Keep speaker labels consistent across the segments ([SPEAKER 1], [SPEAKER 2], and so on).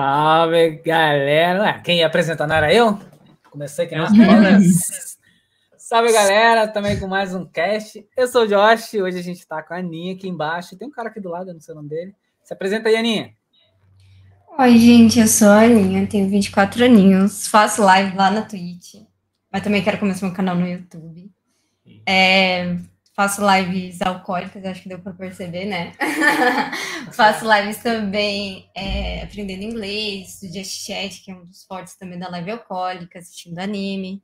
[SPEAKER 1] Salve, galera. Quem ia apresentar não era eu? Comecei que não. Salve, galera. Também com mais um cast. Eu sou o Josh. Hoje a gente tá com a Aninha aqui embaixo. Tem um cara aqui do lado, eu não sei o nome dele. Se apresenta aí, Aninha.
[SPEAKER 2] Oi, gente. Eu sou a Aninha. Tenho 24 aninhos. Faço live lá na Twitch. Mas também quero começar meu canal no YouTube. É, faço lives alcoólicas, acho que deu para perceber, né? faço lives também é, aprendendo inglês, do Just Chat, que é um dos fortes também da live alcoólica, assistindo anime.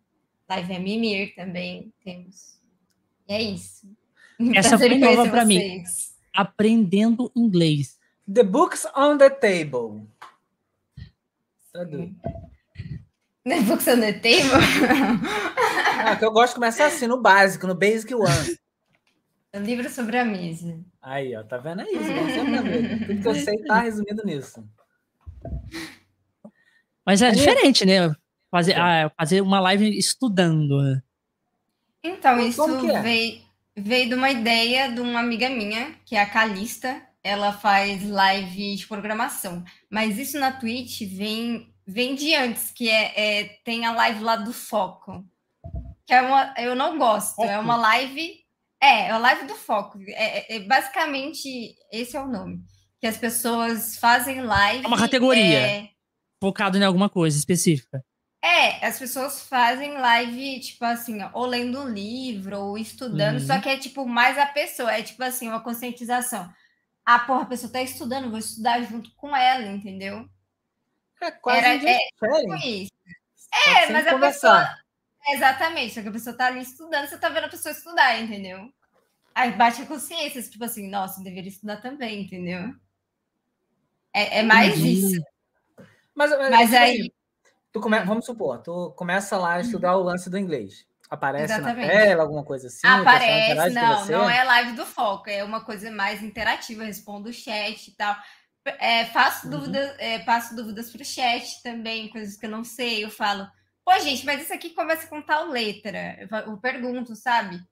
[SPEAKER 2] Live é Mimir também temos. E é isso.
[SPEAKER 3] Essa foi nova para mim. Aprendendo inglês.
[SPEAKER 1] The books on the table.
[SPEAKER 2] Traduz. The books on the table?
[SPEAKER 1] ah, que eu gosto de começar assim, no básico, no basic one.
[SPEAKER 2] O livro sobre a mesa.
[SPEAKER 1] Aí, ó, tá vendo aí? Isso, Tudo que eu sei tá resumido nisso.
[SPEAKER 3] Mas é diferente, né? Fazer, ah, fazer uma live estudando. Né?
[SPEAKER 2] Então, isso é? veio, veio de uma ideia de uma amiga minha, que é a Calista. Ela faz live de programação. Mas isso na Twitch vem, vem de antes, que é, é tem a live lá do Foco. Que é uma, eu não gosto. Foco. É uma live é, é a live do foco. É, é, é, basicamente, esse é o nome. Que as pessoas fazem live.
[SPEAKER 3] É uma categoria. É... Focado em alguma coisa específica.
[SPEAKER 2] É, as pessoas fazem live, tipo assim, ou lendo um livro, ou estudando, uhum. só que é tipo mais a pessoa, é tipo assim, uma conscientização. Ah, porra, a pessoa tá estudando, vou estudar junto com ela, entendeu?
[SPEAKER 1] É quase Era, um
[SPEAKER 2] é, tipo isso. É, mas a pessoa Exatamente, só que a pessoa tá ali estudando, você tá vendo a pessoa estudar, entendeu? Aí bate a consciência, tipo assim, nossa, eu deveria estudar também, entendeu? É, é mais isso.
[SPEAKER 1] Mas, mas, mas tipo aí. Assim, tu come... Vamos supor, tu começa lá a estudar o lance do inglês. Aparece Exatamente. na tela, alguma coisa assim?
[SPEAKER 2] Aparece, não, não é live do foco, é uma coisa mais interativa, respondo o chat e tal. É, faço, uhum. dúvidas, é, passo dúvidas para o chat também, coisas que eu não sei, eu falo Pô, gente, mas isso aqui começa com tal letra. Eu pergunto, sabe?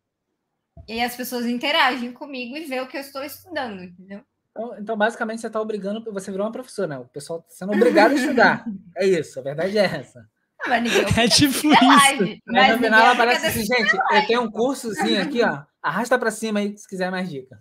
[SPEAKER 2] E as pessoas interagem comigo e vê o que eu estou estudando, entendeu?
[SPEAKER 1] Então, então basicamente, você está obrigando, você virou uma professora, né? O pessoal está sendo obrigado a estudar. É isso, a verdade é essa.
[SPEAKER 3] Não, mas ninguém é tipo isso. Live,
[SPEAKER 1] mas no final aparece assim, gente, eu tenho um cursozinho aqui, ó. Arrasta para cima aí se quiser mais dica.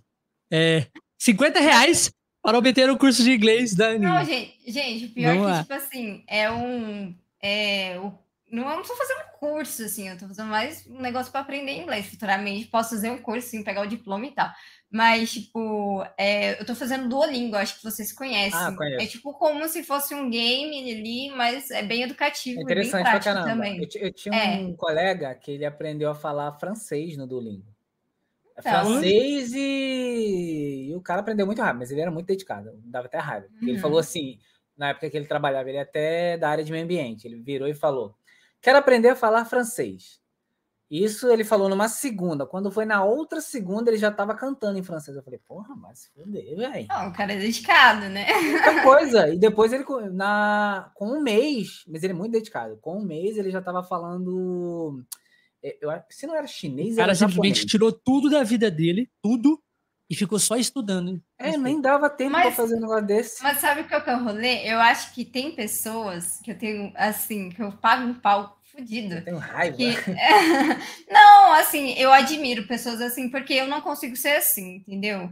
[SPEAKER 3] É, 50 reais para obter o curso de inglês da
[SPEAKER 2] Aninha. Não, gente, gente, o pior Vamos é que, lá. tipo assim, é um. É, o não, estou fazendo curso, assim, eu estou fazendo mais um negócio para aprender inglês. Futuramente posso fazer um curso, assim, pegar o diploma e tal. Mas, tipo, é, eu estou fazendo Duolingo, acho que vocês conhecem. Ah, é tipo como se fosse um game ali, mas é bem educativo. É
[SPEAKER 1] interessante
[SPEAKER 2] bem
[SPEAKER 1] pra caramba. Também. Eu, eu tinha é. um colega que ele aprendeu a falar francês no Duolingo. É então, francês e... e... o cara aprendeu muito rápido, mas ele era muito dedicado, dava até raiva. Uhum. Ele falou assim, na época que ele trabalhava, ele é até da área de meio ambiente, ele virou e falou: Quero aprender a falar francês. Isso ele falou numa segunda. Quando foi na outra segunda, ele já estava cantando em francês. Eu falei, porra, mas foder, velho.
[SPEAKER 2] o cara é dedicado, né?
[SPEAKER 1] Outra coisa. E depois ele, na, com um mês, mas ele é muito dedicado. Com um mês, ele já estava falando. É, eu, se não era chinês,
[SPEAKER 3] o cara simplesmente tirou tudo da vida dele, tudo, e ficou só estudando.
[SPEAKER 1] É, nem dava tempo para fazer um negócio desse.
[SPEAKER 2] Mas sabe o que é o rolê? Eu acho que tem pessoas que eu tenho, assim, que eu pago um pau fudido. Eu
[SPEAKER 1] tenho raiva.
[SPEAKER 2] Que... não, assim, eu admiro pessoas assim, porque eu não consigo ser assim, entendeu?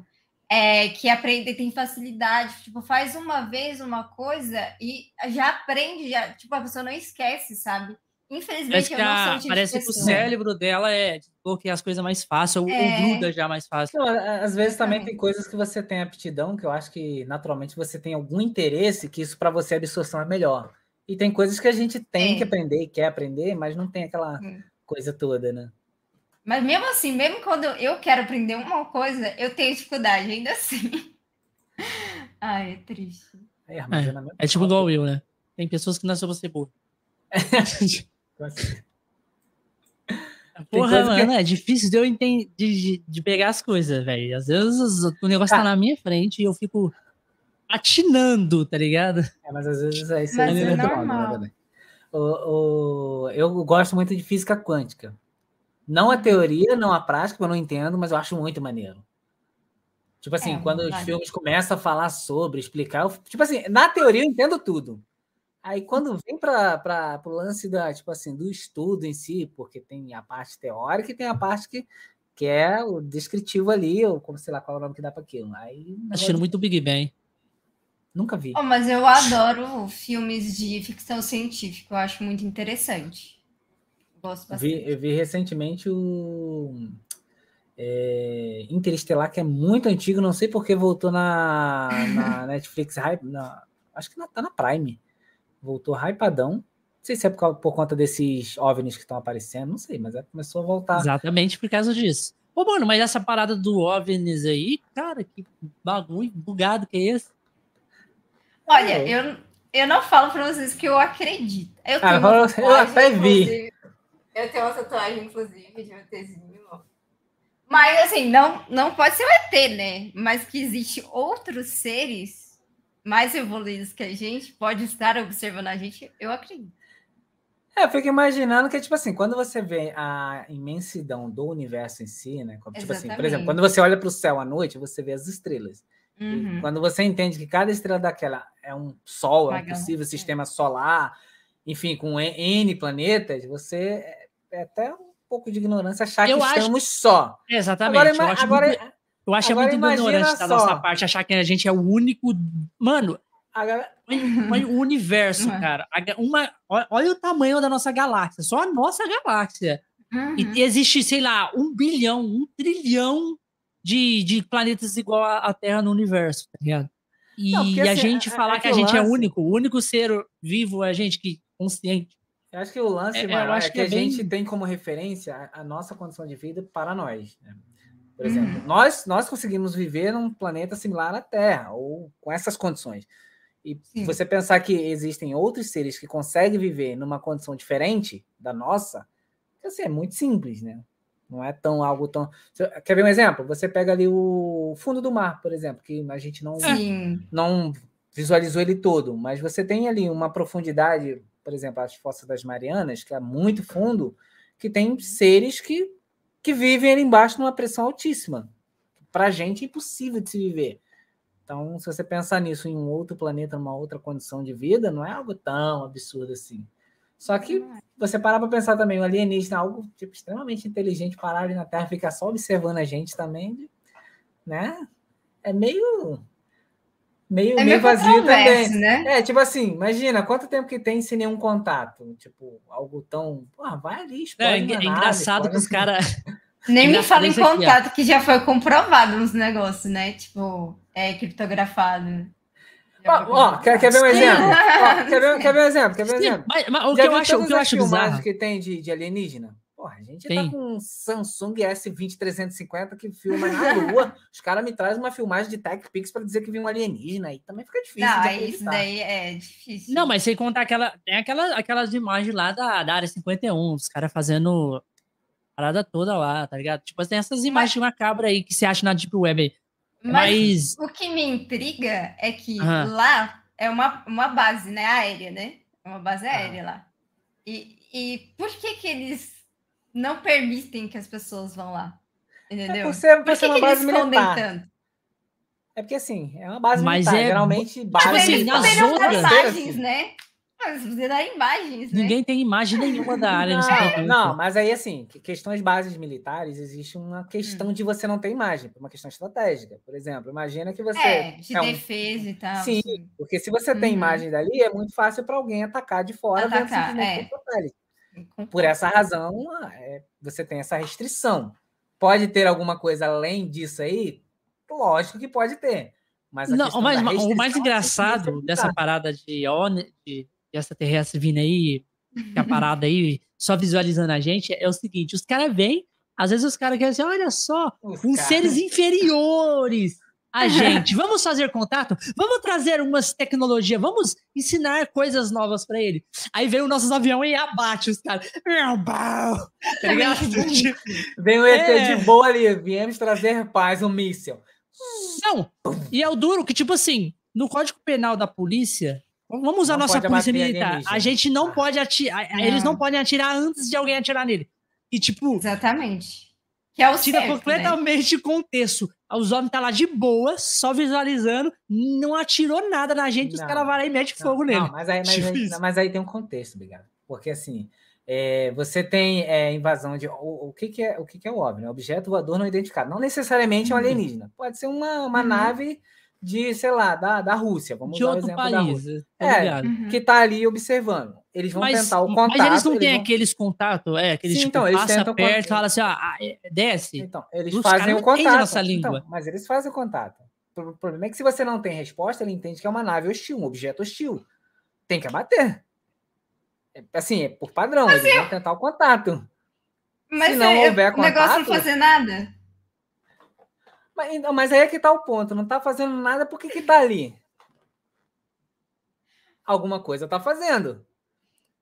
[SPEAKER 2] É, que aprende, tem facilidade, tipo, faz uma vez uma coisa e já aprende, já, tipo, a pessoa não esquece, sabe? Infelizmente, eu não sou tipo
[SPEAKER 3] Parece que o cérebro dela é bloquear as coisas mais fácil, é... ou gruda já mais fácil.
[SPEAKER 1] Não, às vezes também tem coisas que você tem aptidão, que eu acho que naturalmente você tem algum interesse, que isso para você a absorção é melhor. E tem coisas que a gente tem é. que aprender e quer aprender, mas não tem aquela hum. coisa toda, né?
[SPEAKER 2] Mas mesmo assim, mesmo quando eu quero aprender uma coisa, eu tenho dificuldade, ainda assim. Ai, é triste.
[SPEAKER 3] É, é, é tipo do Will, né? Tem pessoas que nasceu você burro. Porra, mano, que... é difícil de eu entender, de, de pegar as coisas, velho. Às vezes o negócio tá ah. tá na minha frente e eu fico patinando, tá ligado?
[SPEAKER 1] É, mas às vezes é isso aí é normal, né? O, o, eu gosto muito de física quântica. Não a teoria, não a prática, eu não entendo, mas eu acho muito maneiro. Tipo assim, é, quando os filmes começam a falar sobre, explicar, eu, tipo assim, na teoria eu entendo tudo. Aí quando vem para o lance da, tipo assim, do estudo em si, porque tem a parte teórica e tem a parte que, que é o descritivo ali, ou como sei lá qual é o nome que dá para aquilo. Aí,
[SPEAKER 3] Assistindo muito Big Bang.
[SPEAKER 1] Nunca vi.
[SPEAKER 2] Oh, mas eu adoro filmes de ficção científica, eu acho muito interessante. Gosto
[SPEAKER 1] bastante. Vi, eu vi recentemente o é, Interestelar, que é muito antigo, não sei porque voltou na, na Netflix, na, acho que tá na Prime. Voltou hypadão. Não sei se é por, por conta desses OVNIs que estão aparecendo, não sei, mas é, começou a voltar.
[SPEAKER 3] Exatamente por causa disso. Pô, mano, mas essa parada do OVNIs aí, cara, que bagulho bugado que é esse?
[SPEAKER 2] Olha, é. eu, eu não falo pra vocês que eu acredito. Eu,
[SPEAKER 1] ah, tenho eu até vi.
[SPEAKER 2] Eu tenho uma tatuagem, inclusive, de um ETzinho. Mas, assim, não, não pode ser o ET, né? Mas que existe outros seres mais evoluídos que a gente, pode estar observando a gente, eu acredito.
[SPEAKER 1] É, eu fico imaginando que, tipo assim, quando você vê a imensidão do universo em si, né? Tipo assim, por exemplo, quando você olha para o céu à noite, você vê as estrelas. Uhum. Quando você entende que cada estrela daquela é um sol, é um possível sistema solar, enfim, com N planetas, você é até um pouco de ignorância achar eu que acho... estamos só.
[SPEAKER 3] Exatamente. Agora, eu agora, muito, eu acho muito ignorante da nossa parte achar que a gente é o único. Mano, agora... o universo, uhum. cara. Uma, olha o tamanho da nossa galáxia. Só a nossa galáxia. Uhum. E existe, sei lá, um bilhão, um trilhão de, de planetas igual à Terra no universo, tá ligado? E, Não, a assim, gente é, falar é que, que a gente é lance... é único, o único ser vivo é a gente que consciente
[SPEAKER 1] eu acho que o lance é, maior é que, que é a bem... gente tem como referência a, a, nossa condição de vida para nós. Né? Por exemplo, uhum. nós, nós conseguimos viver num planeta similar à Terra, ou com essas condições. E Sim. você pensar que existem outros seres que conseguem viver numa condição diferente da nossa, assim, é muito simples, né? Não é tão algo tão. Quer ver um exemplo? Você pega ali o fundo do mar, por exemplo, que a gente não, não visualizou ele todo, mas você tem ali uma profundidade por exemplo, as Fossas das Marianas, que é muito fundo, que tem seres que, que vivem ali embaixo numa pressão altíssima. Para a gente é impossível de se viver. Então, se você pensar nisso em um outro planeta, numa outra condição de vida, não é algo tão absurdo assim. Só que você parar para pensar também, o alienígena é algo tipo, extremamente inteligente, parar ali na Terra, ficar só observando a gente também, né? É meio meio, é meio vazio também. Né? É, tipo assim, imagina quanto tempo que tem sem nenhum contato. Tipo, algo tão. Pô, vai ali,
[SPEAKER 3] É, é engraçado que os caras.
[SPEAKER 2] Nem me fala em contato, aqui, que já foi comprovado nos negócios, né? Tipo, é criptografado.
[SPEAKER 1] Ó, ó quer, quer ver um exemplo? ó, quer, ver, quer ver um exemplo? Quer ver um exemplo? Mas,
[SPEAKER 3] mas o, que eu acho, o que eu acho bizarro...
[SPEAKER 1] que tem de, de alienígena? Porra, a gente tá Tem. tá com um Samsung S20 que filma na Lua. Os caras me trazem uma filmagem de TechPix para dizer que viu um alienígena. Aí também fica difícil.
[SPEAKER 2] Não, isso daí é difícil.
[SPEAKER 3] Não, mas sem contar aquela. Tem aquela, aquelas imagens lá da, da área 51, os caras fazendo a parada toda lá, tá ligado? Tipo, tem essas imagens mas... macabras aí que você acha na Deep Web.
[SPEAKER 2] Mas, mas... o que me intriga é que lá é uma, uma base, né? Aérea, né? É uma base aérea ah. lá. E, e por que que eles não permitem que as pessoas vão lá. Entendeu? É
[SPEAKER 1] por ser, por ser uma base militar. Tanto? É porque assim, é uma base Mas militar. É... Geralmente, base
[SPEAKER 2] tipo assim, nas outras imagens, né? Mas você dá imagens,
[SPEAKER 3] né? Ninguém tem imagem nenhuma da área.
[SPEAKER 1] Não, não, mas aí assim, questões bases militares, existe uma questão hum. de você não ter imagem, uma questão estratégica. Por exemplo, imagina que você. É,
[SPEAKER 2] de é um... defesa e tal.
[SPEAKER 1] Sim, porque se você tem uhum. imagem dali, é muito fácil para alguém atacar de fora
[SPEAKER 2] atacar, é.
[SPEAKER 1] Por essa razão, é, você tem essa restrição. Pode ter alguma coisa além disso aí? Lógico que pode ter. Mas
[SPEAKER 3] não, mas, o mais é engraçado dessa parada de, de, de extraterrestre vindo aí, que a parada aí, só visualizando a gente, é o seguinte: os caras vêm, às vezes os caras querem dizer, olha só, os uns cara. seres inferiores a gente. Vamos fazer contato? Vamos trazer umas tecnologias, vamos ensinar coisas novas para ele. Aí vem o nosso avião e abate os caras. Tá
[SPEAKER 1] ligado? vem o ET é... de boa ali, viemos trazer paz, um míssil.
[SPEAKER 3] Não, e é o duro que, tipo assim, no Código Penal da polícia, vamos usar não nossa polícia militar, a gente não ah. pode atirar, eles não podem atirar antes de alguém atirar nele. E tipo...
[SPEAKER 2] Exatamente Que é o
[SPEAKER 3] Tira
[SPEAKER 2] certo,
[SPEAKER 3] completamente
[SPEAKER 2] né?
[SPEAKER 3] contexto. Os homens tá lá de boa, só visualizando, não atirou nada na gente, não, os caras vão lá e metem fogo nele. Não,
[SPEAKER 1] mas aí, mas, aí, mas aí tem um contexto, obrigado. Porque assim, é, você tem é, invasão de. O, o, que, que, é, o que, que é o OVNI? Objeto voador não identificado. Não necessariamente é um uhum. alienígena. Pode ser uma, uma uhum. nave de, sei lá, da, da Rússia. Vamos de usar o exemplo país, da Rússia. É, uhum. que está ali observando. Eles vão mas, tentar o contato.
[SPEAKER 3] Mas eles não têm vão... aqueles contatos, é, aqueles Sim, tipo, então, eles passa perto e fala assim, ah, desce.
[SPEAKER 1] Então, eles Os fazem o contato. Nossa língua. Então, mas eles fazem o contato. O problema é que se você não tem resposta, ele entende que é uma nave hostil, um objeto hostil. Tem que abater. É, assim, é por padrão, mas eles eu... vão tentar o contato.
[SPEAKER 2] Mas se não é, houver contato... O negócio não fazer nada?
[SPEAKER 1] Mas, então, mas aí é que tá o ponto. Não tá fazendo nada, por que que tá ali? Alguma coisa tá fazendo.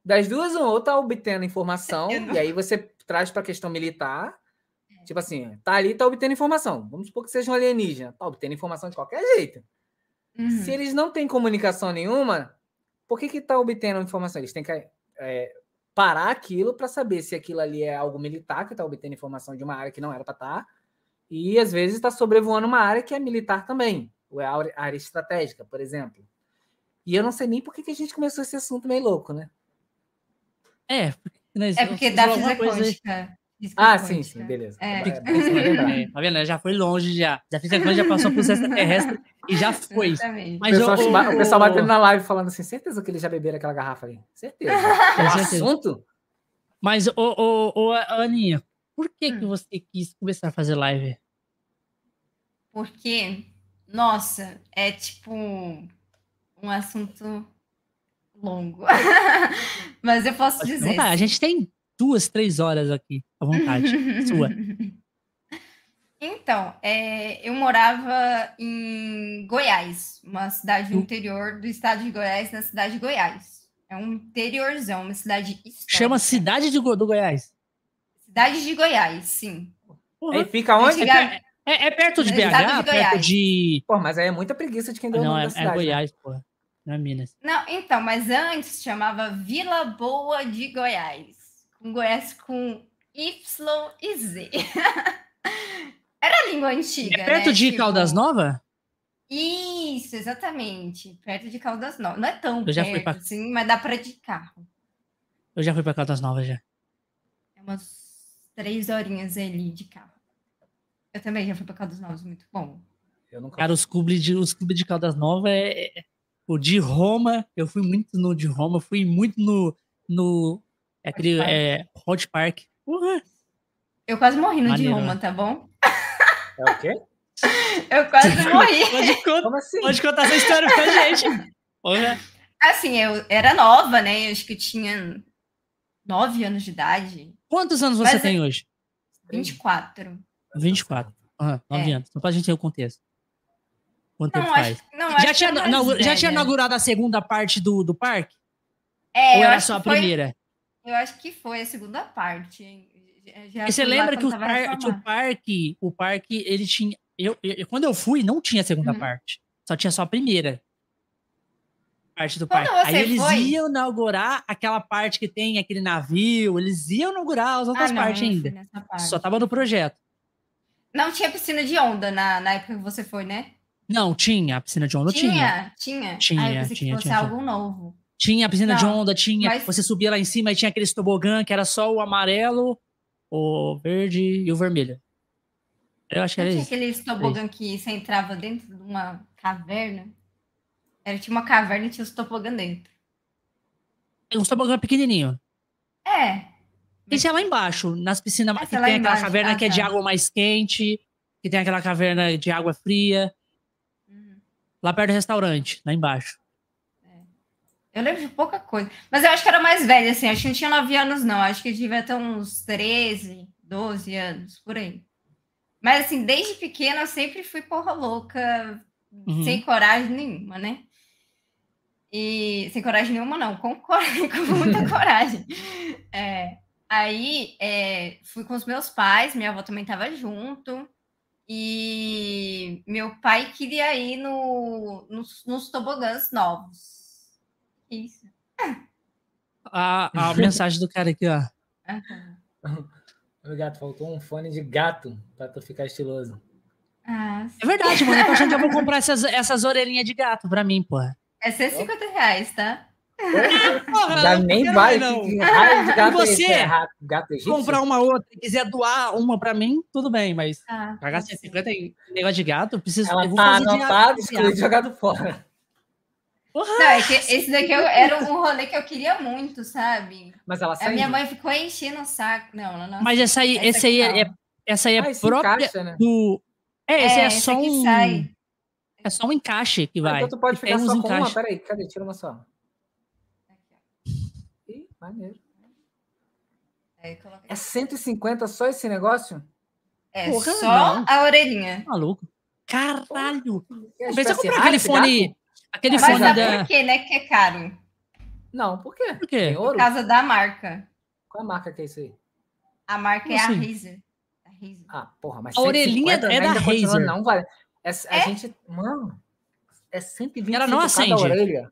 [SPEAKER 1] Das duas, um ou tá obtendo informação, e aí você traz para a questão militar. Tipo assim, tá ali, tá obtendo informação. Vamos supor que seja um alienígena. Tá obtendo informação de qualquer jeito. Uhum. Se eles não têm comunicação nenhuma, por que que tá obtendo informação? Eles têm que é, parar aquilo para saber se aquilo ali é algo militar, que tá obtendo informação de uma área que não era para estar, tá, e às vezes está sobrevoando uma área que é militar também, ou é a área estratégica, por exemplo. E eu não sei nem por que a gente começou esse assunto meio louco, né?
[SPEAKER 3] É,
[SPEAKER 2] é porque dá física quântica.
[SPEAKER 1] Ah, sim, sim, beleza.
[SPEAKER 2] É.
[SPEAKER 3] É, tá vendo? Já foi longe, já. Já fiz a já passou por extraterrestre e já foi.
[SPEAKER 1] Mas o, pessoal, o, o, pessoal batendo na live falando assim: certeza que eles já beberam aquela garrafa ali. Certeza. É assunto.
[SPEAKER 3] Mas, ô, ô, ô, Aninha, por que, hum. que você quis começar a fazer live?
[SPEAKER 2] Porque, nossa, é tipo um assunto longo. Mas eu posso dizer.
[SPEAKER 3] Tá, a gente tem duas, três horas aqui, à vontade. Sua.
[SPEAKER 2] Então, é, eu morava em Goiás, uma cidade do interior do estado de Goiás, na cidade de Goiás. É um interiorzão, uma cidade
[SPEAKER 3] histórica. Chama Cidade de, do Goiás.
[SPEAKER 2] Cidade de Goiás, sim.
[SPEAKER 1] Uhum. fica onde?
[SPEAKER 3] É, é, é, perto de BH? De perto de.
[SPEAKER 1] Pô, mas aí é muita preguiça de quem deu
[SPEAKER 3] não,
[SPEAKER 1] o nome
[SPEAKER 3] é,
[SPEAKER 1] da cidade.
[SPEAKER 3] É Goiás, né? pô. Não é Minas.
[SPEAKER 2] Não, então, mas antes chamava Vila Boa de Goiás. Com Goiás com Y e Z. Era a língua antiga.
[SPEAKER 3] É perto
[SPEAKER 2] né?
[SPEAKER 3] de tipo... Caldas Nova?
[SPEAKER 2] Isso, exatamente. Perto de Caldas Nova. Não é tão
[SPEAKER 3] eu já
[SPEAKER 2] perto,
[SPEAKER 3] fui pra...
[SPEAKER 2] assim, mas dá para de carro.
[SPEAKER 3] Eu já fui para Caldas Novas já.
[SPEAKER 2] É umas três horinhas ali de carro. Eu também já fui para Caldas Novas, muito bom.
[SPEAKER 3] Cara, os clubes de, os clubes de Caldas Novas é, é. O de Roma, eu fui muito no de Roma, fui muito no. no é aquele. Hot é, Hot Park. Uhum.
[SPEAKER 2] Eu quase morri no Maneiro, de Roma, né? tá bom?
[SPEAKER 1] É o quê?
[SPEAKER 2] Eu quase morri.
[SPEAKER 3] Pode, contar, assim? pode contar essa história pra gente. Porra.
[SPEAKER 2] Assim, eu era nova, né? Eu acho que eu tinha nove anos de idade.
[SPEAKER 3] Quantos anos você Mas tem hoje?
[SPEAKER 2] 24.
[SPEAKER 3] 24. Uhum, 9 é. anos. Só pra gente ter o contexto. Quanto não, tempo
[SPEAKER 2] acho,
[SPEAKER 3] faz?
[SPEAKER 2] Não,
[SPEAKER 3] já, tinha, não, já tinha inaugurado a segunda parte do, do parque?
[SPEAKER 2] É,
[SPEAKER 3] Ou era só a primeira?
[SPEAKER 2] Foi, eu acho que foi a segunda parte.
[SPEAKER 3] Já você lembra que o, par, que o parque, o parque, ele tinha. Eu, eu, quando eu fui, não tinha a segunda uhum. parte. Só tinha só a primeira parte do parque. Aí eles foi? iam inaugurar aquela parte que tem aquele navio, eles iam inaugurar as outras ah, não, partes ainda. Parte. Só tava no projeto.
[SPEAKER 2] Não tinha piscina de onda na, na época que você foi, né?
[SPEAKER 3] Não, tinha. A piscina de onda tinha.
[SPEAKER 2] Tinha, tinha.
[SPEAKER 3] Tinha, eu tinha,
[SPEAKER 2] que
[SPEAKER 3] tinha,
[SPEAKER 2] algo novo.
[SPEAKER 3] Tinha a piscina não, de onda, tinha. Mas... Você subia lá em cima e tinha aquele tobogã que era só o amarelo, o verde e o vermelho. Eu acho que era
[SPEAKER 2] tinha
[SPEAKER 3] isso.
[SPEAKER 2] aquele tobogã que você entrava dentro de uma caverna? Era tinha uma caverna e tinha os tobogã dentro.
[SPEAKER 3] Um tobogã pequenininho.
[SPEAKER 2] É.
[SPEAKER 3] Esse é lá embaixo, nas piscinas, que tem aquela embaixo. caverna ah, que é de tá. água mais quente, que tem aquela caverna de água fria. Lá perto do restaurante, lá embaixo.
[SPEAKER 2] É. Eu lembro de pouca coisa. Mas eu acho que era mais velha, assim. Acho que não tinha 9 anos, não. Acho que devia ter uns 13, 12 anos, por aí. Mas, assim, desde pequena eu sempre fui porra louca, uhum. sem coragem nenhuma, né? E sem coragem nenhuma, não, com, coragem, com muita coragem. É, aí é, fui com os meus pais, minha avó também estava junto. E meu pai queria ir no, nos, nos tobogãs novos. Isso.
[SPEAKER 3] A, a mensagem do cara aqui, ó.
[SPEAKER 1] gato, faltou um fone de gato pra tu ficar estiloso.
[SPEAKER 3] Ah, é verdade, mano. Eu tô achando que eu vou comprar essas, essas orelhinhas de gato pra mim, porra.
[SPEAKER 2] É 150 reais, tá?
[SPEAKER 1] Porra, Já nem vale não. Que raio de gato
[SPEAKER 3] e você é gato, comprar uma outra e quiser doar uma pra mim, tudo bem, mas ah, pagar 150 em negócio de gato, eu preciso.
[SPEAKER 1] Ela eu tá anotado, excluído jogado fora.
[SPEAKER 2] Porra. Não, é que esse daqui era um rolê que eu queria muito, sabe?
[SPEAKER 1] Mas ela saiu.
[SPEAKER 2] A minha mãe ficou enchendo o saco. Não, não, não.
[SPEAKER 3] Mas essa aí, essa esse aí é, é, essa aí é ah, própria encaixa, né? do. É, esse é, é só um. Sai. É só um encaixe que vai. Ah, então
[SPEAKER 1] tu pode ficar só com encaixe. uma. Peraí, cadê? Tira uma só. Ih, maneiro. É 150 só esse negócio?
[SPEAKER 2] É Porra, só não. a orelhinha.
[SPEAKER 3] Maluco. Caralho! Pensa comprar aquele fone. Aquele Mas fone
[SPEAKER 2] da... por quê, né? Que é caro.
[SPEAKER 1] Não, por quê?
[SPEAKER 3] Por quê?
[SPEAKER 2] Por causa da marca.
[SPEAKER 1] Qual a marca que é isso aí?
[SPEAKER 2] A marca Como é assim? a Razer.
[SPEAKER 1] Ah, porra, mas
[SPEAKER 3] a orelhinha é da Razer.
[SPEAKER 1] Não, vale. É, a é? gente, mano, é 120
[SPEAKER 3] Ela não acende. orelha.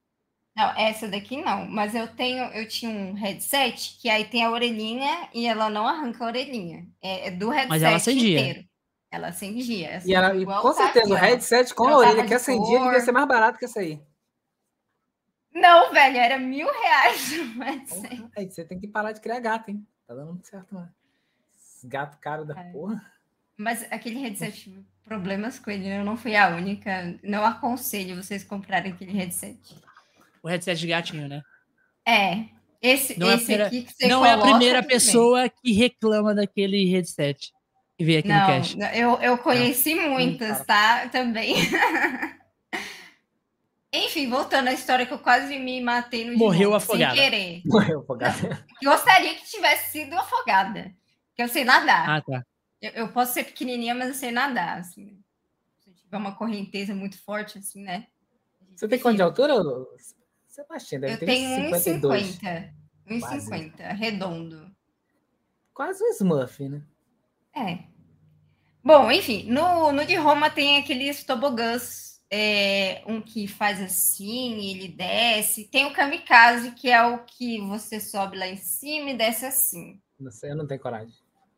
[SPEAKER 2] Não, essa daqui não, mas eu tenho, eu tinha um headset que aí tem a orelhinha e ela não arranca a orelhinha. É, é do headset mas ela acendia. inteiro. Ela acendia.
[SPEAKER 1] E, ela, e com certeza, o headset com a orelha que acendia devia ser mais barato que essa aí.
[SPEAKER 2] Não, velho, era mil reais
[SPEAKER 1] Aí você tem que parar de criar gato, hein? Tá dando muito certo, né? Gato caro da é. porra.
[SPEAKER 2] Mas aquele headset, problemas com ele, eu não fui a única. Não aconselho vocês comprarem aquele headset.
[SPEAKER 3] O headset de gatinho, né?
[SPEAKER 2] É. Esse,
[SPEAKER 3] não
[SPEAKER 2] esse é
[SPEAKER 3] primeira,
[SPEAKER 2] aqui que você
[SPEAKER 3] Não é a primeira pessoa que reclama daquele headset que veio aqui
[SPEAKER 2] não,
[SPEAKER 3] no cast.
[SPEAKER 2] Eu, eu conheci não. muitas, tá? Também. Enfim, voltando à história que eu quase me matei no
[SPEAKER 3] Morreu afogada.
[SPEAKER 2] sem querer.
[SPEAKER 1] Morreu afogada.
[SPEAKER 2] Gostaria que tivesse sido afogada. Que eu sei nadar.
[SPEAKER 3] Ah, tá.
[SPEAKER 2] Eu, eu, posso ser pequenininha, mas eu sei nadar, assim. Se tiver uma correnteza muito forte, assim, né?
[SPEAKER 1] Você tem quanto de altura, Sebastião? Deve
[SPEAKER 2] eu tenho 1,50. 1,50, redondo.
[SPEAKER 1] Quase um Smurf, né?
[SPEAKER 2] É. Bom, enfim, no, no de Roma tem aqueles tobogãs, é, um que faz assim, ele desce. Tem o kamikaze, que é o que você sobe lá em cima e desce assim.
[SPEAKER 1] Não sei, eu não tenho coragem.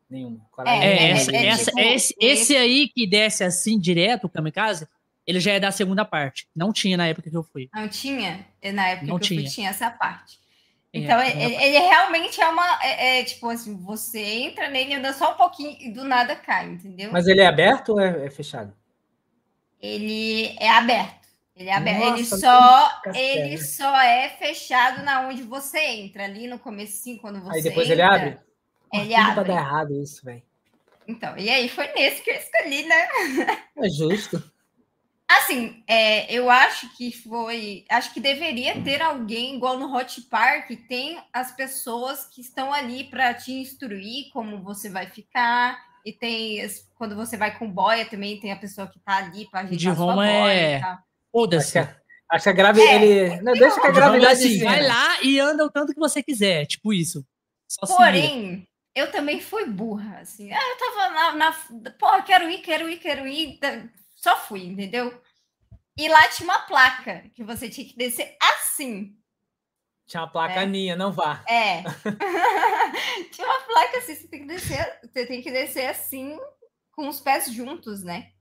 [SPEAKER 1] Nenhuma.
[SPEAKER 3] Coragem. É, é, essa, é, essa, tipo, esse, esse aí que desce assim direto, o kamikaze, ele já é da segunda parte. Não tinha na época que eu fui.
[SPEAKER 2] Não tinha? Na época não que tinha. eu fui, tinha essa parte. É, então, é, ele, ele, realmente é uma. É, é, tipo assim, você entra nele, anda só um pouquinho e do nada cai, entendeu?
[SPEAKER 1] Mas ele é aberto ou é, é fechado?
[SPEAKER 2] Ele é aberto. Ele é aberto. Nossa, ele só, ele só é fechado na onde você entra, ali no comecinho, quando você.
[SPEAKER 1] Aí depois
[SPEAKER 2] entra,
[SPEAKER 1] ele abre?
[SPEAKER 2] Ele abre. Pra
[SPEAKER 1] dar errado isso, velho.
[SPEAKER 2] Então, e aí foi nesse que eu escolhi, né?
[SPEAKER 1] É justo.
[SPEAKER 2] Assim, é, eu acho que foi. Acho que deveria ter alguém, igual no Hot Park, tem as pessoas que estão ali para te instruir como você vai ficar. E tem. Quando você vai com boia também, tem a pessoa que está ali para
[SPEAKER 3] ajudar. De Roma é.
[SPEAKER 1] Foda-se. Acho que a grave, é, ele. Não, deixa que a gravidade. Assim,
[SPEAKER 3] vai lá e anda o tanto que você quiser. Tipo isso.
[SPEAKER 2] Só Porém, eu também fui burra. Assim. Ah, eu tava na, na. Porra, quero ir, quero ir, quero ir só fui, entendeu? E lá tinha uma placa que você tinha que descer assim.
[SPEAKER 1] Tinha uma placa é. não vá.
[SPEAKER 2] É. tinha uma placa assim, você tem que descer, você tem que descer assim, com os pés juntos, né?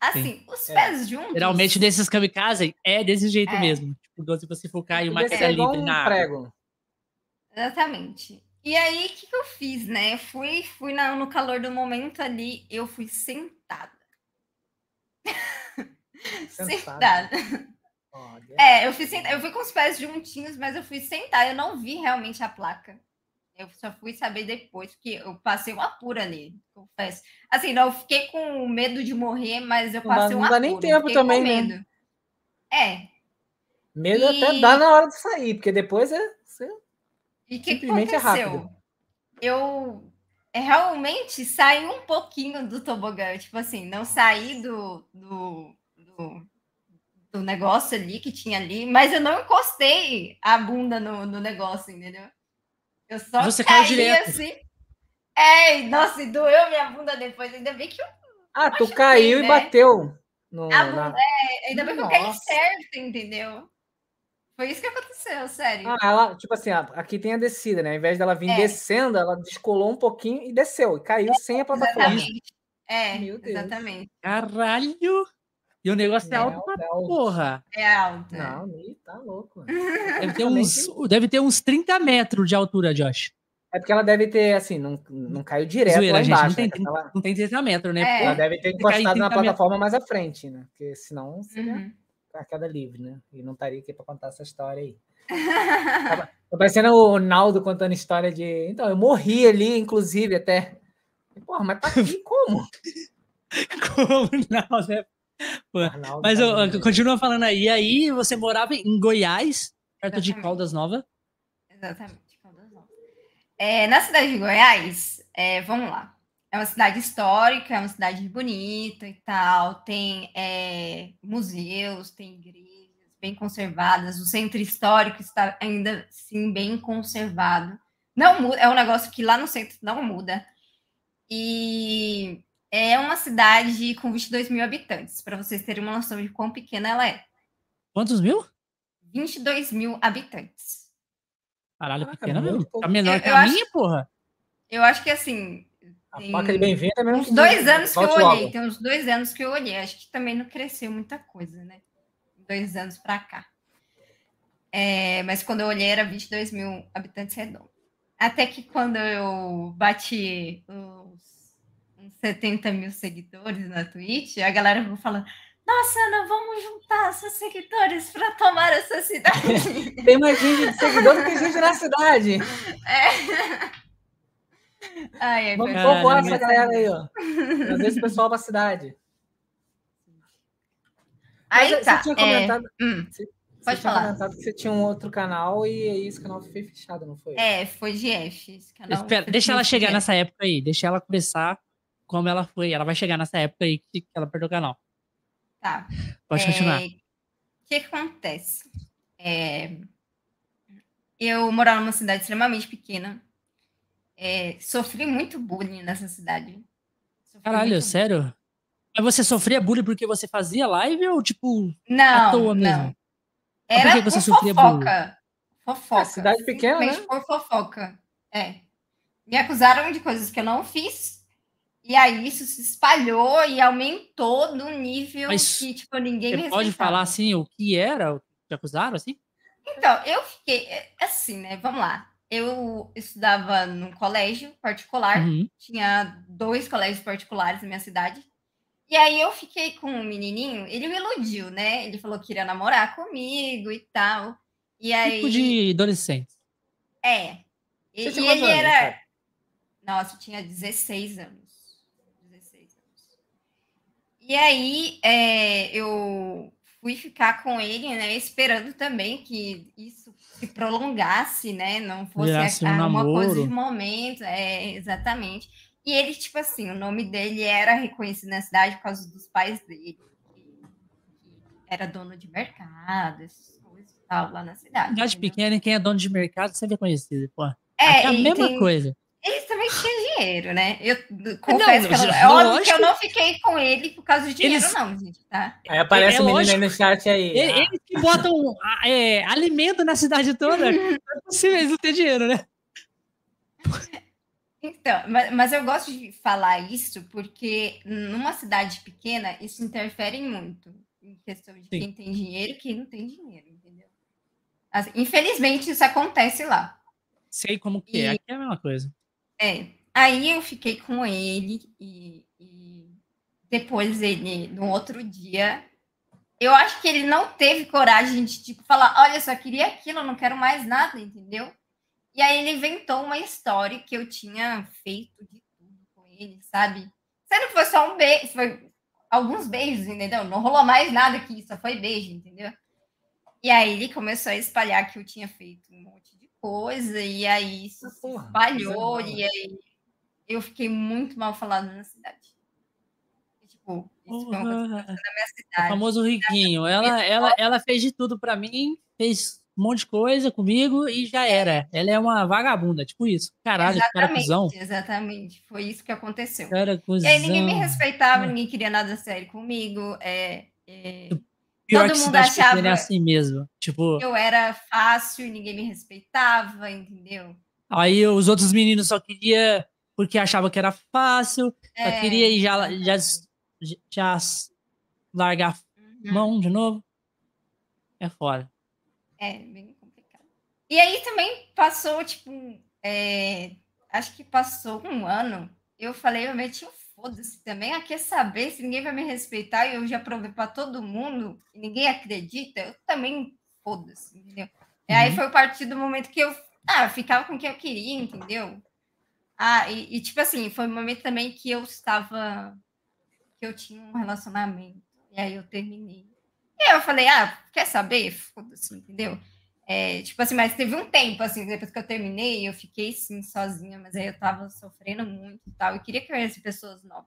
[SPEAKER 2] Assim, Sim. os é. pés juntos.
[SPEAKER 3] Geralmente desses kamikaze é desse jeito é. mesmo. Tipo, se você for cair uma queda livre um na prego.
[SPEAKER 2] Exatamente. E aí, o que, que eu fiz, né? Fui, fui na, no calor do momento ali, eu fui sentada. sentada. É, eu fui, eu fui com os pés juntinhos, mas eu fui sentar. Eu não vi realmente a placa. Eu só fui saber depois, porque eu passei um apuro ali, confesso. Assim, não fiquei com medo de morrer, mas eu passei não, um apuro. Não dá nem tempo também, né? É.
[SPEAKER 1] Medo e... até dá na hora de sair, porque depois é.
[SPEAKER 2] E o que, que aconteceu? É. Eu é, realmente saí um pouquinho do tobogã, tipo assim, não saí do, do, do, do, negócio ali que tinha ali, mas eu não encostei a bunda no, no negócio, entendeu? Eu só
[SPEAKER 3] Você caí direto. assim.
[SPEAKER 2] É, nossa, e doeu minha bunda depois, ainda bem que eu.
[SPEAKER 1] Ah, tu caiu né? e bateu.
[SPEAKER 2] No, bunda, na... é, ainda bem que eu caí certo, entendeu? Foi isso que aconteceu, sério.
[SPEAKER 1] Ah, ela, tipo assim, aqui tem a descida, né? Ao invés dela vir é. descendo, ela descolou um pouquinho e desceu, e caiu é, sem a plataforma.
[SPEAKER 2] Exatamente. É, exatamente.
[SPEAKER 3] Caralho! E o negócio é, é alto pra é porra.
[SPEAKER 2] É alto.
[SPEAKER 1] Não, tá louco.
[SPEAKER 3] Deve ter, uns, deve ter uns 30 metros de altura, Josh.
[SPEAKER 1] É porque ela deve ter, assim, não, não caiu direto Zoeira, lá embaixo.
[SPEAKER 3] Gente, não, tem, né? ela... não tem 30 metros, né? É.
[SPEAKER 1] Ela deve ter encostado na plataforma metros. mais à frente, né? Porque senão seria uhum. A queda livre, né? E não estaria aqui para contar essa história aí. Tô parecendo o Naldo contando história de. Então, eu morri ali, inclusive, até. Porra, mas tá aqui como?
[SPEAKER 3] como não, né? Pô, mas eu, eu continua falando aí. E aí, você morava em Goiás, perto Exatamente. de Caldas Nova?
[SPEAKER 2] Exatamente, Caldas Nova. É, na cidade de Goiás, é, vamos lá. É uma cidade histórica, é uma cidade bonita e tal. Tem é, museus, tem igrejas bem conservadas. O centro histórico está ainda sim bem conservado. Não muda, é um negócio que lá no centro não muda. E é uma cidade com 22 mil habitantes, para vocês terem uma noção de quão pequena ela é.
[SPEAKER 3] Quantos mil?
[SPEAKER 2] 22 mil habitantes.
[SPEAKER 3] Caralho, pequena mesmo. Tá menor eu, que a acho, minha, porra.
[SPEAKER 2] Eu acho que assim.
[SPEAKER 1] A placa de bem-vinda é mesmo.
[SPEAKER 2] Uns dois anos que eu olhei. Logo. Tem uns dois anos que eu olhei. Acho que também não cresceu muita coisa, né? Dois anos para cá. É, mas quando eu olhei era 22 mil habitantes redondos. Até que quando eu bati os, uns 70 mil seguidores na Twitch, a galera ficou falando: Nossa, Ana, vamos juntar seus seguidores para tomar essa cidade.
[SPEAKER 1] Tem mais gente de seguidor do que gente na cidade.
[SPEAKER 2] É.
[SPEAKER 1] Ai, é vamos povoar essa galera aí, ó. Trazer esse pessoal para a cidade.
[SPEAKER 2] Aí Mas, tá. Você tinha comentado. É... Hum. Você Pode
[SPEAKER 1] você
[SPEAKER 2] falar.
[SPEAKER 1] tinha comentado que você tinha um outro canal e aí esse canal foi fechado, não foi?
[SPEAKER 2] É, foi de F.
[SPEAKER 3] Espera, deixa ela chegar nessa época aí. Deixa ela começar como ela foi. Ela vai chegar nessa época aí que ela perdeu o canal.
[SPEAKER 2] Tá.
[SPEAKER 3] Pode é... continuar. O
[SPEAKER 2] que, que acontece? É... Eu morava numa cidade extremamente pequena. É... Sofri muito bullying nessa cidade.
[SPEAKER 3] Sofri Caralho, sério? Mas você sofria bullying porque você fazia live ou, tipo,
[SPEAKER 2] não, à toa mesmo? Não. Era por, você por fofoca. Fofoca. É,
[SPEAKER 1] cidade pequena, né?
[SPEAKER 2] por fofoca. É. Me acusaram de coisas que eu não fiz. E aí isso se espalhou e aumentou no nível Mas que, tipo, ninguém
[SPEAKER 3] me pode falar, assim, o que era? O que te acusaram, assim?
[SPEAKER 2] Então, eu fiquei... É, assim, né? Vamos lá. Eu estudava num colégio particular. Uhum. Tinha dois colégios particulares na minha cidade. E aí eu fiquei com um menininho, ele me iludiu, né? Ele falou que iria namorar comigo e tal. E aí...
[SPEAKER 3] Tipo de adolescente.
[SPEAKER 2] É. E, e ele era... Nossa, eu tinha 16 anos. 16 anos. E aí é, eu fui ficar com ele, né? Esperando também que isso se prolongasse, né? Não fosse
[SPEAKER 3] um uma coisa
[SPEAKER 2] de momento. É, exatamente. E ele, tipo assim, o nome dele era reconhecido na cidade por causa dos pais dele, que, era dono de mercado, essas coisas e tal, lá na cidade.
[SPEAKER 3] Cidade pequena, quem é dono de mercado sempre é conhecido, pô. É, é a mesma tem, coisa.
[SPEAKER 2] Eles também tinham dinheiro, né? Eu confesso não, que eu, é óbvio que eu não fiquei com ele por causa de dinheiro, eles... não, gente, tá?
[SPEAKER 1] Aí aparece é, o menino aí no chat aí.
[SPEAKER 3] Eles que botam é, alimento na cidade toda, não é possível eles não ter dinheiro, né?
[SPEAKER 2] Então, mas, mas, eu gosto de falar isso porque numa cidade pequena isso interfere muito em questão de Sim. quem tem dinheiro e quem não tem dinheiro, entendeu? Assim, infelizmente isso acontece lá.
[SPEAKER 3] Sei como que é, e, é, aqui é a mesma coisa.
[SPEAKER 2] É. Aí eu fiquei com ele e, e depois ele, no outro dia, eu acho que ele não teve coragem de tipo falar, olha, só queria aquilo, não quero mais nada, entendeu? E aí ele inventou uma história que eu tinha feito de tudo com ele, sabe? Sendo que foi só um beijo, foi alguns beijos, entendeu? Não rolou mais nada que isso, só foi beijo, entendeu? E aí ele começou a espalhar que eu tinha feito um monte coisa, e aí isso se espalhou, é e aí eu fiquei muito mal falada na cidade. tipo, isso foi uma coisa na minha cidade.
[SPEAKER 3] O famoso riquinho. Ela, ela, ela fez de tudo para mim, fez um monte de coisa comigo e já era. Ela é uma vagabunda, tipo isso. Caralho, exatamente, cara cuzão.
[SPEAKER 2] Exatamente, foi isso que aconteceu.
[SPEAKER 3] Cara cuzão.
[SPEAKER 2] E aí ninguém me respeitava, ninguém queria nada sério comigo. É, é...
[SPEAKER 3] Pior Todo mundo achava é assim mesmo. Tipo,
[SPEAKER 2] eu era fácil, ninguém me respeitava, entendeu?
[SPEAKER 3] Aí os outros meninos só queria porque achava que era fácil, é, só queria já, já, já largar uhum. mão de novo. É fora.
[SPEAKER 2] É, bem complicado. E aí também passou, tipo, é, acho que passou um ano. Eu falei, eu meti um foda-se também. Ah, quer saber se ninguém vai me respeitar e eu já provei para todo mundo e ninguém acredita? Eu também foda-se, entendeu? Uhum. E aí uhum. foi a partir do momento que eu ah, ficava com quem eu queria, entendeu? Ah, e, e, tipo assim, foi um momento também que eu estava. que eu tinha um relacionamento. E aí eu terminei. E aí eu falei, ah, quer saber? Foda-se, entendeu? É, tipo assim, mas teve um tempo, assim, depois que eu terminei, eu fiquei, sim, sozinha, mas aí eu tava sofrendo muito e tal, e queria conhecer pessoas novas.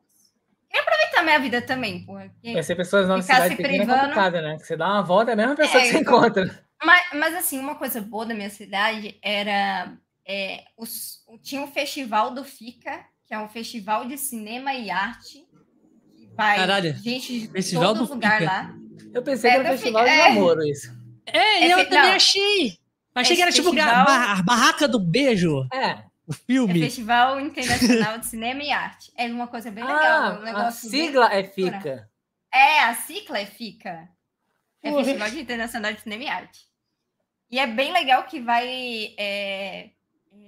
[SPEAKER 2] Queria aproveitar minha vida também, porra.
[SPEAKER 1] Conhecer pessoas novas cidade pequena é complicado, né? Você dá uma volta, é a mesma pessoa é, que você então, encontra.
[SPEAKER 2] Mas, mas, assim, uma coisa boa da minha cidade era... É, os, tinha um festival do FICA, que é um festival de cinema e arte, que vai
[SPEAKER 3] Caralho,
[SPEAKER 2] gente de
[SPEAKER 3] festival
[SPEAKER 2] todo lugar Fica. lá.
[SPEAKER 1] Eu pensei é, que era um festival de é. namoro, isso.
[SPEAKER 3] É, é eu também não. achei. Achei que era tipo festival... a barraca do beijo.
[SPEAKER 1] É.
[SPEAKER 3] O filme.
[SPEAKER 2] É Festival Internacional de Cinema e Arte. É uma coisa bem legal.
[SPEAKER 1] Ah, um a sigla bem... é FICA.
[SPEAKER 2] É, a sigla é FICA. É Festival Internacional de Cinema e Arte. E é bem legal que vai... É,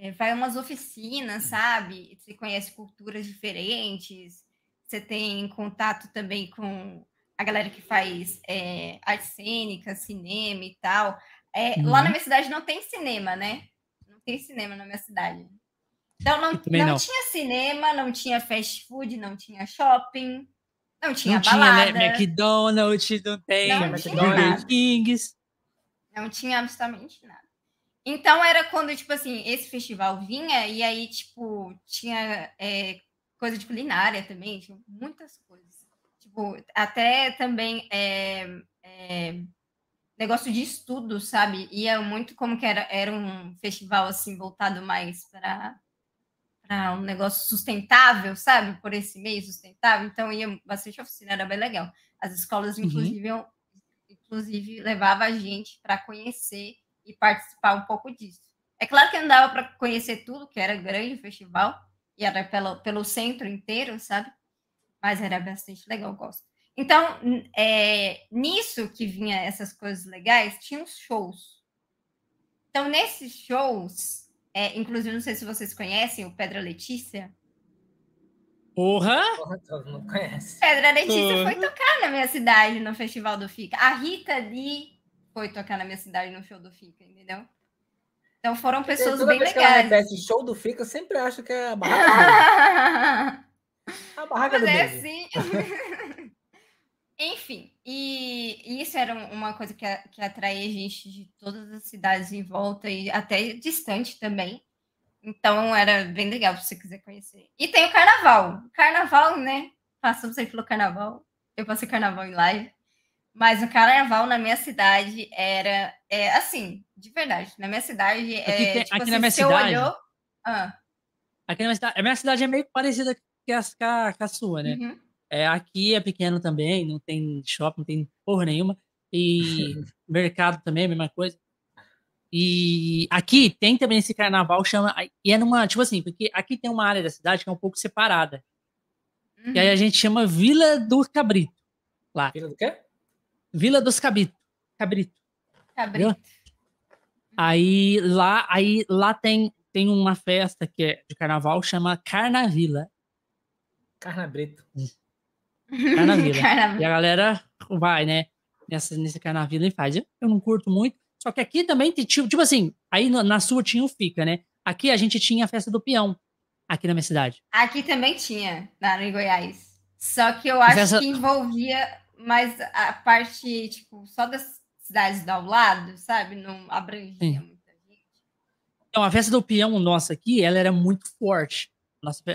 [SPEAKER 2] é, vai umas oficinas, sabe? Você conhece culturas diferentes. Você tem contato também com a galera que faz é, arte cênica, cinema e tal. É, uhum. Lá na minha cidade não tem cinema, né? Não tem cinema na minha cidade. Então não, não, não, tinha cinema, não tinha fast food, não tinha shopping, não tinha não balada. Tinha, né?
[SPEAKER 3] McDonald's, não tem não Burger Kings.
[SPEAKER 2] Não tinha absolutamente nada. Então era quando, tipo assim, esse festival vinha e aí, tipo, tinha é, coisa de culinária também, tinha muitas coisas. Tipo, até também é, é, negócio de estudo, sabe? Ia muito como que era, era um festival assim voltado mais para para um negócio sustentável, sabe? Por esse meio sustentável. Então ia bastante oficina, era bem legal. As escolas, uhum. inclusive, uhum. inclusive levava a gente para conhecer e participar um pouco disso. É claro que não dava para conhecer tudo, que era grande o festival, e era pelo, pelo centro inteiro, sabe? Mas era bastante legal, gosto. Então, é, nisso que vinha essas coisas legais, tinha os shows. Então, nesses shows, é, inclusive, não sei se vocês conhecem o Pedra Letícia.
[SPEAKER 3] Porra!
[SPEAKER 1] Porra todo mundo conhece.
[SPEAKER 2] Pedra Letícia Porra. foi tocar na minha cidade no Festival do Fica. A Rita Lee foi tocar na minha cidade no show do Fica, entendeu? Então foram pessoas bem legais. Que
[SPEAKER 1] repete show do Fica, eu sempre acho que é a barraca. a barraca
[SPEAKER 2] Mas do é assim. Enfim, e, isso era uma coisa que, que atraía gente de todas as cidades em volta e até distante também. Então era bem legal se você quiser conhecer. E tem o carnaval. Carnaval, né? Passamos aí pelo carnaval. Eu passei carnaval em live. Mas o carnaval na minha cidade era é, assim, de verdade. Na minha cidade é.
[SPEAKER 3] Aqui,
[SPEAKER 2] tem, tipo
[SPEAKER 3] aqui
[SPEAKER 2] assim,
[SPEAKER 3] na minha cidade.
[SPEAKER 2] Olhou, ah.
[SPEAKER 3] Aqui na minha cidade. A minha cidade é meio parecida com a, com a sua, né? Uhum. É, aqui é pequeno também, não tem shopping, não tem porra nenhuma. E mercado também, a mesma coisa. E aqui tem também esse carnaval, chama. E é numa. Tipo assim, porque aqui tem uma área da cidade que é um pouco separada. Uhum. E aí a uhum. gente chama Vila do Cabrito. Lá.
[SPEAKER 1] Vila do quê?
[SPEAKER 3] Vila dos Cabrito. Cabrito.
[SPEAKER 2] Cabrito.
[SPEAKER 3] Aí lá, aí lá tem, tem uma festa que é de carnaval, chama Carnavila.
[SPEAKER 1] Carnabrito.
[SPEAKER 3] Carnavila. e a galera vai, né? Nessa, nesse Carnavila e faz. Eu, eu, não curto muito. Só que aqui também, tipo, tipo assim, aí na sua tinha o Fica, né? Aqui a gente tinha a festa do peão, aqui na minha cidade.
[SPEAKER 2] Aqui também tinha, lá em Goiás. Só que eu acho festa... que envolvia mais a parte, tipo, só das cidades do lado, sabe? Não abrangia Sim. muita gente.
[SPEAKER 3] Então, a festa do peão nossa aqui, ela era muito forte.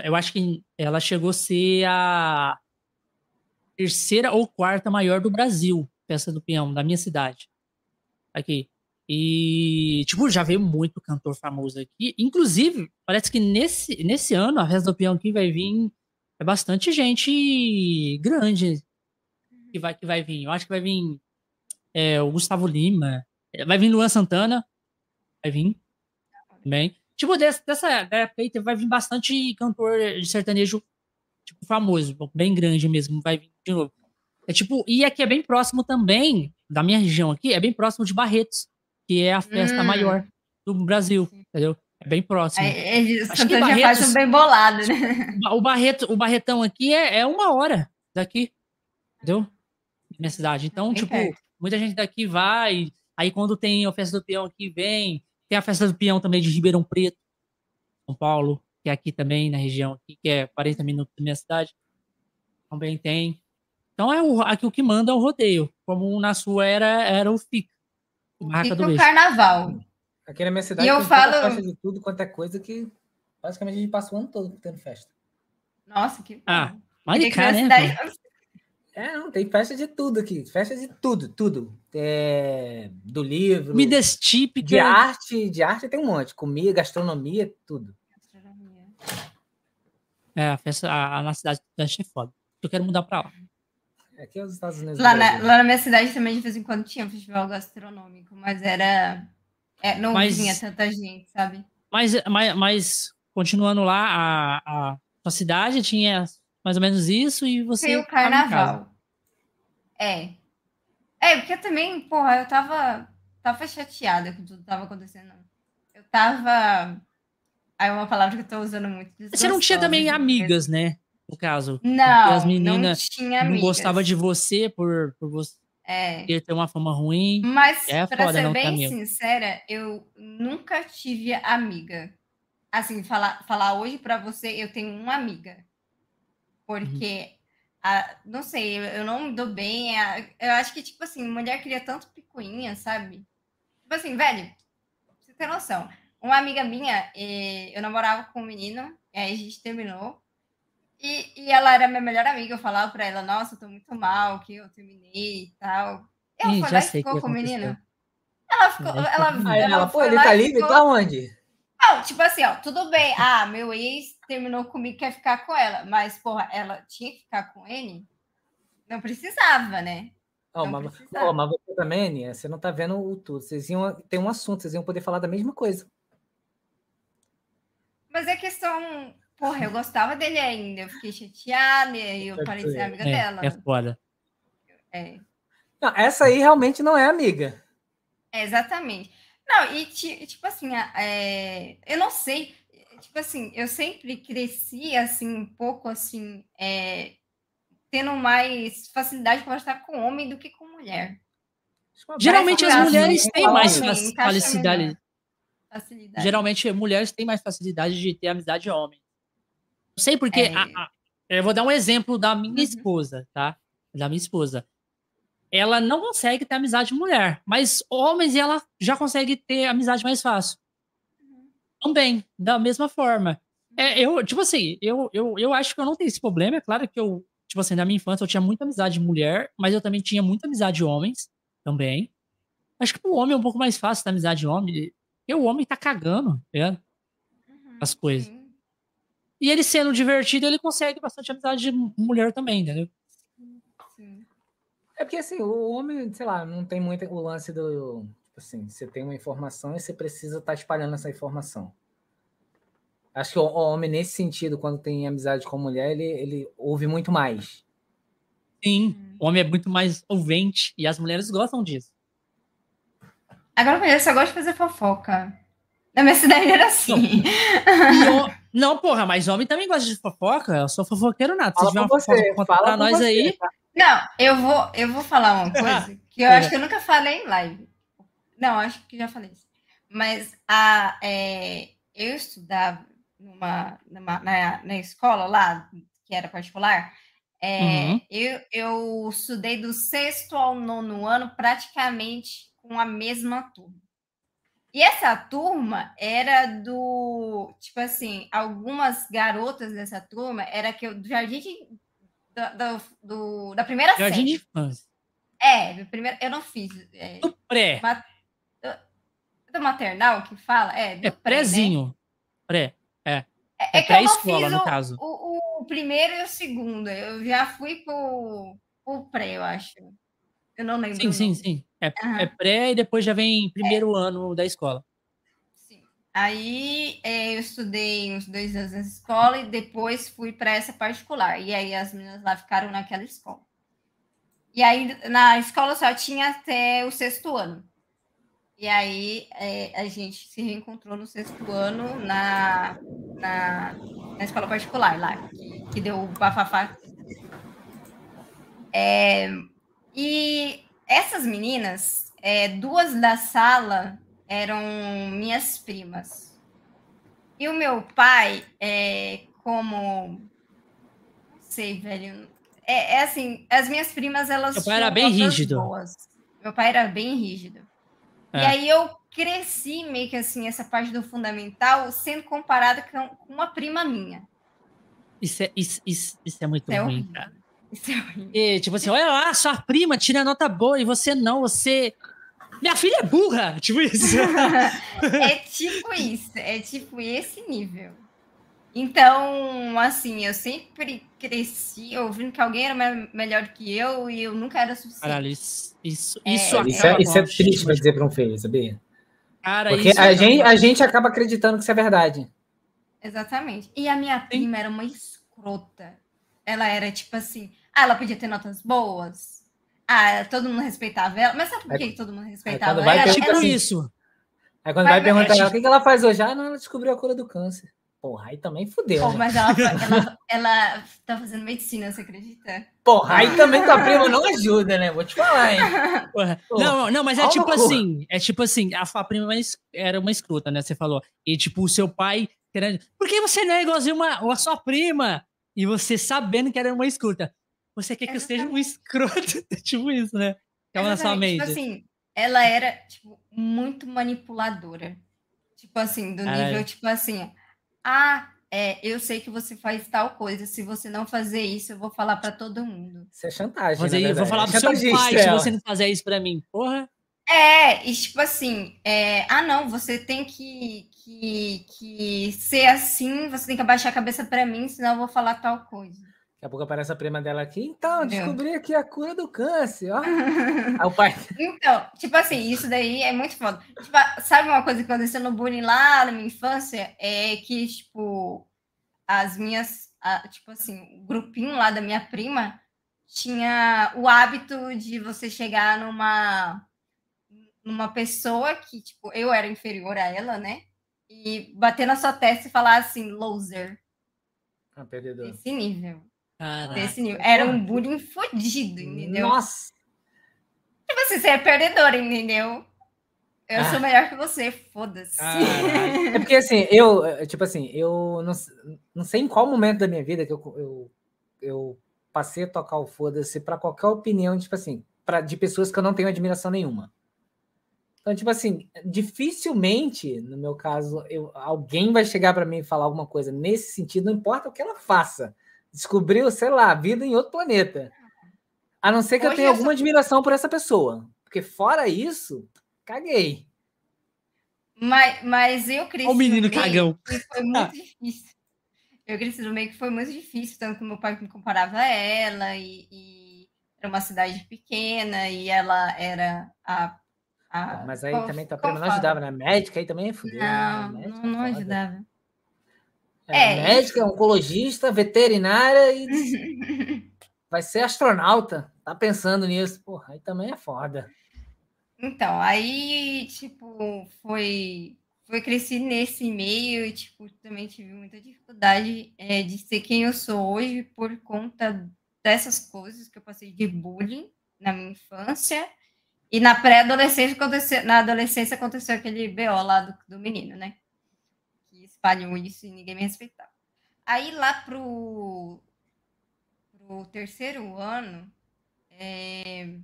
[SPEAKER 3] Eu acho que ela chegou a ser a terceira ou quarta maior do Brasil, Festa do Peão, da minha cidade. Aqui. E, tipo, já veio muito cantor famoso aqui. Inclusive, parece que nesse, nesse ano, a Festa do Peão aqui vai vir é bastante gente grande que vai, que vai vir. Eu acho que vai vir é, o Gustavo Lima, vai vir Luan Santana, vai vir também. Tipo, dessa, dessa época aí vai vir bastante cantor de sertanejo tipo, famoso, bem grande mesmo, vai vir de novo. É tipo, e aqui é bem próximo também, da minha região aqui, é bem próximo de Barretos, que é a festa hum. maior do Brasil, entendeu? É bem próximo. É,
[SPEAKER 2] é, Acho que Barretos, faz um bem bolado, né?
[SPEAKER 3] O, Barreto, o Barretão aqui é, é uma hora daqui, entendeu? Minha cidade. Então, bem tipo, perto. muita gente daqui vai, aí quando tem a festa do peão aqui, vem. Tem a festa do peão também de Ribeirão Preto, São Paulo, que é aqui também, na região aqui, que é 40 minutos da minha cidade. Também tem. Então, é o, aqui o que manda é o rodeio, como na sua era, era o FIC.
[SPEAKER 2] Marca do carnaval.
[SPEAKER 1] Aqui na minha cidade
[SPEAKER 2] e eu falo...
[SPEAKER 1] festa de tudo quanto é coisa que basicamente a gente passa o ano todo tendo festa.
[SPEAKER 2] Nossa, que.
[SPEAKER 3] Ah, Maricá, né? Cidade...
[SPEAKER 1] É, não, tem festa de tudo aqui. Festa de tudo, tudo. É, do livro.
[SPEAKER 3] Comidas típicas.
[SPEAKER 1] De arte, de arte tem um monte. Comida, gastronomia, tudo.
[SPEAKER 3] É, a festa a, a, na cidade da é foda. Eu quero mudar pra lá.
[SPEAKER 1] Aqui é os Estados Unidos.
[SPEAKER 2] Lá na, lá na minha cidade também, de vez em quando, tinha um festival gastronômico, mas era é, não mas, vinha tanta gente, sabe?
[SPEAKER 3] Mas, mas, mas continuando lá, a, a sua cidade tinha mais ou menos isso e você.
[SPEAKER 2] Tem o carnaval. É. É, porque também, porra, eu tava, tava chateada com tudo que tava acontecendo. Eu tava. Aí uma palavra que eu tô usando muito.
[SPEAKER 3] Você não tinha também amigas, né? No caso.
[SPEAKER 2] Não. As meninas não, tinha
[SPEAKER 3] não gostava de você por, por você
[SPEAKER 2] é.
[SPEAKER 3] Ter uma fama ruim.
[SPEAKER 2] Mas, é para ser bem caminho. sincera, eu nunca tive amiga. Assim, falar, falar hoje para você, eu tenho uma amiga. Porque, uhum. a, não sei, eu, eu, não me dou bem. A, eu acho que, tipo assim, mulher queria tanto picuinha, sabe? Tipo assim, velho, você tem noção. Uma amiga minha, eh, eu namorava com um menino, e aí a gente terminou. E, e ela era minha melhor amiga, eu falava pra ela, nossa, eu tô muito mal, que eu terminei e tal. Ela Ih, foi lá e ficou com o menino. Ela ficou. Ela, ela,
[SPEAKER 1] ela, ela, pô, ele tá livre, ficou... tá onde?
[SPEAKER 2] Não, tipo assim, ó, tudo bem. Ah, meu ex terminou comigo, quer ficar com ela. Mas, porra, ela tinha que ficar com ele? Não precisava, né?
[SPEAKER 1] Oh, mas, oh, mas você também, Aninha, você não tá vendo o tudo. Vocês iam ter um assunto, vocês iam poder falar da mesma coisa.
[SPEAKER 2] Mas é questão Porra, eu gostava dele ainda. Eu fiquei chateada e eu parei de ser amiga
[SPEAKER 3] é,
[SPEAKER 2] dela.
[SPEAKER 3] É foda.
[SPEAKER 2] É.
[SPEAKER 1] Não, essa aí realmente não é amiga.
[SPEAKER 2] É, exatamente. Não, e tipo assim, é, eu não sei. Tipo assim, eu sempre cresci assim, um pouco assim, é, tendo mais facilidade para estar com homem do que com mulher.
[SPEAKER 3] Geralmente as mulheres têm mais facilidade. facilidade. Geralmente mulheres têm mais facilidade de ter amizade de homem. Não sei porque. É... A, a, eu vou dar um exemplo da minha uhum. esposa, tá? Da minha esposa. Ela não consegue ter amizade de mulher, mas homens ela já consegue ter amizade mais fácil. Uhum. Também, da mesma forma. É, eu, tipo assim, eu, eu, eu acho que eu não tenho esse problema. É claro que eu, tipo assim, na minha infância eu tinha muita amizade de mulher, mas eu também tinha muita amizade de homens também. Acho que o homem é um pouco mais fácil ter amizade de homem. Porque o homem tá cagando, né? As coisas. Sim. E ele sendo divertido, ele consegue bastante amizade de mulher também, entendeu?
[SPEAKER 1] Sim. É porque assim, o homem, sei lá, não tem muito o lance do. Tipo assim, você tem uma informação e você precisa estar tá espalhando essa informação. Acho que o homem, nesse sentido, quando tem amizade com mulher, ele, ele ouve muito mais.
[SPEAKER 3] Sim, o homem é muito mais ouvinte e as mulheres gostam disso.
[SPEAKER 2] Agora, mulher só gosta de fazer fofoca. Na minha cidade era assim.
[SPEAKER 3] Não, não, porra, mas homem também gosta de fofoca. Eu sou fofoqueiro nada. Se tiver uma
[SPEAKER 1] você, fofoca fala pra nós você, aí.
[SPEAKER 2] Tá? Não, eu vou, eu vou falar uma coisa que eu acho que eu nunca falei em live. Não, acho que já falei isso. Mas a, é, eu estudava numa, numa na, na, escola lá, que era particular. É, uhum. eu, eu estudei do sexto ao nono ano praticamente com a mesma turma. E essa turma era do. Tipo assim, algumas garotas dessa turma era que eu, do jardim de, do, do, da primeira
[SPEAKER 3] jardim série. Jardim de infância.
[SPEAKER 2] É, primeiro, eu não fiz. É,
[SPEAKER 3] do pré.
[SPEAKER 2] Ma, do, do, maternal que fala? É,
[SPEAKER 3] é prézinho. Né? Pré. É. É,
[SPEAKER 2] é, é pré-escola, no caso. O, o, primeiro e o segundo. Eu já fui pro, pro pré, eu acho. Eu não lembro.
[SPEAKER 3] Sim, sim, sim. É, uhum. é pré e depois já vem primeiro é. ano da escola.
[SPEAKER 2] Aí é, eu estudei uns dois anos na escola e depois fui para essa particular. E aí as meninas lá ficaram naquela escola. E aí na escola só tinha até o sexto ano. E aí é, a gente se reencontrou no sexto ano na, na, na escola particular lá, que, que deu o bafafá. É, e essas meninas, é, duas da sala eram minhas primas. E o meu pai, é, como. Não sei, velho. É, é assim, as minhas primas, elas.
[SPEAKER 3] Meu pai era bem rígido.
[SPEAKER 2] Boas. Meu pai era bem rígido. É. E aí eu cresci meio que assim, essa parte do fundamental, sendo comparada com uma prima minha.
[SPEAKER 3] Isso é, isso, isso, isso é muito é ruim, horrível. cara. Isso é horrível. E, tipo assim, olha lá, sua prima tira nota boa e você não, você. Minha filha é burra! Tipo isso.
[SPEAKER 2] é tipo isso, é tipo esse nível. Então, assim, eu sempre cresci ouvindo que alguém era me melhor que eu e eu nunca era suficiente.
[SPEAKER 3] Caralho, isso, isso,
[SPEAKER 1] é, isso, isso, é, isso é triste para dizer para um filho, sabia? Cara, Porque a, é gente, a gente acaba acreditando que isso é verdade.
[SPEAKER 2] Exatamente. E a minha prima Sim. era uma escrota. Ela era tipo assim, ah, ela podia ter notas boas. Ah, todo mundo respeitava ela. Mas sabe por que todo mundo respeitava
[SPEAKER 3] ela? Era tipo isso.
[SPEAKER 1] Aí quando vai, vai perguntar é, ela, o que ela faz hoje? Ah, não, ela descobriu a cura do câncer. Porra, aí também fudeu. Pô,
[SPEAKER 2] né? Mas ela, ela, ela tá fazendo medicina, você acredita?
[SPEAKER 1] Porra, aí também tua prima não ajuda, né? Vou te falar, hein?
[SPEAKER 3] Porra. Não, não, mas é tipo assim, é tipo assim, a sua prima era uma escrota, né? Você falou. E tipo, o seu pai querendo. Por que você não é igualzinho uma, a sua prima? E você sabendo que era uma escrota. Você quer que eu seja um escroto? tipo isso, né?
[SPEAKER 2] É na sua mente. Tipo assim, ela era, tipo, muito manipuladora. Tipo assim, do nível, tipo assim ah, é, eu sei que você faz tal coisa. Se você não fazer isso, eu vou falar para todo mundo.
[SPEAKER 1] Isso é chantagem.
[SPEAKER 3] Mas aí eu vou falar pro seu pai se você não fazer isso para mim. Porra.
[SPEAKER 2] É, e tipo assim, é, ah, não, você tem que, que, que ser assim, você tem que abaixar a cabeça para mim, senão eu vou falar tal coisa.
[SPEAKER 1] Daqui a pouco aparece a prima dela aqui. Então, descobri aqui a cura do câncer, ó.
[SPEAKER 2] Aí o pai. Então, tipo assim, isso daí é muito foda. Tipo, sabe uma coisa que aconteceu no bullying lá na minha infância? É que, tipo, as minhas. A, tipo assim, o grupinho lá da minha prima tinha o hábito de você chegar numa numa pessoa que, tipo, eu era inferior a ela, né? E bater na sua testa e falar assim, loser.
[SPEAKER 1] Ah, perdedor.
[SPEAKER 2] Esse nível. Desse nível. Era um bullying fodido, entendeu?
[SPEAKER 1] Nossa!
[SPEAKER 2] Tipo assim, você é perdedor, entendeu? Eu ah. sou melhor que você, foda-se.
[SPEAKER 1] É porque assim, eu, tipo assim, eu não, não sei em qual momento da minha vida que eu, eu, eu passei a tocar o foda-se para qualquer opinião, tipo assim, pra, de pessoas que eu não tenho admiração nenhuma. Então, tipo assim, dificilmente, no meu caso, eu, alguém vai chegar para mim e falar alguma coisa nesse sentido, não importa o que ela faça descobriu, sei lá, vida em outro planeta. A não ser que Hoje eu tenha alguma admiração por essa pessoa. Porque fora isso, caguei.
[SPEAKER 2] Mas, mas eu cresci.
[SPEAKER 3] O menino cagão.
[SPEAKER 2] Foi muito difícil. Eu cresci no meio que foi muito difícil, tanto que meu pai me comparava a ela, e, e era uma cidade pequena, e ela era a. a
[SPEAKER 1] mas aí também prima não ajudava, né? Médica aí também é fudeu.
[SPEAKER 2] Não, né? não, não ajudava.
[SPEAKER 1] É, é médica, oncologista, veterinária e vai ser astronauta. Tá pensando nisso. Porra, aí também é foda.
[SPEAKER 2] Então, aí, tipo, foi foi crescer nesse meio e, tipo, também tive muita dificuldade é, de ser quem eu sou hoje por conta dessas coisas que eu passei de bullying na minha infância e na pré-adolescência aconteceu, na adolescência aconteceu aquele BO lá do, do menino, né? Espalham isso e ninguém me respeitava. Aí lá pro, pro terceiro ano, é,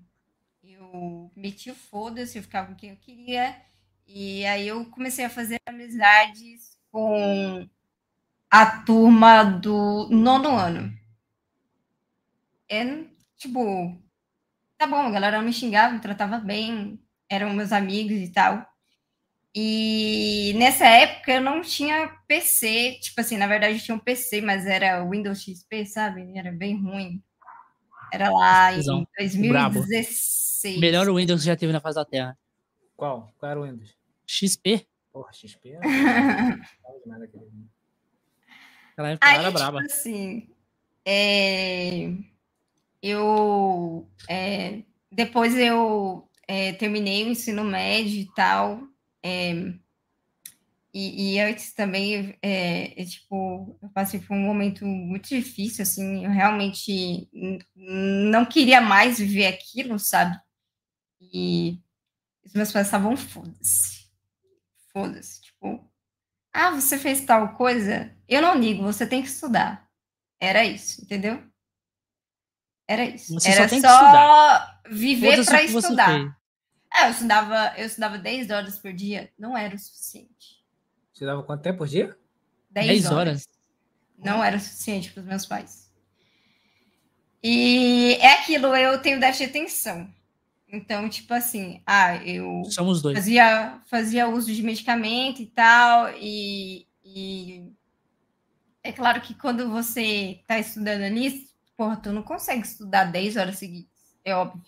[SPEAKER 2] eu meti o foda-se, eu ficava com quem eu queria, e aí eu comecei a fazer amizades com a turma do nono ano. É, tipo, tá bom, a galera me xingava, me tratava bem, eram meus amigos e tal. E nessa época eu não tinha PC, tipo assim, na verdade eu tinha um PC, mas era Windows XP, sabe? Era bem ruim. Era lá em 2016.
[SPEAKER 3] Melhor Windows que já teve na face da Terra.
[SPEAKER 1] Qual? Qual era o Windows?
[SPEAKER 3] XP.
[SPEAKER 1] Porra, XP
[SPEAKER 3] era... Aquela época Aí, era tipo braba.
[SPEAKER 2] assim, é... eu... É... Depois eu é, terminei o ensino médio e tal. É, e, e, antes também, é, é, tipo, eu passei por um momento muito difícil, assim, eu realmente não queria mais viver aquilo, sabe? E os meus pais estavam foda-se. Foda-se, tipo, ah, você fez tal coisa? Eu não ligo, você tem que estudar. Era isso, entendeu? Era isso. Você Era só, só viver para estudar. É, eu estudava, eu estudava 10 horas por dia, não era o suficiente.
[SPEAKER 1] Você dava quanto tempo por dia?
[SPEAKER 2] 10, 10 horas. horas. Não era o suficiente para os meus pais. E é aquilo, eu tenho déficit de atenção. Então, tipo assim, ah, eu
[SPEAKER 3] Somos dois.
[SPEAKER 2] Fazia, fazia uso de medicamento e tal, e, e é claro que quando você está estudando nisso, porra, tu não consegue estudar 10 horas seguidas, é óbvio.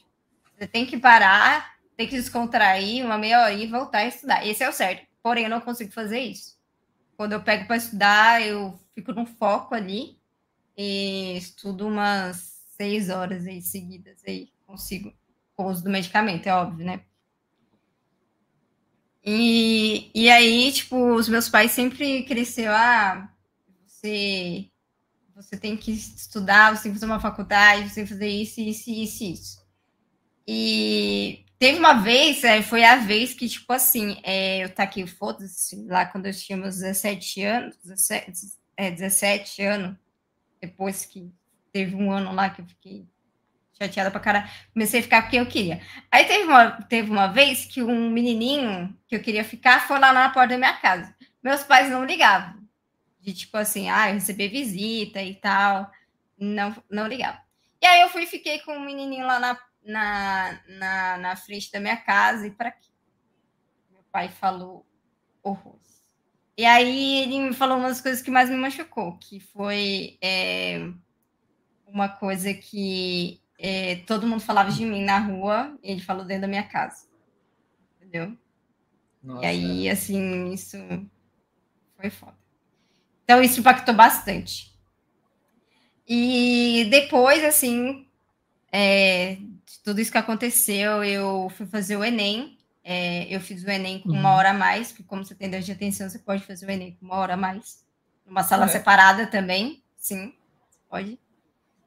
[SPEAKER 2] Você tem que parar, tem que descontrair uma meia hora e voltar a estudar. Esse é o certo. Porém, eu não consigo fazer isso. Quando eu pego para estudar, eu fico no foco ali e estudo umas seis horas aí seguidas aí, consigo, com o uso do medicamento, é óbvio, né? E, e aí, tipo, os meus pais sempre cresceu, ah, você, você tem que estudar, você tem que fazer uma faculdade, você tem que fazer isso, isso, isso, isso. E Teve uma vez, é, foi a vez que, tipo assim, é, eu taquei foda-se lá quando eu tinha meus 17 anos, 17, é, 17 anos, depois que teve um ano lá que eu fiquei chateada pra caralho, comecei a ficar porque eu queria. Aí teve uma, teve uma vez que um menininho que eu queria ficar foi lá na porta da minha casa. Meus pais não ligavam. De tipo assim, ah, eu receber visita e tal. Não, não ligavam. E aí eu fui fiquei com um menininho lá na na, na, na frente da minha casa e para quê? Meu pai falou horror. E aí ele me falou uma das coisas que mais me machucou, que foi é, uma coisa que é, todo mundo falava de mim na rua, ele falou dentro da minha casa. Entendeu? Nossa. E aí, assim, isso foi foda. Então, isso impactou bastante. E depois, assim, é, tudo isso que aconteceu, eu fui fazer o Enem. É, eu fiz o Enem com uma uhum. hora a mais, porque como você tem déficit de atenção, você pode fazer o Enem com uma hora a mais. Numa sala é. separada também, sim, pode.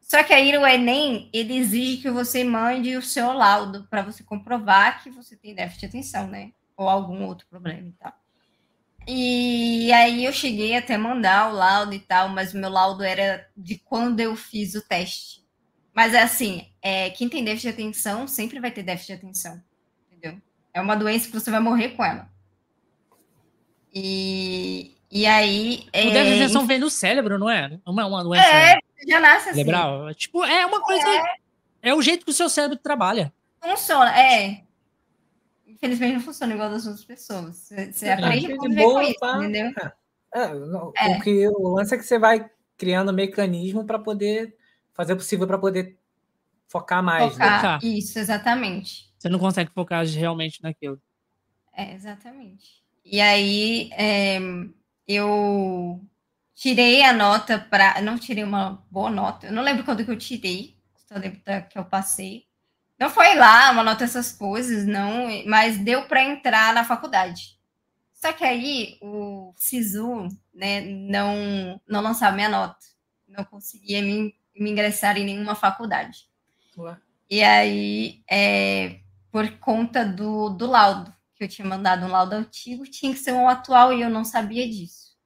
[SPEAKER 2] Só que aí o Enem, ele exige que você mande o seu laudo para você comprovar que você tem déficit de atenção, né? Ou algum outro problema e tal. E aí eu cheguei até mandar o laudo e tal, mas o meu laudo era de quando eu fiz o teste. Mas é assim, é, quem tem déficit de atenção sempre vai ter déficit de atenção, entendeu? É uma doença que você vai morrer com ela. E, e aí.
[SPEAKER 3] O déficit de atenção vem no cérebro, não é? Não é uma doença.
[SPEAKER 2] É, já nasce assim.
[SPEAKER 3] Cerebral. Tipo, é uma coisa. É. é o jeito que o seu cérebro trabalha.
[SPEAKER 2] Funciona, é. Infelizmente não funciona igual das outras pessoas. Você, você aprende a conviver com isso, tá? entendeu?
[SPEAKER 1] É, é. O, que, o lance é que você vai criando mecanismo para poder fazer o possível para poder focar mais.
[SPEAKER 2] Focar, né? isso, exatamente.
[SPEAKER 3] Você não consegue focar realmente naquilo.
[SPEAKER 2] É, exatamente. E aí é, eu tirei a nota para. Não tirei uma boa nota. Eu não lembro quando que eu tirei, só lembro da, que eu passei. Não foi lá uma nota essas coisas, não, mas deu para entrar na faculdade. Só que aí o SISU né, não, não lançava minha nota. Não conseguia me me ingressar em nenhuma faculdade. Ué. E aí, é, por conta do, do laudo, que eu tinha mandado um laudo antigo, tinha que ser um atual e eu não sabia disso.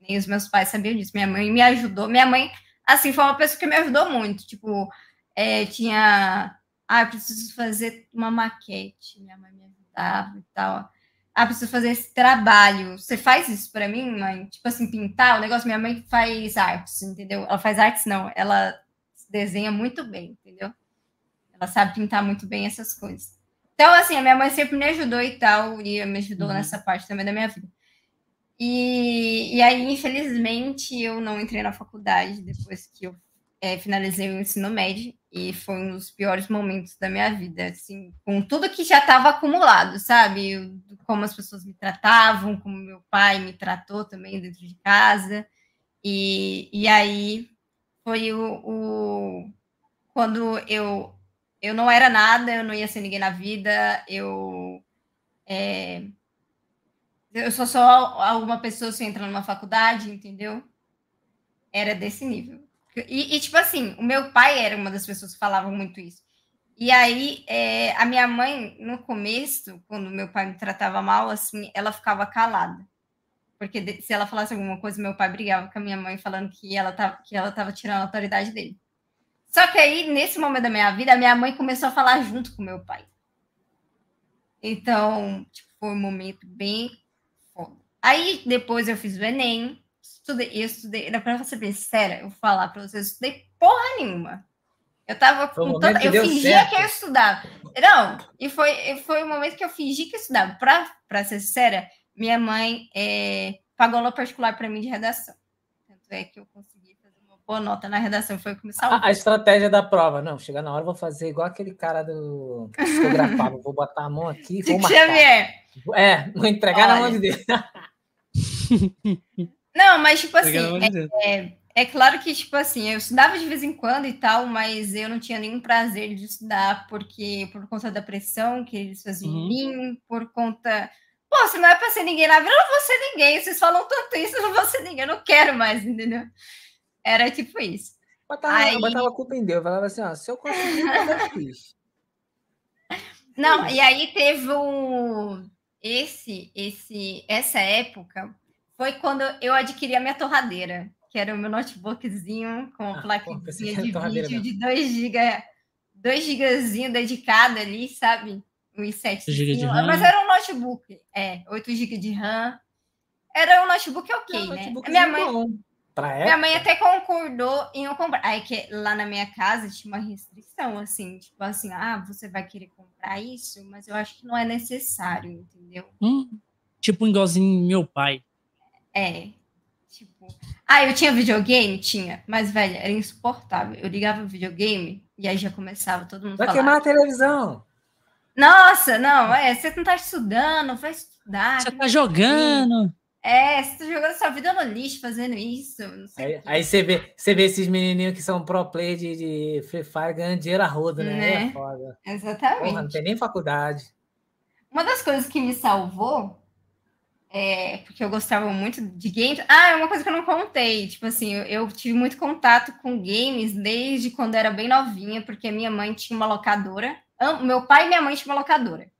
[SPEAKER 2] Nem os meus pais sabiam disso. Minha mãe me ajudou. Minha mãe, assim, foi uma pessoa que me ajudou muito. Tipo, é, tinha. Ah, eu preciso fazer uma maquete. Minha mãe me ajudava e tal ah, preciso fazer esse trabalho. Você faz isso para mim, mãe? Tipo assim, pintar o negócio. Minha mãe faz artes, entendeu? Ela faz artes, não. Ela desenha muito bem, entendeu? Ela sabe pintar muito bem essas coisas. Então, assim, a minha mãe sempre me ajudou e tal, e me ajudou uhum. nessa parte também da minha vida. E, e aí, infelizmente, eu não entrei na faculdade depois que eu é, finalizei o ensino médio. E foi um dos piores momentos da minha vida, assim, com tudo que já estava acumulado, sabe? Como as pessoas me tratavam, como meu pai me tratou também dentro de casa. E, e aí foi o, o quando eu eu não era nada, eu não ia ser ninguém na vida, eu é, eu sou só alguma pessoa se entra numa faculdade, entendeu? Era desse nível. E, e, tipo assim, o meu pai era uma das pessoas que falavam muito isso. E aí, é, a minha mãe, no começo, quando meu pai me tratava mal, assim, ela ficava calada. Porque se ela falasse alguma coisa, meu pai brigava com a minha mãe, falando que ela tava, que ela tava tirando a autoridade dele. Só que aí, nesse momento da minha vida, a minha mãe começou a falar junto com meu pai. Então, tipo, foi um momento bem foda. Aí, depois eu fiz o Enem, estudei, eu estudei, pra você ver, sério, eu vou falar pra vocês, eu estudei porra nenhuma. Eu tava com toda, eu fingia certo. que eu estudava. Não, e foi, foi o momento que eu fingi que eu estudava. Pra, pra ser sincera, minha mãe é, pagou aula particular para mim de redação. Tanto é que eu consegui fazer uma boa nota na redação, foi começar
[SPEAKER 1] a, a estratégia da prova, não, chegar na hora, vou fazer igual aquele cara do psicografado, vou botar a mão aqui, vou marcar. Xavier. É, vou entregar Olha. na mão de Deus.
[SPEAKER 2] Não, mas tipo assim, é, é, é, claro que tipo assim, eu estudava de vez em quando e tal, mas eu não tinha nenhum prazer de estudar porque por conta da pressão que eles faziam uhum. em mim, por conta Pô, se não é pra ser ninguém na vida, eu não vou ser ninguém. Vocês falam tanto isso, eu não vou ser ninguém, eu não quero mais, entendeu? Era tipo isso.
[SPEAKER 1] Botava, Aí... botava a culpa em Deus, falava assim, ó, se eu conseguir, eu fiz.
[SPEAKER 2] Não, e aí teve um. Esse, esse, essa época foi quando eu adquiri a minha torradeira, que era o meu notebookzinho com ah, plaquinha de vídeo de 2 GB, 2 GB dedicado ali, sabe? um i7. GB de RAM. Mas era um notebook, é, 8 GB de RAM. Era um notebook ok, é um né? Minha mãe, bom. minha mãe até concordou em eu comprar. Aí que lá na minha casa tinha uma restrição, assim, tipo assim, ah, você vai querer comprar isso, mas eu acho que não é necessário, entendeu?
[SPEAKER 3] Hum, tipo igualzinho meu pai.
[SPEAKER 2] É, tipo. Ah, eu tinha videogame? Tinha, mas, velho, era insuportável. Eu ligava o videogame e aí já começava todo mundo.
[SPEAKER 1] Vai falar, queimar a televisão.
[SPEAKER 2] Nossa, não, é, você não tá estudando, vai estudar.
[SPEAKER 3] Você tá jogando.
[SPEAKER 2] É, você tá jogando sua vida no lixo fazendo isso.
[SPEAKER 1] Aí, aí, você, vê, você vê esses menininhos que são pro play de, de Free Fire ganhando dinheiro a roda, né?
[SPEAKER 2] né?
[SPEAKER 1] É foda.
[SPEAKER 2] Exatamente.
[SPEAKER 1] Porra, não tem nem faculdade.
[SPEAKER 2] Uma das coisas que me salvou é porque eu gostava muito de games. Ah, é uma coisa que eu não contei. Tipo assim, eu, eu tive muito contato com games desde quando eu era bem novinha, porque a minha mãe tinha uma locadora meu pai e minha mãe tinham uma locadora.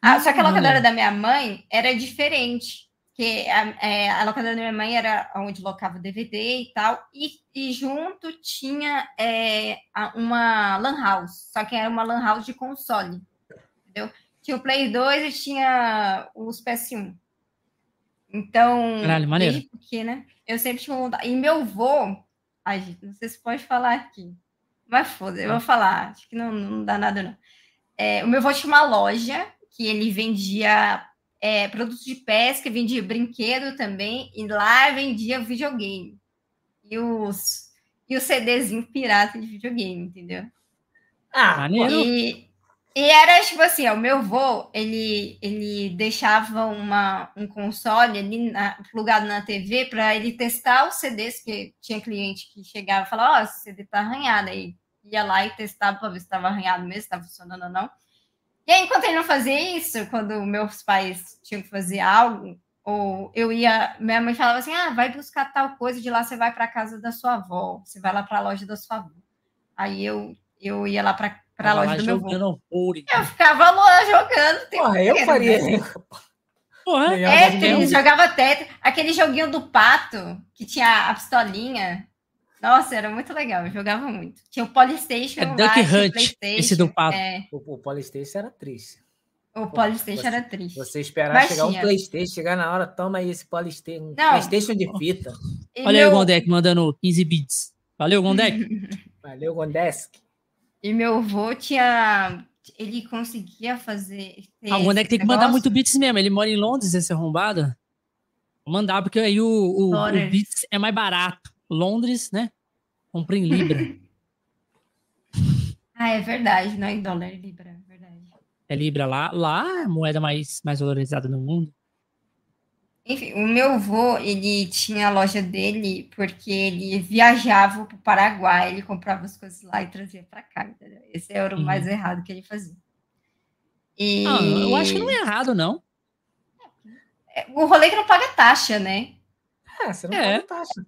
[SPEAKER 2] Ah, só que a locadora da minha mãe era diferente. Que a, é, a locadora da minha mãe era onde locava DVD e tal, e, e junto tinha é, uma lan house, só que era uma lan house de console, entendeu? Tinha o Play 2 e tinha os PS1. Então,
[SPEAKER 3] Caralho, maneiro.
[SPEAKER 2] Porque, né? Eu sempre tinha vontade. E meu avô, ai, gente, não sei se pode falar aqui. Mas foda, eu vou falar, acho que não, não dá nada, não. É, o meu avô tinha uma loja que ele vendia é, produtos de pesca, vendia brinquedo também, e lá vendia videogame. E os, e os CDzinho pirata de videogame, entendeu?
[SPEAKER 3] Ah,
[SPEAKER 2] e, e era tipo assim, o meu avô, ele, ele deixava uma, um console ali na, plugado na TV para ele testar os CDs, que tinha cliente que chegava e falava, ó, oh, esse CD tá arranhado aí ia lá e testava para ver se estava arranhado mesmo, se estava funcionando ou não. E aí, enquanto ele não fazia isso, quando meus pais tinham que fazer algo, ou eu ia, minha mãe falava assim: ah, vai buscar tal coisa, de lá você vai para casa da sua avó, você vai lá para a loja da sua avó. Aí eu, eu ia lá para a loja do meu avô. Eu ficava lá jogando.
[SPEAKER 1] Porra, eu faria.
[SPEAKER 2] Porra, é, Tetris, jogava Tetris, aquele joguinho do pato que tinha a pistolinha. Nossa, era muito legal, eu jogava muito. Tinha o Polystation,
[SPEAKER 3] é Duck Hunt, esse do papo.
[SPEAKER 1] É. O, o Polystation era triste.
[SPEAKER 2] O Polystation era triste.
[SPEAKER 1] Você esperar Mas chegar um Playstation, chegar na hora, toma aí esse Polystation, um Playstation de fita.
[SPEAKER 3] E Olha meu... aí o Gondek mandando 15 bits. Valeu, Gondek.
[SPEAKER 1] Valeu, Gondesk.
[SPEAKER 2] E meu avô tinha... Ele conseguia fazer...
[SPEAKER 3] Ah, o Gondek tem que mandar muito bits mesmo. Ele mora em Londres, esse arrombado. Vou mandar, porque aí o, o, o bits é mais barato. Londres, né? Compra em Libra.
[SPEAKER 2] Ah, é verdade, não é em dólar, é libra, é verdade.
[SPEAKER 3] É libra lá, lá é a moeda mais, mais valorizada do mundo.
[SPEAKER 2] Enfim, o meu avô, ele tinha a loja dele porque ele viajava para o Paraguai, ele comprava as coisas lá e trazia para cá. Entendeu? Esse era o uhum. mais errado que ele fazia.
[SPEAKER 3] E... Ah, eu acho que não é errado, não.
[SPEAKER 2] É, o rolê que não paga taxa, né?
[SPEAKER 1] É, você não é. paga taxa.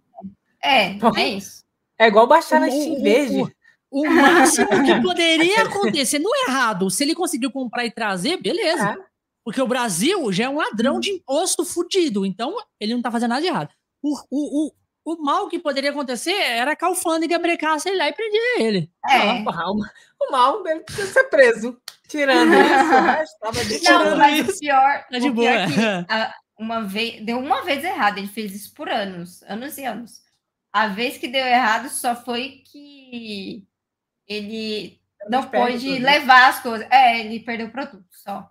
[SPEAKER 2] É, é isso.
[SPEAKER 1] É igual baixar na Steam Verde.
[SPEAKER 3] O, o máximo que poderia acontecer, não é errado. Se ele conseguiu comprar e trazer, beleza. É. Porque o Brasil já é um ladrão de imposto fudido. Então, ele não tá fazendo nada de errado. O, o, o, o mal que poderia acontecer era que a alfândega brecasse ele lá e prendia ele.
[SPEAKER 1] É. o mal dele precisa ser preso. Tirando isso,
[SPEAKER 2] tava de Não, mas o pior, tá de boa. É que, uma vez, deu uma vez errado, ele fez isso por anos, anos e anos. A vez que deu errado só foi que ele não pôde levar as coisas. É, ele perdeu o produto só.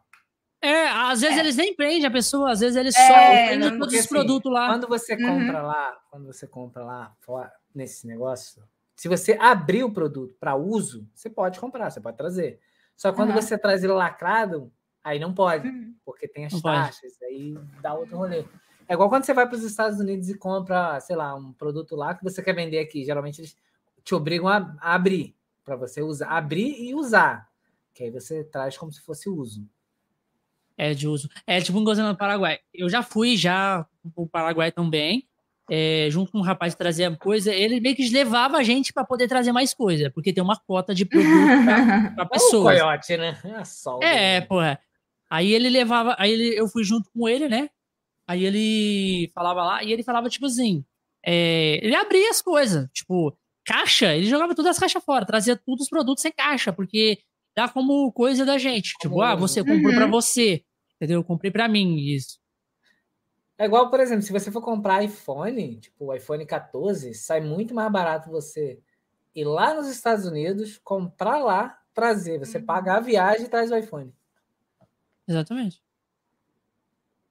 [SPEAKER 3] É, às vezes é. eles nem prendem a pessoa, às vezes eles é, só prendem todos os assim, produtos lá.
[SPEAKER 1] Quando você uhum. compra lá, quando você compra lá nesse negócio, se você abrir o produto para uso, você pode comprar, você pode trazer. Só que quando uhum. você traz ele lacrado, aí não pode, uhum. porque tem as não taxas, pode. aí dá outro rolê. É igual quando você vai para os Estados Unidos e compra, sei lá, um produto lá que você quer vender aqui. Geralmente eles te obrigam a, a abrir, para você usar, abrir e usar. Que aí você traz como se fosse uso.
[SPEAKER 3] É de uso. É tipo um gozando no Paraguai. Eu já fui já pro Paraguai também, é, junto com um rapaz que trazia coisa. Ele meio que levava a gente para poder trazer mais coisa, porque tem uma cota de produto para pessoas.
[SPEAKER 1] É o coiote, né?
[SPEAKER 3] É, é porra. Aí ele levava, aí ele, eu fui junto com ele, né? Aí ele falava lá, e ele falava, tipo assim, é, ele abria as coisas, tipo, caixa, ele jogava todas as caixas fora, trazia todos os produtos sem caixa, porque dá como coisa da gente. Tipo, ah, você comprou uhum. para você, entendeu? Eu comprei para mim isso.
[SPEAKER 1] É igual, por exemplo, se você for comprar iPhone, tipo o iPhone 14, sai muito mais barato você ir lá nos Estados Unidos, comprar lá, trazer. Você uhum. paga a viagem e traz o iPhone.
[SPEAKER 3] Exatamente.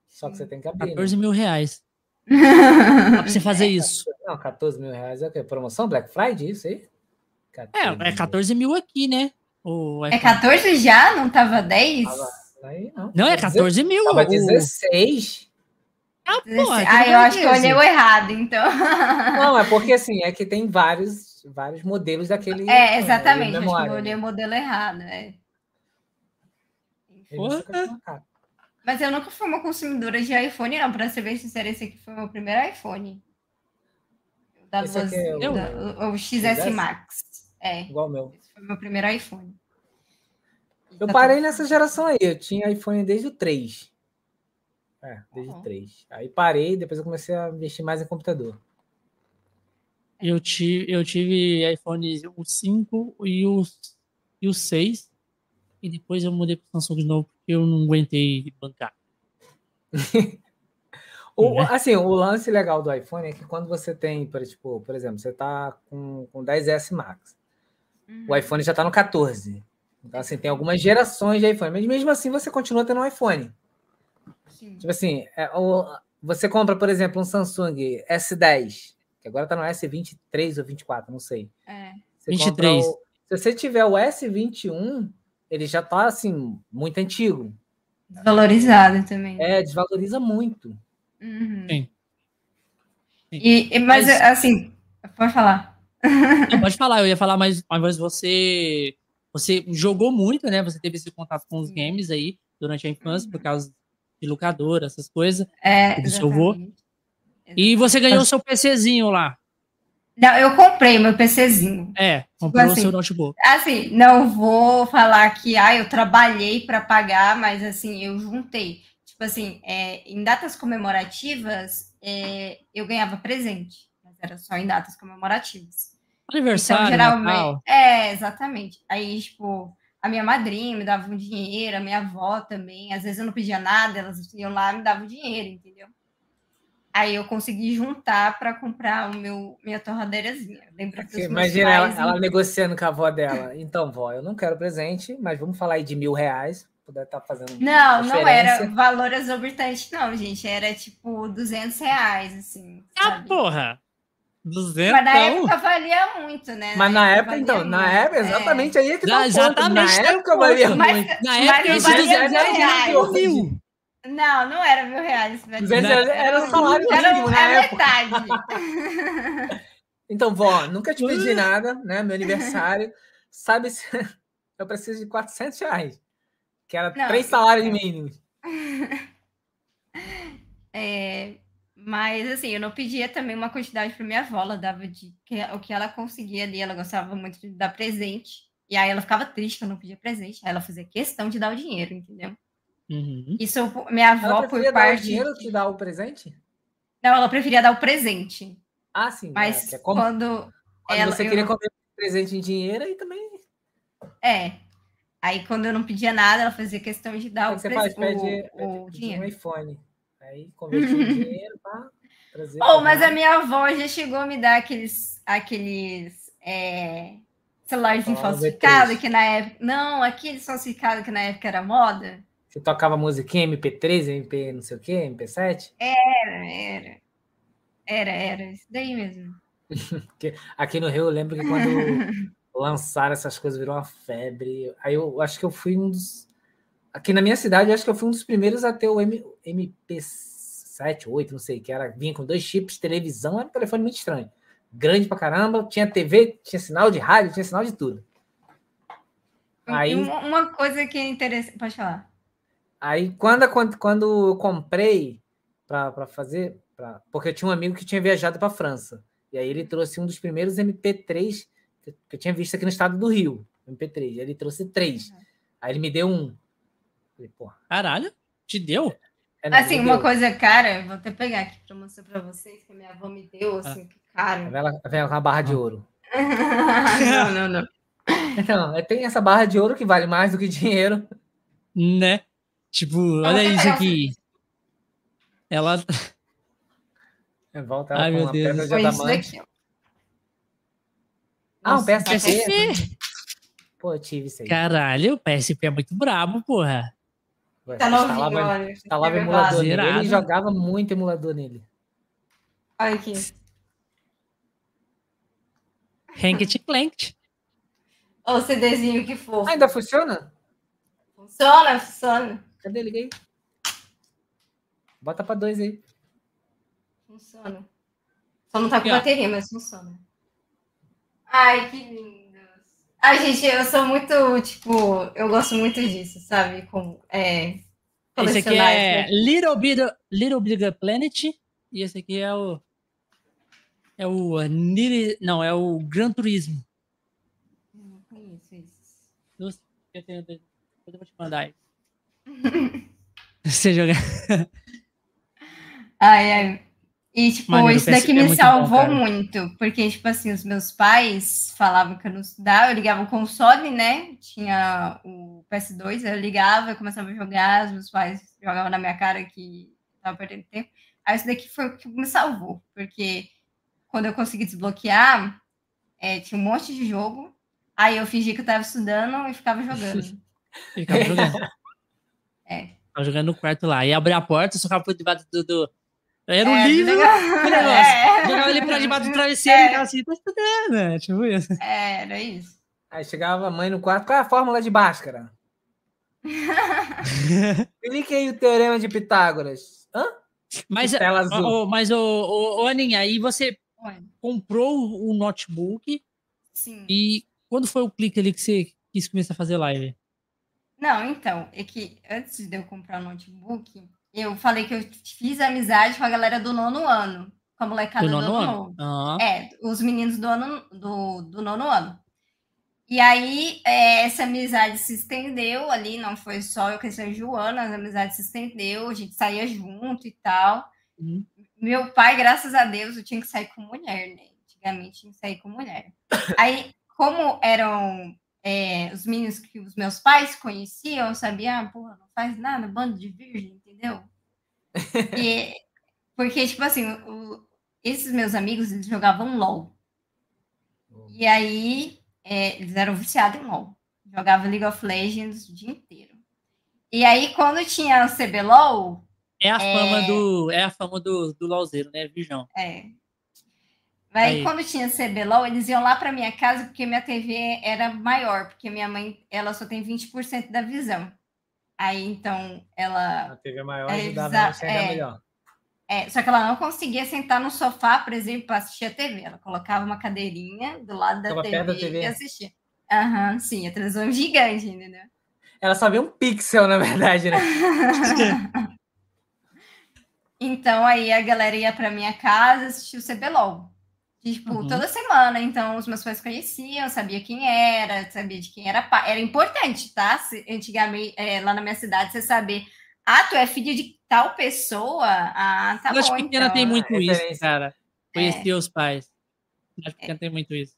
[SPEAKER 1] Só que você tem que abrir.
[SPEAKER 3] 14 né? mil reais. pra você fazer isso.
[SPEAKER 1] Não, 14 mil reais é o quê? Promoção Black Friday, isso aí?
[SPEAKER 3] É, é 14 mil aqui, né? O
[SPEAKER 2] é 14 já? Não tava 10?
[SPEAKER 3] aí, não. não, é 14 mil.
[SPEAKER 1] Tava 16.
[SPEAKER 2] Ah, porra, ah, eu acho que eu olhei o errado, então.
[SPEAKER 1] Não, é porque assim, é que tem vários, vários modelos daquele.
[SPEAKER 2] É, exatamente. É, acho que eu olhei né? o modelo errado, é. Mas eu nunca fui uma consumidora de iPhone, não. Para ser bem sincera, esse aqui foi o meu primeiro iPhone. Da esse duas, é o, da, o, XS, XS Max. É.
[SPEAKER 1] Igual o meu.
[SPEAKER 2] Foi meu primeiro iPhone.
[SPEAKER 1] Eu parei nessa geração aí. Eu tinha iPhone desde o 3. É, desde o uhum. 3. Aí parei, depois eu comecei a investir mais em computador.
[SPEAKER 3] Eu tive, eu tive iPhone o 5 e o, e o 6. E depois eu mudei para o Samsung de novo porque eu não aguentei bancar.
[SPEAKER 1] o, é. Assim, o lance legal do iPhone é que quando você tem, por, tipo, por exemplo, você está com, com 10S Max. Uhum. O iPhone já está no 14. Então, assim, tem algumas gerações de iPhone, mas mesmo assim você continua tendo um iPhone. Sim. Tipo assim, é, o, você compra, por exemplo, um Samsung S10, que agora está no S23 ou 24, não sei.
[SPEAKER 2] É.
[SPEAKER 3] Você 23. O,
[SPEAKER 1] se você tiver o S21, ele já está assim, muito antigo.
[SPEAKER 2] Desvalorizado também.
[SPEAKER 1] É, desvaloriza muito.
[SPEAKER 2] Uhum. Sim. E, mas, mas, assim, pode falar.
[SPEAKER 3] Não, pode falar, eu ia falar, mas, mas você você jogou muito, né? Você teve esse contato com os games aí durante a infância, por causa de locadora, essas coisas.
[SPEAKER 2] É, do seu avô.
[SPEAKER 3] E você ganhou o seu PCzinho lá.
[SPEAKER 2] Não, eu comprei meu PCzinho.
[SPEAKER 3] É, tipo comprou assim, o seu notebook.
[SPEAKER 2] Assim, não vou falar que ah, eu trabalhei para pagar, mas assim, eu juntei. Tipo assim, é, em datas comemorativas, é, eu ganhava presente, mas era só em datas comemorativas.
[SPEAKER 3] Aniversário, então, geralmente, Natal.
[SPEAKER 2] É, exatamente. Aí, tipo, a minha madrinha me dava um dinheiro, a minha avó também. Às vezes eu não pedia nada, elas iam lá e me davam dinheiro, entendeu? Aí eu consegui juntar para comprar o meu minha torradeirazinha.
[SPEAKER 1] Lembra que Imagina ela, ela, negociando com a avó dela. Então, vó, eu não quero presente, mas vamos falar aí de mil reais. Puder estar tá fazendo.
[SPEAKER 2] Não, não era valor exorbitante, não, gente. Era tipo 200 reais, assim.
[SPEAKER 3] Ah, porra!
[SPEAKER 2] 200? Mas na época valia muito, né?
[SPEAKER 1] Mas na, época, então, muito. na época, exatamente é. aí é que tá Exatamente. Na época valia muito. Na época,
[SPEAKER 2] esse 200 era mil. Não, não era mil reais. 200
[SPEAKER 1] era o salário mínimo na época. metade. então, vó, nunca te pedi nada, né? Meu aniversário. Sabe se eu preciso de 400 reais. Que era não, três salários mínimos.
[SPEAKER 2] É, mas, assim, eu não pedia também uma quantidade para minha avó, ela dava de que, o que ela conseguia ali, ela gostava muito de dar presente. E aí ela ficava triste que eu não pedia presente, aí ela fazia questão de dar o dinheiro, entendeu? Uhum. Isso, minha avó, ela por parte. Dar o
[SPEAKER 1] dinheiro que dá o presente?
[SPEAKER 2] Não, ela preferia dar o presente.
[SPEAKER 1] Ah, sim.
[SPEAKER 2] Mas é, é como... quando. quando ela,
[SPEAKER 1] você queria comer presente em dinheiro e também.
[SPEAKER 2] É. Aí quando eu não pedia nada, ela fazia questão de dar o,
[SPEAKER 1] você faz, pede, o, o dinheiro. um iPhone. Aí converti o dinheiro para trazer.
[SPEAKER 2] Oh, mas a minha avó já chegou a me dar aqueles, aqueles é, celularzinho falsificado que na época. Não, aqueles falsificados que na época era moda.
[SPEAKER 1] Você tocava musiquinha MP3, MP não sei o quê, MP7?
[SPEAKER 2] Era, era. Era, era. Isso daí mesmo.
[SPEAKER 1] Aqui no Rio eu lembro que quando lançaram essas coisas virou uma febre. Aí eu acho que eu fui um dos Aqui na minha cidade, acho que eu fui um dos primeiros a ter o M, MP7, 8, não sei, que era, vinha com dois chips, televisão, era um telefone muito estranho. Grande pra caramba, tinha TV, tinha sinal de rádio, tinha sinal de tudo.
[SPEAKER 2] Aí, uma coisa que é interessante, pode falar.
[SPEAKER 1] Aí, quando, quando, quando eu comprei para fazer, pra, porque eu tinha um amigo que tinha viajado para França, e aí ele trouxe um dos primeiros MP3 que eu tinha visto aqui no estado do Rio, MP3. Ele trouxe três. Uhum. Aí ele me deu um.
[SPEAKER 3] Falei, porra. Caralho, te deu?
[SPEAKER 2] É, assim, uma deu. coisa cara, vou até pegar aqui para mostrar para vocês que a minha avó me deu, assim, ah. que cara.
[SPEAKER 1] Vem com a barra de ouro.
[SPEAKER 2] não, não, não.
[SPEAKER 1] Então, é, tem essa barra de ouro que vale mais do que dinheiro.
[SPEAKER 3] Né? Tipo, olha isso aqui. Ela.
[SPEAKER 1] É, volta Ai, meu Deus. Foi isso daqui, ó. Ah, um PSP. PSP. Pô, eu tive isso aí.
[SPEAKER 3] Caralho, o PSP é muito brabo, porra.
[SPEAKER 2] Tá novinho, olha.
[SPEAKER 1] Instalava emulador nele. Ele jogava muito emulador nele.
[SPEAKER 2] Olha aqui.
[SPEAKER 3] Hank Clank.
[SPEAKER 2] Olha o CDzinho que for.
[SPEAKER 1] Ainda funciona?
[SPEAKER 2] Funciona, funciona.
[SPEAKER 1] Cadê? Liguei. Bota pra dois aí.
[SPEAKER 2] Funciona. Só não tá com bateria, mas funciona. Ai, que lindo. Ai, gente, eu sou muito, tipo, eu gosto muito disso, sabe? Com, é,
[SPEAKER 3] esse aqui é né? Little, Big, Little Big Planet e esse aqui é o é o não, é o Gran Turismo.
[SPEAKER 2] Não conheço isso.
[SPEAKER 3] Eu, tenho, eu vou te mandar aí. Você jogar.
[SPEAKER 2] Ai, ai. E, tipo, Mano, isso daqui me é salvou bom, muito, porque, tipo assim, os meus pais falavam que eu não estudava, eu ligava o console, né? Tinha o PS2, eu ligava, eu começava a jogar, os meus pais jogavam na minha cara que tava perdendo tempo. Aí isso daqui foi o que me salvou, porque quando eu consegui desbloquear, é, tinha um monte de jogo, aí eu fingi que eu tava estudando e ficava jogando.
[SPEAKER 3] ficava jogando. É. Tava jogando no quarto lá, e abria a porta, só ficava por debaixo do, do era um é, livro, o negócio. É. Jogava ele pra debaixo do travesseiro é. e ficava assim, tá estudando, né? Tipo isso.
[SPEAKER 2] É, era isso.
[SPEAKER 1] Aí chegava a mãe no quarto, qual é a fórmula de Bhaskara? Explique aí o teorema de Pitágoras. Hã?
[SPEAKER 3] Mas, oh, mas ô, oh, oh, Aninha, aí você Oi. comprou o notebook
[SPEAKER 2] Sim.
[SPEAKER 3] e quando foi o clique ali que você quis começar a fazer live?
[SPEAKER 2] Não, então, é que antes de eu comprar o notebook, eu falei que eu fiz amizade com a galera do nono ano, com a molecada do nono, do ano. Uhum. É, os meninos do, ano, do, do nono ano. E aí, é, essa amizade se estendeu ali, não foi só eu que a Joana, a amizade se estendeu, a gente saía junto e tal. Uhum. Meu pai, graças a Deus, eu tinha que sair com mulher, né? Antigamente tinha que sair com mulher. aí, como eram é, os meninos que os meus pais conheciam, sabia, ah, porra, não faz nada, bando de virgem, entendeu? E, porque, tipo assim, o, esses meus amigos, eles jogavam LOL. E aí, é, eles eram viciados em LOL. Jogavam League of Legends o dia inteiro. E aí, quando tinha CBLOL...
[SPEAKER 3] É a é... fama do, é a fama do, do LOLzeiro, né, Vijão?
[SPEAKER 2] É. Aí, aí, quando tinha CBLOL, eles iam lá para minha casa porque minha TV era maior, porque minha mãe, ela só tem 20% da visão. Aí, então, ela...
[SPEAKER 1] A TV maior ajudava a enxergar é, melhor.
[SPEAKER 2] É, só que ela não conseguia sentar no sofá, por exemplo, para assistir a TV. Ela colocava uma cadeirinha do lado da, TV, da TV, e assistia. Aham, uhum, sim, a televisão gigante, entendeu?
[SPEAKER 1] Ela só vê um pixel, na verdade, né?
[SPEAKER 2] então, aí a galera ia para minha casa assistir o CBLOL. Tipo, uhum. toda semana. Então, os meus pais conheciam, sabia quem era, sabia de quem era pai. Era importante, tá? Se, antigamente, é, lá na minha cidade, você saber. Ah, tu é filho de tal pessoa? Ah, tá
[SPEAKER 3] Nas bom. pequena então. tem muito é, isso, cara. Conhecer é. os pais. Nas pequena é. tem muito isso.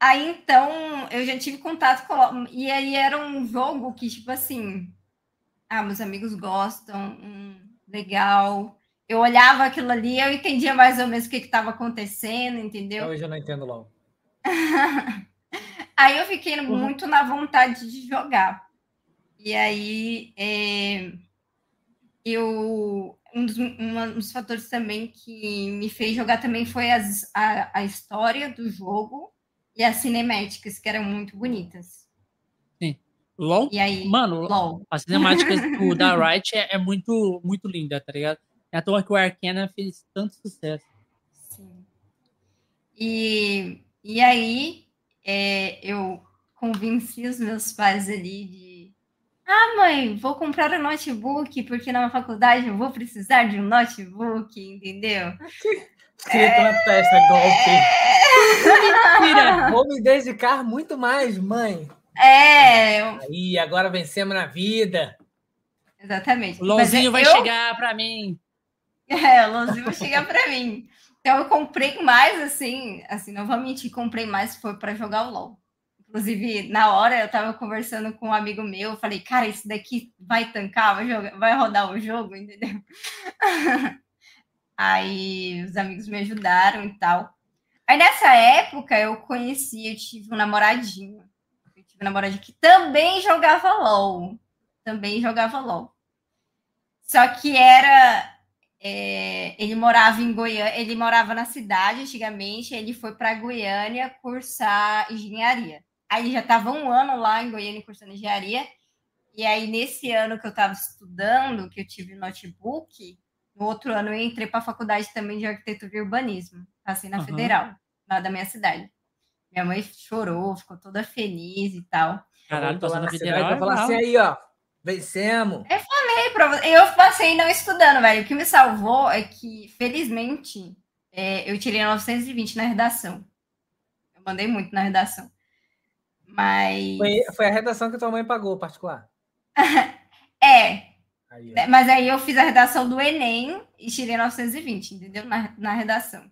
[SPEAKER 2] Aí, então, eu já tive contato com... E aí era um jogo que, tipo assim... Ah, meus amigos gostam, hum, legal eu olhava aquilo ali, eu entendia mais ou menos o que estava acontecendo, entendeu?
[SPEAKER 1] Hoje eu não entendo logo.
[SPEAKER 2] aí eu fiquei uhum. muito na vontade de jogar. E aí é, eu um dos, um dos fatores também que me fez jogar também foi as, a, a história do jogo e as cinemáticas, que eram muito bonitas.
[SPEAKER 3] Sim. LOL?
[SPEAKER 2] E aí,
[SPEAKER 3] Mano, LOL. as cinemáticas do, da Riot é, é, muito, muito linda, tá ligado? É à toa que o Arcana fez tanto sucesso.
[SPEAKER 2] Sim. E, e aí é, eu convenci os meus pais ali de ah, mãe, vou comprar um notebook, porque na faculdade eu vou precisar de um notebook, entendeu?
[SPEAKER 1] Escrito na testa, golpe. Mentira, vou me dedicar muito mais, mãe.
[SPEAKER 2] É.
[SPEAKER 1] Aí, agora vencemos na vida.
[SPEAKER 2] Exatamente.
[SPEAKER 3] O LOLzinho vai eu... chegar para mim.
[SPEAKER 2] É, o LOLzinho vai chegar para mim. Então eu comprei mais, assim, assim, não vou mentir, comprei mais foi para jogar o LOL. Inclusive, na hora eu tava conversando com um amigo meu, eu falei, cara, isso daqui vai tancar, vai, jogar, vai rodar o jogo, entendeu? Aí os amigos me ajudaram e tal. Aí nessa época eu conheci, eu tive um namoradinho. Eu tive um namoradinho que também jogava LOL. Também jogava LOL. Só que era é, ele morava em Goiânia, ele morava na cidade antigamente, ele foi para Goiânia cursar engenharia. Aí ele já estava um ano lá em Goiânia cursando engenharia, e aí nesse ano que eu estava estudando, que eu tive notebook, no outro ano eu entrei para a faculdade também de arquitetura e urbanismo, passei na uhum. Federal, lá da minha cidade. Minha mãe chorou, ficou toda feliz e tal.
[SPEAKER 3] Caralho, passou na Federal. Vai
[SPEAKER 1] falar assim aí, ó. Vencemos.
[SPEAKER 2] Eu falei pra você. Eu passei não estudando, velho. O que me salvou é que, felizmente, é, eu tirei 920 na redação. Eu mandei muito na redação. Mas.
[SPEAKER 1] Foi, foi a redação que tua mãe pagou, particular.
[SPEAKER 2] é. Aí, Mas aí eu fiz a redação do Enem e tirei 920, entendeu? Na, na redação.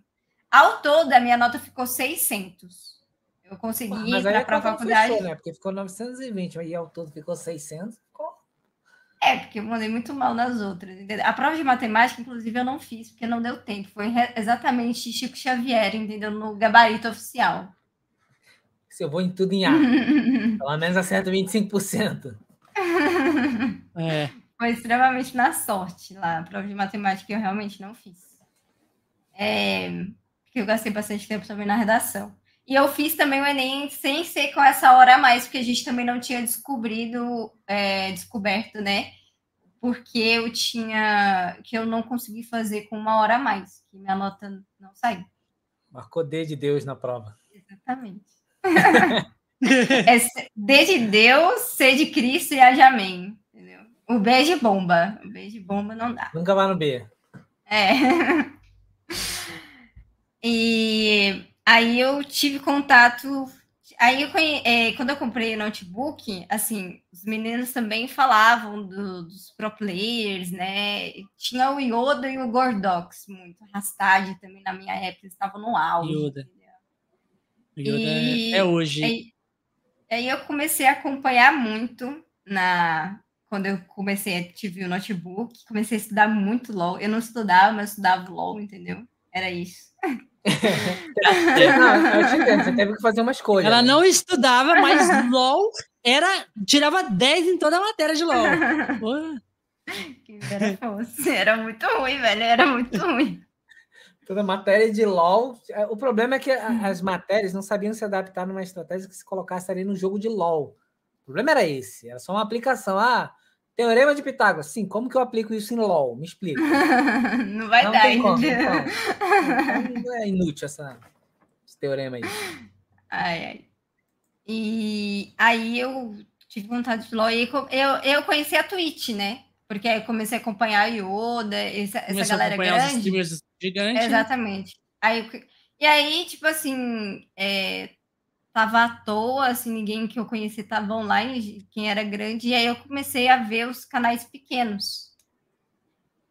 [SPEAKER 2] Ao todo, a minha nota ficou 600. Eu consegui Mas entrar para a faculdade.
[SPEAKER 1] Fechou, né? Porque ficou 920, e ao todo ficou 600.
[SPEAKER 2] É, porque eu mandei muito mal nas outras. Entendeu? A prova de matemática, inclusive, eu não fiz, porque não deu tempo. Foi exatamente Chico Xavier, entendeu? No gabarito oficial.
[SPEAKER 1] Se eu vou em tudo em A, pelo menos acerto 25%.
[SPEAKER 2] é. Foi extremamente na sorte lá. A prova de matemática eu realmente não fiz. É, porque eu gastei bastante tempo também na redação. E eu fiz também o Enem sem ser com essa hora a mais, porque a gente também não tinha descobrido, é, descoberto, né? Porque eu tinha, que eu não consegui fazer com uma hora a mais, que minha nota não saiu.
[SPEAKER 1] Marcou D de Deus na prova.
[SPEAKER 2] Exatamente. é D de Deus, C de Cristo e A de Amém. Entendeu? O B é de bomba. O B de bomba não dá.
[SPEAKER 1] Nunca vai no B.
[SPEAKER 2] É. e Aí eu tive contato. Aí eu conhe... é, quando eu comprei o notebook, assim, os meninos também falavam do, dos pro players, né? Tinha o Yoda e o Gordox, muito. Rastad também na minha época, eles estavam no auge.
[SPEAKER 3] Yoda. Yoda e... é hoje.
[SPEAKER 2] Aí, aí eu comecei a acompanhar muito na, quando eu comecei, tive o notebook, comecei a estudar muito LOL. Eu não estudava, mas eu estudava LOL, entendeu? Era isso.
[SPEAKER 1] não, eu te entendo, você teve que fazer uma escolha.
[SPEAKER 3] Ela né? não estudava, mas LOL era. tirava 10 em toda a matéria de LOL.
[SPEAKER 2] Que era, fosse. era muito ruim, velho. Era muito ruim.
[SPEAKER 1] Toda matéria de LOL. É, o problema é que as matérias não sabiam se adaptar numa estratégia que se colocasse ali no jogo de LOL. O problema era esse. Era só uma aplicação. Ah, teorema de Pitágoras. Sim, como que eu aplico isso em LOL? Me explica.
[SPEAKER 2] não vai não dar, tem como,
[SPEAKER 1] então. É inútil essa, esse teorema aí.
[SPEAKER 2] Ai, ai. E aí eu tive vontade de LOL. E eu, eu conheci a Twitch, né? Porque aí eu comecei a acompanhar a Yoda, essa, essa galera grande. Os
[SPEAKER 3] gigantes. Né?
[SPEAKER 2] Exatamente. Aí, e aí, tipo assim, é, tava à toa, assim, ninguém que eu conheci tava online, quem era grande, e aí eu comecei a ver os canais pequenos.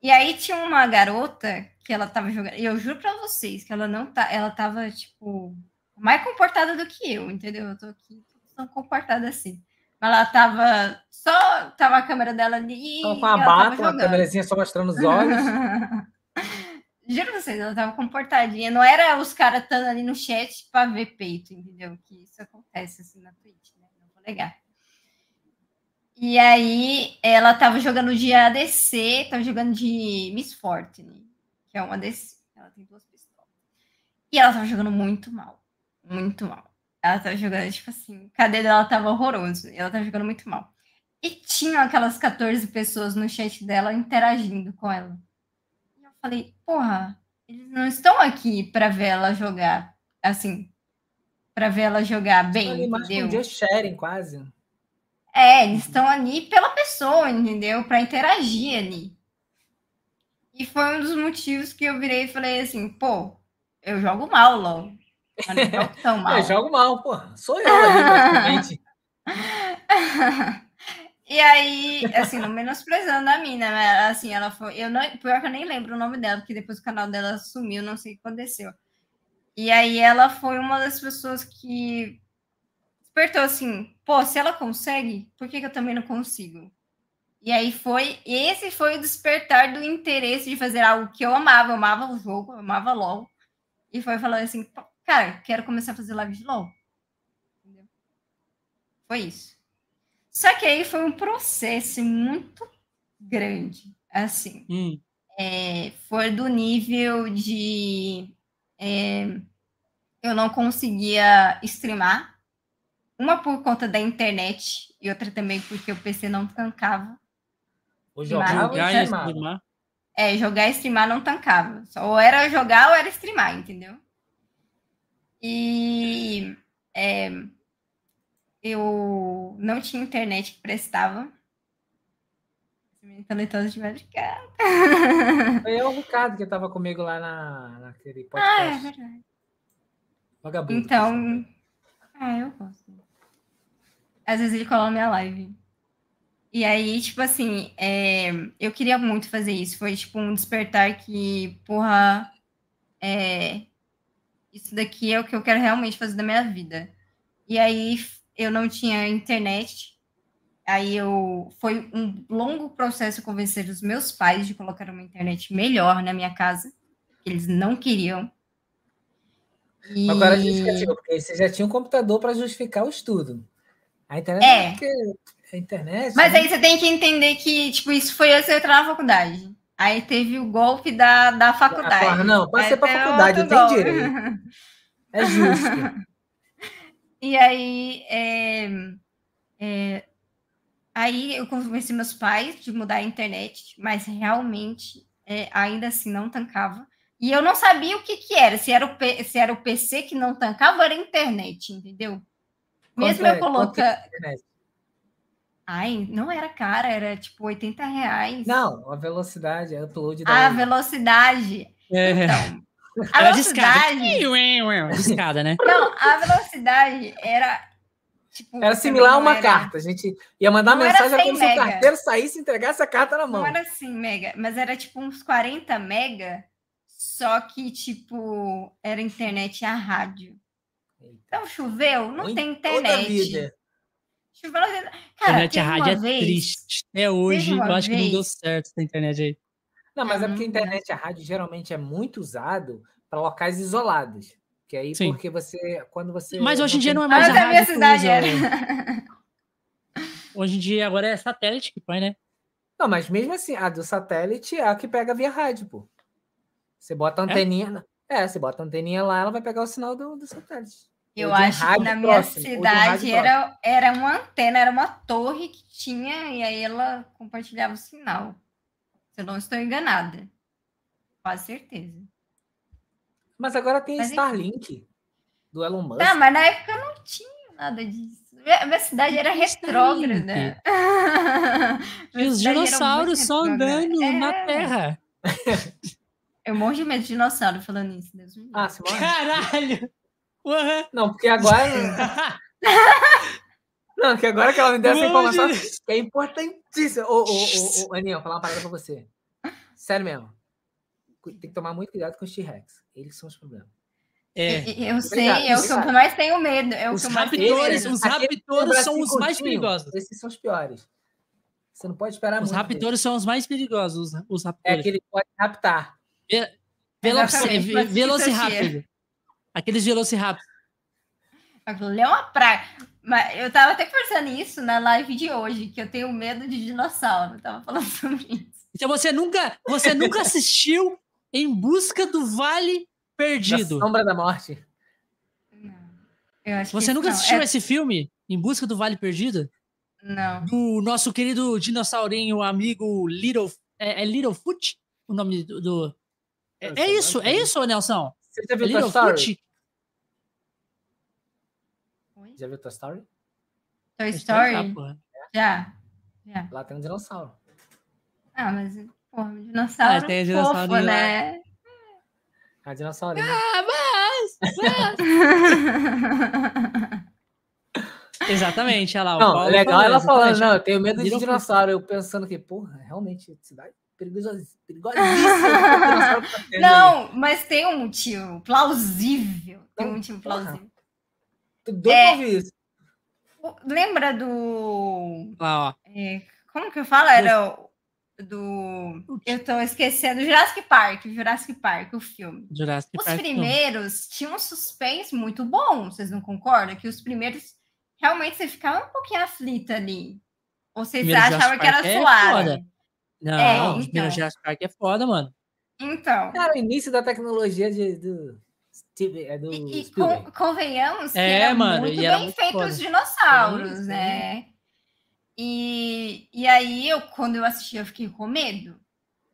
[SPEAKER 2] E aí tinha uma garota que ela tava jogando, e eu juro pra vocês que ela não tá, ela tava, tipo, mais comportada do que eu, entendeu? Eu tô aqui tão comportada assim. Ela tava só tava a câmera dela ali.
[SPEAKER 1] Só com a bata, uma câmerazinha só mostrando os olhos.
[SPEAKER 2] Juro pra vocês, ela tava comportadinha. Não era os caras estando ali no chat para ver peito, entendeu? Que isso acontece assim na Twitch, né? Não vou negar. E aí ela tava jogando de ADC, tava jogando de Miss Fortune, que é uma ADC. Ela tem duas pistolas. E ela tava jogando muito mal. Muito mal. Ela tava jogando, tipo assim, a cadeira dela tava horroroso. Ela tava jogando muito mal. E tinham aquelas 14 pessoas no chat dela interagindo com ela. Eu falei, porra, eles não estão aqui para ver ela jogar, assim, para ver ela jogar bem, ali entendeu?
[SPEAKER 1] Um sharing, quase.
[SPEAKER 2] É, eles estão ali pela pessoa, entendeu? Para interagir ali. E foi um dos motivos que eu virei e falei assim, pô, eu jogo mal, LOL.
[SPEAKER 1] Eu não jogo tão mal. eu jogo mal, pô. Sou eu ali, praticamente.
[SPEAKER 2] E aí, assim, não menosprezando a mina, né? Assim, ela foi. Eu não, pior que eu nem lembro o nome dela, porque depois o canal dela sumiu, não sei o que aconteceu. E aí ela foi uma das pessoas que despertou assim, pô, se ela consegue, por que, que eu também não consigo? E aí foi, esse foi o despertar do interesse de fazer algo que eu amava, eu amava o jogo, eu amava LOL. E foi falando assim, cara, quero começar a fazer live de LOL. Entendeu? Foi isso. Só que aí foi um processo muito grande, assim. Hum. É, foi do nível de é, eu não conseguia streamar. Uma por conta da internet e outra também porque o PC não tancava.
[SPEAKER 1] Ou jogar e streamar.
[SPEAKER 2] É, jogar e streamar não tancava. Ou era jogar ou era streamar, entendeu? E é, eu não tinha internet que prestava. Talentoso de madrugada.
[SPEAKER 1] Foi o Ricardo que estava comigo lá na, naquele podcast. Ah, é verdade.
[SPEAKER 2] Vagabundo. Então. Ah, eu gosto. Às vezes ele cola minha live. E aí, tipo assim, é, eu queria muito fazer isso. Foi tipo um despertar que, porra, é, isso daqui é o que eu quero realmente fazer da minha vida. E aí eu não tinha internet. Aí eu foi um longo processo convencer os meus pais de colocar uma internet melhor na minha casa. Eles não queriam.
[SPEAKER 1] E... Agora a justificativa, porque você já tinha um computador para justificar o estudo. A internet é, porque a internet.
[SPEAKER 2] Mas né? aí você tem que entender que, tipo, isso foi antes de entrar na faculdade. Aí teve o golpe da, da faculdade. Ah,
[SPEAKER 1] não, passei para faculdade, eu tenho direito. É justo.
[SPEAKER 2] E aí, é, é, aí eu convenci meus pais de mudar a internet, mas realmente é, ainda assim não tancava. E eu não sabia o que, que era, se era, o, se era o PC que não tancava ou era a internet, entendeu? Mesmo eu colocando. Ai, não era cara, era tipo 80 reais.
[SPEAKER 1] Não, a velocidade, a upload
[SPEAKER 2] da. A velocidade. É. Então, a era velocidade.
[SPEAKER 3] Discada. discada, né?
[SPEAKER 2] Não, a velocidade era.
[SPEAKER 1] Tipo, era similar a uma era... carta. A gente ia mandar não mensagem como se o carteiro saísse e entregasse a carta na mão.
[SPEAKER 2] Não era assim, mega, mas era tipo uns 40 mega, só que, tipo, era internet a rádio. Então choveu, não Muito tem internet.
[SPEAKER 3] Choveu, cara, internet a rádio é vez, triste. Até hoje, eu acho vez, que não deu certo essa internet aí.
[SPEAKER 1] Não, mas é porque a internet a rádio geralmente é muito usado para locais isolados. Que aí, Sim. porque você. Quando você.
[SPEAKER 3] Mas hoje em dia não é mais. Mas a, minha cidade era. Hoje em dia agora é satélite que põe, né?
[SPEAKER 1] Não, mas mesmo assim, a do satélite é a que pega via rádio, pô. Você bota a é? anteninha. É? é, você bota a anteninha lá, ela vai pegar o sinal do, do satélite.
[SPEAKER 2] Eu um acho que na minha próximo, cidade era, era uma antena, era uma torre que tinha, e aí ela compartilhava o sinal. Se eu não estou enganada. Quase certeza.
[SPEAKER 1] Mas agora tem mas Starlink do Elon Musk.
[SPEAKER 2] Não, mas na época não tinha nada disso. A minha cidade era retrógrada.
[SPEAKER 3] e os dinossauros só andando é. na Terra.
[SPEAKER 2] Eu morro de medo de dinossauro falando isso. Deus
[SPEAKER 3] me ah, você morre? Caralho!
[SPEAKER 1] Uhum. Não, porque agora. não, porque agora que ela me deu essa informação é importantíssima. Ô, ô, ô, ô, Aninha, vou falar uma parada pra você. Sério mesmo. Tem que tomar muito cuidado com os T-Rex. Eles são os problemas.
[SPEAKER 2] É. Eu sei, é o que eu mais tenho medo. É
[SPEAKER 3] os que raptores, os raptores são os mais perigosos.
[SPEAKER 1] Esses são os piores. Você não pode esperar
[SPEAKER 3] os muito. Os raptores são os mais perigosos, os raptores.
[SPEAKER 1] É que ele pode raptar.
[SPEAKER 3] Ve Velociraptor. Aqueles Velociraptor.
[SPEAKER 2] Aquilo é uma praia. Mas eu tava até conversando isso na live de hoje, que eu tenho medo de dinossauro. Eu tava falando sobre isso.
[SPEAKER 3] Então você nunca, você nunca assistiu Em Busca do Vale Perdido?
[SPEAKER 1] Da Sombra da Morte.
[SPEAKER 3] Não. você nunca não. assistiu é... esse filme? Em Busca do Vale Perdido?
[SPEAKER 2] Não.
[SPEAKER 3] Do nosso querido dinossaurinho amigo Little. É, é Littlefoot? O nome do. do... É, é, isso, é isso, Nelson?
[SPEAKER 1] Você já viu Little Toy Story? Oi? Já viu Toy Story?
[SPEAKER 2] Toy Story? Já, já.
[SPEAKER 1] Lá tem um dinossauro.
[SPEAKER 2] Ah, mas, porra, um dinossauro. Ah, tem dinossauro fofo, né?
[SPEAKER 1] É dinossauro.
[SPEAKER 3] Ah, mas! mas. Exatamente, olha lá.
[SPEAKER 1] Não, legal ela falando, não, eu tenho medo de dinossauro. Eu pensando que, porra, realmente, cidade perigosíssima.
[SPEAKER 2] não, mas tem um motivo plausível. Tem um motivo plausível.
[SPEAKER 1] É, isso.
[SPEAKER 2] Lembra do.
[SPEAKER 3] Ah, ó.
[SPEAKER 2] É, como que eu falo? Era do. Eu tô esquecendo. Jurassic Park, Jurassic Park, o filme.
[SPEAKER 3] Jurassic
[SPEAKER 2] os
[SPEAKER 3] Park,
[SPEAKER 2] primeiros não. tinham um suspense muito bom, vocês não concordam? Que os primeiros realmente você ficava um pouquinho aflita ali. Ou vocês achavam que era é suave?
[SPEAKER 3] Foda. Não, é, então. Jurassic Park é foda, mano.
[SPEAKER 2] Então.
[SPEAKER 1] Cara, o início da tecnologia de, do, é do
[SPEAKER 2] e, e con, convenhamos que é, era mano, muito bem muito feito os dinossauros, sim, né? Sim. E, e aí, eu, quando eu assisti, eu fiquei com medo.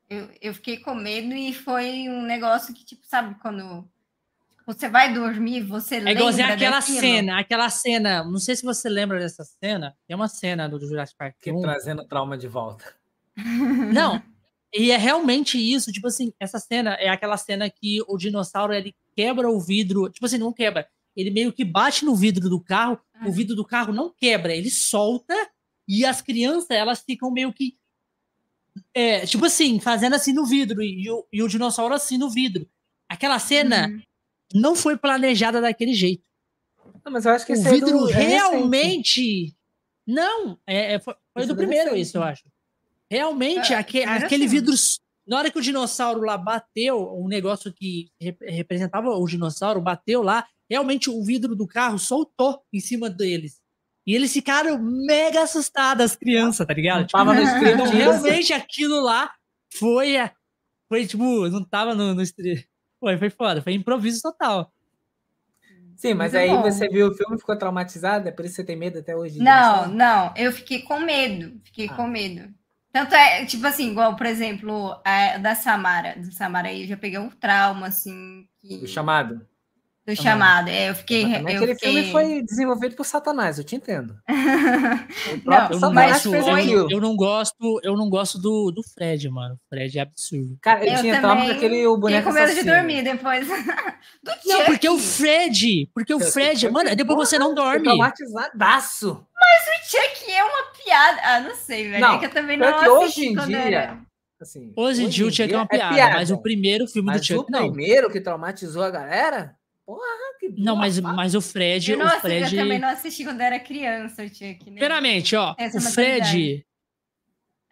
[SPEAKER 2] Eu, eu fiquei com medo e foi um negócio que, tipo, sabe, quando você vai dormir, você é lembra igualzinho
[SPEAKER 3] aquela
[SPEAKER 2] daquilo?
[SPEAKER 3] cena, aquela cena, não sei se você lembra dessa cena, tem uma cena do Jurassic Park
[SPEAKER 1] que 1. trazendo trauma de volta.
[SPEAKER 3] Não, e é realmente isso, tipo assim, essa cena é aquela cena que o dinossauro ele quebra o vidro, tipo assim, não quebra, ele meio que bate no vidro do carro, o ah. vidro do carro não quebra, ele solta e as crianças, elas ficam meio que. É, tipo assim, fazendo assim no vidro, e o, e o dinossauro assim no vidro. Aquela cena uhum. não foi planejada daquele jeito.
[SPEAKER 1] Não, mas eu acho que
[SPEAKER 3] o vidro do, é realmente. não, é, é foi, foi do é primeiro isso, eu acho. Realmente, é, aquele, aquele vidro. Na hora que o dinossauro lá bateu, um negócio que representava o dinossauro bateu lá, realmente o vidro do carro soltou em cima deles. E eles ficaram mega assustados, as crianças, tá ligado? Tipo, tava no então, realmente aquilo lá foi, foi tipo, não tava no, no foi, foi foda, foi improviso total.
[SPEAKER 1] Sim, mas Muito aí bom. você viu o filme e ficou traumatizado, é por isso que você tem medo até hoje?
[SPEAKER 2] Não, não, eu fiquei com medo, fiquei ah. com medo. Tanto é, tipo assim, igual, por exemplo, a, da Samara. Da Samara aí eu já peguei um trauma, assim. Que...
[SPEAKER 1] O chamado?
[SPEAKER 2] do chamado. É, eu fiquei. Eu
[SPEAKER 1] aquele
[SPEAKER 2] fiquei...
[SPEAKER 1] filme foi desenvolvido por Satanás, eu te entendo.
[SPEAKER 3] não, eu, não gosto, eu, eu, não gosto, eu não gosto do, do Fred, mano. O Fred é absurdo.
[SPEAKER 1] Cara, eu, eu tinha trauma daquele o boneco
[SPEAKER 2] com medo de dormir depois.
[SPEAKER 3] do não, porque o Fred, porque o Fred, mano, depois você não dorme.
[SPEAKER 1] Traumatizadaço.
[SPEAKER 2] Mas o Chuck é uma piada. Ah, não sei, velho. Não, é que eu também não assisti
[SPEAKER 1] hoje em dia, era...
[SPEAKER 3] Assim, hoje em dia o Chuck é uma piada, é piada, mas o primeiro filme
[SPEAKER 1] mas
[SPEAKER 3] do Chuck
[SPEAKER 1] o não. O primeiro que traumatizou a galera Porra, que
[SPEAKER 3] Não, mas, mas o Fred.
[SPEAKER 2] Eu, não
[SPEAKER 3] o Fred...
[SPEAKER 2] eu também não assisti quando era criança, eu tinha que.
[SPEAKER 3] Primeiramente, ó, Essa o Fred.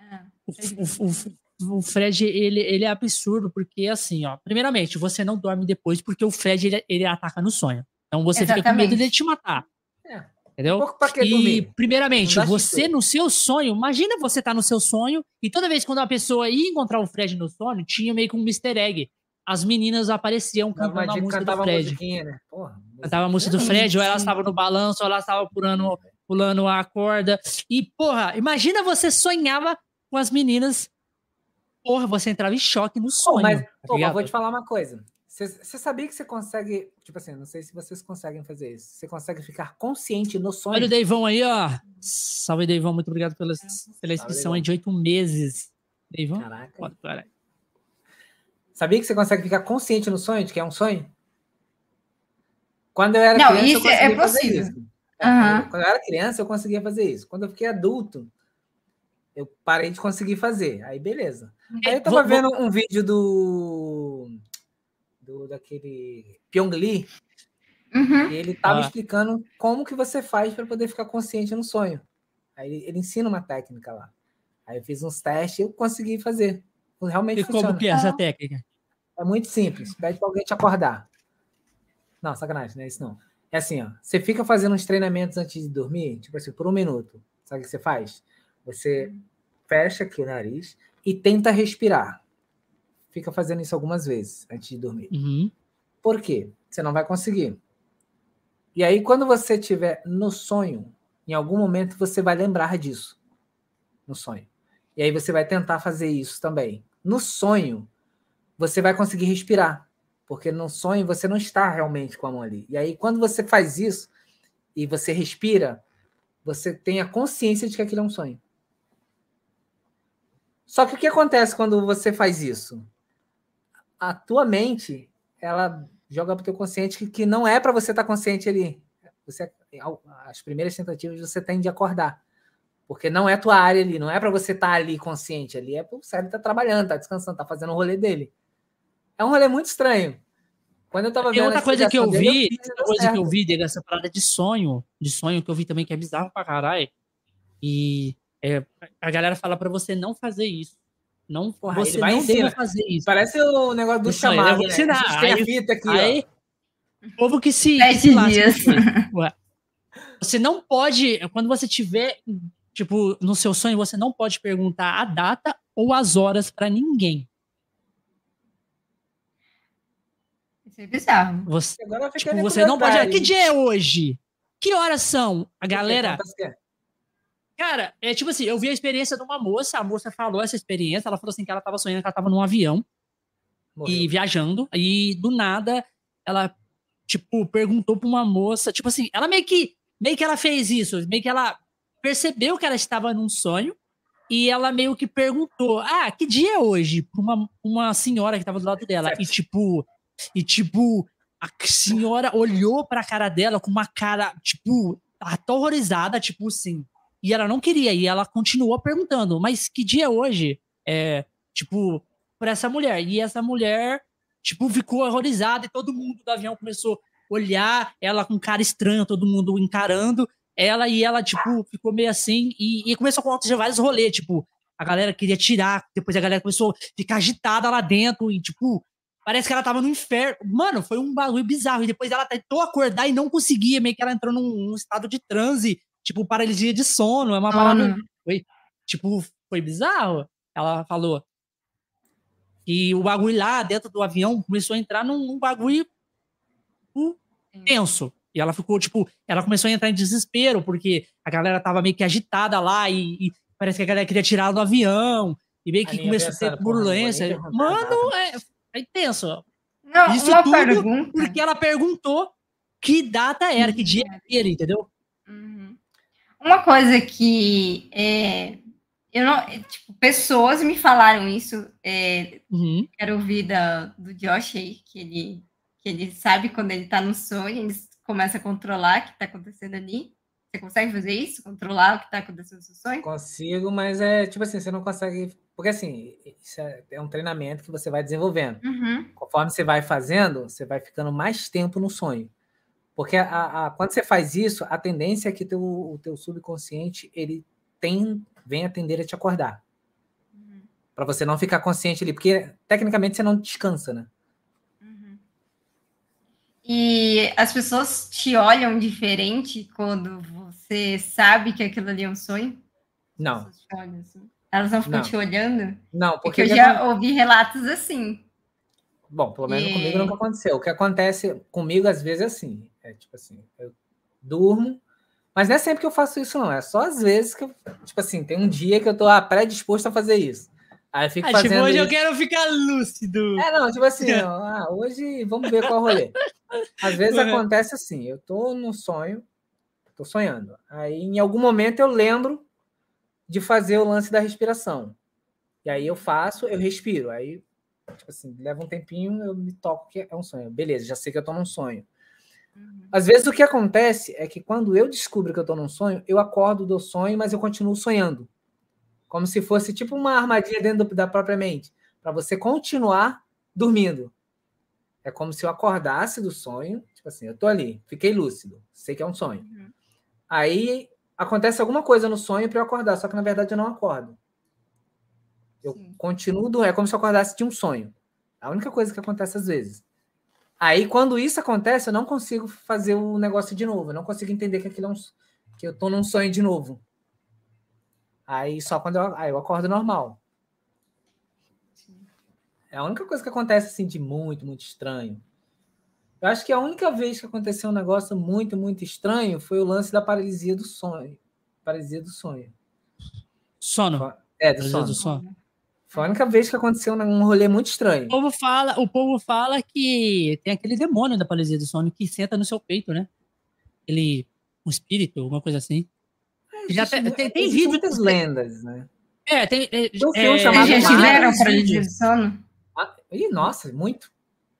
[SPEAKER 3] Ah, o, o, o, Fred, ele, ele é absurdo, porque assim, ó. Primeiramente, você não dorme depois porque o Fred ele, ele ataca no sonho. Então você Exatamente. fica com medo dele te matar. É. Entendeu? e, primeiramente, você no seu sonho, imagina você tá no seu sonho e toda vez quando uma pessoa ia encontrar o Fred no sonho, tinha meio que um easter egg as meninas apareciam cantando a música do Fred. Né? Porra, cantava a música do Fred, ou elas estavam no balanço, ou elas estavam pulando, pulando a corda. E, porra, imagina você sonhava com as meninas. Porra, você entrava em choque no sonho.
[SPEAKER 1] mas, tá pô, mas vou te falar uma coisa. Você sabia que você consegue. Tipo assim, não sei se vocês conseguem fazer isso. Você consegue ficar consciente no sonho.
[SPEAKER 3] Olha o Deivão aí, ó. Salve, Deivão. Muito obrigado pela, pela inscrição aí de oito meses. Deivão? Caraca. Pode,
[SPEAKER 1] Sabia que você consegue ficar consciente no sonho, de que é um sonho? Quando eu era
[SPEAKER 2] não,
[SPEAKER 1] criança,
[SPEAKER 2] isso eu é possível. Isso.
[SPEAKER 1] Uhum. Quando eu era criança, eu conseguia fazer isso. Quando eu fiquei adulto, eu parei de conseguir fazer. Aí, beleza. Aí eu tava vendo um vídeo do, do daquele Pyong Lee, uhum. e ele tava ah. explicando como que você faz para poder ficar consciente no sonho. Aí ele ensina uma técnica lá. Aí eu fiz uns testes e eu consegui fazer. Realmente e funciona.
[SPEAKER 3] como que é essa técnica?
[SPEAKER 1] É muito simples. Pede para alguém te acordar. Não, sacanagem, não é isso não. É assim, ó. Você fica fazendo uns treinamentos antes de dormir, tipo assim, por um minuto. Sabe o que você faz? Você fecha aqui o nariz e tenta respirar. Fica fazendo isso algumas vezes antes de dormir. Uhum. Por quê? Você não vai conseguir. E aí, quando você estiver no sonho, em algum momento você vai lembrar disso. No sonho. E aí você vai tentar fazer isso também. No sonho, você vai conseguir respirar, porque no sonho você não está realmente com a mão ali. E aí, quando você faz isso e você respira, você tem a consciência de que aquilo é um sonho. Só que o que acontece quando você faz isso? A tua mente, ela joga para o teu consciente que, que não é para você estar tá consciente ali. Você, as primeiras tentativas você tem de acordar. Porque não é tua área ali, não é para você estar tá ali consciente ali, é para o cérebro estar tá trabalhando, tá descansando, tá fazendo o rolê dele. É um rolê muito estranho. Quando eu tava
[SPEAKER 3] vendo. outra coisa que eu vi, dele, outra coisa certo. que eu vi dessa parada de sonho, de sonho que eu vi também que é bizarro pra caralho. E é, a galera fala para você não fazer isso. Não, Porra, você vai não deve fazer isso.
[SPEAKER 1] Parece o negócio do chamado, né?
[SPEAKER 3] Ensinar. Tem
[SPEAKER 1] a fita aqui,
[SPEAKER 3] aí, ó. O povo que se.
[SPEAKER 2] Sete dias.
[SPEAKER 3] Você não pode, quando você tiver Tipo, no seu sonho você não pode perguntar a data ou as horas para ninguém.
[SPEAKER 2] Isso é bizarro.
[SPEAKER 3] Você, tipo, você não pode. Que dia é hoje? Que horas são? A galera. Cara, é tipo assim, eu vi a experiência de uma moça, a moça falou essa experiência, ela falou assim que ela tava sonhando que ela tava num avião Morreu. e viajando, e do nada ela, tipo, perguntou pra uma moça, tipo assim, ela meio que, meio que ela fez isso, meio que ela percebeu que ela estava num sonho e ela meio que perguntou: Ah, que dia é hoje? Pra uma, uma senhora que estava do lado dela. Certo. E tipo, e tipo, a senhora olhou pra cara dela com uma cara, tipo, aterrorizada, tipo assim. E ela não queria, e ela continuou perguntando: Mas que dia é hoje? É, tipo, pra essa mulher. E essa mulher, tipo, ficou horrorizada e todo mundo do avião começou a olhar ela com cara estranha, todo mundo encarando ela e ela, tipo, ficou meio assim e, e começou a acontecer vários rolês, tipo, a galera queria tirar, depois a galera começou a ficar agitada lá dentro e, tipo, parece que ela tava no inferno. Mano, foi um bagulho bizarro. E depois ela tentou acordar e não conseguia, meio que ela entrou num, num estado de transe, tipo, paralisia de sono, é uma palavra. Foi, tipo, foi bizarro. Ela falou. E o bagulho lá dentro do avião começou a entrar num, num bagulho tenso. E ela ficou, tipo, ela começou a entrar em desespero, porque a galera tava meio que agitada lá e, e parece que a galera queria tirar do avião. E meio que começou a ter turbulência. Mano, é, é intenso.
[SPEAKER 2] Não, Isso tudo pergunta.
[SPEAKER 3] porque ela perguntou que data era, que dia era, entendeu?
[SPEAKER 2] Uhum. Uma coisa que é, eu não, é, tipo, pessoas me falaram isso. É, uhum. Quero ouvir da, do Josh aí, que ele, que ele sabe quando ele tá no sonho, ele começa a controlar o que está acontecendo ali. Você consegue fazer isso? Controlar o que está acontecendo no seu sonho?
[SPEAKER 1] Consigo, mas é tipo assim, você não consegue. Porque assim, isso é, é um treinamento que você vai desenvolvendo. Uhum. Conforme você vai fazendo, você vai ficando mais tempo no sonho. Porque a, a, quando você faz isso, a tendência é que teu, o teu subconsciente ele tem, vem a tender a te acordar. Uhum. Para você não ficar consciente ali. Porque tecnicamente você não descansa, né?
[SPEAKER 2] E as pessoas te olham diferente quando você sabe que aquilo ali é um sonho?
[SPEAKER 1] Não.
[SPEAKER 2] Assim. Elas não ficam não. te olhando?
[SPEAKER 1] Não, porque.
[SPEAKER 2] porque eu já ouvi relatos assim.
[SPEAKER 1] Bom, pelo menos e... comigo nunca aconteceu. O que acontece comigo às vezes é assim. É tipo assim, eu durmo, mas não é sempre que eu faço isso, não. É só às vezes que eu, tipo assim, tem um dia que eu tô ah, predisposto a fazer isso. Aí eu fico ah, tipo, fazendo.
[SPEAKER 3] Tipo, hoje
[SPEAKER 1] isso.
[SPEAKER 3] eu quero ficar lúcido.
[SPEAKER 1] É, não, tipo assim, ah, hoje vamos ver qual rolê. Às vezes uhum. acontece assim, eu tô no sonho, tô sonhando. Aí em algum momento eu lembro de fazer o lance da respiração. E aí eu faço, eu respiro. Aí, tipo assim, leva um tempinho, eu me toco que é um sonho. Beleza, já sei que eu tô num sonho. Uhum. Às vezes o que acontece é que quando eu descubro que eu tô num sonho, eu acordo do sonho, mas eu continuo sonhando. Como se fosse tipo uma armadilha dentro da própria mente, para você continuar dormindo. É como se eu acordasse do sonho, tipo assim, eu tô ali, fiquei lúcido, sei que é um sonho. Uhum. Aí acontece alguma coisa no sonho para eu acordar, só que na verdade eu não acordo. Eu Sim. continuo, é como se eu acordasse de um sonho. A única coisa que acontece às vezes. Aí quando isso acontece, eu não consigo fazer o negócio de novo, eu não consigo entender que aquilo é um, que eu tô num sonho de novo. Aí só quando eu, aí eu acordo normal. É a única coisa que acontece assim de muito, muito estranho. Eu acho que a única vez que aconteceu um negócio muito, muito estranho foi o lance da paralisia do sonho. Paralisia do sonho.
[SPEAKER 3] Sono.
[SPEAKER 1] É, do sono. do sono. Foi a única vez que aconteceu um rolê muito estranho.
[SPEAKER 3] O povo fala, o povo fala que tem aquele demônio da paralisia do sono que senta no seu peito, né? Ele, um espírito, alguma coisa assim.
[SPEAKER 1] É, Já tem, tem, tem vídeo. muitas lendas, né?
[SPEAKER 3] É, tem. É,
[SPEAKER 2] tem um filme é, chamado. Já tiveram paralisia do sono?
[SPEAKER 1] Ah, ih, nossa, muito.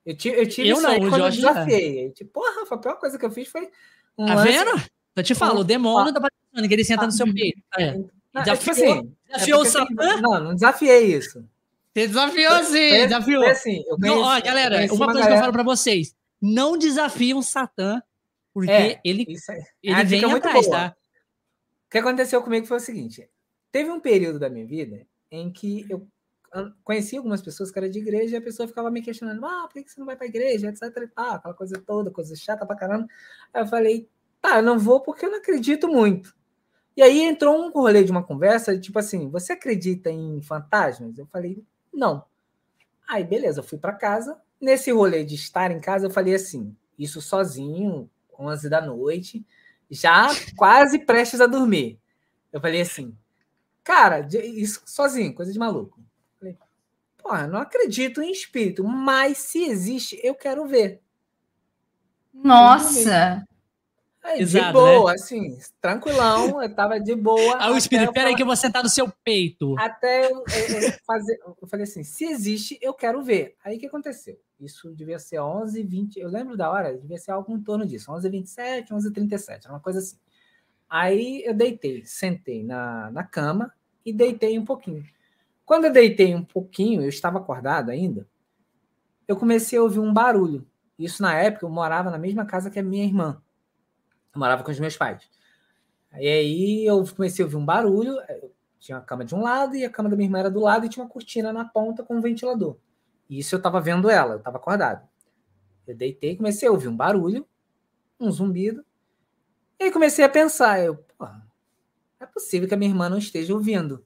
[SPEAKER 1] Eu tive, eu tive eu isso não, aí quando eu desafiei. Tipo, porra, a pior coisa que eu fiz foi.
[SPEAKER 3] Um tá lance... vendo? Eu te falo, o demônio da Batalha que ele senta ah, no seu ah, peito. É.
[SPEAKER 1] Não, desafiou, tipo assim, desafiou é o Satã? Não, não desafiei isso.
[SPEAKER 3] Você desafiou sim, foi, desafiou. Foi assim, eu conheci, não, ó, galera, uma coisa galera... que eu falo pra vocês: não desafiam o Satã, porque é, ele, ele vem atrás, boa. tá?
[SPEAKER 1] O que aconteceu comigo foi o seguinte: teve um período da minha vida em que eu conheci algumas pessoas que eram de igreja e a pessoa ficava me questionando: ah, por que você não vai para a igreja? Etc. Ah, aquela coisa toda, coisa chata pra caramba. Aí eu falei: tá, eu não vou porque eu não acredito muito. E aí entrou um rolê de uma conversa, tipo assim: você acredita em fantasmas? Eu falei: não. Aí, beleza, eu fui para casa. Nesse rolê de estar em casa, eu falei assim: isso sozinho, 11 da noite, já quase prestes a dormir. Eu falei assim: cara, isso sozinho, coisa de maluco. Porra, não acredito em espírito, mas se existe, eu quero ver.
[SPEAKER 2] Nossa!
[SPEAKER 1] É, Exato, de boa, né? assim, tranquilão, eu tava de boa.
[SPEAKER 3] Ah, o espírito, peraí que eu vou sentar no seu peito.
[SPEAKER 1] Até eu, eu, eu, fazer, eu falei assim, se existe, eu quero ver. Aí o que aconteceu? Isso devia ser 11 20 eu lembro da hora, devia ser algo em torno disso, 11 27 11 37 uma coisa assim. Aí eu deitei, sentei na, na cama e deitei um pouquinho. Quando eu deitei um pouquinho, eu estava acordado ainda, eu comecei a ouvir um barulho. Isso na época eu morava na mesma casa que a minha irmã. Eu morava com os meus pais. E aí eu comecei a ouvir um barulho. Tinha a cama de um lado e a cama da minha irmã era do lado e tinha uma cortina na ponta com um ventilador. E isso eu estava vendo ela, eu estava acordado. Eu deitei, comecei a ouvir um barulho, um zumbido. E aí comecei a pensar, eu, é possível que a minha irmã não esteja ouvindo.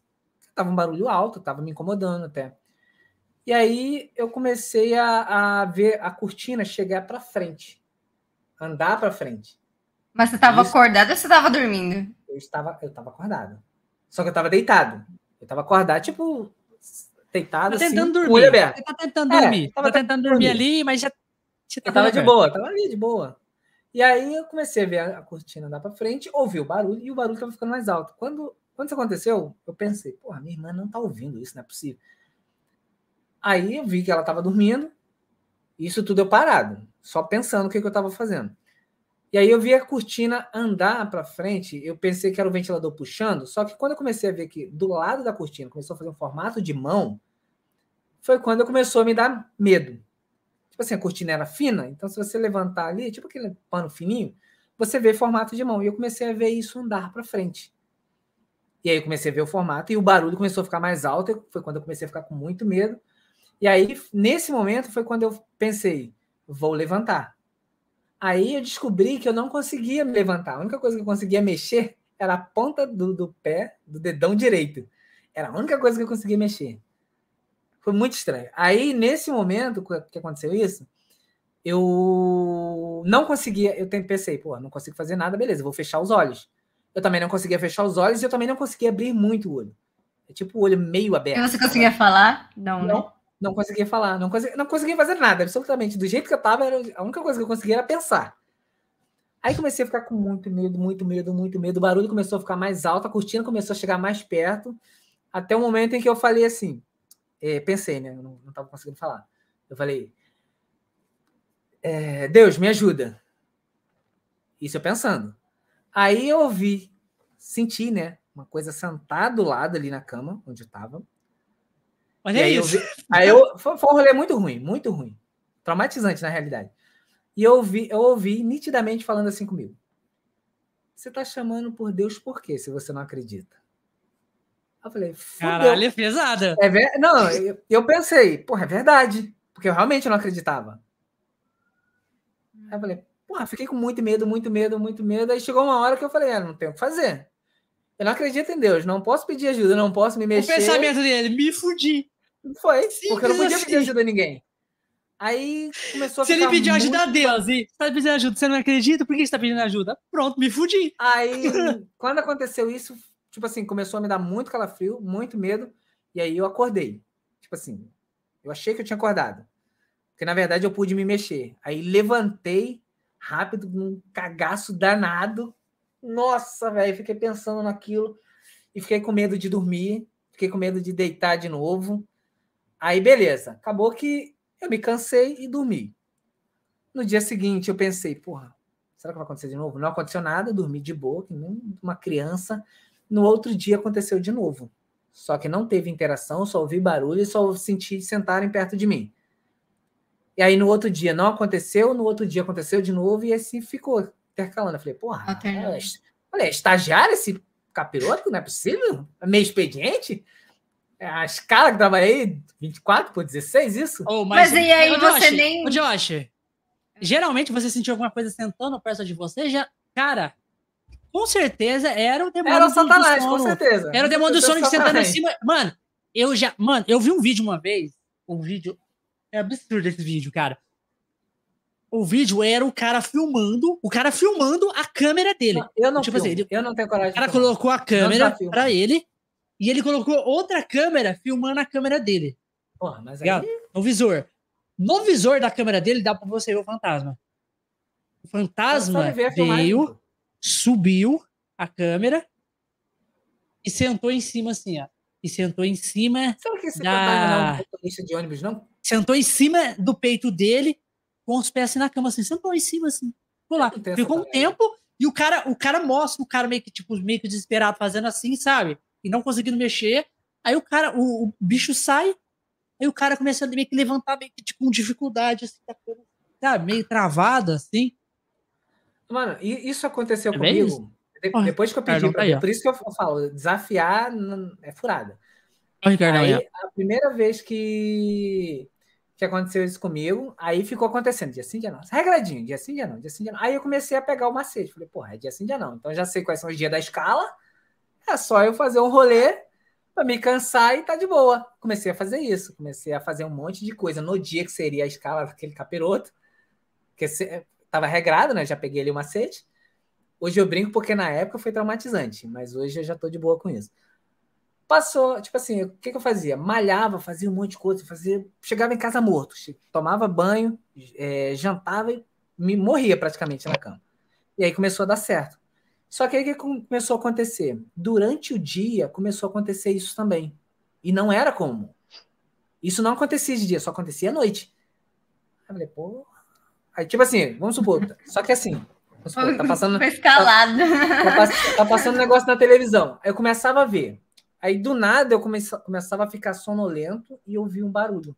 [SPEAKER 1] Tava um barulho alto, tava me incomodando até. E aí eu comecei a, a ver a cortina chegar para frente, andar para frente.
[SPEAKER 2] Mas você estava acordado ou você estava dormindo?
[SPEAKER 1] Eu estava, eu estava acordado. Só que eu estava deitado. Eu estava acordado, tipo, deitado
[SPEAKER 3] tá
[SPEAKER 1] assim,
[SPEAKER 3] tentando dormir. olho aberto. Você tá tentando é, dormir. Tava tá tentando dormir ali, mas já
[SPEAKER 1] você eu tava de boa, tava ali de boa. E aí eu comecei a ver a, a cortina andar para frente, ouvi o barulho e o barulho estava ficando mais alto. Quando quando isso aconteceu, eu pensei, porra, minha irmã não tá ouvindo isso, não é possível. Aí eu vi que ela estava dormindo, isso tudo eu parado, só pensando o que, que eu estava fazendo. E aí eu vi a cortina andar para frente, eu pensei que era o ventilador puxando, só que quando eu comecei a ver que do lado da cortina começou a fazer um formato de mão, foi quando começou a me dar medo. Tipo assim, a cortina era fina, então se você levantar ali, tipo aquele pano fininho, você vê formato de mão. E eu comecei a ver isso andar para frente. E aí eu comecei a ver o formato e o barulho começou a ficar mais alto. Foi quando eu comecei a ficar com muito medo. E aí, nesse momento, foi quando eu pensei: vou levantar. Aí eu descobri que eu não conseguia me levantar. A única coisa que eu conseguia mexer era a ponta do, do pé, do dedão direito. Era a única coisa que eu conseguia mexer. Foi muito estranho. Aí, nesse momento que aconteceu isso, eu não conseguia. Eu pensei, pô, não consigo fazer nada, beleza, vou fechar os olhos. Eu também não conseguia fechar os olhos e eu também não conseguia abrir muito o olho. É tipo o olho meio aberto.
[SPEAKER 2] E você conseguia falar? Não,
[SPEAKER 1] não, né? Não conseguia falar. Não conseguia, não conseguia fazer nada, absolutamente. Do jeito que eu tava, era, a única coisa que eu conseguia era pensar. Aí comecei a ficar com muito medo, muito medo, muito medo. O barulho começou a ficar mais alto, a cortina começou a chegar mais perto, até o momento em que eu falei assim, é, pensei, né? Eu não, estava conseguindo falar. Eu falei, é, Deus, me ajuda. Isso eu pensando. Aí eu ouvi, senti, né? Uma coisa sentada do lado ali na cama, onde eu estava.
[SPEAKER 3] Olha
[SPEAKER 1] aí
[SPEAKER 3] isso.
[SPEAKER 1] Eu vi, aí eu, foi, foi um rolê muito ruim, muito ruim. Traumatizante, na realidade. E eu ouvi, eu ouvi nitidamente falando assim comigo. Você está chamando por Deus por quê, se você não acredita? Eu falei,
[SPEAKER 3] Fudeu. Caralho, é pesada.
[SPEAKER 1] É ver... Não, eu, eu pensei, porra, é verdade. Porque eu realmente não acreditava. Aí eu falei, porra, fiquei com muito medo, muito medo, muito medo. Aí chegou uma hora que eu falei, ah, não tenho o que fazer. Eu não acredito em Deus, não posso pedir ajuda, não posso me mexer.
[SPEAKER 3] O pensamento dele, me fudi.
[SPEAKER 1] Foi, Simples porque eu não podia assim. pedir ajuda a ninguém. Aí começou a
[SPEAKER 3] Se ele pediu ajuda a Deus e você tá pedindo ajuda, você não acredita, por que você tá pedindo ajuda? Pronto, me fudi.
[SPEAKER 1] Aí, quando aconteceu isso, tipo assim, começou a me dar muito calafrio, muito medo, e aí eu acordei. Tipo assim, eu achei que eu tinha acordado. Porque na verdade eu pude me mexer. Aí levantei rápido, num cagaço danado. Nossa, velho, fiquei pensando naquilo e fiquei com medo de dormir, fiquei com medo de deitar de novo. Aí beleza, acabou que eu me cansei e dormi. No dia seguinte, eu pensei, porra, será que vai acontecer de novo? Não aconteceu nada, dormi de boa, que nem uma criança. No outro dia aconteceu de novo. Só que não teve interação, só ouvi barulho e só senti sentarem perto de mim. E aí no outro dia não aconteceu, no outro dia aconteceu de novo e assim ficou intercalando. Eu falei, porra, olha, é estagiário esse capiroto, não é possível? É meio expediente? É a escala que tava aí, 24 por 16, isso?
[SPEAKER 2] Oh, mas, mas e aí você
[SPEAKER 3] Josh,
[SPEAKER 2] nem.
[SPEAKER 3] Ô, Josh, geralmente você sentiu alguma coisa sentando perto de você, já. Cara, com certeza era o demônio
[SPEAKER 1] era o Satanás, do sono. com certeza.
[SPEAKER 3] Era o demônio do sono que sentando em cima. Mano, eu já. Mano, eu vi um vídeo uma vez. Um vídeo. É absurdo esse vídeo, cara. O vídeo era o cara filmando, o cara filmando a câmera dele. Não,
[SPEAKER 1] eu não tipo assim, ele, eu não tenho coragem.
[SPEAKER 3] O cara colocou a câmera para ele e ele colocou outra câmera filmando a câmera dele.
[SPEAKER 1] Porra, mas aí...
[SPEAKER 3] No visor. No visor da câmera dele dá pra você ver o fantasma. O fantasma veio, subiu a câmera e sentou em cima assim, ó. E sentou em cima
[SPEAKER 1] Sabe que esse da... fantasma não é de ônibus, não?
[SPEAKER 3] Sentou em cima do peito dele, com os pés assim na cama, assim. Sentou em cima, assim. Ficou lá. Ficou um tempo e o cara, o cara mostra o cara meio que, tipo, meio que desesperado fazendo assim, sabe? E não conseguindo mexer. Aí o cara, o, o bicho sai, aí o cara começa a meio que levantar, meio que tipo, com dificuldade, assim, tá, meio travado, assim.
[SPEAKER 1] Mano, isso aconteceu é comigo. Isso? De, depois que eu pedi, pra, aí, por isso que eu falo, desafiar é furada. aí, a primeira vez que, que aconteceu isso comigo, aí ficou acontecendo, dia sim, dia não. Regradinho, dia sim, dia não, dia sim, dia não. Aí eu comecei a pegar o macete. Falei, porra, é dia sim, dia não. Então já sei quais são os dias da escala é só eu fazer um rolê para me cansar e tá de boa. Comecei a fazer isso, comecei a fazer um monte de coisa no dia que seria a escala daquele capiroto, que estava regrado, né? Já peguei ali o macete. Hoje eu brinco porque na época foi traumatizante, mas hoje eu já tô de boa com isso. Passou, tipo assim, o que, que eu fazia? Malhava, fazia um monte de coisa, fazia, chegava em casa morto, tomava banho, é, jantava e me morria praticamente na cama. E aí começou a dar certo. Só que aí o que começou a acontecer? Durante o dia começou a acontecer isso também. E não era comum. Isso não acontecia de dia, só acontecia à noite. Aí eu falei, pô. Aí, tipo assim, vamos supor. Só que assim, supor, tá passando.
[SPEAKER 2] Foi escalado.
[SPEAKER 1] Tá, tá, tá, passando um negócio na televisão. Aí eu começava a ver. Aí do nada eu começava a ficar sonolento e ouvir um barulho.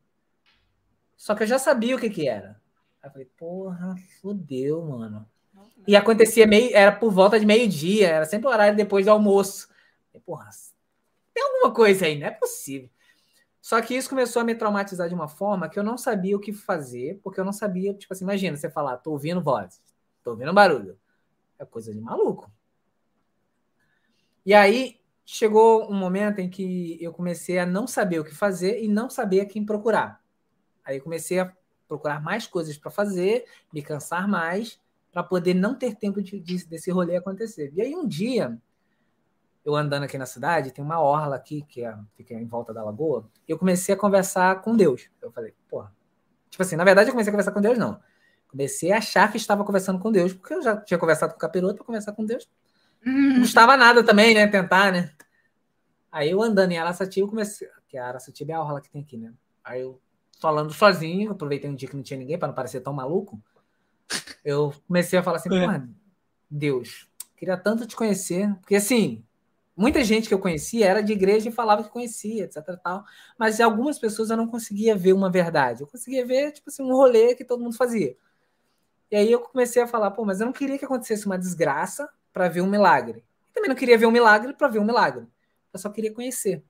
[SPEAKER 1] Só que eu já sabia o que que era. Aí eu falei, porra, fodeu, mano. E acontecia meio, era por volta de meio-dia, era sempre o horário depois do almoço. E, porra, tem alguma coisa aí, não é possível. Só que isso começou a me traumatizar de uma forma que eu não sabia o que fazer, porque eu não sabia, tipo assim, imagina você falar, tô ouvindo voz, tô ouvindo barulho. É coisa de maluco. E aí, chegou um momento em que eu comecei a não saber o que fazer e não saber quem procurar. Aí comecei a procurar mais coisas para fazer, me cansar mais, para poder não ter tempo de, de, desse rolê acontecer. E aí um dia, eu andando aqui na cidade, tem uma orla aqui que é, fica em volta da lagoa, e eu comecei a conversar com Deus. Eu falei, porra. Tipo assim, na verdade eu comecei a conversar com Deus, não. Comecei a achar que estava conversando com Deus, porque eu já tinha conversado com o capiroto para conversar com Deus. Não custava nada também, né? Tentar, né? Aí eu andando em Araçatiba, comecei. Que a Araçatiba é a orla que tem aqui, né? Aí eu falando sozinho, aproveitei um dia que não tinha ninguém para não parecer tão maluco. Eu comecei a falar assim, é. Deus, queria tanto te conhecer, porque assim, muita gente que eu conhecia era de igreja e falava que conhecia, etc. Tal, mas algumas pessoas eu não conseguia ver uma verdade. Eu conseguia ver, tipo assim, um rolê que todo mundo fazia. E aí eu comecei a falar, pô, mas eu não queria que acontecesse uma desgraça para ver um milagre. Eu também não queria ver um milagre para ver um milagre. Eu só queria conhecer.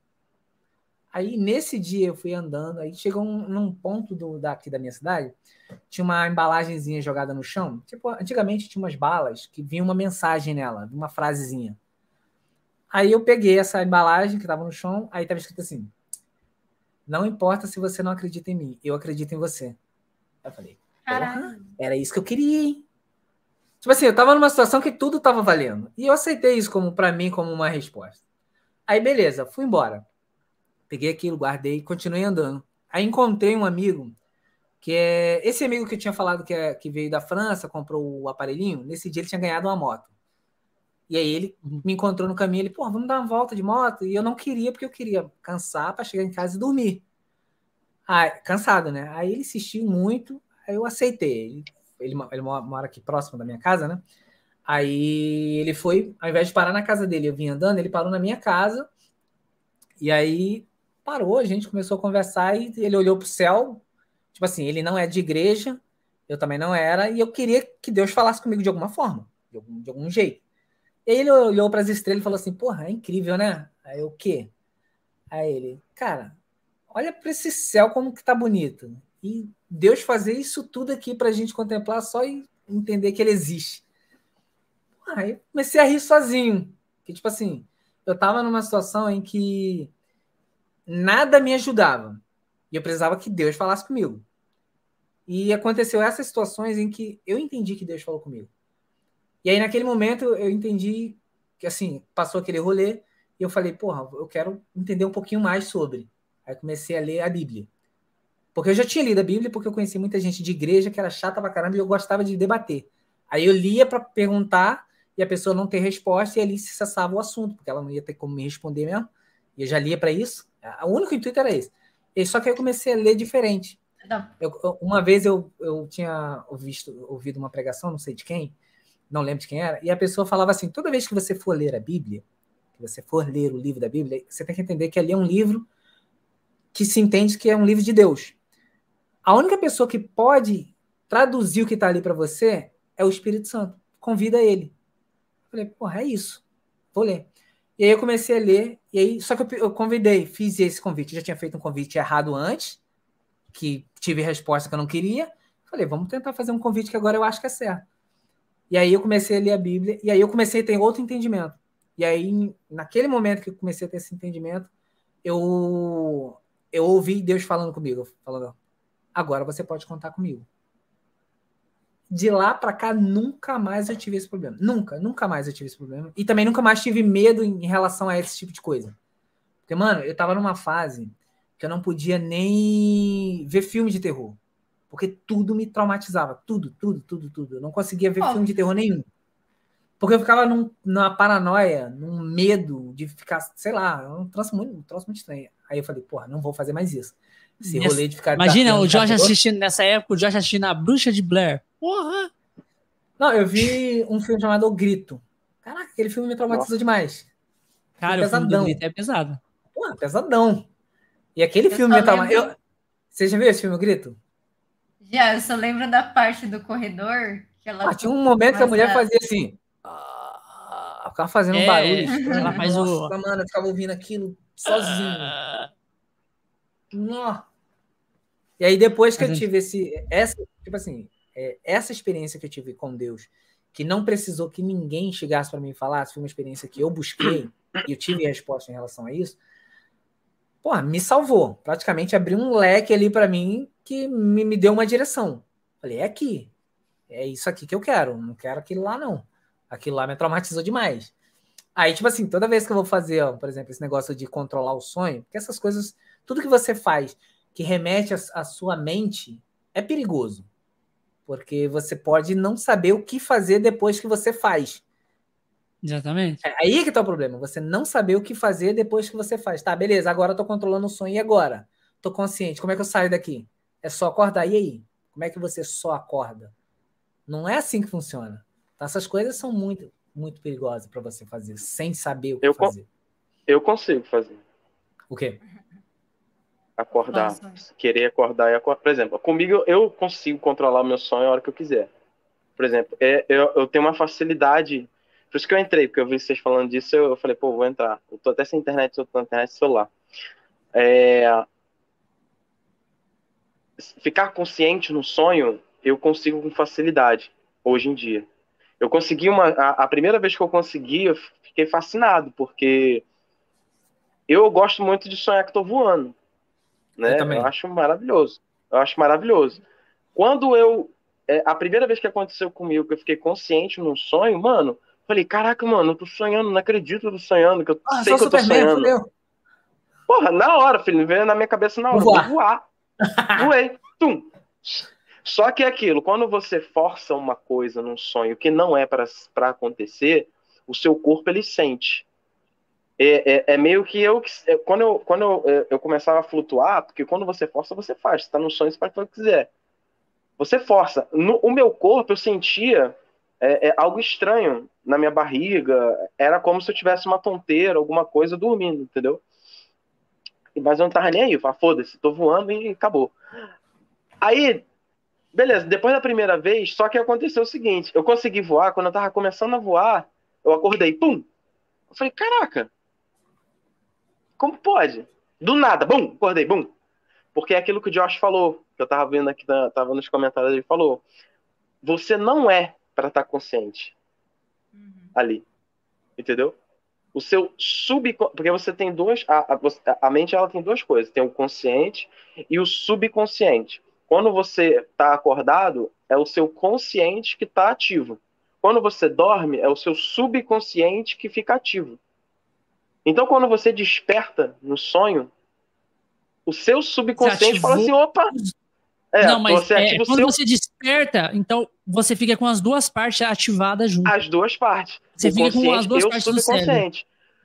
[SPEAKER 1] Aí, nesse dia, eu fui andando, aí chegou um, num ponto do, daqui da minha cidade, tinha uma embalagenzinha jogada no chão. Tipo, antigamente tinha umas balas que vinha uma mensagem nela, uma frasezinha. Aí eu peguei essa embalagem que estava no chão, aí estava escrito assim: Não importa se você não acredita em mim, eu acredito em você. Aí eu falei, era isso que eu queria, hein? Tipo assim, eu tava numa situação que tudo tava valendo. E eu aceitei isso como para mim como uma resposta. Aí, beleza, fui embora. Peguei aquilo, guardei, continuei andando. Aí encontrei um amigo, que é esse amigo que eu tinha falado que, é, que veio da França, comprou o aparelhinho. Nesse dia ele tinha ganhado uma moto. E aí ele me encontrou no caminho, ele, pô, vamos dar uma volta de moto. E eu não queria, porque eu queria cansar para chegar em casa e dormir. Ah, cansado, né? Aí ele insistiu muito, aí eu aceitei. Ele, ele, ele mora aqui próximo da minha casa, né? Aí ele foi, ao invés de parar na casa dele, eu vim andando, ele parou na minha casa. E aí parou, a gente começou a conversar e ele olhou para o céu. Tipo assim, ele não é de igreja, eu também não era, e eu queria que Deus falasse comigo de alguma forma, de algum, de algum jeito. E ele olhou para as estrelas e falou assim: Porra, é incrível, né? Aí eu, o quê? Aí ele, cara, olha para esse céu como que tá bonito. E Deus fazer isso tudo aqui para a gente contemplar só e entender que ele existe. Aí comecei a rir sozinho. Que, tipo assim, eu tava numa situação em que nada me ajudava. E eu precisava que Deus falasse comigo. E aconteceu essas situações em que eu entendi que Deus falou comigo. E aí, naquele momento, eu entendi que, assim, passou aquele rolê e eu falei, porra, eu quero entender um pouquinho mais sobre. Aí comecei a ler a Bíblia. Porque eu já tinha lido a Bíblia, porque eu conheci muita gente de igreja que era chata pra caramba e eu gostava de debater. Aí eu lia para perguntar e a pessoa não ter resposta, e ali se cessava o assunto, porque ela não ia ter como me responder mesmo. E eu já lia para isso. O único intuito era esse. E só que eu comecei a ler diferente. Eu, uma vez eu, eu tinha visto, ouvido uma pregação, não sei de quem, não lembro de quem era, e a pessoa falava assim: toda vez que você for ler a Bíblia, que você for ler o livro da Bíblia, você tem que entender que ali é um livro que se entende que é um livro de Deus. A única pessoa que pode traduzir o que está ali para você é o Espírito Santo. Convida ele. Falei, porra, é isso. Vou ler. E aí eu comecei a ler, e aí, só que eu, eu convidei, fiz esse convite. Eu já tinha feito um convite errado antes, que tive resposta que eu não queria. Falei, vamos tentar fazer um convite que agora eu acho que é certo. E aí eu comecei a ler a Bíblia, e aí eu comecei a ter outro entendimento. E aí, naquele momento que eu comecei a ter esse entendimento, eu, eu ouvi Deus falando comigo, falando, agora você pode contar comigo de lá para cá nunca mais eu tive esse problema. Nunca, nunca mais eu tive esse problema. E também nunca mais tive medo em relação a esse tipo de coisa. Porque, mano, eu tava numa fase que eu não podia nem ver filme de terror. Porque tudo me traumatizava. Tudo, tudo, tudo, tudo. Eu não conseguia ver oh. filme de terror nenhum. Porque eu ficava num, numa paranoia, num medo de ficar, sei lá, um troço muito, um troço muito estranho. Aí eu falei, porra, não vou fazer mais isso. Esse rolê de ficar.
[SPEAKER 3] Imagina o Jorge assistindo nessa época, o Jorge assistindo a Bruxa de Blair. Porra!
[SPEAKER 1] Não, eu vi um filme chamado O Grito. Caraca, aquele filme me traumatizou Nossa. demais.
[SPEAKER 3] Cara, o filme do Grito é pesado.
[SPEAKER 1] Porra, pesadão. E aquele eu filme me traumatizou. Eu... Você já viu esse filme, O Grito?
[SPEAKER 2] Já, eu só lembro da parte do corredor. Que ela
[SPEAKER 1] ah, tinha um momento que a mulher fazia assim. Ah, ficava fazendo é, barulho.
[SPEAKER 3] Ela faz
[SPEAKER 1] Nossa, o. mano, eu ficava ouvindo aquilo sozinho. Ah. E aí, depois que eu tive esse. Essa, tipo assim, é, essa experiência que eu tive com Deus, que não precisou que ninguém chegasse para mim e falasse, foi uma experiência que eu busquei, e eu tive resposta em relação a isso, pô, me salvou. Praticamente abriu um leque ali para mim que me, me deu uma direção. Falei, é aqui. É isso aqui que eu quero. Não quero aquilo lá, não. Aquilo lá me traumatizou demais. Aí, tipo assim, toda vez que eu vou fazer, ó, por exemplo, esse negócio de controlar o sonho, porque essas coisas, tudo que você faz que remete à sua mente é perigoso. Porque você pode não saber o que fazer depois que você faz.
[SPEAKER 3] Exatamente.
[SPEAKER 1] É aí que tá o problema. Você não saber o que fazer depois que você faz. Tá, beleza, agora eu tô controlando o sonho. E agora? Tô consciente. Como é que eu saio daqui? É só acordar. E aí? Como é que você só acorda? Não é assim que funciona. Então, essas coisas são muito, muito perigosas para você fazer, sem saber o que
[SPEAKER 4] eu
[SPEAKER 1] fazer.
[SPEAKER 4] Eu consigo fazer.
[SPEAKER 1] O quê?
[SPEAKER 4] Acordar. Nossa. Querer acordar e acordar. Por exemplo, comigo eu consigo controlar o meu sonho a hora que eu quiser. Por exemplo, é, eu, eu tenho uma facilidade. Por isso que eu entrei, porque eu vi vocês falando disso, eu, eu falei, pô, vou entrar. Eu tô até sem internet, eu tô na internet celular. É... Ficar consciente no sonho, eu consigo com facilidade, hoje em dia. Eu consegui uma. A, a primeira vez que eu consegui, eu fiquei fascinado, porque eu gosto muito de sonhar que estou voando. Né? Eu, eu, acho maravilhoso. Eu acho maravilhoso. Quando eu. É, a primeira vez que aconteceu comigo, que eu fiquei consciente num sonho, mano, falei, caraca, mano, eu tô sonhando, não acredito que eu tô sonhando, que eu ah, sei que eu tô sonhando. Fudeu. Porra, na hora, filho, veio na minha cabeça na hora, vou voar. Vou voar. Voei. Tum. Só que é aquilo, quando você força uma coisa num sonho que não é para acontecer, o seu corpo ele sente. É, é, é, meio que eu, quando, eu, quando eu, é, eu começava a flutuar, porque quando você força, você faz. Você tá no sonho, você faz o que quiser. Você força. No, o meu corpo, eu sentia é, é, algo estranho na minha barriga. Era como se eu tivesse uma tonteira, alguma coisa dormindo, entendeu? Mas eu não tava nem aí. Eu falava, foda-se, tô voando e acabou. Aí, beleza, depois da primeira vez, só que aconteceu o seguinte: eu consegui voar, quando eu tava começando a voar, eu acordei, pum! Eu falei, caraca, como pode? Do nada, bum, acordei, bum. Porque é aquilo que o Josh falou, que eu tava vendo aqui, na, tava nos comentários, ele falou. Você não é para estar tá consciente uhum. ali. Entendeu? O seu sub. Porque você tem dois. A, a, a mente ela tem duas coisas: tem o consciente e o subconsciente. Quando você está acordado, é o seu consciente que está ativo. Quando você dorme, é o seu subconsciente que fica ativo. Então, quando você desperta no sonho, o seu subconsciente fala assim: opa!
[SPEAKER 3] É, não, mas você é, quando seu... você desperta, então você fica com as duas partes ativadas juntas.
[SPEAKER 4] As duas partes.
[SPEAKER 3] Você fica com as duas partes do cérebro.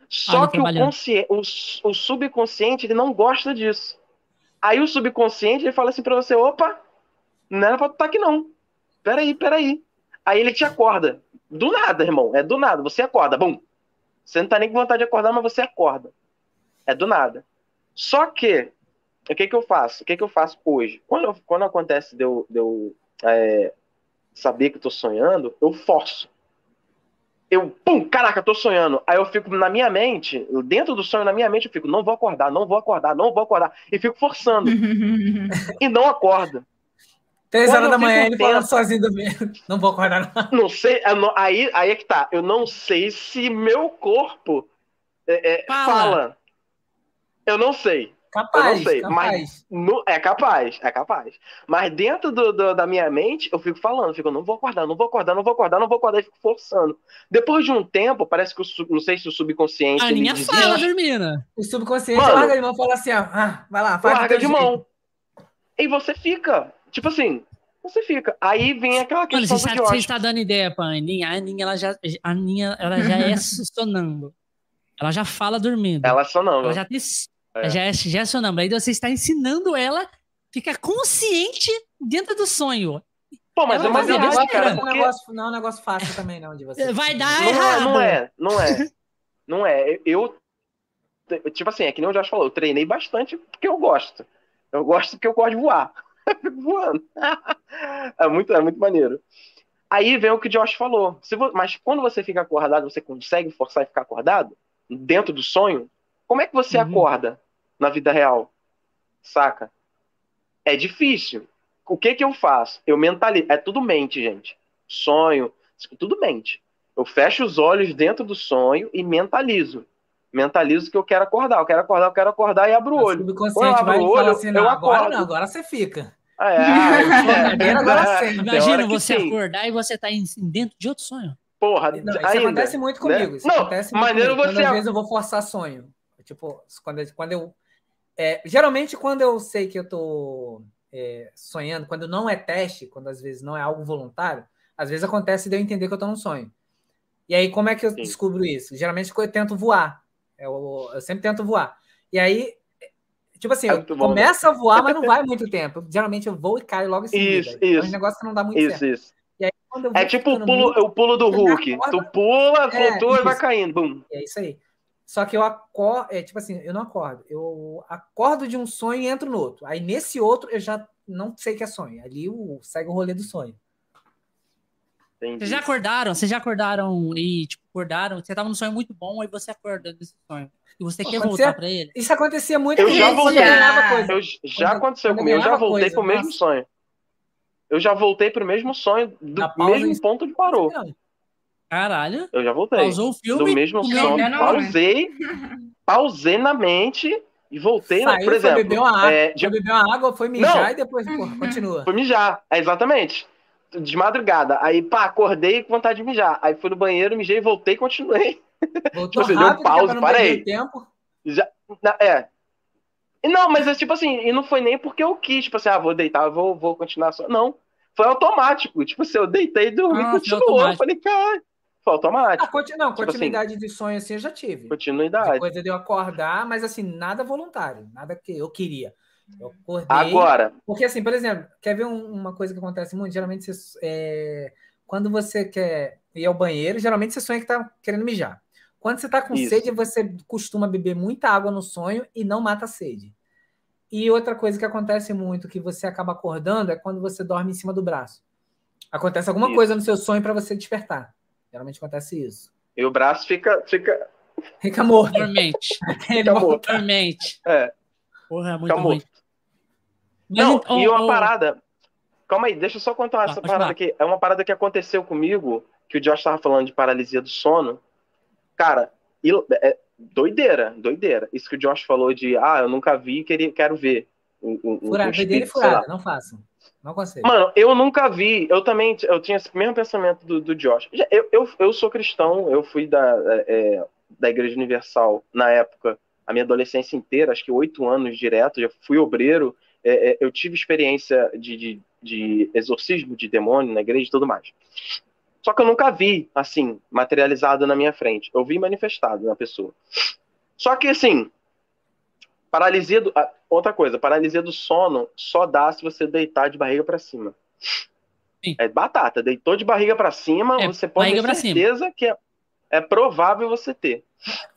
[SPEAKER 4] Só ah, que o, o, o, subconsciente ele não gosta disso. Aí o subconsciente ele fala assim para você: opa, não era pra tu estar tá aqui não. Peraí, peraí. Aí ele te acorda. Do nada, irmão. É do nada. Você acorda. Bum. Você não tá nem com vontade de acordar, mas você acorda. É do nada. Só que, o que que eu faço? O que que eu faço hoje? Quando, quando acontece de eu, de eu é, saber que eu tô sonhando, eu forço. Eu, pum, caraca, tô sonhando. Aí eu fico na minha mente, dentro do sonho, na minha mente, eu fico, não vou acordar, não vou acordar, não vou acordar. E fico forçando. e não acorda.
[SPEAKER 1] Três horas da manhã ele fala sozinho dormindo. Não vou acordar,
[SPEAKER 4] não. Não sei, aí, aí é que tá. Eu não sei se meu corpo é, é, fala. fala. Eu não sei.
[SPEAKER 1] Capaz,
[SPEAKER 4] eu não sei,
[SPEAKER 1] capaz.
[SPEAKER 4] mas no, é capaz, é capaz. Mas dentro do, do, da minha mente, eu fico falando, fico, não vou acordar, não vou acordar, não vou acordar, não vou acordar, e fico forçando. Depois de um tempo, parece que o não sei se o subconsciente.
[SPEAKER 3] A minha fala, Vermina.
[SPEAKER 1] O subconsciente Mano, larga de mão e fala assim: ó, ah, vai lá, faz
[SPEAKER 4] Larga de jeito. mão. E você fica. Tipo assim, você fica. Aí vem aquela questão Mano, você,
[SPEAKER 3] do Você está dando ideia pra Aninha. A Aninha, ela já, a Aninha, ela já é sonâmbula. Ela já fala dormindo.
[SPEAKER 4] Ela é sonâmbula.
[SPEAKER 3] Ela já, te, é. já, é, já é sonâmbula. Aí você está ensinando ela ficar consciente dentro do sonho.
[SPEAKER 4] Pô, mas, ela, mas é.
[SPEAKER 1] Porque... Não, é um negócio, não é um negócio fácil também, não, de você.
[SPEAKER 3] Vai dar
[SPEAKER 4] não, é,
[SPEAKER 3] errado.
[SPEAKER 4] Não é, não é. Não é. Eu, tipo assim, é que nem o Josh falou, eu treinei bastante porque eu gosto. Eu gosto porque eu gosto de voar. voando. é, muito, é muito maneiro. Aí vem o que o Josh falou. Vo... Mas quando você fica acordado, você consegue forçar e ficar acordado? Dentro do sonho? Como é que você uhum. acorda na vida real? Saca? É difícil. O que que eu faço? Eu mentalizo. É tudo mente, gente. Sonho, tudo mente. Eu fecho os olhos dentro do sonho e mentalizo. Mentalizo que eu quero acordar, eu quero acordar, eu quero acordar e abro o olho. O
[SPEAKER 1] subconsciente vai o olho, assim, não, agora não, agora você fica.
[SPEAKER 3] É, é, é, agora sim. Imagina você acordar e você tá dentro de outro sonho.
[SPEAKER 4] Porra,
[SPEAKER 1] não, isso ainda, acontece muito né? comigo. Isso não, acontece muito comigo. Você... Quando, às vezes eu vou forçar sonho. Tipo, quando, quando eu. É, geralmente, quando eu sei que eu tô é, sonhando, quando não é teste, quando às vezes não é algo voluntário, às vezes acontece de eu entender que eu tô num sonho. E aí, como é que eu Sim. descubro isso? Geralmente eu tento voar. Eu, eu sempre tento voar. E aí, tipo assim, é eu começo a voar, mas não vai muito tempo. Geralmente eu vou e caio logo em seguida.
[SPEAKER 4] Isso, então,
[SPEAKER 1] isso. É um negócio que não dá muito
[SPEAKER 4] isso,
[SPEAKER 1] certo.
[SPEAKER 4] Isso, É tipo o pulo, muito, o pulo do Hulk. Tu pula, é, flutua é, e vai caindo. Bum.
[SPEAKER 1] É isso aí. Só que eu acordo, é tipo assim, eu não acordo. Eu acordo de um sonho e entro no outro. Aí nesse outro eu já não sei que é sonho. Ali o, segue o rolê do sonho.
[SPEAKER 3] Entendi. Vocês já acordaram? Vocês já acordaram e, tipo, acordaram? Você tava num sonho muito bom, aí você acorda desse sonho. E você quer voltar para ele?
[SPEAKER 1] Isso acontecia muito
[SPEAKER 4] Eu já voltei. Já, eu, já aconteceu comigo. Eu já voltei coisa, pro nossa. mesmo sonho. Eu já voltei pro mesmo sonho, do mesmo ponto que parou.
[SPEAKER 3] Caralho.
[SPEAKER 4] Eu já voltei.
[SPEAKER 3] Pausou o filme?
[SPEAKER 4] Do mesmo sonho. Não, pausei, pausei na mente e voltei, Saiu, por exemplo.
[SPEAKER 1] Foi beber uma água, é, de... foi beber uma água, foi mijar não, e depois, continua.
[SPEAKER 4] Foi mijar, é, exatamente de madrugada. Aí, pá, acordei com vontade de mijar. Aí fui no banheiro, mijei, voltei e continuei.
[SPEAKER 1] Voltou tipo, rápido, deu pausa, parei. Tempo.
[SPEAKER 4] Já, é. Não, mas é tipo assim, e não foi nem porque eu quis, tipo assim, ah, vou deitar, vou, vou continuar só. Não. Foi automático. Tipo assim, eu deitei e dormi ah, continuou. Eu falei, cara. Foi automático.
[SPEAKER 1] Ah, continu, não, tipo assim, continuidade assim, de sonho assim eu já tive.
[SPEAKER 4] Continuidade.
[SPEAKER 1] Coisa de eu acordar, mas assim, nada voluntário, nada que eu queria. Eu acordei.
[SPEAKER 4] Agora.
[SPEAKER 1] Porque, assim, por exemplo, quer ver um, uma coisa que acontece muito? Geralmente, você, é, quando você quer ir ao banheiro, geralmente você sonha que tá querendo mijar. Quando você tá com Isso. sede, você costuma beber muita água no sonho e não mata a sede. E outra coisa que acontece muito, que você acaba acordando, é quando você dorme em cima do braço. Acontece alguma isso. coisa no seu sonho para você despertar. Geralmente acontece isso.
[SPEAKER 4] E o braço fica. Fica,
[SPEAKER 1] fica morto.
[SPEAKER 3] Dormente.
[SPEAKER 4] fica morto.
[SPEAKER 3] Dormente.
[SPEAKER 4] É.
[SPEAKER 3] Porra, é muito fica morto.
[SPEAKER 4] Não, oh, e uma oh, parada. Calma aí, deixa eu só contar ah, essa parada falar. aqui. É uma parada que aconteceu comigo, que o Josh tava falando de paralisia do sono. Cara, é, doideira, doideira. Isso que o Josh falou de, ah, eu nunca vi e quero ver.
[SPEAKER 1] Um, um, furada, um dele furada, não façam. Não consigo.
[SPEAKER 4] Mano, eu nunca vi. Eu também eu tinha esse mesmo pensamento do, do Josh. Eu, eu, eu sou cristão, eu fui da, é, é da Igreja Universal na época, a minha adolescência inteira, acho que oito anos direto, já fui obreiro, é, é, eu tive experiência de, de, de, exorcismo de demônio na igreja e tudo mais. Só que eu nunca vi, assim, materializado na minha frente. Eu vi manifestado na pessoa. Só que, assim, paralisia do... Outra coisa, paralisia do sono só dá se você deitar de barriga para cima. Sim. É batata. Deitou de barriga para cima, é, você pode ter certeza que é, é provável você ter.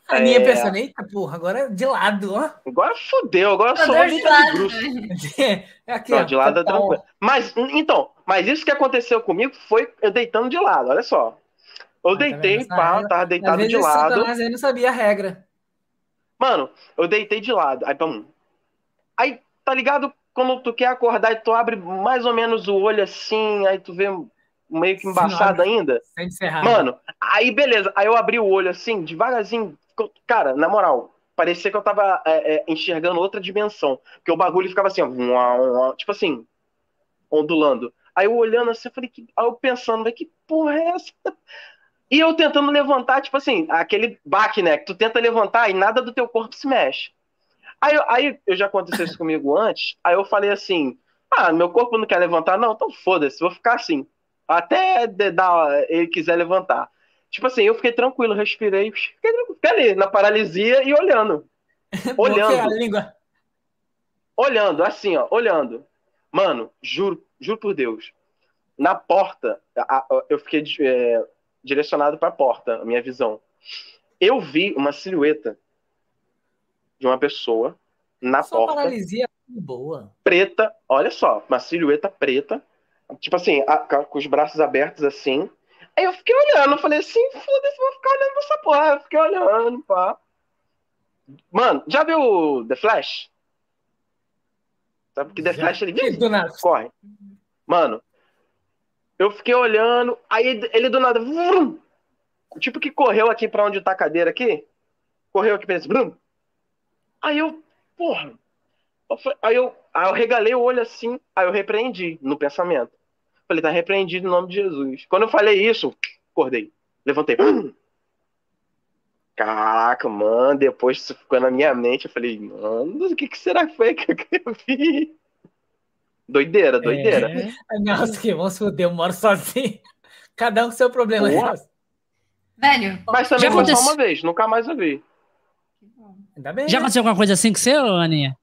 [SPEAKER 1] A minha é... pensando, eita porra, agora é de lado, ó.
[SPEAKER 4] Agora fodeu, agora só de lado. De é aqui, Não, ó, de lado é tranquilo. Mas, então, mas isso que aconteceu comigo foi eu deitando de lado, olha só. Eu deitei, pá, tava deitado de lado.
[SPEAKER 1] Mas eu não sabia a regra.
[SPEAKER 4] Mano, eu deitei de lado. Aí, pum. Aí, tá ligado? Quando tu quer acordar e tu abre mais ou menos o olho assim, aí tu vê meio que embaçado ainda. Mano, aí beleza. Aí eu abri o olho assim, devagarzinho, Cara, na moral, parecia que eu tava é, é, enxergando outra dimensão. Porque o bagulho ficava assim, ó, tipo assim, ondulando. Aí eu olhando assim, eu falei, que... aí eu pensando, que porra é essa? E eu tentando levantar, tipo assim, aquele baque, né? Que tu tenta levantar e nada do teu corpo se mexe. Aí, aí eu já aconteceu isso comigo antes, aí eu falei assim, ah, meu corpo não quer levantar, não, então foda-se, vou ficar assim. Até ele quiser levantar. Tipo assim, eu fiquei tranquilo, respirei, fiquei, tranquilo, fiquei ali na paralisia e olhando. olhando. olhando, assim, ó, olhando. Mano, juro, juro por Deus. Na porta, a, a, eu fiquei é, direcionado para a porta, a minha visão. Eu vi uma silhueta de uma pessoa na Só porta.
[SPEAKER 1] paralisia boa.
[SPEAKER 4] Preta, olha só, uma silhueta preta, tipo assim, a, com os braços abertos assim, Aí eu fiquei olhando, falei assim, foda-se, vou ficar olhando pra essa porra. Eu fiquei olhando, pá. Mano, já viu The Flash? Sabe que The já. Flash ele
[SPEAKER 1] nada.
[SPEAKER 4] corre. Mano, eu fiquei olhando, aí ele do nada, vrum, tipo que correu aqui pra onde tá a cadeira aqui. correu aqui, pensa, Bruno. Aí eu, porra. Aí eu, aí eu regalei o olho assim, aí eu repreendi no pensamento. Falei, tá repreendido em nome de Jesus. Quando eu falei isso, acordei. Levantei. Caraca, mano, depois isso ficou na minha mente. Eu falei, mano, o que, que será que foi que eu vi? Doideira, doideira.
[SPEAKER 1] É. Nossa, que vamos foder, eu moro sozinho. Cada um com seu problema.
[SPEAKER 2] Velho.
[SPEAKER 4] Mas também foi aconteceu... só uma vez, nunca mais eu vi.
[SPEAKER 3] Ainda bem. Já aconteceu alguma coisa assim com você, Aninha?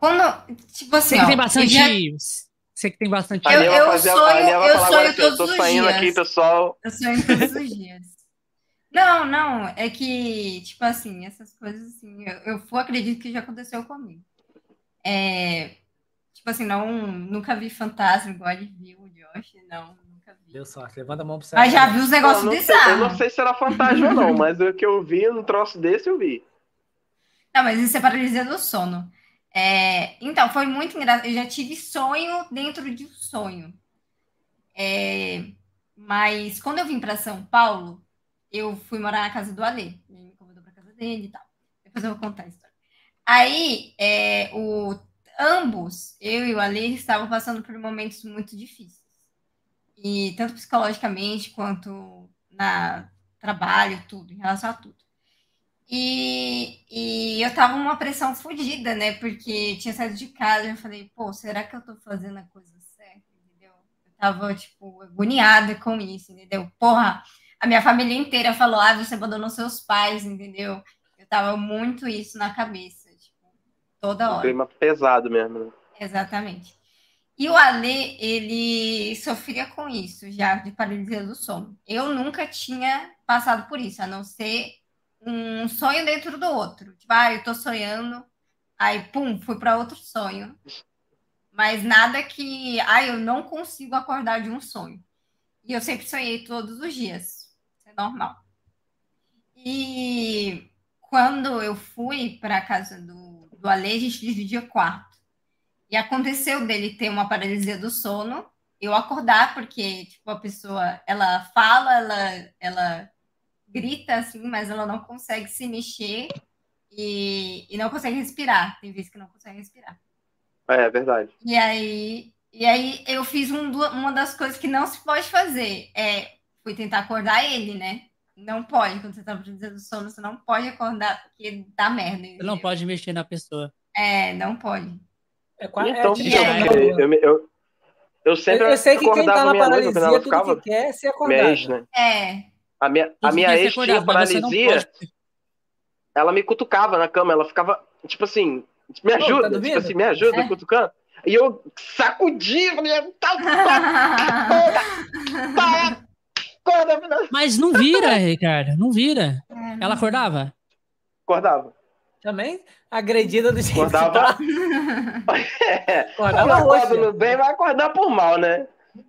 [SPEAKER 2] Quando, tipo assim,
[SPEAKER 3] você que tem bastante. Já... Você que tem bastante.
[SPEAKER 2] Eu, eu fazer, sonho, eu sonho todos
[SPEAKER 4] eu tô saindo aqui, pessoal.
[SPEAKER 2] Eu sonho todos os dias. Não, não, é que, tipo assim, essas coisas assim, eu, eu acredito que já aconteceu comigo. É, tipo assim, não, nunca vi fantasma igual ele viu o Josh, não, nunca vi.
[SPEAKER 1] Deu sorte, levanta a mão pro
[SPEAKER 2] céu. Mas já vi os negócios bizarros.
[SPEAKER 4] Eu não sei se era fantasma ou não, mas o que eu vi num troço desse eu vi.
[SPEAKER 2] Não, mas isso é paralisia do sono. É, então, foi muito engraçado. Eu já tive sonho dentro de um sonho. É, mas quando eu vim para São Paulo, eu fui morar na casa do Alê. Ele me convidou para casa dele e tal. Depois eu vou contar a história. Aí, é, o, ambos, eu e o Alê, estavam passando por momentos muito difíceis. E tanto psicologicamente quanto na trabalho, tudo, em relação a tudo. E, e eu tava uma pressão fodida, né? Porque tinha saído de casa eu falei, pô, será que eu tô fazendo a coisa certa? Entendeu? Eu tava, tipo, agoniada com isso, entendeu? Porra, a minha família inteira falou, ah, você abandonou seus pais, entendeu? Eu tava muito isso na cabeça, tipo, toda hora. Um
[SPEAKER 4] clima pesado mesmo, né?
[SPEAKER 2] Exatamente. E o Ale, ele sofria com isso já, de paralisia do sono. Eu nunca tinha passado por isso, a não ser um sonho dentro do outro. Tipo, ah, eu tô sonhando, aí, pum, fui para outro sonho. Mas nada que, ah, eu não consigo acordar de um sonho. E eu sempre sonhei todos os dias. Isso é normal. E quando eu fui para casa do, do Ale, a gente dividia quarto. E aconteceu dele ter uma paralisia do sono, eu acordar, porque, tipo, a pessoa, ela fala, ela, ela grita assim, mas ela não consegue se mexer e, e não consegue respirar. Tem vezes que não consegue respirar.
[SPEAKER 4] É, é verdade.
[SPEAKER 2] E aí, e aí eu fiz um, uma das coisas que não se pode fazer. É, fui tentar acordar ele, né? Não pode, quando você tá precisando do sono, você não pode acordar, porque dá merda. Entendeu?
[SPEAKER 3] Você não pode mexer na pessoa.
[SPEAKER 2] É, não pode.
[SPEAKER 4] É, quase, então, é, eu, eu, eu, eu, sempre eu,
[SPEAKER 1] eu sei que quem tá na paralisia, tudo ficava, que quer é ser acordado.
[SPEAKER 4] Mexe, né?
[SPEAKER 2] É.
[SPEAKER 4] A minha, a minha ex tinha paralisia. Ela me cutucava na cama, ela ficava, tipo assim, me ajuda, tá tipo assim, me ajuda, é. cutucando. E eu sacudia, falei, tá, tá,
[SPEAKER 3] tá, tá, Mas não vira, Ricardo, não vira. É, ela acordava?
[SPEAKER 4] Acordava.
[SPEAKER 1] Também agredida do jeito
[SPEAKER 4] acordava. é, acordava acorda bem, vai acordar por mal, né?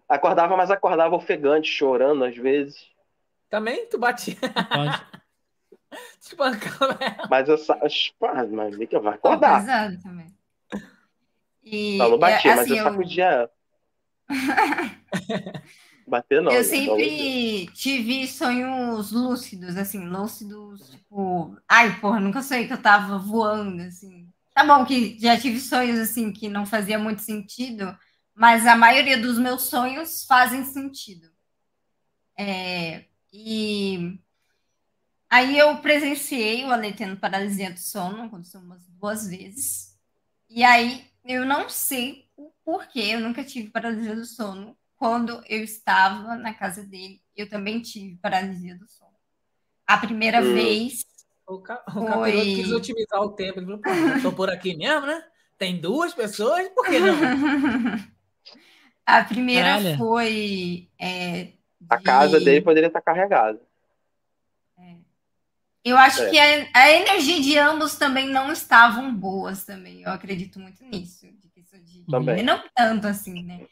[SPEAKER 4] Acordava, mas acordava ofegante, chorando às vezes.
[SPEAKER 1] Também tu batia. Pode.
[SPEAKER 4] Espancava ela. Mas eu mas, mas Mica vai acordar.
[SPEAKER 2] Pesado também.
[SPEAKER 4] E, Falou batia, assim, mas eu sacudia ela. Bater não.
[SPEAKER 2] Eu sempre não. tive sonhos lúcidos, assim, lúcidos, tipo, ai, porra, nunca sonhei que eu tava voando, assim. Tá bom que já tive sonhos, assim, que não fazia muito sentido, mas a maioria dos meus sonhos fazem sentido. É, e aí eu presenciei o Ale tendo paralisia do sono, aconteceu umas duas vezes. E aí eu não sei o porquê, eu nunca tive paralisia do sono. Quando eu estava na casa dele, eu também tive paralisia do sono. A primeira hum. vez.
[SPEAKER 1] O, ca o foi... quis otimizar o tempo. Ele falou, estou por aqui mesmo, né? Tem duas pessoas, por que não?
[SPEAKER 2] A primeira Caralho. foi é,
[SPEAKER 4] a casa dele poderia estar carregada.
[SPEAKER 2] É. Eu acho é. que a, a, energia de ambos também não estavam boas também. Eu acredito muito nisso. De, de,
[SPEAKER 4] também.
[SPEAKER 2] Não tanto assim, né?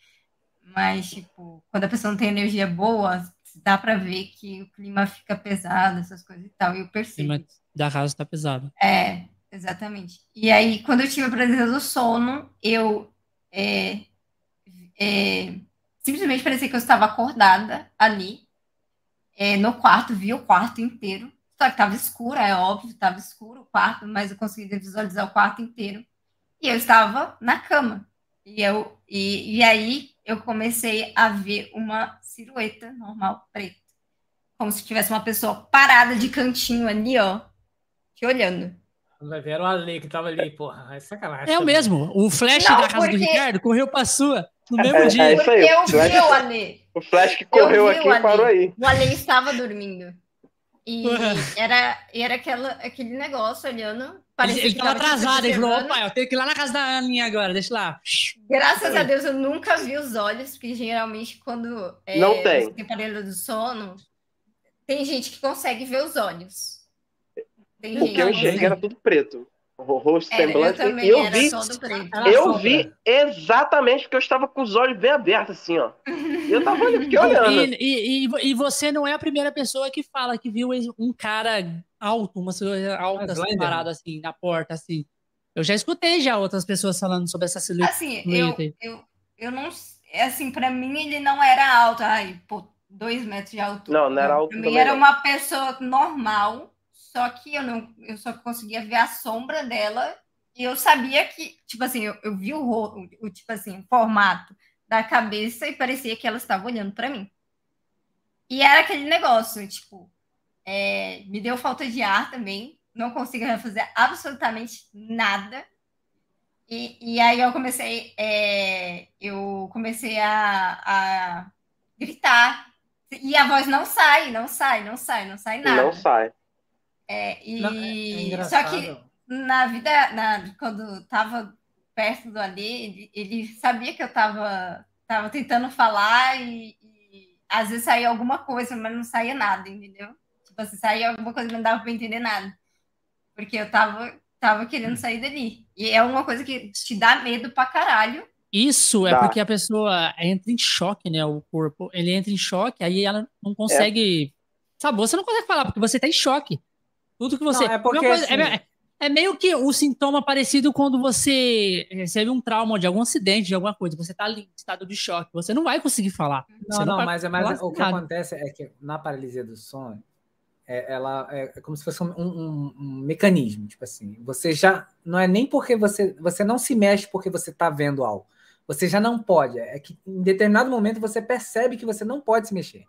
[SPEAKER 2] Mas, tipo, quando a pessoa não tem energia boa, dá para ver que o clima fica pesado, essas coisas e tal. E eu percebo. O clima
[SPEAKER 3] da casa está pesado.
[SPEAKER 2] É, exatamente. E aí, quando eu tive a presença do sono, eu é, é, simplesmente parecia que eu estava acordada ali, é, no quarto, vi o quarto inteiro, Só que tava escuro, é óbvio, tava escuro o quarto, mas eu conseguia visualizar o quarto inteiro. E eu estava na cama. E, eu, e, e aí eu comecei a ver uma silhueta normal preta. Como se tivesse uma pessoa parada de cantinho ali, ó, te olhando.
[SPEAKER 1] Vai ver o Ale que tava ali, porra. É sacanagem.
[SPEAKER 3] É o mesmo. O flash Não, da casa porque... do Ricardo correu pra sua no mesmo é, dia.
[SPEAKER 4] É isso aí.
[SPEAKER 2] Eu vi o Ale.
[SPEAKER 4] O flash que correu aqui e parou aí.
[SPEAKER 2] O Ale estava dormindo. E era, era aquela, aquele negócio olhando.
[SPEAKER 3] Parecia ele estava atrasado, ele falou: opa, eu tenho que ir lá na casa da Aninha agora, deixa lá.
[SPEAKER 2] Graças a Deus eu nunca vi os olhos, porque geralmente quando
[SPEAKER 4] é, não tem.
[SPEAKER 2] tem aparelho do sono, tem gente que consegue ver os olhos.
[SPEAKER 4] Tem o que eu enxerguei era tudo preto. O rosto é, semblante. Eu, e eu vi, eu vi exatamente porque eu estava com os olhos bem abertos, assim, ó. E eu tava aqui olhando.
[SPEAKER 3] E, e, e, você não é a primeira pessoa que fala que viu um cara alto, uma silhueta alta, assim, parado assim, na porta, assim. Eu já escutei já outras pessoas falando sobre essa silhueta.
[SPEAKER 2] Assim, eu, eu, eu não. Assim, pra mim ele não era alto. Ai, pô, dois metros de altura.
[SPEAKER 4] Não, não era alto.
[SPEAKER 2] Pra mim era uma pessoa normal só que eu não, eu só conseguia ver a sombra dela e eu sabia que, tipo assim, eu, eu vi o, o, o tipo assim, o formato da cabeça e parecia que ela estava olhando para mim. E era aquele negócio, tipo, é, me deu falta de ar também, não conseguia fazer absolutamente nada. E, e aí eu comecei, é, eu comecei a, a gritar. E a voz não sai, não sai, não sai, não sai nada.
[SPEAKER 4] Não sai.
[SPEAKER 2] É, e Não, é, é só que na vida, na, quando tava perto do Ali, ele, ele, sabia que eu tava, tava tentando falar e, e, às vezes saía alguma coisa, mas não saía nada, entendeu? Tipo assim, saía alguma coisa, mas não dava para entender nada. Porque eu tava, tava querendo sair dali. E é uma coisa que te dá medo pra caralho.
[SPEAKER 3] Isso é tá. porque a pessoa entra em choque, né? O corpo, ele entra em choque, aí ela não consegue. É. Sabe, você não consegue falar, porque você tá em choque. Tudo que você. Não, é, porque, coisa, é, assim... é, é, meio que o sintoma parecido quando você recebe um trauma de algum acidente, de alguma coisa. Você está em estado de choque. Você não vai conseguir falar.
[SPEAKER 1] Não,
[SPEAKER 3] não,
[SPEAKER 1] não mas, é mais o que acontece é que na paralisia do sono, é, ela é, é como se fosse um, um, um, mecanismo. Tipo assim, você já. Não é nem porque você. Você não se mexe porque você está vendo algo. Você já não pode. É que em determinado momento você percebe que você não pode se mexer.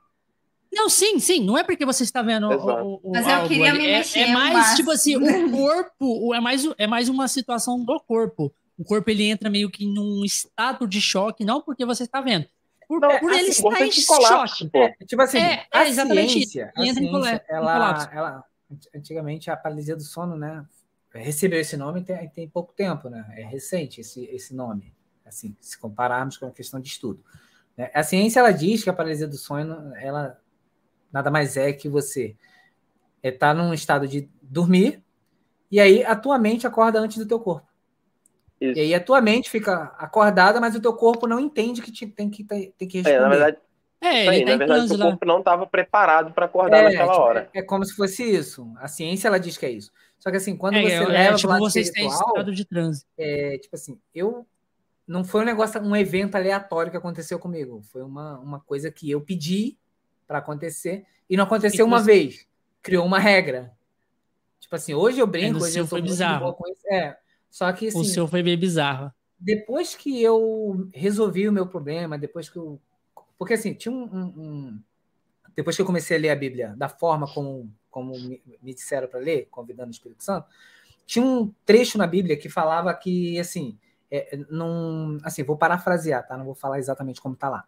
[SPEAKER 3] Não, sim, sim. Não é porque você está vendo o, o,
[SPEAKER 2] Mas eu queria ali. me mexer.
[SPEAKER 3] É, é mais, tipo assim, o corpo, é mais, é mais uma situação do corpo. O corpo ele entra meio que num estado de choque, não porque você está vendo. Por, não, por assim, ele estar em colapso, choque.
[SPEAKER 1] É, tipo assim, é, a é exatamente ciência, a ciência, em ela, ela, antigamente a paralisia do sono, né, recebeu esse nome tem, tem pouco tempo, né? É recente esse, esse nome, assim, se compararmos com a questão de estudo. Né? A ciência ela diz que a paralisia do sono ela nada mais é que você está é, num estado de dormir e aí a tua mente acorda antes do teu corpo. Isso. E aí a tua mente fica acordada, mas o teu corpo não entende que te, tem que tem que responder.
[SPEAKER 4] É, na verdade, é, aí, tá na verdade o corpo não estava preparado para acordar é, naquela
[SPEAKER 1] tipo,
[SPEAKER 4] hora.
[SPEAKER 1] É, é, como se fosse isso. A ciência ela diz que é isso. Só que assim, quando é, você é, leva tipo, para o
[SPEAKER 3] estado de transe.
[SPEAKER 1] É, tipo assim, eu não foi um negócio, um evento aleatório que aconteceu comigo. Foi uma, uma coisa que eu pedi para acontecer. E não aconteceu e uma você... vez. Criou uma regra. Tipo assim, hoje eu brinco, é, hoje eu
[SPEAKER 3] foi bizarro.
[SPEAKER 1] É, só que assim,
[SPEAKER 3] O seu foi bem bizarro.
[SPEAKER 1] Depois que eu resolvi o meu problema, depois que eu. Porque assim, tinha um, um, um... Depois que eu comecei a ler a Bíblia da forma como, como me, me disseram para ler, convidando o Espírito Santo, tinha um trecho na Bíblia que falava que, assim, é, não, assim, vou parafrasear, tá? Não vou falar exatamente como tá lá.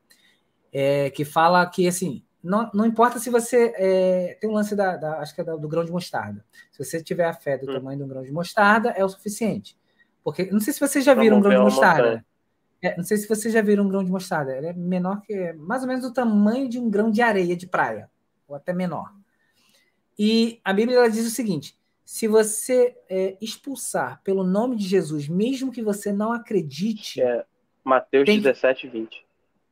[SPEAKER 1] É, que fala que, assim, não, não importa se você. É, tem um lance da, da acho que é do grão de mostarda. Se você tiver a fé do hum. tamanho de um grão de mostarda, é o suficiente. Porque não sei se vocês já viram um grão de mostarda. É, não sei se vocês já viram um grão de mostarda. Ele é menor que. mais ou menos do tamanho de um grão de areia de praia. Ou até menor. E a Bíblia ela diz o seguinte: se você é, expulsar pelo nome de Jesus, mesmo que você não acredite.
[SPEAKER 4] É, Mateus tem... 17, 20.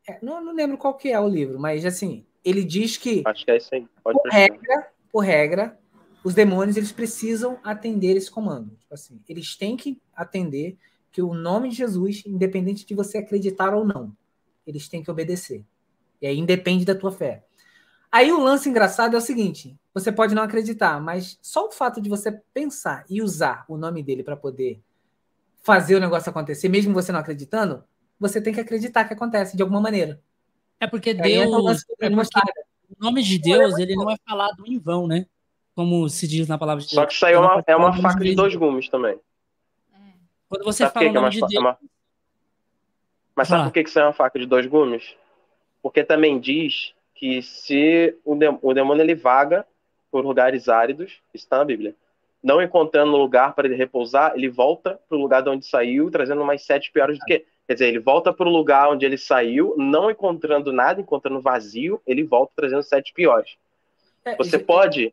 [SPEAKER 1] É, não, não lembro qual que é o livro, mas assim, ele diz que,
[SPEAKER 4] que é isso aí.
[SPEAKER 1] Pode por, regra, por regra, os demônios eles precisam atender esse comando. Tipo assim, eles têm que atender que o nome de Jesus, independente de você acreditar ou não, eles têm que obedecer. E aí independe da tua fé. Aí o lance engraçado é o seguinte: você pode não acreditar, mas só o fato de você pensar e usar o nome dele para poder fazer o negócio acontecer, mesmo você não acreditando, você tem que acreditar que acontece de alguma maneira.
[SPEAKER 3] É porque Deus, é porque o nome de Deus, ele não é falado em vão, né? Como se diz na palavra de
[SPEAKER 4] Deus. Só que isso aí é uma, é uma faca de dois gumes também.
[SPEAKER 3] Quando você sabe fala o nome é uma, de Deus... É uma...
[SPEAKER 4] Mas sabe por que isso é uma faca de dois gumes? Porque também diz que se o, de, o demônio ele vaga por lugares áridos, isso está na Bíblia, não encontrando lugar para ele repousar, ele volta para o lugar de onde saiu, trazendo mais sete piores do que. Quer dizer, ele volta para o lugar onde ele saiu, não encontrando nada, encontrando vazio, ele volta trazendo sete piores. É, Você pode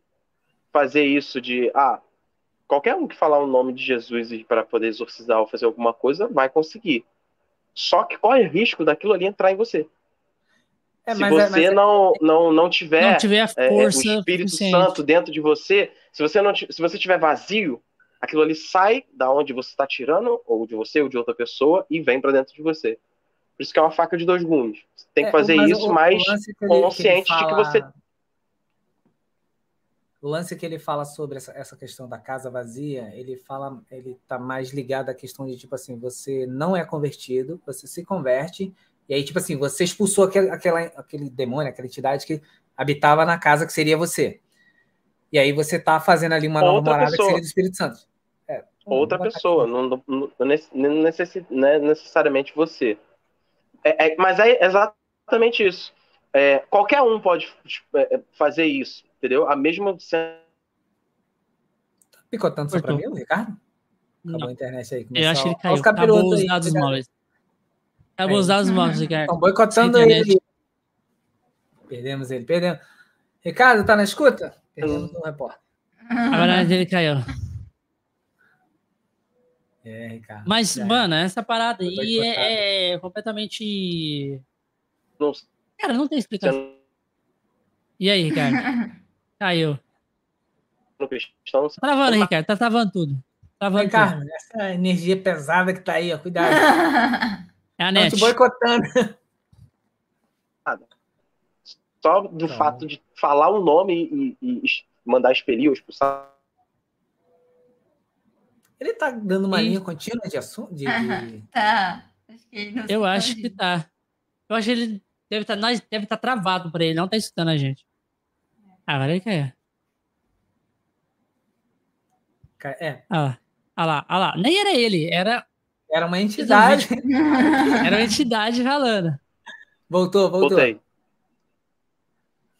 [SPEAKER 4] fazer isso de. Ah, qualquer um que falar o nome de Jesus para poder exorcizar ou fazer alguma coisa, vai conseguir. Só que qual é o risco daquilo ali entrar em você? É, se é, você é, não, não, não tiver,
[SPEAKER 3] não tiver a força
[SPEAKER 4] é, o Espírito Santo dentro de você, se você não se você tiver vazio, aquilo ali sai da onde você está tirando, ou de você, ou de outra pessoa, e vem para dentro de você. Por isso que é uma faca de dois gumes. Você tem que é, fazer isso o, mais o consciente fala... de que você.
[SPEAKER 1] O lance que ele fala sobre essa, essa questão da casa vazia, ele fala, ele tá mais ligado à questão de tipo assim, você não é convertido, você se converte e aí, tipo assim, você expulsou aquele, aquela, aquele demônio, aquela entidade que habitava na casa que seria você. E aí você tá fazendo ali uma nova morada pessoa. que seria do Espírito Santo.
[SPEAKER 4] É, Outra pessoa, não, não, não, necess, não é necessariamente você. É, é, mas é exatamente isso. É, qualquer um pode é, fazer isso, entendeu? A mesma. Tá
[SPEAKER 1] picotando só pra mim, Ricardo? Acabou não. a internet aí.
[SPEAKER 3] Eu acho que ele caiu. Acabou os dados móveis. Acabou os dados móveis, Ricardo.
[SPEAKER 1] Estão boicotando ele. Perdemos ele, perdemos. Ricardo, tá na escuta? Perdemos um repórter.
[SPEAKER 3] Agora ele caiu.
[SPEAKER 1] É, Ricardo.
[SPEAKER 3] Mas, mano, essa parada aí é, é, completamente.
[SPEAKER 4] Nossa.
[SPEAKER 3] Cara, não tem explicação. E aí, Ricardo? Caiu. Tá travando, Ricardo. Tá travando tudo. Travando
[SPEAKER 1] Ricardo, tudo. essa energia pesada que tá aí, ó. Cuidado.
[SPEAKER 3] É a net.
[SPEAKER 1] boicotando.
[SPEAKER 4] Só do tá. fato de falar o nome e, e mandar expelir ou expulsar.
[SPEAKER 1] Ele tá dando uma e... linha contínua de assunto? De, de...
[SPEAKER 2] Tá.
[SPEAKER 3] Acho Eu acho que tá. Eu acho que ele deve estar tá, deve tá travado para ele, não tá escutando a gente. Agora ele quer.
[SPEAKER 1] É.
[SPEAKER 3] Ah lá, ah lá, ah lá. Nem era ele, era
[SPEAKER 1] era uma entidade.
[SPEAKER 3] Era uma entidade falando.
[SPEAKER 1] Voltou, voltou. Voltei.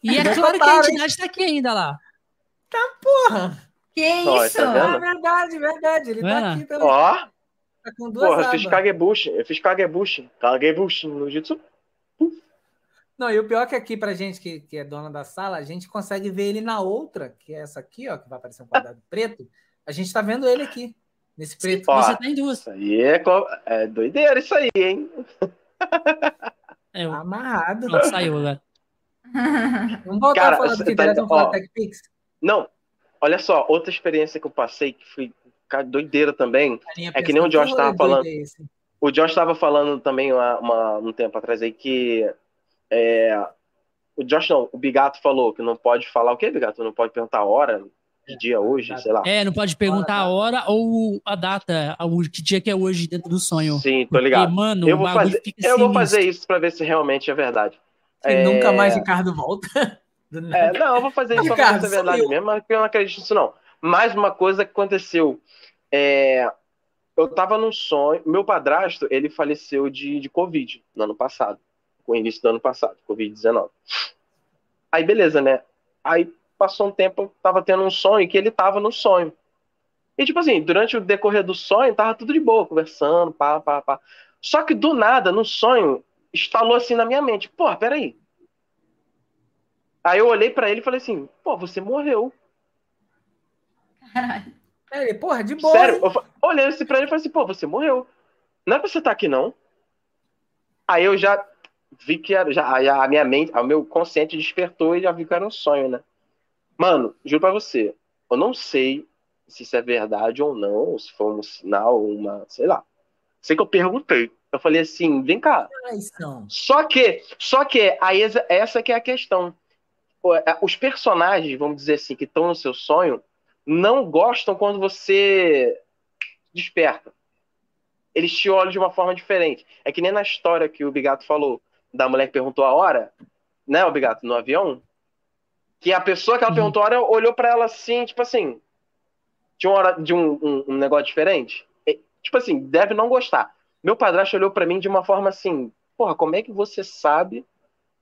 [SPEAKER 3] E é claro que a entidade está aqui ainda lá.
[SPEAKER 1] Tá, porra.
[SPEAKER 2] Que isso? Tá
[SPEAKER 1] é verdade, verdade. Ele tá aqui
[SPEAKER 4] também. Ó. Tá com duas Porra, eu fiz Kagebushi. Eu fiz Kagebushi. Kagebushi no Jitsu.
[SPEAKER 1] Não, e o pior é que aqui pra gente que, que é dona da sala, a gente consegue ver ele na outra, que é essa aqui, ó, que vai aparecer um quadrado preto. A gente tá vendo ele aqui. Nesse preto
[SPEAKER 3] Ó, você tem duas.
[SPEAKER 4] Isso aí é, é doideira, isso aí, hein?
[SPEAKER 1] É, Amarrado.
[SPEAKER 3] Não, saiu agora.
[SPEAKER 1] Vamos voltar Cara, a falar do que tá, vamos falar TechPix?
[SPEAKER 4] Não, olha só, outra experiência que eu passei, que foi doideira também, é que nem o Josh estava falando. O Josh estava falando também uma, uma, um tempo atrás aí que é, o Josh não, o Bigato falou que não pode falar o que, Bigato? Não pode perguntar a hora, que dia hoje, sei lá.
[SPEAKER 3] É, não pode perguntar a hora ou a data, o que dia que é hoje dentro do sonho.
[SPEAKER 4] Sim, tô ligado. Porque,
[SPEAKER 3] mano,
[SPEAKER 4] eu vou fazer, eu vou fazer isso para ver se realmente é verdade.
[SPEAKER 1] É... Nunca mais Ricardo volta.
[SPEAKER 4] É, não, eu vou fazer isso pra se é verdade mesmo, mas eu não acredito nisso não. Mais uma coisa que aconteceu. É, eu tava num sonho, meu padrasto, ele faleceu de, de Covid no ano passado, com o início do ano passado, Covid-19. Aí beleza, né? Aí passou um tempo, eu tava tendo um sonho que ele tava no sonho. E, tipo assim, durante o decorrer do sonho, tava tudo de boa, conversando, pá, pá, pá. Só que do nada, no sonho, instalou assim na minha mente: pô, peraí. Aí eu olhei para ele e falei assim: pô, você morreu.
[SPEAKER 1] Caralho. É, porra, de boa.
[SPEAKER 4] Sério, eu olhei assim pra ele e falei assim: pô, você morreu. Não é pra você estar tá aqui, não. Aí eu já vi que era, já, a minha mente, o meu consciente despertou e já vi que era um sonho, né? Mano, juro pra você, eu não sei se isso é verdade ou não, ou se foi um sinal, uma, sei lá. Sei que eu perguntei. Eu falei assim, vem cá. Só que, só que aí essa que é a questão. É, os personagens, vamos dizer assim, que estão no seu sonho, não gostam quando você desperta. Eles te olham de uma forma diferente. É que nem na história que o Bigato falou, da mulher que perguntou a hora, né, o Bigato, no avião, que a pessoa que ela uhum. perguntou a hora olhou para ela assim, tipo assim, de, uma hora, de um, um, um negócio diferente. E, tipo assim, deve não gostar. Meu padrasto olhou para mim de uma forma assim, porra, como é que você sabe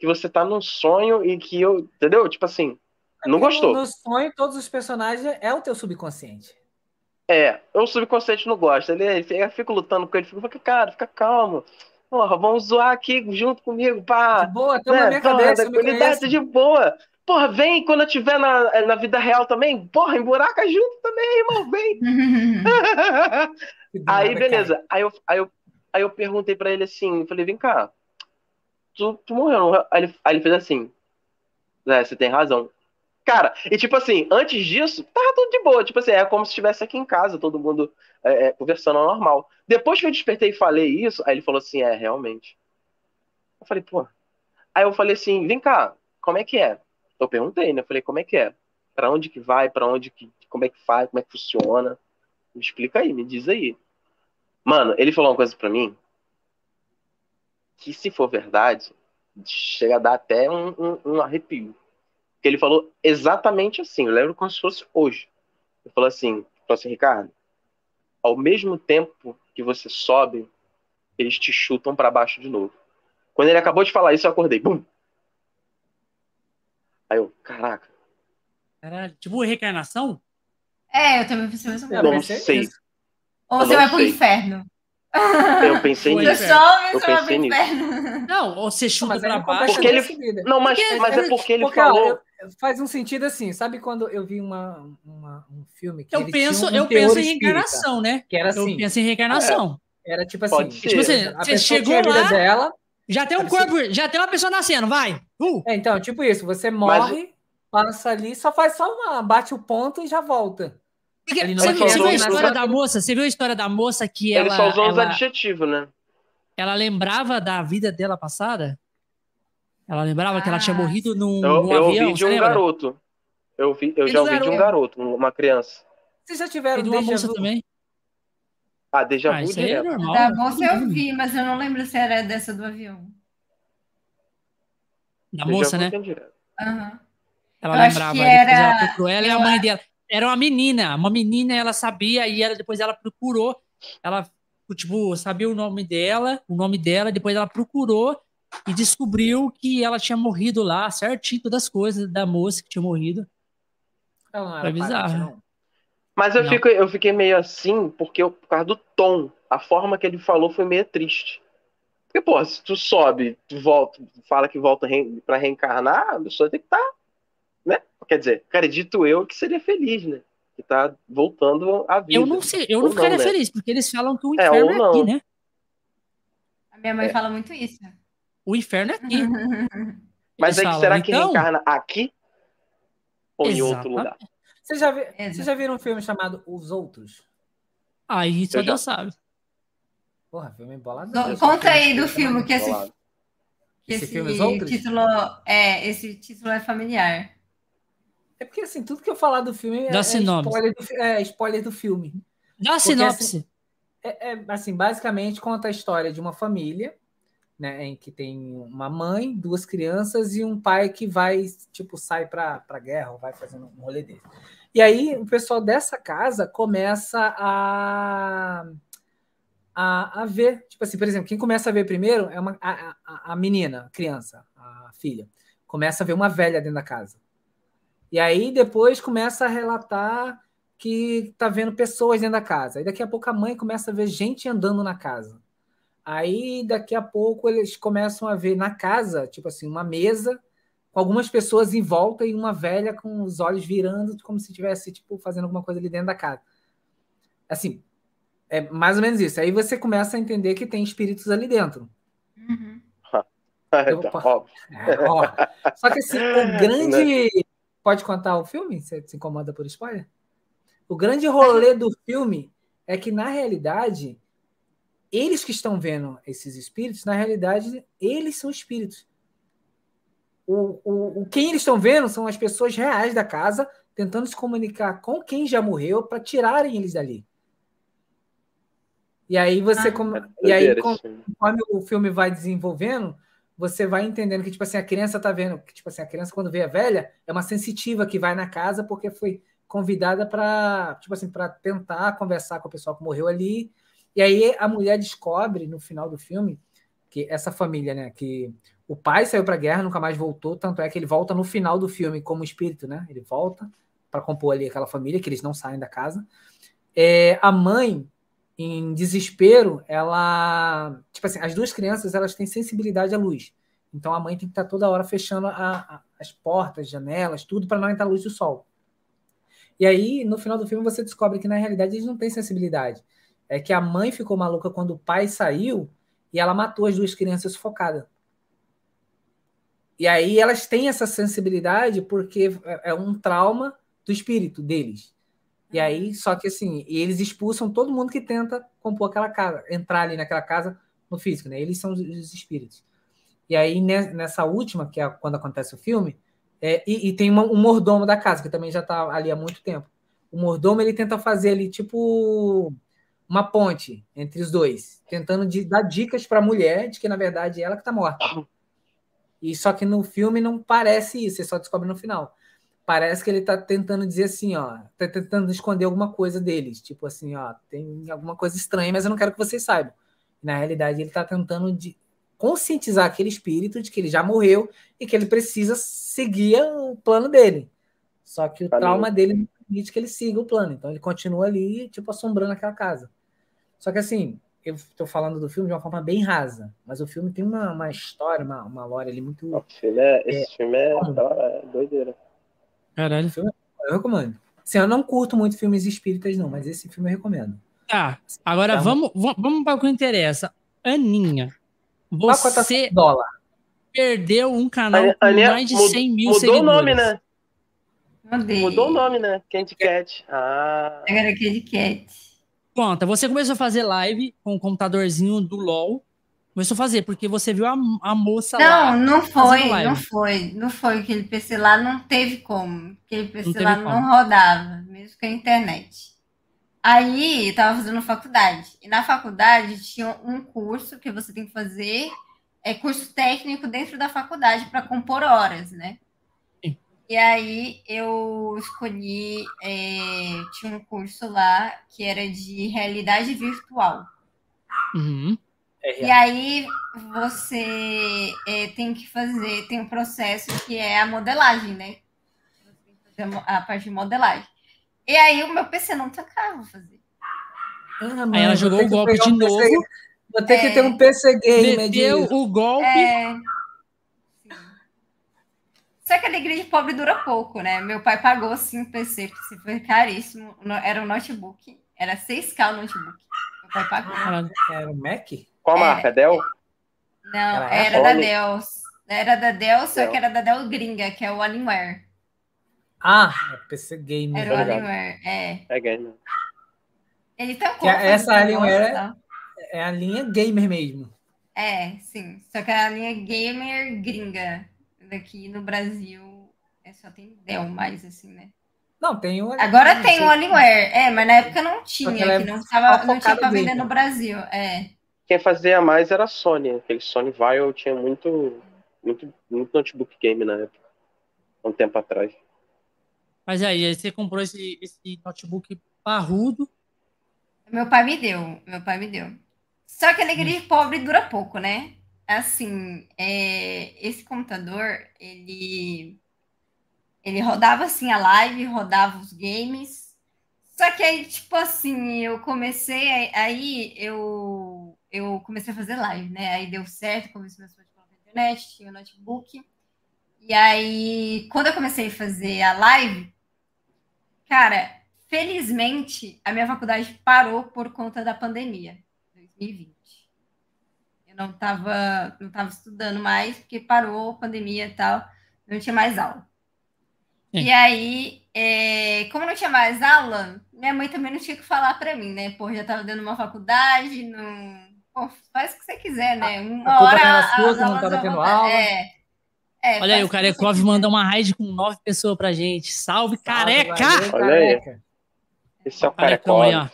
[SPEAKER 4] que você tá num sonho e que eu. Entendeu? Tipo assim, não gostou.
[SPEAKER 1] No sonho, todos os personagens é o teu subconsciente.
[SPEAKER 4] É, o subconsciente não gosta. Ele, ele fica lutando com ele, fica, cara, fica calmo. Porra, vamos zoar aqui junto comigo, pá.
[SPEAKER 1] De boa, tamo né? na minha cabeça.
[SPEAKER 4] De boa. Porra, vem quando eu estiver na, na vida real também. Porra, emburaca junto também, irmão, vem. aí, beleza. Aí eu, aí, eu, aí eu perguntei pra ele assim, falei, vem cá, tu, tu morreu. Aí ele, aí ele fez assim. É, você tem razão. Cara, e tipo assim, antes disso, tava tudo de boa. Tipo assim, é como se estivesse aqui em casa, todo mundo é, é, conversando normal. Depois que eu despertei e falei isso, aí ele falou assim: é, realmente. Eu falei, pô. Aí eu falei assim: vem cá, como é que é? Eu perguntei, né? Eu falei, como é que é? Pra onde que vai? Pra onde que. Como é que faz? Como é que funciona? Me explica aí, me diz aí. Mano, ele falou uma coisa pra mim que se for verdade, chega a dar até um, um, um arrepio. Que ele falou exatamente assim, eu lembro como se fosse hoje. Ele falou assim, falou assim, Ricardo, ao mesmo tempo que você sobe, eles te chutam para baixo de novo. Quando ele acabou de falar isso, eu acordei. Bum! Aí eu, caraca.
[SPEAKER 3] Caralho, tipo reencarnação?
[SPEAKER 2] É, eu também pensei
[SPEAKER 4] mesmo. Eu não sei.
[SPEAKER 2] Ou você vai pro inferno.
[SPEAKER 4] Eu pensei nisso.
[SPEAKER 2] Eu pensei nisso.
[SPEAKER 3] Não, ou você chuta pra baixo.
[SPEAKER 4] Porque ele... Não, mas, porque, mas é porque ele porque, falou.
[SPEAKER 1] faz um sentido assim, sabe quando eu vi uma, uma um filme que
[SPEAKER 3] eu penso, um eu penso em reencarnação, né?
[SPEAKER 1] Que era assim.
[SPEAKER 3] Eu penso em reencarnação.
[SPEAKER 1] É, era tipo assim,
[SPEAKER 3] tipo assim, você chegou lá, dela, já tem um corpo, assim, já tem uma pessoa nascendo, vai.
[SPEAKER 1] Uh. É, então, tipo isso, você morre, mas... passa ali, só faz só uma, bate o ponto e já volta.
[SPEAKER 3] Você, você viu a história da moça? Você viu a história da moça que ela.
[SPEAKER 4] Ele só usou
[SPEAKER 3] ela,
[SPEAKER 4] os adjetivos, né?
[SPEAKER 3] Ela lembrava da vida dela passada? Ela lembrava ah, que ela tinha ah, morrido num,
[SPEAKER 4] eu,
[SPEAKER 3] num
[SPEAKER 4] eu
[SPEAKER 3] avião?
[SPEAKER 4] Eu de um garoto. Eu, vi, eu já ouvi garoto. de um garoto, uma criança.
[SPEAKER 1] Vocês já tiveram
[SPEAKER 3] de uma moça vu? também?
[SPEAKER 4] Ah, déjà ah, vu
[SPEAKER 3] é normal.
[SPEAKER 2] Da moça eu vi, mas eu não lembro se era dessa do avião.
[SPEAKER 3] Da moça, né?
[SPEAKER 2] Uhum.
[SPEAKER 3] Ela eu lembrava. Era... Ela procurou ela e a mãe dela era uma menina, uma menina, ela sabia, e ela, depois ela procurou, ela, tipo, sabia o nome dela, o nome dela, depois ela procurou e descobriu que ela tinha morrido lá, certinho, todas as coisas da moça que tinha morrido.
[SPEAKER 1] Ela não era Foi bizarro.
[SPEAKER 4] Mas eu, fico, eu fiquei meio assim, porque eu, por causa do tom, a forma que ele falou foi meio triste. Porque, pô, se tu sobe, tu volta, fala que volta re, para reencarnar, a pessoa tem que estar tá né? Quer dizer, acredito eu que seria feliz, né? Que tá voltando à vida.
[SPEAKER 3] Eu não sei, eu não ficaria não, né? feliz, porque eles falam que o é, inferno é, é aqui, né?
[SPEAKER 2] A minha mãe é. fala muito isso.
[SPEAKER 3] O inferno é aqui.
[SPEAKER 4] Mas aí, falam, será que então... reencarna aqui ou em outro lugar?
[SPEAKER 1] Vocês já, vi... Vocês já viram um filme chamado Os Outros?
[SPEAKER 3] Aí só Deus sabe.
[SPEAKER 1] Porra, filme bolado.
[SPEAKER 2] Conta aí do filme, que esse, que
[SPEAKER 1] esse, esse filme?
[SPEAKER 2] Título, é, esse título é familiar.
[SPEAKER 1] É porque, assim, tudo que eu falar do filme é, é spoiler, do, é spoiler do filme.
[SPEAKER 3] Dá sinopse.
[SPEAKER 1] Assim, é, é, assim, basicamente conta a história de uma família, né, em que tem uma mãe, duas crianças e um pai que vai, tipo, sai para pra guerra ou vai fazendo um rolê dele. E aí o pessoal dessa casa começa a, a, a ver, tipo assim, por exemplo, quem começa a ver primeiro é uma, a, a, a menina, a criança, a filha. Começa a ver uma velha dentro da casa. E aí depois começa a relatar que tá vendo pessoas dentro da casa. Aí daqui a pouco a mãe começa a ver gente andando na casa. Aí daqui a pouco eles começam a ver na casa, tipo assim, uma mesa com algumas pessoas em volta e uma velha com os olhos virando como se estivesse tipo fazendo alguma coisa ali dentro da casa. Assim, é mais ou menos isso. Aí você começa a entender que tem espíritos ali dentro.
[SPEAKER 2] Uhum.
[SPEAKER 4] Eu, tá
[SPEAKER 1] é, ó, só que assim, o grande Pode contar o filme? Você se incomoda por spoiler? O grande rolê do filme é que, na realidade, eles que estão vendo esses espíritos, na realidade, eles são espíritos. o, o, o quem eles estão vendo são as pessoas reais da casa tentando se comunicar com quem já morreu para tirarem eles dali. E aí você ah, como, e aí conforme o filme vai desenvolvendo, você vai entendendo que tipo assim a criança tá vendo que tipo assim a criança quando vê a velha é uma sensitiva que vai na casa porque foi convidada para tipo assim para tentar conversar com o pessoal que morreu ali. E aí a mulher descobre no final do filme que essa família, né, que o pai saiu para a guerra, nunca mais voltou, tanto é que ele volta no final do filme como espírito, né? Ele volta para compor ali aquela família, que eles não saem da casa. É, a mãe, em desespero, ela. Tipo assim, as duas crianças elas têm sensibilidade à luz. Então a mãe tem que estar toda hora fechando a, a, as portas, janelas, tudo para não entrar a luz do sol. E aí, no final do filme, você descobre que na realidade eles não têm sensibilidade. É que a mãe ficou maluca quando o pai saiu e ela matou as duas crianças sufocadas. E aí elas têm essa sensibilidade porque é, é um trauma do espírito deles. E aí, uhum. só que assim, eles expulsam todo mundo que tenta compor aquela casa, entrar ali naquela casa no físico, né? Eles são os espíritos. E aí, nessa última, que é quando acontece o filme, é, e, e, tem uma, um mordomo da casa, que também já está ali há muito tempo. O mordomo, ele tenta fazer ali, tipo, uma ponte entre os dois, tentando de, dar dicas para a mulher de que, na verdade, é ela que está morta. E só que no filme não parece isso, você só descobre no final parece que ele está tentando dizer assim, ó, tá tentando esconder alguma coisa deles, tipo assim, ó, tem alguma coisa estranha, mas eu não quero que vocês saibam. Na realidade, ele está tentando de conscientizar aquele espírito de que ele já morreu e que ele precisa seguir o plano dele. Só que o Valeu. trauma dele não permite que ele siga o plano, então ele continua ali, tipo, assombrando aquela casa. Só que assim, eu estou falando do filme de uma forma bem rasa, mas o filme tem uma, uma história, uma, uma lore ali muito.
[SPEAKER 4] Esse filme é, esse é, filme é, é doideira.
[SPEAKER 3] Caralho.
[SPEAKER 1] Eu recomendo. Assim, eu não curto muito filmes espíritas, não, mas esse filme eu recomendo.
[SPEAKER 3] Tá. Agora então, vamos, vamos para o que interessa. Aninha, você
[SPEAKER 1] dólar.
[SPEAKER 3] perdeu um canal com mais de 100 mil
[SPEAKER 4] mudou
[SPEAKER 3] seguidores.
[SPEAKER 4] Mudou o nome, né? Mudei. Mudou o nome, né? Candy Cat. Ah.
[SPEAKER 2] Agora é Candy Cat.
[SPEAKER 3] Conta, você começou a fazer live com o computadorzinho do LoL Começou a fazer, porque você viu a, a moça
[SPEAKER 2] não, lá. Não, não foi, não foi. Não foi. Aquele PC lá não teve como. Aquele PC não lá como. não rodava, mesmo com a internet. Aí eu tava fazendo faculdade. E na faculdade tinha um curso que você tem que fazer, é curso técnico dentro da faculdade para compor horas, né? Sim. E aí eu escolhi, é, tinha um curso lá que era de realidade virtual.
[SPEAKER 3] Uhum.
[SPEAKER 2] E aí você é, tem que fazer, tem um processo que é a modelagem, né? a parte de modelagem. E aí o meu PC não tocava fazer.
[SPEAKER 3] Ah, aí ela jogou o golpe de um novo. PC,
[SPEAKER 1] vou ter é, que ter um PC game.
[SPEAKER 3] Meteu o golpe. É,
[SPEAKER 2] Só que a alegria de pobre dura pouco, né? Meu pai pagou sim o PC, porque foi caríssimo. Era um notebook, era 6K o notebook. Meu pai pagou.
[SPEAKER 1] Era o Mac?
[SPEAKER 4] Qual era, marca? Dell?
[SPEAKER 2] Não, era, era da Dell. Era da Dell, só Dell. que era da Dell gringa, que é o Alienware.
[SPEAKER 1] Ah, é PC Gamer.
[SPEAKER 2] Era o Alienware, é.
[SPEAKER 4] É gamer.
[SPEAKER 2] Ele tá
[SPEAKER 1] com Essa Alienware é, é a linha gamer mesmo.
[SPEAKER 2] É, sim. Só que é a linha gamer gringa. Daqui no Brasil é só tem Dell mais, assim, né?
[SPEAKER 1] Não, tem o
[SPEAKER 2] Agora tem o Alienware. É, mas na época não tinha, que é não, tava, não tinha pra vender no Brasil. É.
[SPEAKER 4] Quem fazia mais era a Sony. Aquele Sony Vaio tinha muito, muito, muito notebook game na época. Um tempo atrás.
[SPEAKER 3] Mas aí, você comprou esse, esse notebook parrudo.
[SPEAKER 2] Meu pai me deu. Meu pai me deu. Só que a alegria de pobre dura pouco, né? Assim, é, esse computador, ele, ele rodava assim a live, rodava os games. Só que aí, tipo assim, eu comecei, aí eu eu comecei a fazer live, né? Aí deu certo, comecei a fazer na internet, tinha o notebook. E aí, quando eu comecei a fazer a live, cara, felizmente a minha faculdade parou por conta da pandemia, 2020. Eu não estava não tava estudando mais, porque parou a pandemia e tal, não tinha mais aula. E aí, é, como não tinha mais aula, minha mãe também não tinha que falar para mim, né? Pô, já estava dando uma faculdade, não faz o que você quiser, né? Uma
[SPEAKER 1] a hora. Era sua, que não estava tendo aula.
[SPEAKER 2] É,
[SPEAKER 3] É, Olha aí, o Carecov manda uma raid com nove pessoas pra gente. Salve, Salve careca! Valeu,
[SPEAKER 4] Olha aí. Esse é o Carecov. Aí, ó.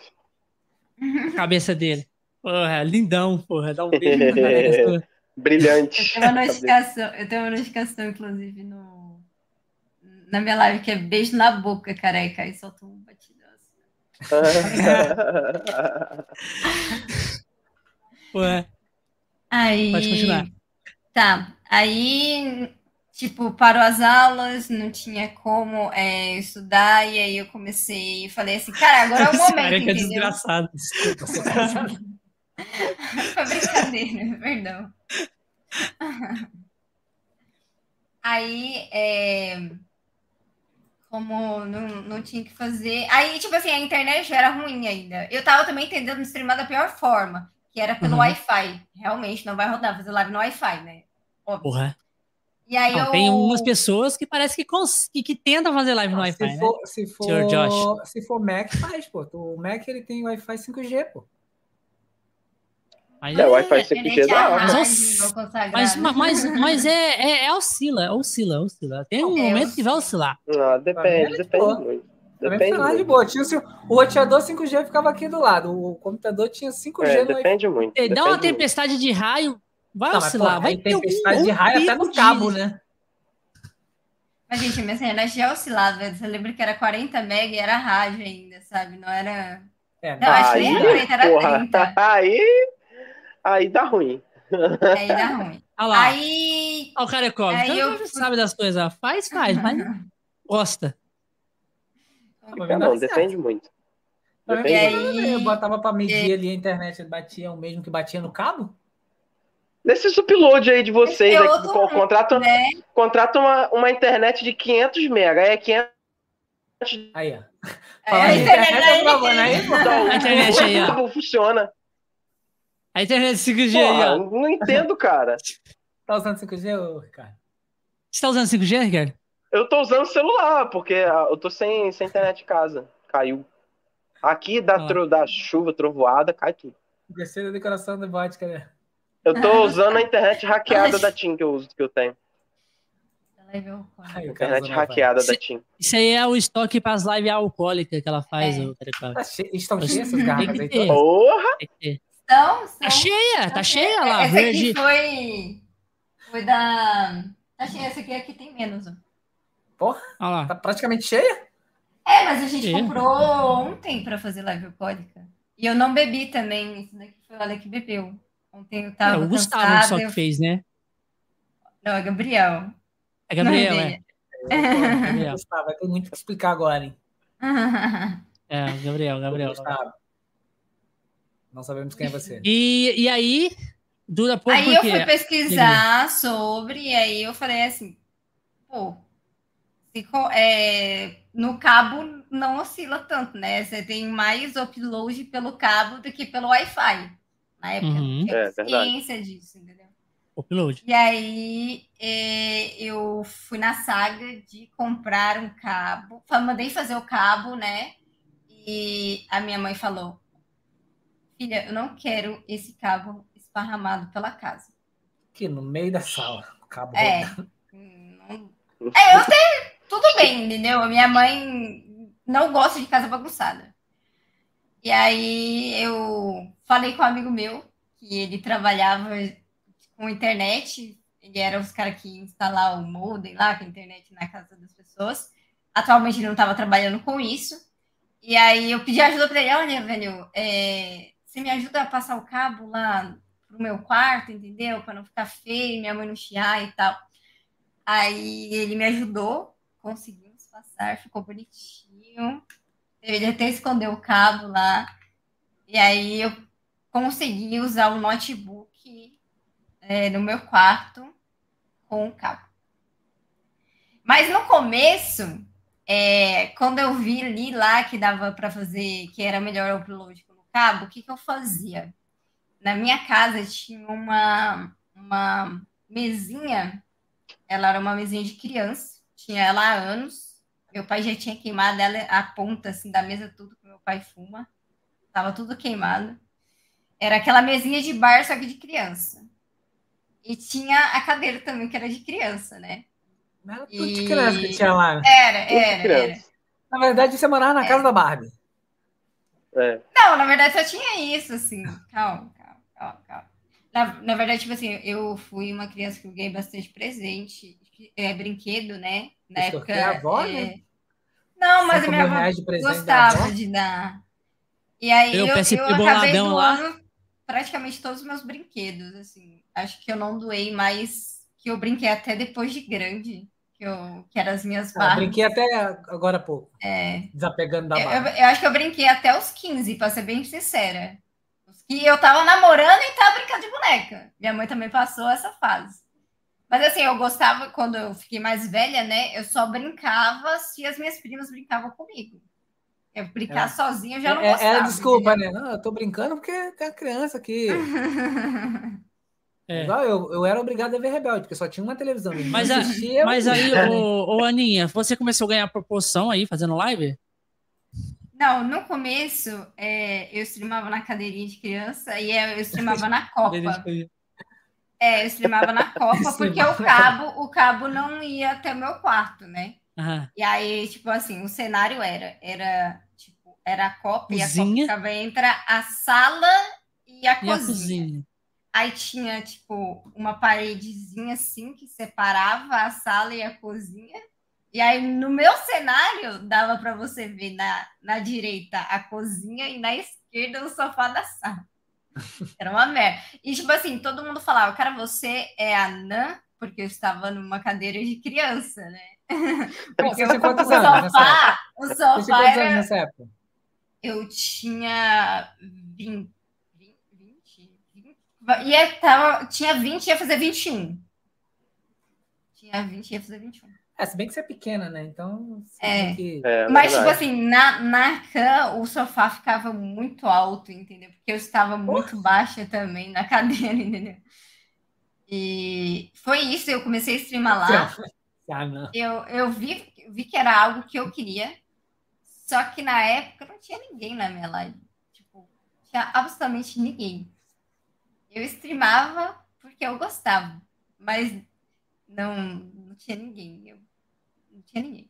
[SPEAKER 3] A cabeça dele. Porra, lindão, porra. Dá um beijo na careca.
[SPEAKER 4] Brilhante.
[SPEAKER 2] Eu tenho uma notificação, eu tenho uma notificação, inclusive, no, na minha live, que é beijo na boca, careca. Aí solta um batidão.
[SPEAKER 3] Ué.
[SPEAKER 2] Aí. Pode continuar. Tá. Aí, tipo, parou as aulas, não tinha como é, estudar, e aí eu comecei e falei assim, cara, agora é o momento. Cara, que é
[SPEAKER 3] desgraçado.
[SPEAKER 2] Foi brincadeira, perdão. Aí, é, como não, não tinha que fazer. Aí, tipo assim, a internet já era ruim ainda. Eu tava também tentando streamar da pior forma, que era pelo uhum. Wi-Fi. Realmente, não vai rodar, fazer live no Wi-Fi, né?
[SPEAKER 3] Óbvio. Porra. E aí não, eu... Tem umas pessoas que parece que, cons... que, que tentam fazer live no Wi-Fi.
[SPEAKER 1] Se, né? for, se, for, se for Mac, faz, pô. O Mac ele tem Wi-Fi 5G, pô.
[SPEAKER 4] Mas é, o Wi-Fi 5G dá.
[SPEAKER 3] Mas, mas, mas, mas é, é, é, oscila, oscila, oscila. Tem um é, momento que vai oscilar.
[SPEAKER 4] Não, depende, depende muito. Depende
[SPEAKER 1] muito. de boa. Tinha, o roteador 5G ficava aqui do lado. O computador tinha 5G
[SPEAKER 4] é, no Depende muito.
[SPEAKER 3] Dá depende uma tempestade muito. de raio, vai não, oscilar. Mas, vai
[SPEAKER 1] ter tempestade um, de raio até no cabo, né?
[SPEAKER 2] Mas, gente, minha internet já oscilava. Você lembra que era 40 MB e era rádio ainda, sabe? Não era.
[SPEAKER 4] É, não, acho que nem era 40, era porra, 30. Aí Aí dá ruim.
[SPEAKER 2] Aí dá ruim. Olha lá. Aí.
[SPEAKER 3] Olha o Carecov. Aí então, eu... sabe das coisas. Faz, faz, mas gosta.
[SPEAKER 4] Não, não depende muito.
[SPEAKER 1] Depende e aí... Eu botava para medir ali a internet, batia o mesmo que batia no cabo?
[SPEAKER 4] Nesses upload aí de vocês, é aqui, contrata, né? contrata uma, uma internet de 500 mega, é 500...
[SPEAKER 1] Aí, ó.
[SPEAKER 2] É, a internet, internet
[SPEAKER 3] aí, a internet aí, ó.
[SPEAKER 4] Funciona.
[SPEAKER 3] A internet 5G Porra, aí, ó.
[SPEAKER 4] Não entendo, cara.
[SPEAKER 1] tá usando 5G, Ricardo?
[SPEAKER 3] Você tá usando 5G, Ricardo?
[SPEAKER 4] Eu tô usando celular, porque eu tô sem, sem internet em casa. Caiu. Aqui dá, ah. tro, dá chuva, trovoada, cai tudo.
[SPEAKER 1] Terceira decoração do vodka, né?
[SPEAKER 4] Eu tô usando a internet hackeada da TIM que eu uso, que eu tenho. internet hackeada da TIM.
[SPEAKER 3] Isso aí é o estoque para as lives alcoólicas que ela faz, é. o
[SPEAKER 1] tá che... Estão cheias essas garrafas aí?
[SPEAKER 4] Porra!
[SPEAKER 2] Então,
[SPEAKER 3] tá cheia, tá cheia lá.
[SPEAKER 2] Essa aqui foi, foi da. Tá cheia, essa aqui, aqui tem menos. Ó.
[SPEAKER 1] Porra, ah tá praticamente cheia?
[SPEAKER 2] É, mas a gente cheia. comprou ontem para fazer live alcoólica. E eu não bebi também. Isso daqui foi o Ale que bebeu. Ontem eu tava. É, o
[SPEAKER 3] Gustavo
[SPEAKER 2] cansada,
[SPEAKER 3] só que eu... fez, né?
[SPEAKER 2] Não, é Gabriel.
[SPEAKER 3] É Gabriel, é.
[SPEAKER 1] é. Gustavo, vai ter muito que explicar agora, hein?
[SPEAKER 3] é, Gabriel, Gabriel. Gustavo.
[SPEAKER 1] Não sabemos quem é você.
[SPEAKER 3] E, e aí, dura pouco.
[SPEAKER 2] Aí eu fui pesquisar sobre, e aí eu falei assim, pô, é, no cabo não oscila tanto, né? Você tem mais upload pelo cabo do que pelo Wi-Fi. Na época uhum. eu é, ciência disso, entendeu?
[SPEAKER 3] Upload.
[SPEAKER 2] E aí é, eu fui na saga de comprar um cabo. Mandei fazer o cabo, né? E a minha mãe falou: filha, eu não quero esse cabo esparramado pela casa.
[SPEAKER 1] Que no meio da sala, o cabo.
[SPEAKER 2] É. Não... É, eu tenho. Tudo bem, entendeu? Minha mãe não gosta de casa bagunçada. E aí eu falei com um amigo meu, que ele trabalhava com internet, ele era os caras que instalar o modem lá, com a internet na casa das pessoas. Atualmente ele não estava trabalhando com isso. E aí eu pedi ajuda para ele, olha, velho, é, você me ajuda a passar o cabo lá pro meu quarto, entendeu? Para não ficar feio, minha mãe não chiar e tal. Aí ele me ajudou, conseguimos passar, ficou bonitinho. Ele até escondeu o cabo lá. E aí eu consegui usar o notebook é, no meu quarto com o cabo. Mas no começo, é, quando eu vi ali lá que dava para fazer, que era melhor upload cabo, o que, que eu fazia? Na minha casa tinha uma, uma mesinha, ela era uma mesinha de criança, tinha ela há anos. Meu pai já tinha queimado ela, a ponta assim, da mesa, tudo que meu pai fuma. Tava tudo queimado. Era aquela mesinha de bar, só que de criança. E tinha a cadeira também, que era de criança, né?
[SPEAKER 1] Não era tudo e... de criança que tinha lá.
[SPEAKER 2] Era, era, era.
[SPEAKER 1] Na verdade, você morava na é. casa da Barbie.
[SPEAKER 2] É. Não, na verdade só tinha isso, assim. Calma, calma, calma, calma. Na, na verdade, tipo assim, eu fui uma criança que eu ganhei bastante presente, é, brinquedo, né? Na época.
[SPEAKER 1] A avó, é... né?
[SPEAKER 2] Não, mas a minha avó gostava de dar. E aí eu, eu, eu acabei doando lá. praticamente todos os meus brinquedos, assim. Acho que eu não doei mais, que eu brinquei até depois de grande, que, eu, que eram as minhas barras.
[SPEAKER 1] Eu brinquei até agora há pouco.
[SPEAKER 2] É.
[SPEAKER 1] Desapegando da
[SPEAKER 2] barra. Eu, eu, acho que eu brinquei até os 15, para ser bem sincera. E eu tava namorando e tava brincando de boneca. Minha mãe também passou essa fase. Mas assim, eu gostava, quando eu fiquei mais velha, né? Eu só brincava se as minhas primas brincavam comigo. Eu brincar é. sozinha eu já não é, é gostava. É,
[SPEAKER 1] desculpa, entendeu? né? Não, eu tô brincando porque tem a criança aqui. É. Igual eu, eu era obrigado a ver Rebelde, porque só tinha uma televisão.
[SPEAKER 3] Mas, a, mas aí, ô, ô, Aninha, você começou a ganhar proporção aí, fazendo live?
[SPEAKER 2] Não, no começo é, eu streamava na cadeirinha de criança e eu streamava na Copa. É, eu streamava na Copa porque o cabo, o cabo não ia até o meu quarto, né? Uhum. E aí, tipo assim, o cenário era, era, tipo, era a Copa cozinha. e a Copa ficava entre a sala e a, e cozinha. a cozinha. Aí tinha, tipo, uma paredezinha assim que separava a sala e a cozinha. E aí, no meu cenário, dava para você ver na, na direita a cozinha e na esquerda o sofá da sala. Era uma merda. E, tipo assim, todo mundo falava, cara, você é a Nan, porque eu estava numa cadeira de criança, né?
[SPEAKER 1] Porque você quantos o anos sofá,
[SPEAKER 2] o sofá era... nessa época? Eu tinha 20, 20, 20 ia, tava, tinha 20 ia fazer 21. Tinha 20 ia fazer 21.
[SPEAKER 1] É, se bem que você é pequena, né? Então.
[SPEAKER 2] É. Que... é Mas, tipo assim, na, na cama, o sofá ficava muito alto, entendeu? Porque eu estava muito baixa também na cadeira, entendeu? E foi isso, eu comecei a streamar lá. Ah, não. Eu, eu vi, vi que era algo que eu queria, só que na época não tinha ninguém na minha live. Tipo, tinha absolutamente ninguém. Eu streamava porque eu gostava, mas não, não tinha ninguém. Eu tinha ninguém.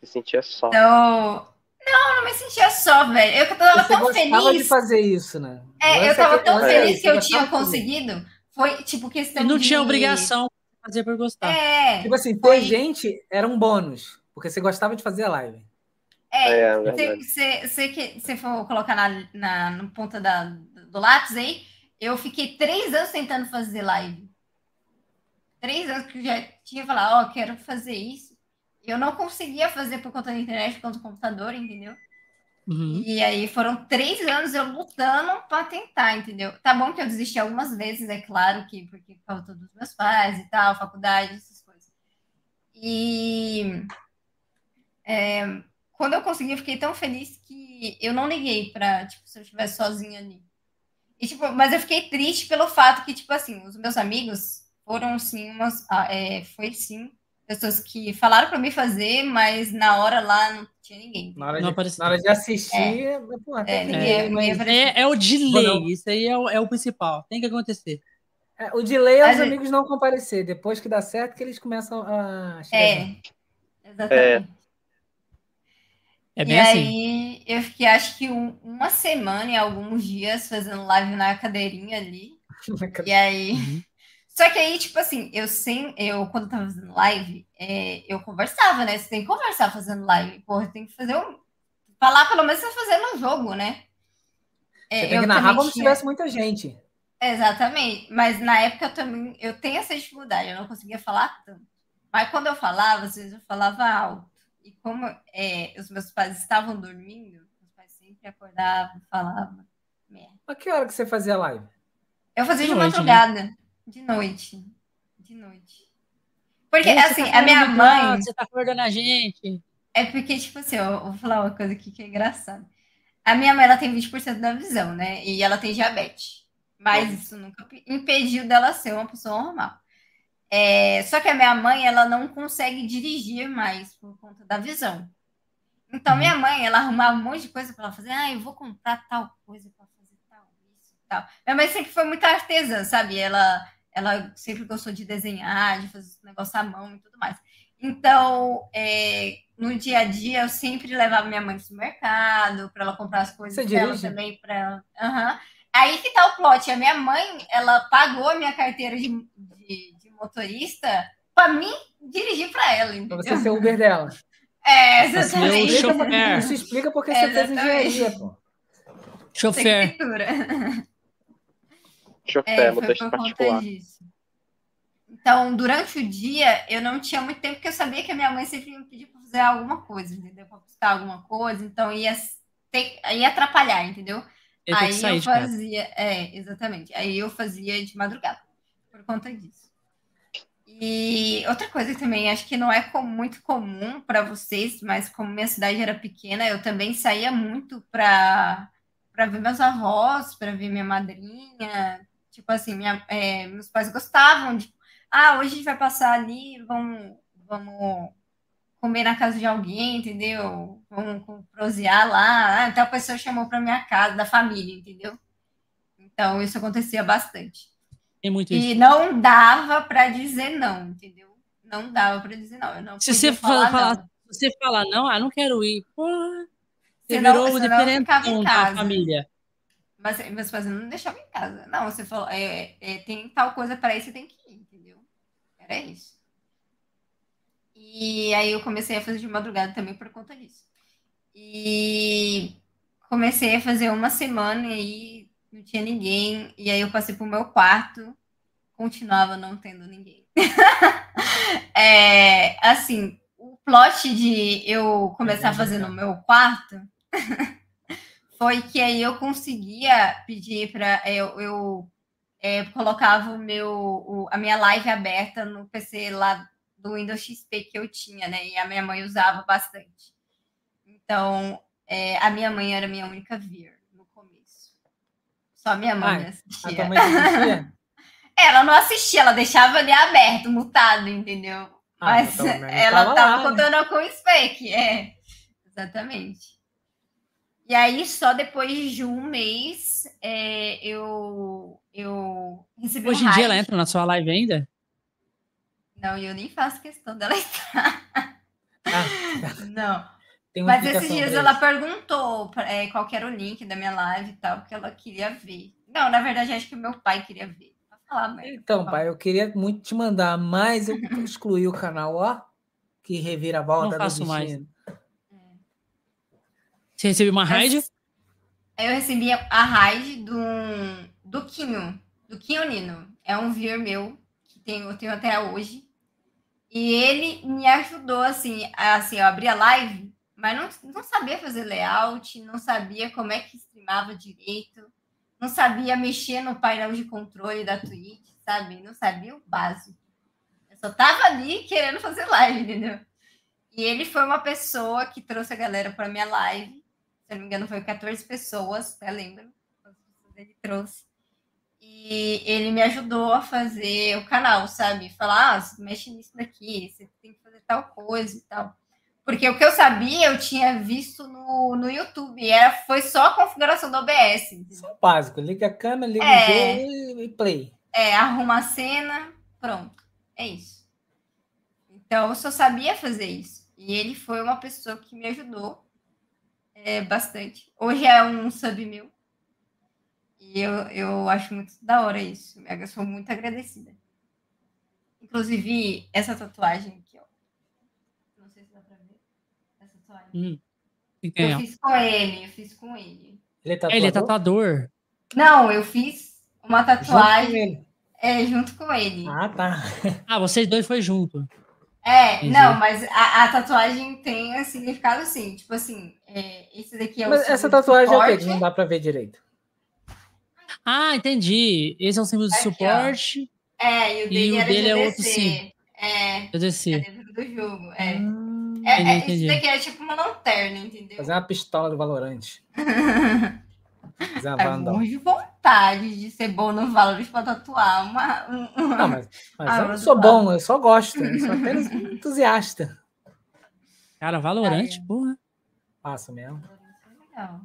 [SPEAKER 4] Se sentia só.
[SPEAKER 2] Então, não, não me sentia só, velho. Eu tava Você tão feliz.
[SPEAKER 1] de fazer isso, né?
[SPEAKER 2] É, eu tava tão feliz que eu tinha conseguido. Foi, tipo, questão
[SPEAKER 3] de... não
[SPEAKER 2] de...
[SPEAKER 3] tinha obrigação de fazer por gostar.
[SPEAKER 2] É.
[SPEAKER 1] Tipo assim, ter gente era um bônus, porque você gostava de fazer a live.
[SPEAKER 2] É, é você que você for colocar na, na, na ponta da, do lápis aí, eu fiquei três anos tentando fazer live. Três anos que eu já tinha falado, ó, oh, quero fazer isso. Eu não conseguia fazer por conta da internet, por conta do computador, entendeu? Uhum. E aí foram três anos eu lutando para tentar, entendeu? Tá bom que eu desisti algumas vezes, é claro que porque por causa dos meus pais e tal, faculdade, essas coisas. E é, quando eu consegui, eu fiquei tão feliz que eu não liguei para tipo se eu estivesse sozinha ali. E, tipo, mas eu fiquei triste pelo fato que tipo assim, os meus amigos foram sim umas, ah, é, foi sim pessoas que falaram para mim fazer, mas na hora lá não tinha ninguém.
[SPEAKER 1] Na hora, de, na hora de assistir, é, pô,
[SPEAKER 3] é, ninguém, ninguém é, é, o delay, isso aí é o, é o principal, tem que acontecer.
[SPEAKER 1] É, o delay é os amigos não comparecer, depois que dá certo que eles começam a
[SPEAKER 2] É, exatamente.
[SPEAKER 3] É,
[SPEAKER 2] bem e assim. aí eu fiquei acho que um, uma semana e alguns dias fazendo live na cadeirinha ali. e aí uhum. Só que aí, tipo assim, eu sem, eu quando tava fazendo live, é, eu conversava, né? Você tem que conversar fazendo live. Porra, tem que fazer um. Falar pelo menos você fazendo um jogo, né?
[SPEAKER 1] É, você tem que narrar como se tivesse muita gente.
[SPEAKER 2] Exatamente. Mas na época eu também eu tenho essa dificuldade, eu não conseguia falar tanto. Mas quando eu falava, às vezes eu falava alto. E como é, os meus pais estavam dormindo, meus pais sempre acordavam, falavam. Merda.
[SPEAKER 1] A que hora que você fazia live?
[SPEAKER 2] Eu fazia de, de noite, madrugada. Né? De noite. De noite. Porque, assim, tá a minha mãe.
[SPEAKER 3] Você tá acordando a gente.
[SPEAKER 2] É porque, tipo assim, eu vou falar uma coisa aqui que é engraçada. A minha mãe, ela tem 20% da visão, né? E ela tem diabetes. Mas isso nunca impediu dela ser uma pessoa normal. É, só que a minha mãe, ela não consegue dirigir mais por conta da visão. Então, uhum. minha mãe, ela arrumava um monte de coisa para ela fazer. Ah, eu vou comprar tal coisa para fazer tal, isso, tal. Minha mãe sempre foi muito artesã, sabe? Ela ela sempre gostou de desenhar, de fazer negócio à mão e tudo mais. Então, é, no dia a dia, eu sempre levava minha mãe no mercado para ela comprar as coisas Você dela dirige? também para ela. Uhum. Aí que tá o plot. A minha mãe, ela pagou a minha carteira de, de, de motorista para mim dirigir para ela.
[SPEAKER 1] Para você ser Uber dela.
[SPEAKER 2] É, exatamente.
[SPEAKER 1] Isso explica porque você fez engenharia, pô.
[SPEAKER 3] Chofer.
[SPEAKER 4] É, motorista particular.
[SPEAKER 2] Então, durante o dia, eu não tinha muito tempo, porque eu sabia que a minha mãe sempre me pedia para fazer alguma coisa, entendeu? Para buscar alguma coisa, então ia, ter, ia atrapalhar, entendeu? Eu Aí eu fazia, é, exatamente. Aí eu fazia de madrugada, por conta disso. E outra coisa também, acho que não é com, muito comum para vocês, mas como minha cidade era pequena, eu também saía muito para ver meus avós, para ver minha madrinha. Tipo assim, minha, é, meus pais gostavam de ah, hoje a gente vai passar ali, vamos, vamos comer na casa de alguém, entendeu? Vamos prosear lá. Ah, então a pessoa chamou para minha casa, da família, entendeu? Então isso acontecia bastante.
[SPEAKER 3] Tem muito
[SPEAKER 2] e isso. não dava para dizer não, entendeu? Não dava para dizer não. Eu não
[SPEAKER 3] se você falar, falar você falar não, ah, não quero ir, porra, você senão, virou diferente da família.
[SPEAKER 2] Mas meus pais não deixavam em casa. Não, você falou, é, é, tem tal coisa para ir, você tem que ir. Era isso. E aí eu comecei a fazer de madrugada também por conta disso. E comecei a fazer uma semana e aí não tinha ninguém. E aí eu passei pro meu quarto, continuava não tendo ninguém. é, assim, o plot de eu começar a fazer no meu quarto foi que aí eu conseguia pedir para eu, eu é, colocava o meu, o, a minha live aberta no PC lá do Windows XP que eu tinha, né? E a minha mãe usava bastante. Então, é, a minha mãe era a minha única vir no começo. Só minha mãe ah, assistia. A mãe assistia? ela não assistia, ela deixava ali aberto, mutado, entendeu? Ah, Mas então, ela estava né? contando né? com o spec, é. Exatamente. E aí, só depois de um mês, é, eu, eu recebi
[SPEAKER 3] Hoje
[SPEAKER 2] um
[SPEAKER 3] em dia ela entra na sua live ainda?
[SPEAKER 2] Não, eu nem faço questão dela entrar. Ah, não. Mas esses dias ela perguntou é, qual era o link da minha live e tal, porque ela queria ver. Não, na verdade, acho que meu pai queria ver.
[SPEAKER 1] Falar, então, pai, eu queria muito te mandar, mas eu excluí o canal, ó. Que revira a volta
[SPEAKER 3] Não faço mais. Você recebeu uma raid?
[SPEAKER 2] Eu recebi a raid do, do Quinho, do Quinho Nino. É um vir meu, que tenho, eu tenho até hoje. E ele me ajudou, assim, a, assim, eu abri a live, mas não, não sabia fazer layout, não sabia como é que streamava direito, não sabia mexer no painel de controle da Twitch, sabe? Não sabia o básico. Eu só tava ali querendo fazer live, entendeu? E ele foi uma pessoa que trouxe a galera para minha live se não me engano, foi 14 pessoas, até lembro, ele trouxe. E ele me ajudou a fazer o canal, sabe? Falar, ah, mexe nisso daqui, você tem que fazer tal coisa e tal. Porque o que eu sabia, eu tinha visto no, no YouTube. Era, foi só a configuração do OBS.
[SPEAKER 1] Só básico. Liga a câmera, liga é, o jogo e play.
[SPEAKER 2] É, arruma a cena, pronto. É isso. Então, eu só sabia fazer isso. E ele foi uma pessoa que me ajudou é, bastante. Hoje é um sub mil. E eu, eu acho muito da hora isso. Eu sou muito agradecida. Inclusive, essa tatuagem aqui, ó. Não sei se dá pra ver. Essa tatuagem. Hum. eu é? fiz com ele, eu fiz com ele.
[SPEAKER 3] Ele é tatuador? Ele é tatuador.
[SPEAKER 2] Não, eu fiz uma tatuagem. Junto é, junto com ele.
[SPEAKER 1] Ah, tá.
[SPEAKER 3] Ah, vocês dois foi junto.
[SPEAKER 2] É, Entendi. não, mas a, a, tatuagem tem um significado assim, tipo assim, é, esse daqui é o
[SPEAKER 1] Mas essa tatuagem é o que não dá pra ver direito.
[SPEAKER 3] Ah, entendi. Esse é o símbolo de suporte.
[SPEAKER 2] É, e o dele, e o dele é outro sim. É,
[SPEAKER 3] eu desci.
[SPEAKER 2] é dentro do jogo. É. Hum, é, é, entendi, Esse daqui é tipo uma lanterna, entendeu?
[SPEAKER 1] Fazer uma pistola do Valorante.
[SPEAKER 2] Fazer uma é de vontade de ser bom no Valorant pra tatuar uma. uma...
[SPEAKER 1] Não, mas, mas eu não sou bom, eu só gosto. Eu sou apenas entusiasta.
[SPEAKER 3] Cara, Valorante, porra.
[SPEAKER 1] Passa mesmo.
[SPEAKER 2] Legal.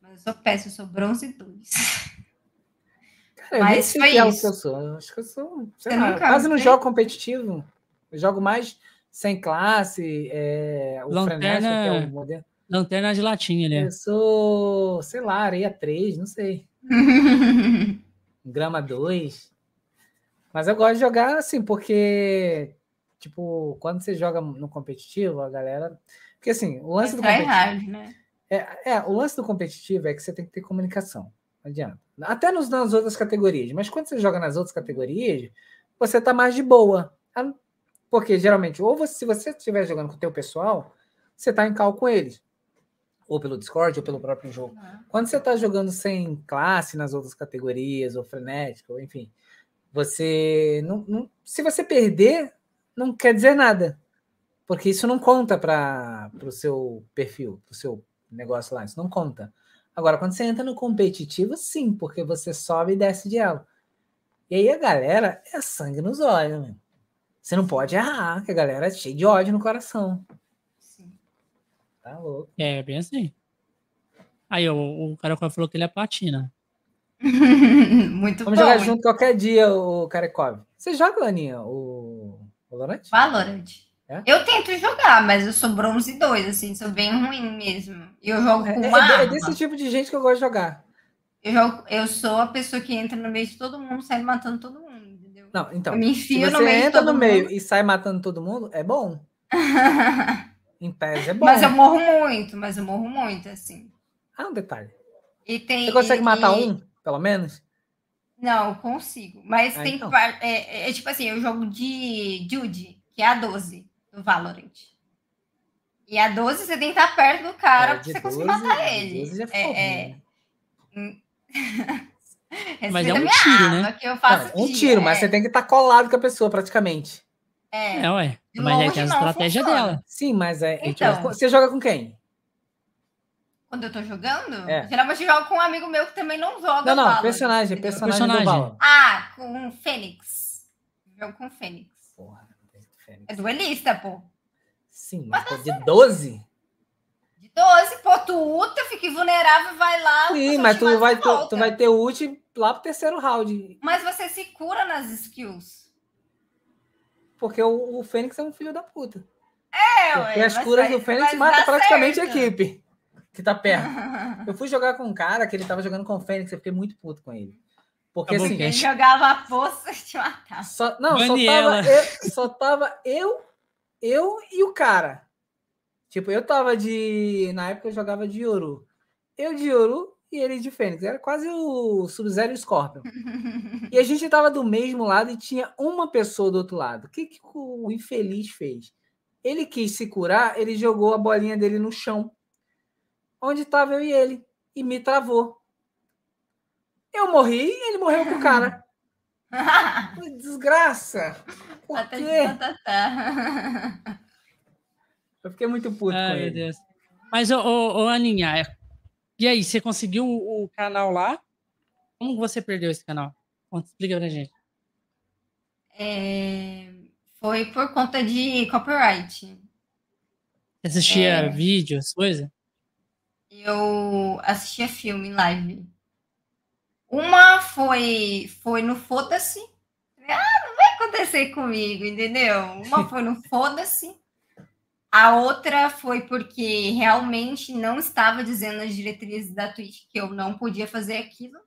[SPEAKER 2] Mas eu sou péssimo, eu sou bronze 2.
[SPEAKER 1] Cara, Mas foi é isso. que eu sou. Acho que eu sou, sei lá, quase não jogo competitivo. Eu jogo mais sem classe, é,
[SPEAKER 3] o Lanterna... frenético, que é o modelo. Lanterna de latinha ali.
[SPEAKER 1] Eu sou, sei lá, areia 3, não sei. Grama 2. Mas eu gosto de jogar assim, porque, tipo, quando você joga no competitivo, a galera. Porque assim, o lance é do competitivo. Hard, né? é, é, o lance do competitivo é que você tem que ter comunicação. Não adianta. Até nos, nas outras categorias. Mas quando você joga nas outras categorias, você tá mais de boa. Porque geralmente, ou você, se você estiver jogando com o teu pessoal, você tá em cal com eles ou pelo Discord, ou pelo próprio jogo. Quando você está jogando sem classe nas outras categorias, ou frenético, ou enfim, você não, não, se você perder, não quer dizer nada, porque isso não conta para o seu perfil, para o seu negócio lá, isso não conta. Agora, quando você entra no competitivo, sim, porque você sobe e desce de ela. E aí a galera é sangue nos olhos, meu. Você não pode errar, que a galera é cheia de ódio no coração. Tá louco.
[SPEAKER 3] É, bem assim. Aí o, o cara falou que ele é platina.
[SPEAKER 2] Muito Vamos
[SPEAKER 1] bom. jogar junto qualquer dia, o Karekov. Você joga, Aninha, o
[SPEAKER 2] Valorant? Valorant. É? Eu tento jogar, mas eu sou bronze 2, assim, sou bem ruim mesmo. Eu jogo com é, uma é,
[SPEAKER 1] é desse tipo de gente que eu gosto de jogar.
[SPEAKER 2] Eu, jogo, eu sou a pessoa que entra no meio de todo mundo, sai matando todo mundo, entendeu?
[SPEAKER 1] Não, então. Eu me enfio no meio entra no meio mundo. e sai matando todo mundo, é bom. Em pés é bom.
[SPEAKER 2] Mas eu morro muito, mas eu morro muito, assim.
[SPEAKER 1] Ah, um detalhe.
[SPEAKER 2] E tem,
[SPEAKER 1] Você consegue e, matar e... um, pelo menos?
[SPEAKER 2] Não, eu consigo. Mas ah, tem. Então. É, é, é, tipo assim, eu jogo de Jude, que é a 12 do Valorant. E a 12 você tem que estar perto do cara é, pra você 12, conseguir matar ele. 12 já é, é... Né?
[SPEAKER 3] mas é um tiro, né?
[SPEAKER 2] Que eu faço
[SPEAKER 1] Não, um tiro, mas você tem que estar colado com a pessoa praticamente.
[SPEAKER 3] É, é ué. Mas aí tem a estratégia funciona. dela.
[SPEAKER 1] Sim, mas é. Então, você joga com quem?
[SPEAKER 2] Quando eu tô jogando? É. Geralmente eu jogo com um amigo meu que também não joga.
[SPEAKER 1] Não, não, Valorant, personagem, personagem, personagem.
[SPEAKER 2] Ah, com o Fênix. Jogo com o Fênix. Porra, Fênix. É duelista, pô.
[SPEAKER 1] Sim, mas, mas pô, de 12?
[SPEAKER 2] De 12, pô, tu ulta, fica vulnerável, vai lá.
[SPEAKER 1] Sim, mas tu vai, tu, tu, vai ter ult lá pro terceiro round.
[SPEAKER 2] Mas você se cura nas skills.
[SPEAKER 1] Porque o, o Fênix é um filho da puta.
[SPEAKER 2] É,
[SPEAKER 1] Porque ué, as curas do Fênix matam praticamente certo. a equipe que tá perto. eu fui jogar com um cara que ele tava jogando com o Fênix, eu fiquei muito puto com ele. Porque tá assim.
[SPEAKER 2] Ele jogava a força e te matava.
[SPEAKER 1] Só, não, só tava, eu, só tava eu, eu e o cara. Tipo, eu tava de. Na época eu jogava de Yoru. Eu de Yoru e ele de Fênix. Era quase o Sub-Zero e o Scorpion. e a gente estava do mesmo lado e tinha uma pessoa do outro lado. O que, que o infeliz fez? Ele quis se curar, ele jogou a bolinha dele no chão, onde estava eu e ele, e me travou. Eu morri e ele morreu com o cara. Desgraça! Por Até quê? Eu fiquei muito puto Ai, com ele. Deus.
[SPEAKER 3] Mas, ô, ô, ô Aninha, é e aí, você conseguiu o, canal lá? Como você perdeu esse canal? Explica pra gente.
[SPEAKER 2] É, foi por conta de copyright. Você
[SPEAKER 3] assistia é, vídeos, coisa?
[SPEAKER 2] Eu assistia filme live. Uma foi foi no Foda-se. Ah, não vai acontecer comigo, entendeu? Uma foi no Foda-se. A outra foi porque realmente não estava dizendo nas diretrizes da Twitch que eu não podia fazer aquilo,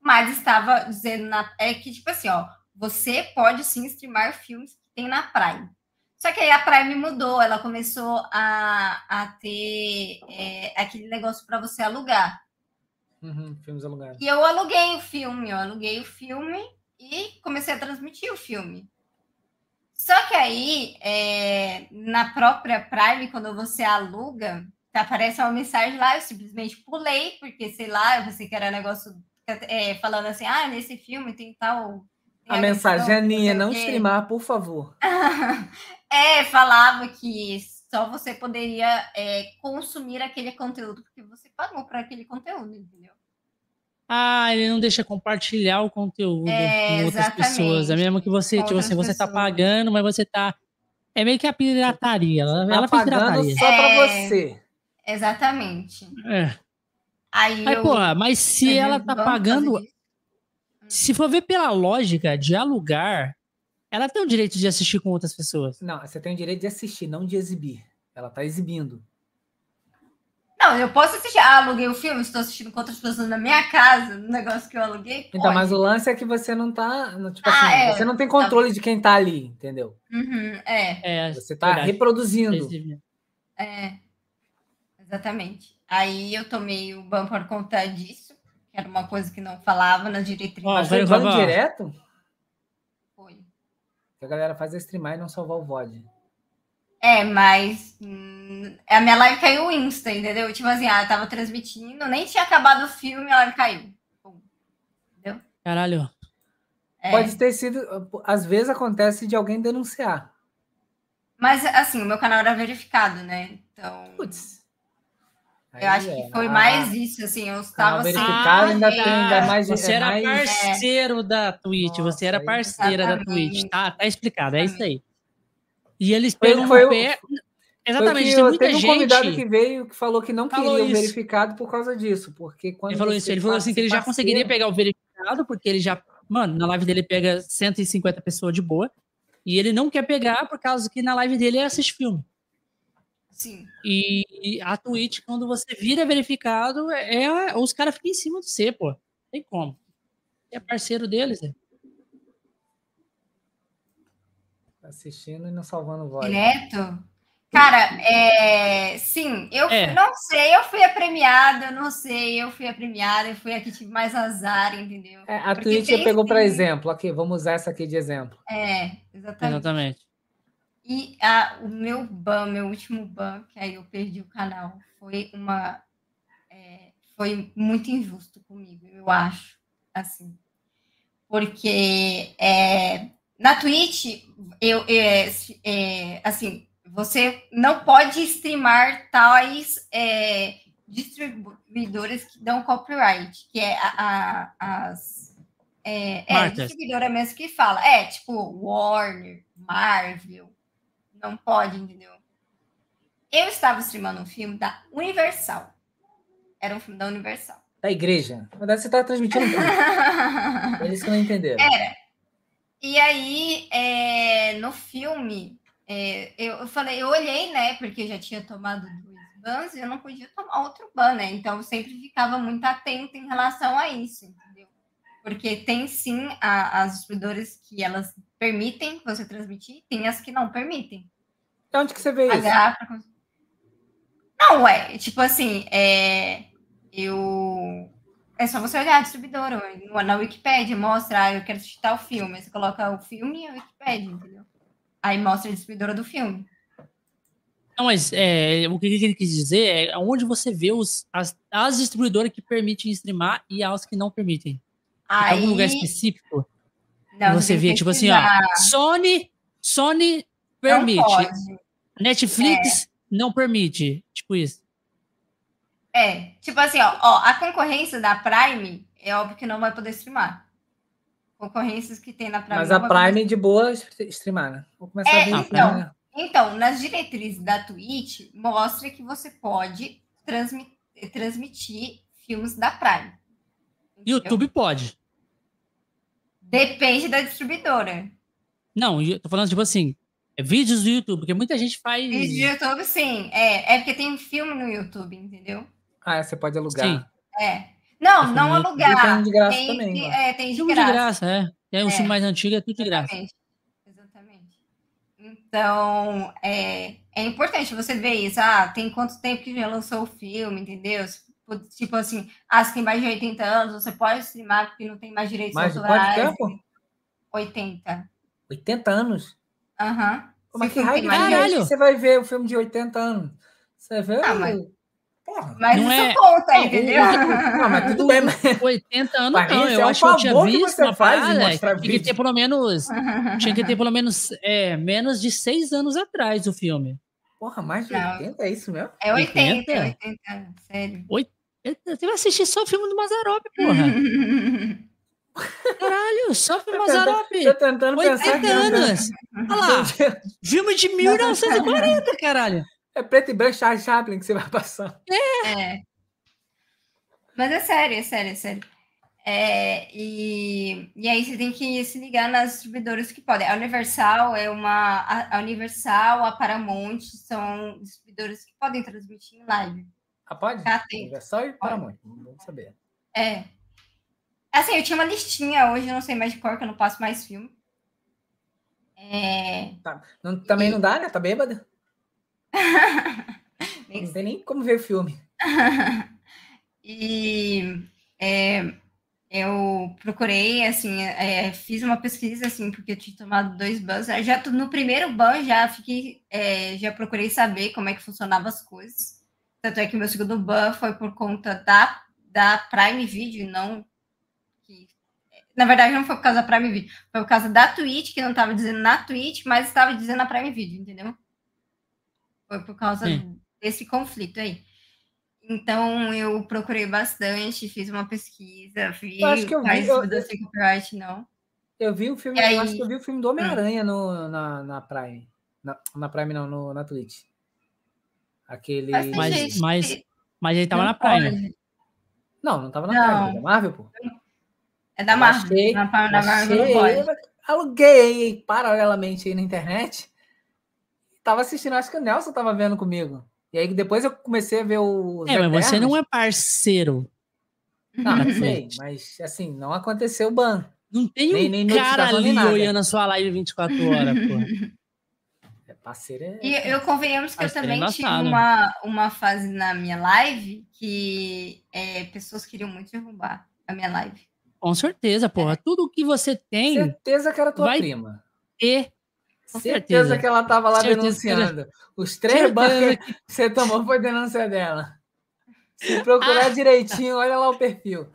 [SPEAKER 2] mas estava dizendo na, é que, tipo assim, ó, você pode sim streamar filmes que tem na Prime. Só que aí a Prime mudou, ela começou a, a ter é, aquele negócio para você alugar.
[SPEAKER 1] Uhum, filmes alugados.
[SPEAKER 2] E eu aluguei o filme, eu aluguei o filme e comecei a transmitir o filme. Só que aí, é, na própria Prime, quando você aluga, aparece uma mensagem lá, eu simplesmente pulei, porque, sei lá, eu pensei que era negócio é, falando assim, ah, nesse filme tem tal...
[SPEAKER 1] Tem a, mensagem, Aninha, não streamar, por favor.
[SPEAKER 2] é, falava que só você poderia é, consumir aquele conteúdo, porque você pagou para aquele conteúdo, entendeu?
[SPEAKER 3] Ah, ele não deixa compartilhar o conteúdo é, com outras pessoas. É mesmo que você, tipo assim, você tá pagando, mas você tá. É meio que a pirataria. Ela, tá ela fez pirataria.
[SPEAKER 1] Só pra é, você.
[SPEAKER 2] Exatamente.
[SPEAKER 3] É. Aí, Aí eu... porra, mas se ela tá pagando. se for ver pela lógica de alugar, ela tem o direito de assistir com outras pessoas.
[SPEAKER 1] Não, você tem o direito de assistir, não de exibir. Ela tá exibindo.
[SPEAKER 2] Não, eu posso assistir. Ah, aluguei o filme, estou assistindo com outras pessoas na minha casa, no negócio que eu aluguei.
[SPEAKER 1] Pode. Então, mas o lance é que você não tá. Tipo ah, assim, é. você não tem controle tá. de quem tá ali, entendeu?
[SPEAKER 2] Uhum, é.
[SPEAKER 1] é. Você tá verdade. reproduzindo.
[SPEAKER 2] É. Exatamente. Aí eu tomei o ban por conta disso, que era uma coisa que não falava nas diretrizes.
[SPEAKER 1] Mas foi direto? Foi. Que a galera faz é streamar e não salvar o VOD.
[SPEAKER 2] É, mas hum, a minha live caiu o Insta, entendeu? Tipo assim, ah, eu tava transmitindo, nem tinha acabado o filme, a live caiu. Entendeu?
[SPEAKER 3] Caralho.
[SPEAKER 1] É. Pode ter sido. Às vezes acontece de alguém denunciar.
[SPEAKER 2] Mas, assim, o meu canal era verificado, né? Então. Putz. Eu acho é. que foi mais isso, assim, eu estava
[SPEAKER 1] verificado, ah, ainda tem ainda mais.
[SPEAKER 3] Você era mais... parceiro é. da Twitch, Nossa, você era parceira da Twitch, tá, tá explicado, é isso aí. E eles pegam foi,
[SPEAKER 1] foi, pé. Exatamente, tem muita teve gente. um convidado que veio que falou que não queria o verificado por causa disso, porque quando
[SPEAKER 3] ele falou isso, ele falou assim que ele já conseguiria pegar o verificado, porque ele já, mano, na live dele pega 150 pessoas de boa, e ele não quer pegar por causa que na live dele ele assiste filme.
[SPEAKER 2] Sim.
[SPEAKER 3] E a Twitch, quando você vira verificado, é, é os caras ficam em cima de você, pô. Tem como. É parceiro deles, é.
[SPEAKER 1] Assistindo e não salvando voz.
[SPEAKER 2] Direto? Cara, é, sim, eu é. não sei, eu fui a premiada, eu não sei, eu fui a premiada, eu fui a que tive mais azar, entendeu?
[SPEAKER 1] É, a Twitch pegou para exemplo, aqui, vamos usar essa aqui de exemplo.
[SPEAKER 2] É, exatamente.
[SPEAKER 3] Exatamente.
[SPEAKER 2] E a, o meu ban, meu último ban, que aí eu perdi o canal, foi uma. É, foi muito injusto comigo, eu acho. Assim. Porque é, na Twitch, eu, é, é, assim, você não pode streamar tais é, distribuidores que dão copyright, que é a, a, as. É, é distribuidora mesmo que fala. É, tipo, Warner, Marvel, não pode, entendeu? Eu estava streamando um filme da Universal. Era um filme da Universal.
[SPEAKER 1] Da igreja. Na verdade, você estava transmitindo tudo. Eles que não entenderam.
[SPEAKER 2] Era. E aí, é, no filme, é, eu, falei, eu olhei, né? Porque eu já tinha tomado dois bans e eu não podia tomar outro ban, né? Então, eu sempre ficava muito atenta em relação a isso, entendeu? Porque tem sim a, as distribuidoras que elas permitem você transmitir, tem as que não permitem.
[SPEAKER 1] É onde que você vê isso?
[SPEAKER 2] Pra... Não, é, tipo assim, é, eu. É só você olhar a distribuidora, na Wikipedia, mostra, ah, eu quero assistir tal filme. Aí você coloca o filme e a Wikipedia, entendeu? Aí mostra a distribuidora do filme.
[SPEAKER 3] Não, mas é, o que ele quis dizer é onde você vê os, as, as distribuidoras que permitem streamar e as que não permitem. Aí... Algum lugar específico? Não, você vê, tipo assim, ó, Sony, Sony permite. Netflix é. não permite, tipo isso.
[SPEAKER 2] É, tipo assim, ó, ó, a concorrência da Prime é óbvio que não vai poder streamar. Concorrências que tem na Prime.
[SPEAKER 1] Mas a Prime de boa streamar, né?
[SPEAKER 2] Vou começar é, a ver então, né? então, nas diretrizes da Twitch, mostra que você pode transmitir, transmitir filmes da Prime.
[SPEAKER 3] Entendeu? YouTube pode.
[SPEAKER 2] Depende da distribuidora.
[SPEAKER 3] Não, eu tô falando, tipo assim, é vídeos do YouTube, porque muita gente faz.
[SPEAKER 2] Vídeos do YouTube, sim. É, é porque tem filme no YouTube, entendeu?
[SPEAKER 1] Ah, você pode alugar. Sim.
[SPEAKER 2] É. Não, é não alugar.
[SPEAKER 1] Tem de graça tem, também.
[SPEAKER 2] De, é, tem de tudo graça.
[SPEAKER 3] de graça, é. Tem um é. filme mais antigo, é tudo de graça.
[SPEAKER 2] Exatamente. Então, é, é importante você ver isso. Ah, tem quanto tempo que já lançou o filme, entendeu? Tipo assim, ah, se tem mais de 80 anos, você pode streamar porque não tem mais direitos
[SPEAKER 1] mais autorais. Mais quanto tempo?
[SPEAKER 2] 80.
[SPEAKER 1] 80 anos?
[SPEAKER 2] Aham. Uhum.
[SPEAKER 1] Como é que raio de você vai ver o filme de 80 anos? Você vê? Ah,
[SPEAKER 2] mas... Porra, mas não isso é... conta, entendeu?
[SPEAKER 1] Não, mas tudo bem. Mas...
[SPEAKER 3] 80 anos não, eu é acho que eu tinha visto uma parada, tinha que ter pelo menos, tinha que ter pelo menos é, menos de seis anos atrás o filme.
[SPEAKER 1] Porra, mais de não. 80 é isso mesmo?
[SPEAKER 2] É 80, 80, 80 sério. 80?
[SPEAKER 3] Você vai assistir só o filme do Mazarop, porra. Caralho, só filme Mazarop.
[SPEAKER 1] Tô tentando 80
[SPEAKER 3] pensar. 80 anos. Olha lá, filme de 1940, caralho.
[SPEAKER 1] É preto e branco Charles Chaplin que você vai passar.
[SPEAKER 2] É. é. Mas é sério, é sério, é sério. É, e, e aí você tem que se ligar nas distribuidoras que podem. A Universal é uma. A, Universal, a Paramount são distribuidoras que podem transmitir em live.
[SPEAKER 1] Ah, pode? Ah, Universal e Paramount, vamos saber.
[SPEAKER 2] É. Assim, eu tinha uma listinha hoje, não sei mais de cor, que eu não passo mais filme. É...
[SPEAKER 1] Tá. Não, também e... não dá, né? Tá bêbada? não tem nem como ver o filme.
[SPEAKER 2] e é, eu procurei, assim, é, fiz uma pesquisa, assim, porque eu tinha tomado dois bans. Já no primeiro ban já fiquei, é, já procurei saber como é que funcionavam as coisas. Tanto é que o meu segundo ban foi por conta da, da Prime Video, não que na verdade não foi por causa da Prime Video, foi por causa da Twitch, que não estava dizendo na Twitch, mas estava dizendo na Prime Video, entendeu? Foi por causa Sim. desse conflito aí. Então eu procurei bastante, fiz uma pesquisa, vi
[SPEAKER 1] eu acho que eu vi, eu,
[SPEAKER 2] copyright, não.
[SPEAKER 1] Eu vi o filme, aí, eu acho que eu vi o filme do Homem-Aranha hum. na, na Prime. Na, na Prime não, no, na Twitch. Aquele.
[SPEAKER 3] Mas, mas, mas, mas ele tava na Prime.
[SPEAKER 1] Não, não tava na não. Prime, é da Marvel, pô.
[SPEAKER 2] É da Marvel. Achei, na, na Marvel
[SPEAKER 1] achei, Aluguei paralelamente aí na internet. Tava assistindo, acho que o Nelson tava vendo comigo. E aí depois eu comecei a ver o.
[SPEAKER 3] É, mas você não é parceiro.
[SPEAKER 1] Não, não sei, mas assim, não aconteceu o ban.
[SPEAKER 3] Não tem nem, um nem cara ali olhando a sua live 24 horas, pô.
[SPEAKER 1] É parceiro é...
[SPEAKER 2] E eu convenhamos que parceiro eu também é tive uma, uma fase na minha live que é, pessoas queriam muito derrubar a minha live.
[SPEAKER 3] Com certeza, porra. É. Tudo que você tem.
[SPEAKER 1] Certeza que era tua
[SPEAKER 3] vai
[SPEAKER 1] prima.
[SPEAKER 3] Ter
[SPEAKER 1] com certeza. certeza que ela estava lá certeza denunciando. Os três bancos que você tomou foi denúncia dela. Se procurar ah. direitinho, olha lá o perfil.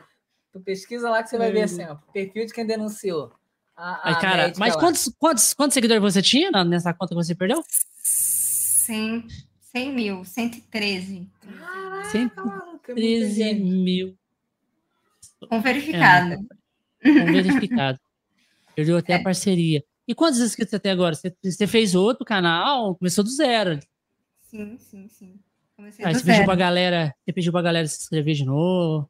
[SPEAKER 1] Tu pesquisa lá que você vai ver assim, ó, perfil de quem denunciou.
[SPEAKER 3] A, a cara, mas quantos, quantos, quantos seguidores você tinha nessa conta que você perdeu?
[SPEAKER 2] 100, 100 mil, 113.
[SPEAKER 3] Caraca, 113 mil.
[SPEAKER 2] Com verificado.
[SPEAKER 3] É, com verificado. Perdeu até é. a parceria. E quantos inscritos até agora? Você, você fez outro canal? Começou do zero?
[SPEAKER 2] Sim, sim, sim.
[SPEAKER 3] Comecei Aí do você zero. pediu pra galera, você pediu pra galera se inscrever de novo?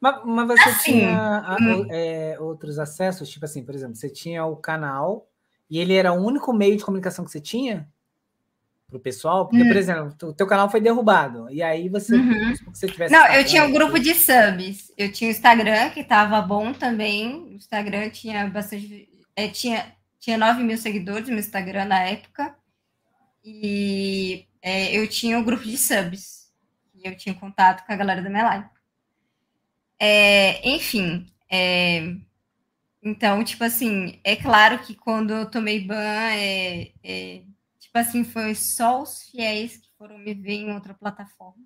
[SPEAKER 1] Mas, mas você assim, tinha a, hum. é, outros acessos? Tipo assim, por exemplo, você tinha o canal e ele era o único meio de comunicação que você tinha pro pessoal? Porque, hum. por exemplo, o teu canal foi derrubado. E aí você,
[SPEAKER 2] uhum. você tivesse. Não, eu tinha um grupo de subs. Eu tinha o Instagram, que tava bom também. O Instagram tinha bastante. É, tinha tinha 9 mil seguidores no Instagram na época. E é, eu tinha um grupo de subs. E eu tinha contato com a galera da minha live. É, enfim, é, então, tipo assim, é claro que quando eu tomei ban, é, é, tipo assim, foi só os fiéis que foram me ver em outra plataforma.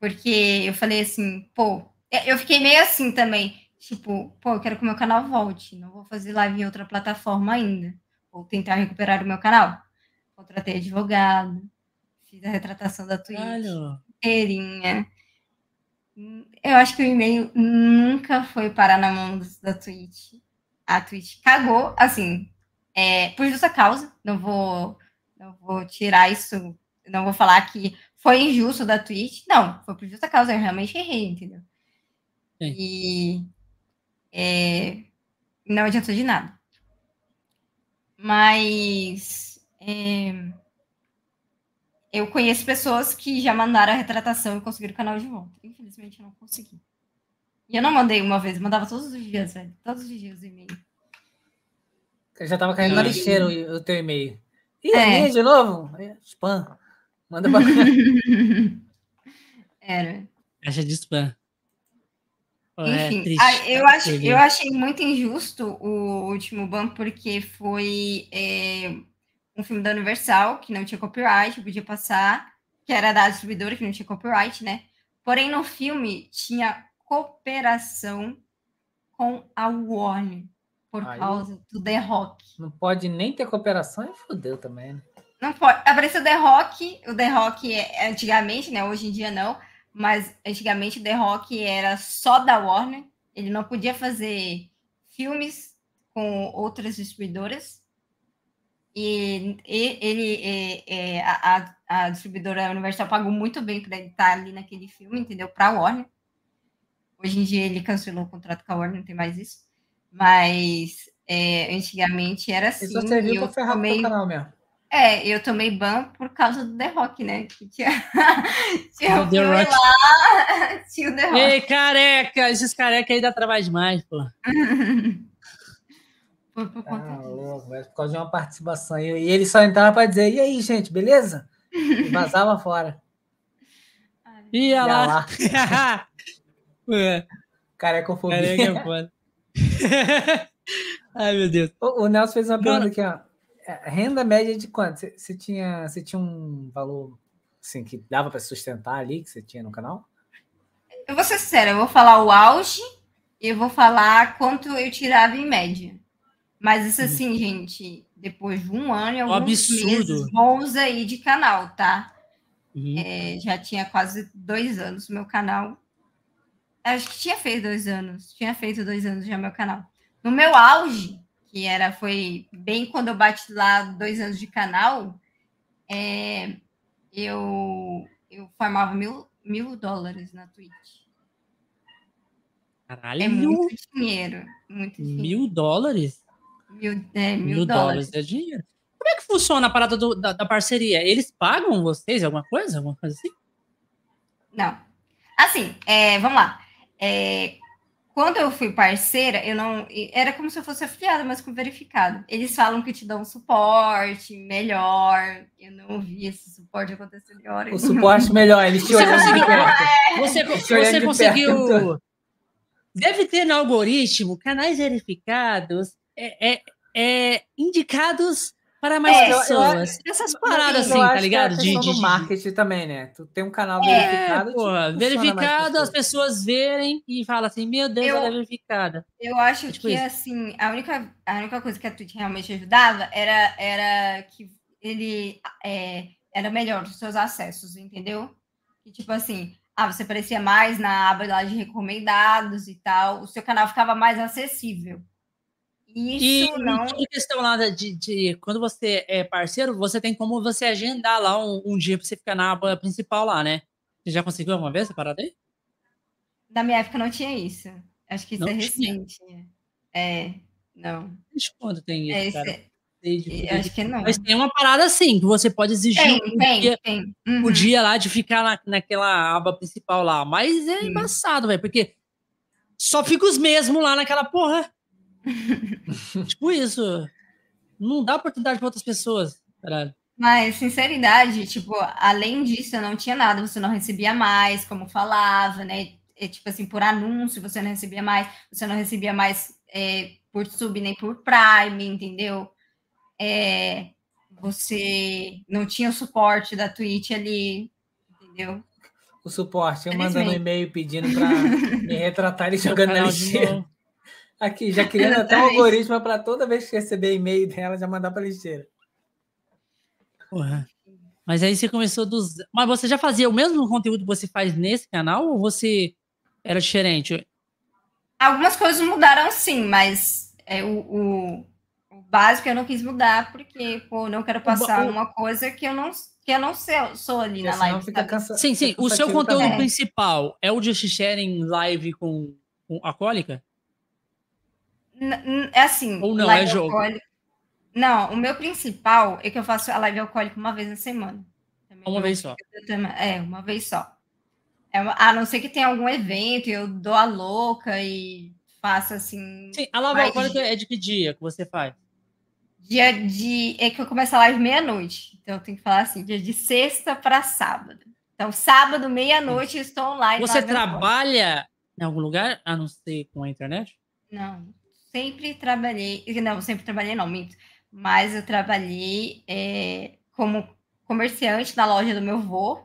[SPEAKER 2] Porque eu falei assim, pô, eu fiquei meio assim também. Tipo, pô, eu quero que o meu canal volte. Não vou fazer live em outra plataforma ainda. Vou tentar recuperar o meu canal. Contratei advogado. Fiz a retratação da Twitch. Inteirinha. Eu acho que o e-mail nunca foi parar na mão da Twitch. A Twitch cagou, assim, é, por justa causa. Não vou, não vou tirar isso. Não vou falar que foi injusto da Twitch. Não, foi por justa causa. Eu realmente errei, entendeu? E é, não adiantou de nada. Mas é, eu conheço pessoas que já mandaram a retratação e conseguiram o canal de volta. Infelizmente, eu não consegui. E eu não mandei uma vez, mandava todos os dias, velho. Todos os dias o e-mail.
[SPEAKER 1] Já tava caindo na lixeira o, o teu e-mail. Ih, é. de novo? Spam. Manda pra
[SPEAKER 2] Era.
[SPEAKER 3] Caixa de spam.
[SPEAKER 2] É Enfim, é eu, acho, eu achei muito injusto o último ban, porque foi é, um filme da Universal, que não tinha copyright, podia passar, que era da distribuidora, que não tinha copyright, né? Porém, no filme tinha cooperação com a Warner, por Aí, causa do The Rock.
[SPEAKER 1] Não pode nem ter cooperação e fodeu também, né?
[SPEAKER 2] Não pode. Apareceu o The Rock, o The Rock é, antigamente, né? Hoje em dia não mas antigamente The Rock era só da Warner, ele não podia fazer filmes com outras distribuidoras. E, e ele, é, a, a, distribuidora Universal pagou muito bem para ele estar ali naquele filme, entendeu? Para a Warner. Hoje em dia ele cancelou o contrato com a Warner, não tem mais isso. Mas é, antigamente era assim. Isso
[SPEAKER 1] serviu para ferrar tomei... canal mesmo.
[SPEAKER 2] É, eu tomei ban por causa do The Rock, né? Que tinha, tinha o The Rock. lá,
[SPEAKER 3] tinha o The Rock. Ei, careca! Esses careca aí dá trabalho demais, pô.
[SPEAKER 1] por, por conta ah, louco, mas por causa de uma participação. E, e ele só entrava para dizer, e aí, gente, beleza? E vazava fora.
[SPEAKER 3] Ia lá. lá.
[SPEAKER 1] é. Carecofobia. Careca é foda.
[SPEAKER 3] Ai, meu Deus.
[SPEAKER 1] O, o Nelson fez uma pergunta aqui, ó. É, renda média de quanto? Você tinha, você tinha um valor assim, que dava para sustentar ali, que você tinha no canal?
[SPEAKER 2] Eu vou ser sincera, eu vou falar o auge e eu vou falar quanto eu tirava em média. Mas isso uhum. assim, hum. gente, depois de um ano e alguns Absurdo. meses bons aí de canal, tá? Uhum. É, já tinha quase dois anos meu canal. Acho que tinha feito dois anos. Tinha feito dois anos já meu canal. No meu auge, que era foi bem quando eu bati lá dois anos de canal, é, eu, eu farmava mil, mil dólares na Twitch.
[SPEAKER 3] Caralho!
[SPEAKER 2] É muito dinheiro. Muito
[SPEAKER 3] dinheiro. Mil dólares?
[SPEAKER 2] Mil, é, mil, mil dólares. dólares
[SPEAKER 3] é dinheiro. Como é que funciona a parada do, da, da, parceria? Eles pagam vocês alguma coisa? Alguma coisa assim?
[SPEAKER 2] Não. Assim, é, vamos lá. É, quando eu fui parceira, eu não. Era como se eu fosse afiliada, mas com verificado. Eles falam que te dão suporte melhor. Eu não vi esse suporte acontecer de hora.
[SPEAKER 1] O suporte melhor, eles te você conseguiu,
[SPEAKER 3] Você, você conseguiu. Perto. Deve ter no algoritmo canais verificados é, é, é indicados para mais é, pessoas. Eu, Essas paradas assim, tá ligado?
[SPEAKER 1] Que é de, de, marketing também, né? Tu tem um canal é, verificado.
[SPEAKER 3] Porra, verificado, as pessoas verem e falam assim: meu Deus, eu, ela é verificada.
[SPEAKER 2] Eu acho tipo que, isso. assim, a única, a única coisa que a Twitch realmente ajudava era, era que ele é, era melhor os seus acessos, entendeu? E, tipo assim, ah, você aparecia mais na aba lá de recomendados e tal, o seu canal ficava mais acessível.
[SPEAKER 3] Isso e não. E questão lá de, de, quando você é parceiro, você tem como você agendar lá um, um dia para você ficar na aba principal lá, né? Você já conseguiu alguma vez essa parada aí?
[SPEAKER 2] Na minha época não tinha isso. Acho que isso não é tinha. recente. É, não.
[SPEAKER 3] Desde quando tem isso, é, cara? É...
[SPEAKER 2] Desde, acho que não.
[SPEAKER 3] Mas tem uma parada assim, que você pode exigir tem, um tem, dia, tem. Uhum. o dia lá de ficar na, naquela aba principal lá. Mas é embaçado, velho, porque só fica os mesmos lá naquela porra. tipo isso. Não dá oportunidade para outras pessoas. Caralho.
[SPEAKER 2] Mas, sinceridade, tipo, além disso, eu não tinha nada, você não recebia mais, como falava, né? E, tipo assim, por anúncio você não recebia mais, você não recebia mais é, por sub nem por Prime, entendeu? É, você não tinha o suporte da Twitch ali, entendeu?
[SPEAKER 1] O suporte, eu mandando um e-mail pedindo para me retratar e jogando na lixeira. Aqui, já criando até um algoritmo para toda vez que receber e-mail dela, já mandar para lixeira.
[SPEAKER 3] Porra. Mas aí você começou dos. Mas você já fazia o mesmo conteúdo que você faz nesse canal ou você era diferente?
[SPEAKER 2] Algumas coisas mudaram sim, mas é, o, o, o básico eu não quis mudar, porque, pô, não quero passar o, uma coisa que eu não, que eu não sei, sou ali na live.
[SPEAKER 3] Cansa, sim, sim. O seu conteúdo também. principal é o de sharing live com, com a cólica?
[SPEAKER 2] É assim.
[SPEAKER 3] Ou não, é jogo. Alcoólico.
[SPEAKER 2] Não, o meu principal é que eu faço a live alcoólica uma vez na semana.
[SPEAKER 3] Também uma vez só.
[SPEAKER 2] É, uma vez só. É, a não ser que tenha algum evento, eu dou a louca e faço assim.
[SPEAKER 3] Sim, a live alcoólica é de que dia que você faz?
[SPEAKER 2] Dia de. É que eu começo a live meia-noite. Então eu tenho que falar assim, dia de sexta para sábado. Então, sábado, meia-noite, estou online.
[SPEAKER 3] Você trabalha em algum lugar, a não ser com a internet?
[SPEAKER 2] Não sempre trabalhei, não, sempre trabalhei não, minto, mas eu trabalhei é, como comerciante na loja do meu avô.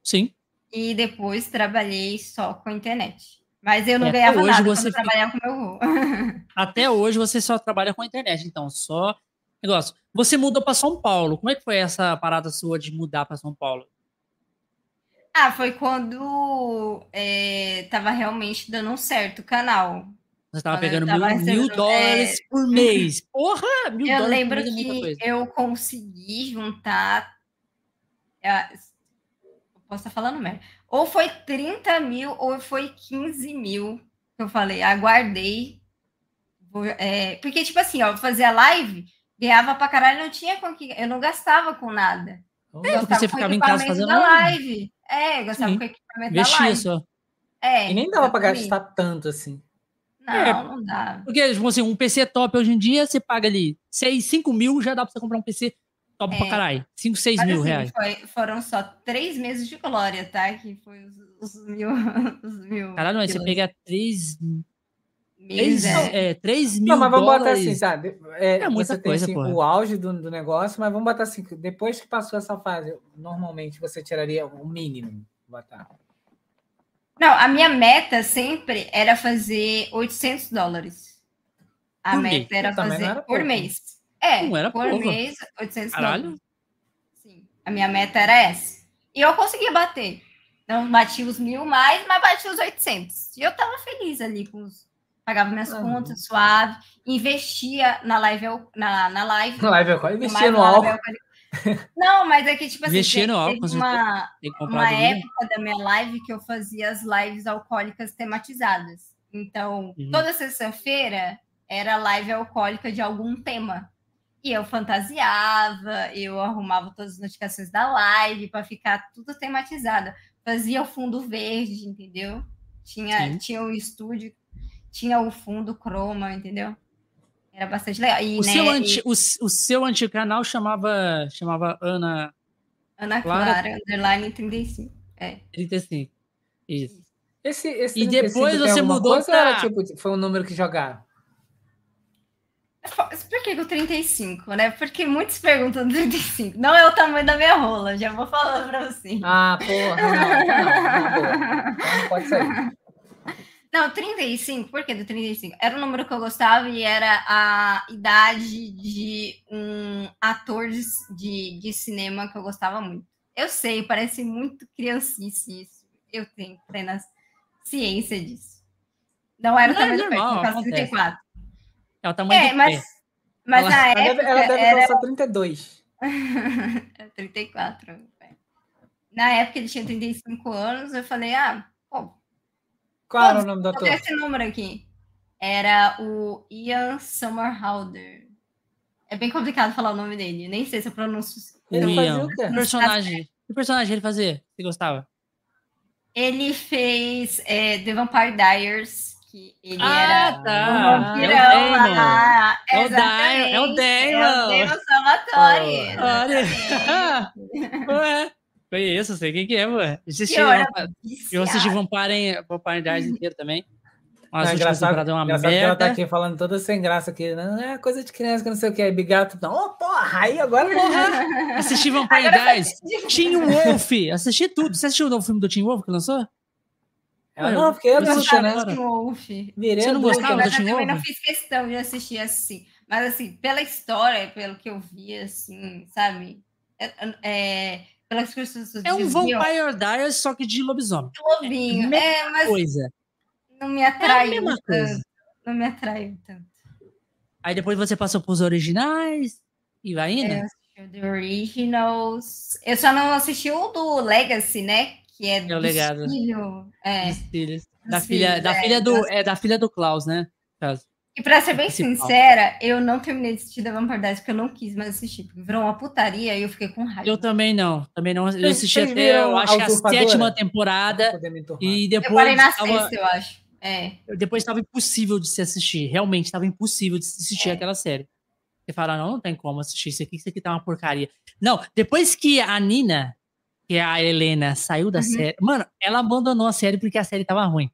[SPEAKER 3] Sim.
[SPEAKER 2] E depois trabalhei só com a internet. Mas eu não ganhava hoje nada você quando trabalhava com meu avô.
[SPEAKER 3] Até hoje você só trabalha com a internet, então só negócio. Você mudou para São Paulo. Como é que foi essa parada sua de mudar para São Paulo?
[SPEAKER 2] Ah, foi quando estava é, realmente dando um certo o canal.
[SPEAKER 3] Você estava pegando mil, mil dólares é... por mês. Porra! Mil
[SPEAKER 2] eu
[SPEAKER 3] dólares
[SPEAKER 2] lembro que eu consegui juntar. É, posso estar falando merda. Ou foi 30 mil, ou foi 15 mil. Eu falei, aguardei. É, porque, tipo assim, ó, eu fazia live, ganhava pra caralho, não tinha com que. Eu não gastava com nada.
[SPEAKER 3] É, porque você ficava em casa fazendo
[SPEAKER 2] live. É, eu gastava Sim. com equipamento da live. Só.
[SPEAKER 1] É, e nem dava para gastar tanto assim.
[SPEAKER 2] Não, é, não dá.
[SPEAKER 3] Porque, tipo assim, um PC top hoje em dia, você paga ali 6, 5 mil, já dá pra você comprar um PC top é. pra caralho. 5, 6 Mas, mil assim, reais.
[SPEAKER 2] Foi, foram só 3 meses de glória, tá? Que foi os, os mil. Os mil
[SPEAKER 3] Caralho, mas você pega 3. 3, é. é, 3 mil. Não, mas
[SPEAKER 1] vamos botar assim, sabe? É, é muita você coisa, tem assim, o auge do, do negócio, mas vamos botar assim: depois que passou essa fase, normalmente você tiraria o mínimo. Botar.
[SPEAKER 2] Não, a minha meta sempre era fazer 800 dólares. A por meta mês? era fazer era por mês. É, não era por pouco. mês, 800 Caralho. dólares. Sim, a minha meta era essa. E eu conseguia bater. Não bati os mil mais, mas bati os 800. E eu tava feliz ali com os. Pagava minhas uhum. contas suave, investia na live, na, na live.
[SPEAKER 1] Na live, investia no álcool.
[SPEAKER 2] Não, mas é que, tipo assim, Investir no álcool, uma, uma época da minha live que eu fazia as lives alcoólicas tematizadas. Então, uhum. toda sexta-feira era live alcoólica de algum tema. E eu fantasiava, eu arrumava todas as notificações da live para ficar tudo tematizado. Fazia o fundo verde, entendeu? Tinha, tinha o estúdio, tinha o fundo croma, entendeu? Era bastante legal. E,
[SPEAKER 3] o, né, seu anti, e... o, o, seu antigo canal chamava, chamava Ana.
[SPEAKER 2] Ana Clara, Clara underline 35. É.
[SPEAKER 3] 35. Isso.
[SPEAKER 1] Esse, esse
[SPEAKER 3] e depois você mudou
[SPEAKER 1] para. Tipo, foi um número que jogaram?
[SPEAKER 2] Por que o 35, né? Porque muitos perguntam do 35. Não é o tamanho da minha rola, já vou falando para você.
[SPEAKER 1] Ah, porra, não, não, não, não, não pode sair.
[SPEAKER 2] Não, 35, por que do 35? Era o número que eu gostava e era a idade de um ator de, de, de cinema que eu gostava muito. Eu sei, parece muito criancice isso. Eu tenho plena ciência disso. Não era o tamanho do pé, 34.
[SPEAKER 3] É o tamanho
[SPEAKER 2] é, do mas, pé. Mas ela, na época. Ela deve, ela
[SPEAKER 1] deve
[SPEAKER 2] era...
[SPEAKER 1] calçar 32.
[SPEAKER 2] 34. Na época ele tinha 35 anos, eu falei, ah,
[SPEAKER 1] qual era o nome do ator?
[SPEAKER 2] Esse número aqui. Era o Ian Somerhalder. É bem complicado falar o nome dele. Nem sei se eu pronuncio.
[SPEAKER 3] Ele Ian. Que personagem. Que personagem ele fazia? Você gostava?
[SPEAKER 2] Ele fez é, The Vampire Diaries, que ele
[SPEAKER 3] ah,
[SPEAKER 2] era
[SPEAKER 3] tá. um vampirão é lá. É o Damon. É o Damon. É o Damon
[SPEAKER 2] Salvatore.
[SPEAKER 3] Ué. Conheço, sei quem que é, ué. Assisti, eu, eu assisti Vampire, Vampire Diaries inteiro também.
[SPEAKER 1] Mas é engraçado, é uma engraçado merda. que ela tá aqui falando toda sem graça aqui. Não é coisa de criança que não sei o que é. Bigato, não. Ô, oh, porra, aí agora porra.
[SPEAKER 3] assisti Vampire Diaries. Teen Wolf. Assisti tudo. Você assistiu o novo filme do Teen Wolf que lançou?
[SPEAKER 1] Ela, não, porque eu não assisti, né?
[SPEAKER 2] Wolf.
[SPEAKER 3] Você não gostava do Teen Wolf? Eu
[SPEAKER 2] também não fiz questão de assistir assim. Mas, assim, pela história, pelo que eu vi, assim, sabe? É, é
[SPEAKER 3] É um Vampire Diaries, só que de lobisomem.
[SPEAKER 2] Lobinho, é, é mas
[SPEAKER 3] coisa.
[SPEAKER 2] não me atrai é tanto. Não me atrai tanto.
[SPEAKER 3] Aí depois você passou para os originais e vai indo? É,
[SPEAKER 2] The Originals. Eu só não assisti o do Legacy, né? Que é,
[SPEAKER 3] é o legado.
[SPEAKER 2] Filho. É.
[SPEAKER 3] Dos filhos. Da, filha, da, é, filha do, é da filha do Klaus, né? Caso.
[SPEAKER 2] E pra ser bem sincera, eu não terminei de assistir The Vampire Diaries porque eu não quis mais assistir, porque virou uma putaria e eu fiquei com raiva.
[SPEAKER 3] Eu também não, também não. Eu assisti até, eu acho que a sétima temporada e depois... Eu parei
[SPEAKER 2] na tava, sexta, eu acho. É.
[SPEAKER 3] Depois estava impossível de se assistir, realmente estava impossível de se assistir é. aquela série. Você fala, não, não tem como assistir isso aqui, isso aqui tá uma porcaria. Não, depois que a Nina, que é a Helena, saiu da uhum. série, mano, ela abandonou a série porque a série tava ruim.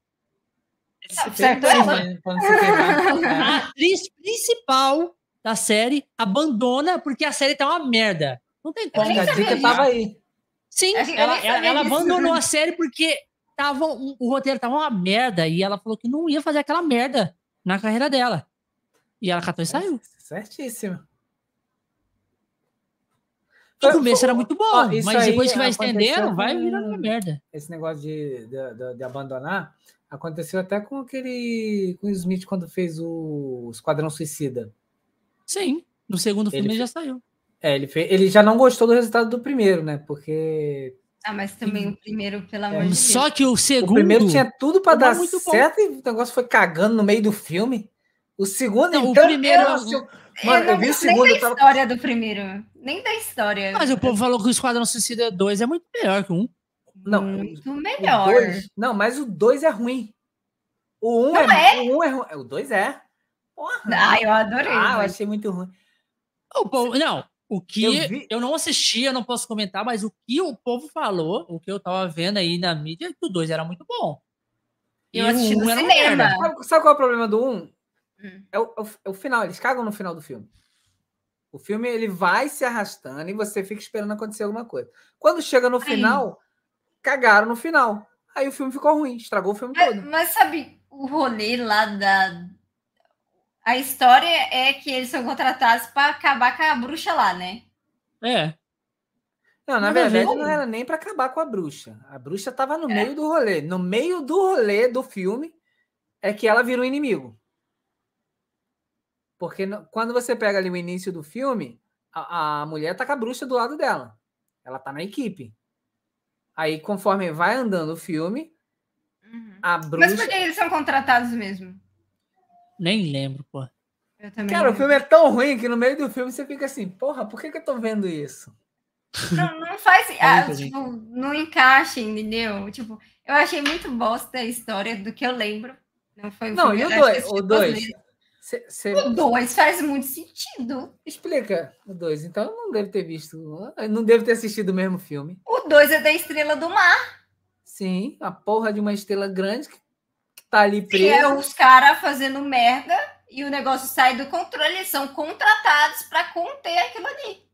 [SPEAKER 2] Certo,
[SPEAKER 3] a atriz principal da série abandona porque a série tá uma merda. Não tem como.
[SPEAKER 1] A dica tava aí.
[SPEAKER 3] Sim, ela, ela, ela abandonou a série porque tava, um, o roteiro tava uma merda e ela falou que não ia fazer aquela merda na carreira dela. E ela catou e saiu.
[SPEAKER 1] Certíssimo.
[SPEAKER 3] No começo era muito bom, mas depois que vai estendendo, vai virando uma merda.
[SPEAKER 1] Esse negócio de, de, de, de abandonar, Aconteceu até com aquele. com o Smith quando fez o Esquadrão Suicida.
[SPEAKER 3] Sim, no segundo filme ele, já saiu.
[SPEAKER 1] É, ele, fez, ele já não gostou do resultado do primeiro, né? Porque
[SPEAKER 2] Ah, mas também o primeiro, pelo amor é. de Deus.
[SPEAKER 3] Só que o segundo. O
[SPEAKER 1] primeiro tinha tudo para dar certo bom. e o negócio foi cagando no meio do filme. O segundo, não, então, o primeiro. Eu,
[SPEAKER 2] Mano, eu, eu vi o segundo. Nem da tava... história do primeiro. Nem da história.
[SPEAKER 3] Mas o povo falou que o Esquadrão Suicida 2 é muito melhor que um.
[SPEAKER 1] Não. Muito melhor. Dois, não, mas o 2 é ruim. O 1 um é, é? O 1 um é ruim. O 2 é.
[SPEAKER 2] Porra. Ah, eu adorei.
[SPEAKER 1] Ah, eu achei muito ruim.
[SPEAKER 3] O povo, não, o que eu, vi... eu, não assisti, eu não posso comentar, mas o que o povo falou, o que eu tava vendo aí na mídia, é que o 2 era muito bom.
[SPEAKER 2] Eu assisti no cinema.
[SPEAKER 1] Sabe, sabe, qual é o problema do 1? Um? Hum. É, o, é, o, é o final, eles cagam no final do filme. O filme ele vai se arrastando e você fica esperando acontecer alguma coisa. Quando chega no final, cagaram no final. Aí o filme ficou ruim, estragou o filme
[SPEAKER 2] mas,
[SPEAKER 1] todo.
[SPEAKER 2] Mas sabe o rolê lá da. A história é que eles são contratados para acabar com a bruxa lá, né?
[SPEAKER 3] É.
[SPEAKER 1] Não, na verdade, não era nem para acabar com a bruxa. A bruxa estava no é. meio do rolê. No meio do rolê do filme é que ela virou inimigo. Porque quando você pega ali o início do filme, a, a mulher tá com a bruxa do lado dela. Ela tá na equipe. Aí, conforme vai andando o filme,
[SPEAKER 2] uhum. a bruxa. Mas por que eles são contratados mesmo?
[SPEAKER 3] Nem lembro, pô.
[SPEAKER 1] Cara, lembro. o filme é tão ruim que no meio do filme você fica assim, porra, por que, que eu tô vendo isso?
[SPEAKER 2] Não, não faz. ah, tipo, não encaixa, entendeu? Tipo, eu achei muito bosta a história do que eu lembro. Não foi
[SPEAKER 1] Não, e o dois? O dois?
[SPEAKER 2] Cê, cê... O 2 faz muito sentido.
[SPEAKER 1] Explica o 2. Então não deve ter visto. Não deve ter assistido o mesmo filme.
[SPEAKER 2] O 2 é da Estrela do Mar.
[SPEAKER 1] Sim, a porra de uma estrela grande que, que tá ali presa.
[SPEAKER 2] E é os caras fazendo merda e o negócio sai do controle. Eles são contratados para conter aquilo ali.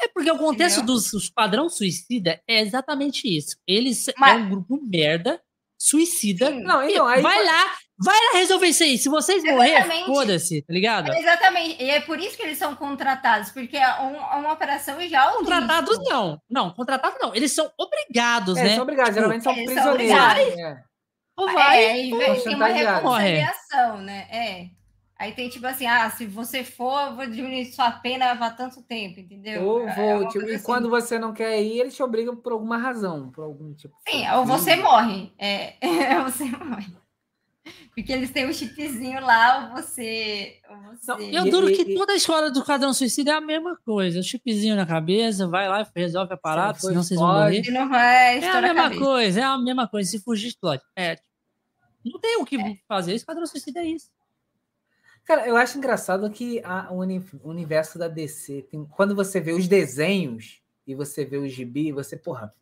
[SPEAKER 3] É porque o contexto Entendeu? dos padrão suicida é exatamente isso. Eles Mas... é um grupo merda suicida. Não, então, aí vai lá, vai lá resolver isso aí. Se vocês morrerem, foda-se, tá ligado?
[SPEAKER 2] Exatamente. E é por isso que eles são contratados, porque é, um, é uma operação já
[SPEAKER 3] Contratados não. Não, contratados não. Eles são obrigados, é, né?
[SPEAKER 1] São obrigados, tipo, geralmente são prisioneiros. São é.
[SPEAKER 2] Ou vai, é, e tem uma reconciliação, né? É. Aí tem tipo assim, ah, se você for, eu vou diminuir sua pena há tanto tempo, entendeu?
[SPEAKER 1] Ou é vou, é tipo, e assim. quando você não quer ir, eles te obrigam por alguma razão, por algum tipo.
[SPEAKER 2] Sim, ou você morre. É, você morre. Porque eles têm um chipzinho lá, ou você. Ou você... Não,
[SPEAKER 3] eu duro que toda a história do Cadão Suicida é a mesma coisa. O chipzinho na cabeça, vai lá, resolve a parada, se senão vocês vão morrer.
[SPEAKER 2] Não vai
[SPEAKER 3] é a mesma coisa, é a mesma coisa. Se fugir, explode. É. Não tem o que é. fazer. Esse Cadão Suicida é isso.
[SPEAKER 1] Cara, eu acho engraçado que a, o universo da DC, tem, quando você vê os desenhos e você vê o gibi, você, porra,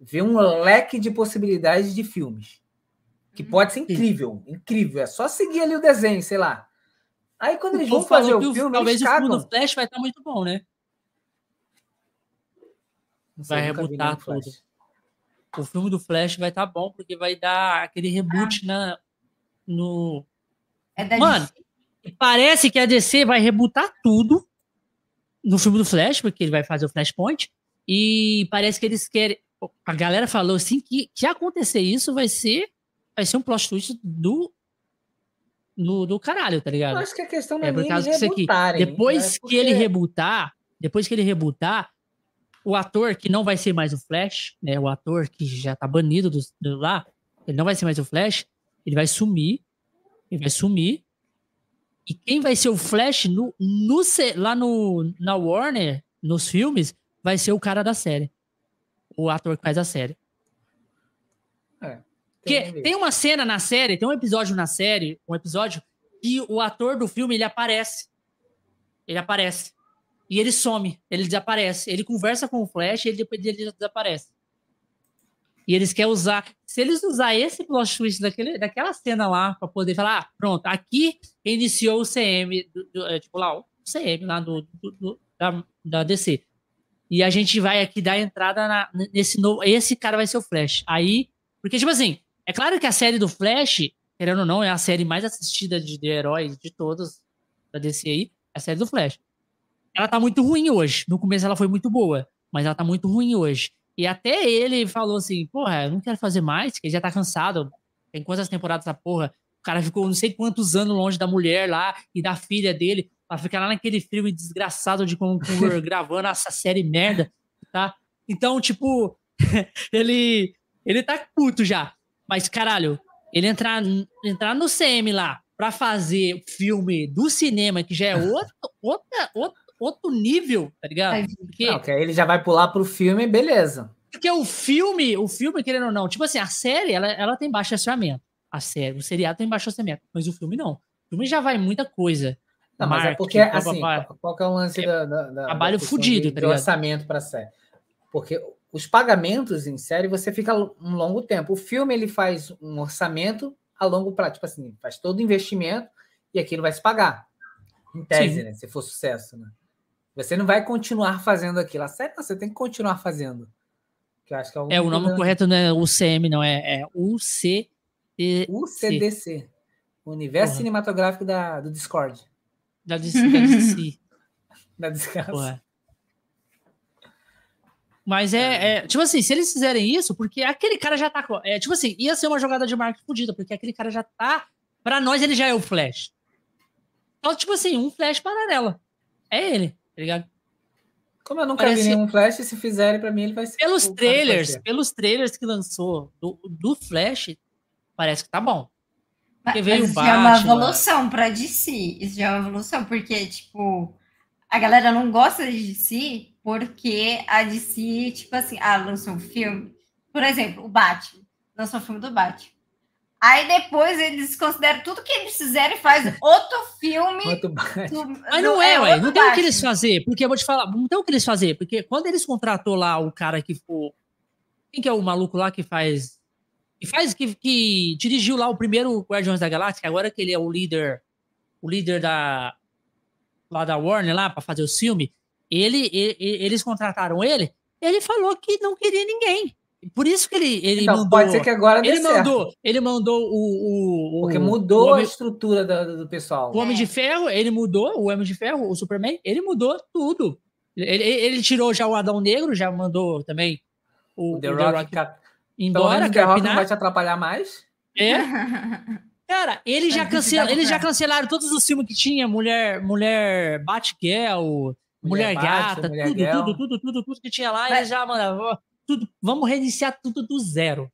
[SPEAKER 1] vê um leque de possibilidades de filmes. Que pode ser incrível, incrível. É só seguir ali o desenho, sei lá. Aí quando eles vão fazer o filme,
[SPEAKER 3] talvez
[SPEAKER 1] eles
[SPEAKER 3] o filme do Flash vai estar muito bom, né? Vai rebutar tudo. O filme do Flash vai estar bom porque vai dar aquele reboot ah. na no
[SPEAKER 2] é da
[SPEAKER 3] Mano, DC? Parece que a DC vai rebutar tudo no filme do Flash, porque ele vai fazer o Flashpoint. E parece que eles querem. A galera falou assim que se acontecer isso, vai ser, vai ser um plot twist do. Do, do caralho, tá ligado?
[SPEAKER 1] Eu acho que a questão não é, é por causa disso aqui.
[SPEAKER 3] Depois é porque... que ele rebutar, depois que ele rebutar, o ator que não vai ser mais o Flash, né? O ator que já tá banido do, do lá, ele não vai ser mais o Flash, ele vai sumir, ele vai sumir e quem vai ser o Flash no, no, lá no, na Warner, nos filmes, vai ser o cara da série. O ator que faz a série. É, tem, tem uma cena na série, tem um episódio na série, um episódio que o ator do filme ele aparece. Ele aparece. E ele some, ele desaparece. Ele conversa com o Flash e ele, ele desaparece. E eles querem usar. Se eles usar esse plot twist daquele, daquela cena lá, para poder falar, ah, pronto, aqui iniciou o CM, do, do, é, tipo lá, o CM lá do, do, da, da DC. E a gente vai aqui dar entrada na, nesse novo. Esse cara vai ser o Flash. Aí. Porque, tipo assim, é claro que a série do Flash, querendo ou não, é a série mais assistida de, de heróis de todos da DC aí. É a série do Flash. Ela tá muito ruim hoje. No começo ela foi muito boa, mas ela tá muito ruim hoje. E até ele falou assim, porra, eu não quero fazer mais, que ele já tá cansado. Tem quantas temporadas essa porra? O cara ficou não sei quantos anos longe da mulher lá e da filha dele. Pra ficar lá naquele filme desgraçado de Vancouver gravando essa série merda, tá? Então, tipo, ele, ele tá puto já. Mas, caralho, ele entrar, entrar no CM lá pra fazer filme do cinema, que já é outro, outra, outro, outro nível, tá ligado?
[SPEAKER 1] Porque, não, que aí ele já vai pular pro filme, beleza.
[SPEAKER 3] Porque o filme, o filme, querendo ou não, tipo assim, a série, ela, ela tem baixo orçamento. A série, o seriado tem baixo orçamento, mas o filme não. O filme já vai muita coisa.
[SPEAKER 1] Não, mas é porque, assim, qual que é o lance é, da, da,
[SPEAKER 3] Trabalho da fudido,
[SPEAKER 1] de, tá orçamento para série? Porque os pagamentos em série, você fica um longo tempo. O filme, ele faz um orçamento a longo prazo, tipo assim, faz todo o investimento e aquilo vai se pagar. Em tese, Sim. né? Se for sucesso, né? Você não vai continuar fazendo aquilo. A série, você tem que continuar fazendo.
[SPEAKER 3] Que acho que é, é o nome correto não é UCM, não, é, é UC...
[SPEAKER 1] UCDC. Universo Cinematográfico da, do Discord.
[SPEAKER 3] Da. Da DC.
[SPEAKER 1] da desgraça.
[SPEAKER 3] Mas é, é, tipo assim, se eles fizerem isso, porque aquele cara já tá. É, tipo assim, ia ser uma jogada de marketing fodida, porque aquele cara já tá. Pra nós, ele já é o Flash. Então, tipo assim, um Flash paralelo. É ele, tá ligado?
[SPEAKER 1] Como eu nunca Parece... vi nenhum Flash, se fizerem pra mim, ele vai ser.
[SPEAKER 3] Pelos trailers, pelos trailers que lançou do, do Flash, parece que tá bom.
[SPEAKER 2] Porque veio isso já é uma evolução para DC. Isso já é uma evolução, porque, tipo, a galera não gosta de DC porque a DC, tipo assim, ah, lançou um filme. Por exemplo, o Batman. Lançou o filme do Batman. Aí depois eles consideram tudo que eles fizeram e faz outro filme. Outro
[SPEAKER 3] do, Mas não é, é ué. Não tem o que eles fazer. Porque eu vou te falar, não tem o que eles fazer. Porque quando eles contratou lá o cara que for. Quem que é o maluco lá que faz e faz que, que dirigiu lá o primeiro Guardiões da Galáxia, agora que ele é o líder, o líder da lá da Warner lá para fazer o filme, ele, ele, eles contrataram ele, ele falou que não queria ninguém. Por isso que ele, ele então, mandou.
[SPEAKER 1] Pode ser que agora
[SPEAKER 3] ele mandou, ele mandou o, o,
[SPEAKER 1] Porque mudou o homem, a estrutura do, do pessoal.
[SPEAKER 3] O Homem é. de Ferro, ele mudou, o Homem de Ferro, o Superman, ele mudou tudo. Ele, ele tirou já o Adão Negro, já mandou também
[SPEAKER 1] o, o The, o The Rock, Rock Embora The Rock não vai te atrapalhar mais.
[SPEAKER 3] É. Cara, eles já, cancel, eles já cancelaram todos os filmes que tinha, Mulher, Mulher Batgirl, Mulher, mulher Gata, mulher tudo, tudo, tudo, tudo, tudo, que tinha lá, eles já mandavam, tudo, vamos reiniciar tudo do zero.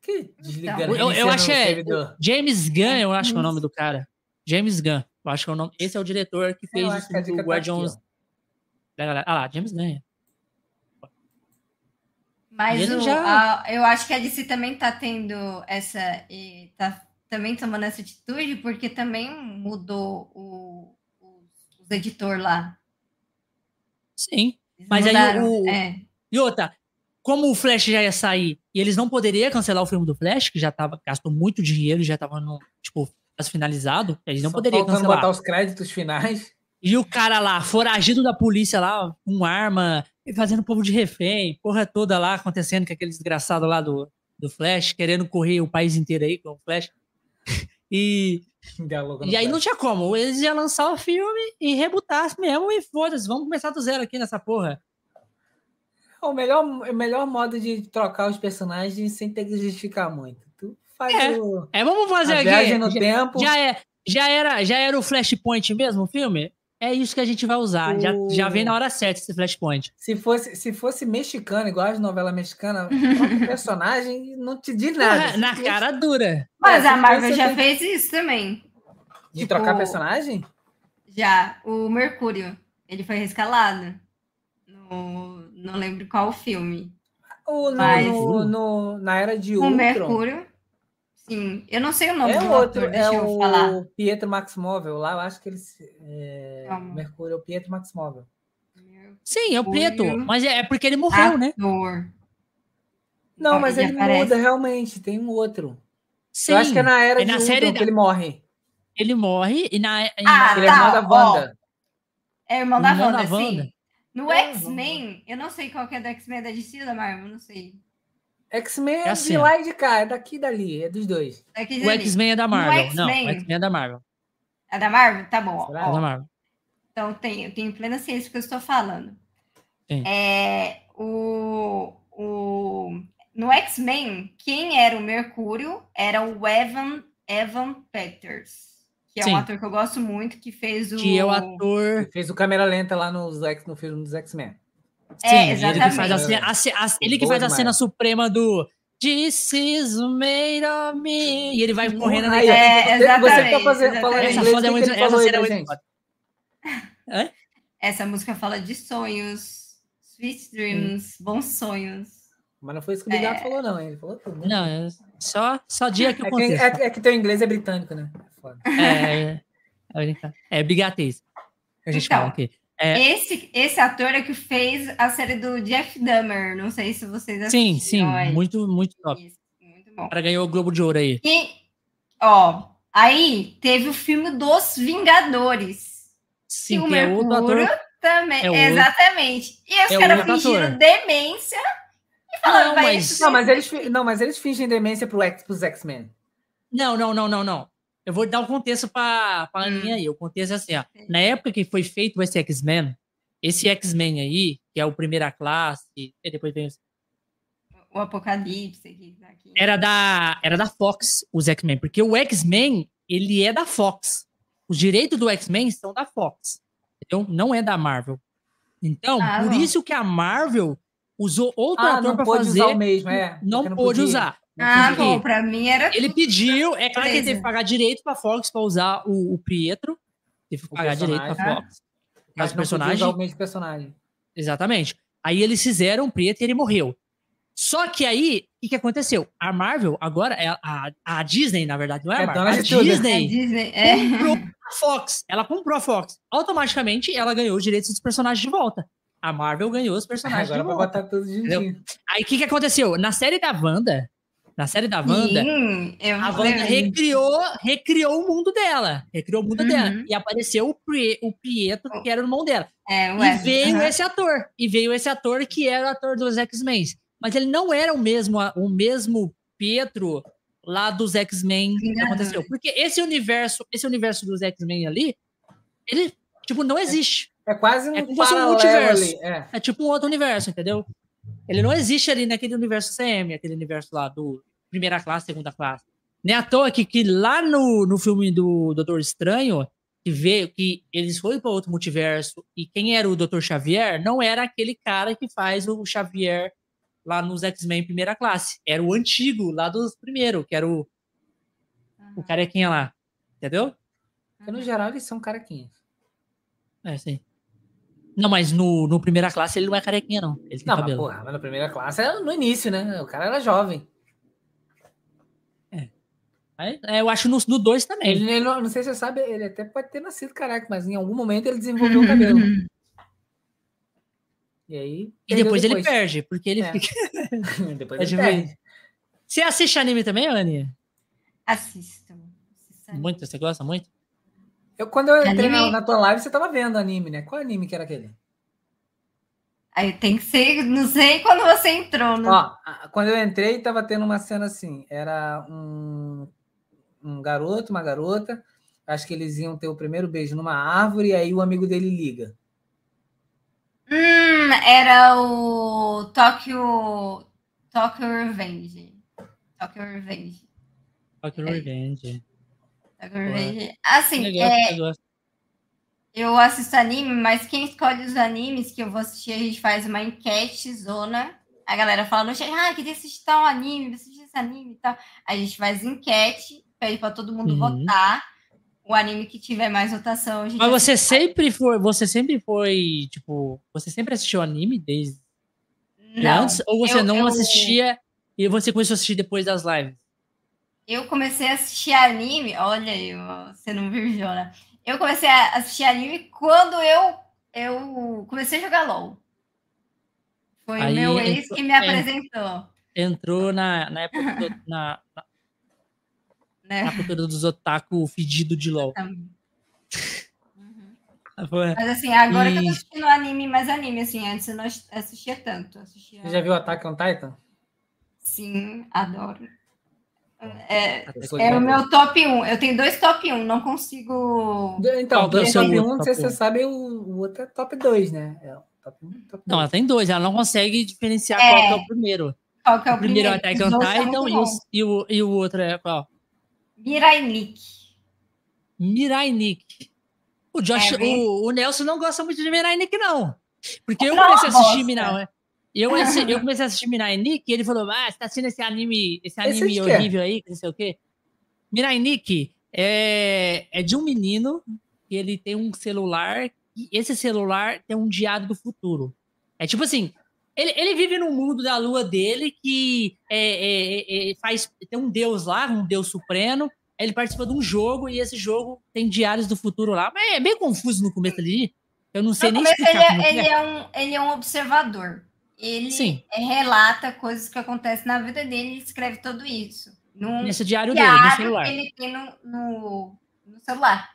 [SPEAKER 3] Que desligando, eu, eu acho é James Gunn, eu acho que é o nome do cara. James Gunn, eu acho que é o nome. Esse é o diretor que fez isso do tá Guardiões. Tá ah lá, James Gunn.
[SPEAKER 2] Mas o, já... a, eu acho que a DC também está tendo essa. E tá também tomando essa atitude, porque também mudou o, o, os editor lá.
[SPEAKER 3] Sim. Eles mas mudaram, aí o. É. E outra, como o Flash já ia sair e eles não poderiam cancelar o filme do Flash, que já tava, gastou muito dinheiro, já tava no, tipo, quase finalizado, eles não Só poderiam cancelar.
[SPEAKER 1] botar os créditos finais.
[SPEAKER 3] E o cara lá, foragido da polícia lá, com arma, fazendo povo de refém, porra toda lá acontecendo com aquele desgraçado lá do, do Flash, querendo correr o país inteiro aí com o Flash. E, e aí não tinha como. Eles iam lançar o filme e rebutar mesmo e foda-se, vamos começar do zero aqui nessa porra.
[SPEAKER 1] O melhor, o melhor modo de trocar os personagens sem ter que justificar muito. Tu faz
[SPEAKER 3] é,
[SPEAKER 1] o.
[SPEAKER 3] É, vamos fazer a aqui.
[SPEAKER 1] Viagem no já, tempo.
[SPEAKER 3] Já, é, já, era, já era o Flashpoint mesmo o filme? É isso que a gente vai usar. O... Já, já vem na hora certa esse flashpoint.
[SPEAKER 1] Se fosse, se fosse mexicano, igual as novelas mexicanas, o personagem não te diz nada.
[SPEAKER 3] na cara dura.
[SPEAKER 2] Mas é, a Marvel já tem... fez isso também.
[SPEAKER 1] De tipo, trocar personagem?
[SPEAKER 2] Já. O Mercúrio. Ele foi rescalado. No, não lembro qual filme.
[SPEAKER 1] O, no, mas... no, no, na era de
[SPEAKER 2] Ultron. O Mercúrio. Sim, eu não sei o nome é do outro, ator, deixa é eu falar. o
[SPEAKER 1] Pietro Max Móvel, lá eu acho que ele é, é Mercúrio é o Pietro Max Móvel.
[SPEAKER 3] Sim, é o Pietro, mas é, é porque ele morreu, né?
[SPEAKER 2] ator. né?
[SPEAKER 1] Não, mas ele, ele muda realmente, tem um outro. Sim. Eu acho que é na era é de na série que ele morre.
[SPEAKER 3] Ele morre e na,
[SPEAKER 2] e ah,
[SPEAKER 1] ele é irmão
[SPEAKER 2] da
[SPEAKER 1] Wanda.
[SPEAKER 2] É irmão da Wanda, sim. No é, X-Men, eu não sei qual que é do X-Men da DC da Marvel, não sei.
[SPEAKER 1] X-Men é, é assim, de lá e de cá, é daqui e dali, é dos dois.
[SPEAKER 3] Daqui o X-Men é da Marvel. Não, o X-Men é da Marvel.
[SPEAKER 2] É da Marvel? Tá bom.
[SPEAKER 3] É da Marvel.
[SPEAKER 2] Então, tem, eu tenho plena ciência do que eu estou falando. Sim. É, o, o, no X-Men, quem era o Mercúrio era o Evan, Evan Peters. Que é Sim. um ator que eu gosto muito, que fez o.
[SPEAKER 3] Que é o ator.
[SPEAKER 1] Que fez o câmera lenta lá nos X, no filme dos X-Men.
[SPEAKER 2] É, Sim, exatamente.
[SPEAKER 3] ele que faz, a, a, a, ele que faz a cena suprema do This is made of me. E ele vai correndo
[SPEAKER 2] na É, exatamente. Você
[SPEAKER 1] tá fazendo, falando essa inglês, é muito, essa cena é muito foda.
[SPEAKER 2] Essa música fala de sonhos, sweet dreams, hum. bons sonhos.
[SPEAKER 1] Mas não foi isso que o Bigato é... falou, não. Ele falou tudo. Né?
[SPEAKER 3] Não, é só, só dia que o
[SPEAKER 1] é que, é, é que teu inglês é britânico, né?
[SPEAKER 3] É, é, é, é bigatês. A gente então, fala aqui.
[SPEAKER 2] É... Esse, esse ator é que fez a série do Jeff Dahmer. Não sei se vocês
[SPEAKER 3] assistiram. Sim, sim. Muito, muito top. Isso, muito bom. Para ganhou o Globo de Ouro aí.
[SPEAKER 2] E, ó, aí teve o filme dos Vingadores.
[SPEAKER 3] Sim, que, que é outro ator.
[SPEAKER 2] Também, é exatamente. E os é caras fingindo demência
[SPEAKER 1] não, mas... Não, mas eles, não, mas eles fingem demência pro X, pros X-Men.
[SPEAKER 3] Não, não, não, não, não. Eu vou dar um contexto para a Aninha hum. aí. O contexto é assim, ó. Na época que foi feito esse X-Men, esse X-Men aí, que é o primeira classe, e depois vem
[SPEAKER 2] o Apocalipse aqui,
[SPEAKER 3] Era da era da Fox, os X-Men, porque o X-Men, ele é da Fox. Os direitos do X-Men são da Fox. Entendeu? Não é da Marvel. Então, ah, por isso que a Marvel usou outro ah, ator para fazer.
[SPEAKER 1] Usar o mesmo, é,
[SPEAKER 3] não, não pôde usar.
[SPEAKER 2] Ah, bom, para mim era.
[SPEAKER 3] Ele pediu, é claro que ele teve que pagar direito para Fox para usar o, o, Pietro. Teve que pagar direito para Fox.
[SPEAKER 1] Mas o personagem. Usar o mesmo personagem.
[SPEAKER 3] Exatamente. Aí eles fizeram o Pietro e ele morreu. Só que aí, o que, que aconteceu? A Marvel, agora, é a, a Disney, na verdade, não é a é Marvel. a Disney,
[SPEAKER 2] Disney é.
[SPEAKER 3] comprou a Fox. Ela comprou a Fox. Automaticamente, ela ganhou os direitos dos personagens de volta. A Marvel ganhou os personagens
[SPEAKER 1] Agora de volta. botar tudo juntinho.
[SPEAKER 3] Aí o que, que aconteceu? Na série da Wanda, na série da Wanda, Sim, a Wanda recriou, recriou o mundo dela. Recriou o mundo uhum. dela. E apareceu o, o Pietro, que era o irmão dela.
[SPEAKER 2] É,
[SPEAKER 3] e veio uhum. esse ator. E veio esse ator que era o ator dos X-Men. Mas ele não era o mesmo, o mesmo Pietro lá dos X-Men que aconteceu. Porque esse universo, esse universo dos X-Men ali, ele, tipo, não existe.
[SPEAKER 1] É quase um,
[SPEAKER 3] é como um multiverso. É. é. tipo um outro universo, entendeu? Ele não existe ali naquele universo CM, aquele universo lá do primeira classe, segunda classe. Nem à toa que, que lá no, no filme do Doutor Estranho, que vê que eles foram para outro multiverso e quem era o Doutor Xavier não era aquele cara que faz o Xavier lá nos X-Men primeira classe. Era o antigo, lá dos primeiros, que era o, uhum. o carequinha lá. Entendeu?
[SPEAKER 1] Porque no geral eles são carequinhas.
[SPEAKER 3] É, sim. Não, mas no, no primeira classe ele não é carequinha, não. Ele tem
[SPEAKER 1] não,
[SPEAKER 3] cabelo.
[SPEAKER 1] Mas, porra, mas na primeira classe é no início, né? O cara era jovem.
[SPEAKER 3] É. é eu acho no 2 também.
[SPEAKER 1] Ele, ele não, não, sei se você sabe, ele até pode ter nascido careca, mas em algum momento ele desenvolveu o cabelo. E aí.
[SPEAKER 3] E depois, depois, ele perde, porque ele
[SPEAKER 1] é.
[SPEAKER 3] fica.
[SPEAKER 1] depois ele perde.
[SPEAKER 3] Você assiste anime também, Anny?
[SPEAKER 2] Assisto.
[SPEAKER 3] Muito? Você gosta muito?
[SPEAKER 1] Eu, quando eu entrei na, na, tua live, você tava vendo anime, né? Qual anime que era aquele?
[SPEAKER 2] Aí tem que ser, não sei quando você entrou. Né?
[SPEAKER 1] Ó, quando eu entrei, tava tendo uma cena assim: era um, um garoto, uma garota. Acho que eles iam ter o primeiro beijo numa árvore, e aí o amigo dele liga.
[SPEAKER 2] Hum, era o Tokyo. Tokyo Revenge. Tokyo Revenge.
[SPEAKER 3] Tokyo Revenge.
[SPEAKER 2] Assim, é, eu assisto anime, mas quem escolhe os animes que eu vou assistir, a gente faz uma enquete zona. A galera fala no chat, ah, queria assistir tal anime, assistir esse anime e tal. A gente faz enquete, pede para todo mundo uhum. votar. O anime que tiver mais votação.
[SPEAKER 3] mas você sempre foi, você sempre foi, tipo, você sempre assistiu anime desde não, antes? Ou você eu, não eu... assistia e você começou a assistir depois das lives?
[SPEAKER 2] Eu comecei a assistir anime. Olha aí, você não viu, Jona. Eu comecei a assistir anime quando eu, eu comecei a jogar LOL. Foi o meu ex entrou, que me apresentou.
[SPEAKER 3] Entrou na, na época do, na, na, né? na dos otaku fedido de LOL. Uhum.
[SPEAKER 2] Mas assim, agora e... que eu tô assistindo anime, mais anime, assim, antes eu não assistia tanto. Assistia...
[SPEAKER 1] Você já viu Attack on Titan?
[SPEAKER 2] Sim, adoro. É, é o meu top 1. Eu tenho dois top 1, não consigo.
[SPEAKER 1] Então, dois top 1, não sei se você sabe, o, o outro é top 2, né? É, top 1, top
[SPEAKER 3] não, ela tem dois, ela não consegue diferenciar é. qual é o primeiro.
[SPEAKER 2] Qual que é o, o
[SPEAKER 3] primeiro? é o Attack on Titan e, o, e, o, e o outro é qual?
[SPEAKER 2] Mirai Nikki.
[SPEAKER 3] Mirai Nick. O, Josh, é, o, o, Nelson não gosta muito de Mirai Nick, não. Porque eu comecei a assistir Mirai. Eu, eu comecei a assistir Mirai Nick e ele falou: Ah, você tá assistindo esse anime, esse anime esse horrível aí, não sei o quê. Mirai Nick é, é de um menino que ele tem um celular e esse celular tem um diário do futuro. É tipo assim, ele, ele vive no mundo da lua dele que é, é, é, faz tem um deus lá, um deus supremo. Ele participa de um jogo e esse jogo tem diários do futuro lá. Mas é bem confuso no começo ali. Eu não sei no nem explicar.
[SPEAKER 2] Ele, é, ele é. é. um, ele é um observador. Ele Sim. relata coisas que acontecem na vida dele e escreve tudo isso.
[SPEAKER 3] Num Nesse diário, diário dele, no celular.
[SPEAKER 2] Que ele tem no, no, no celular.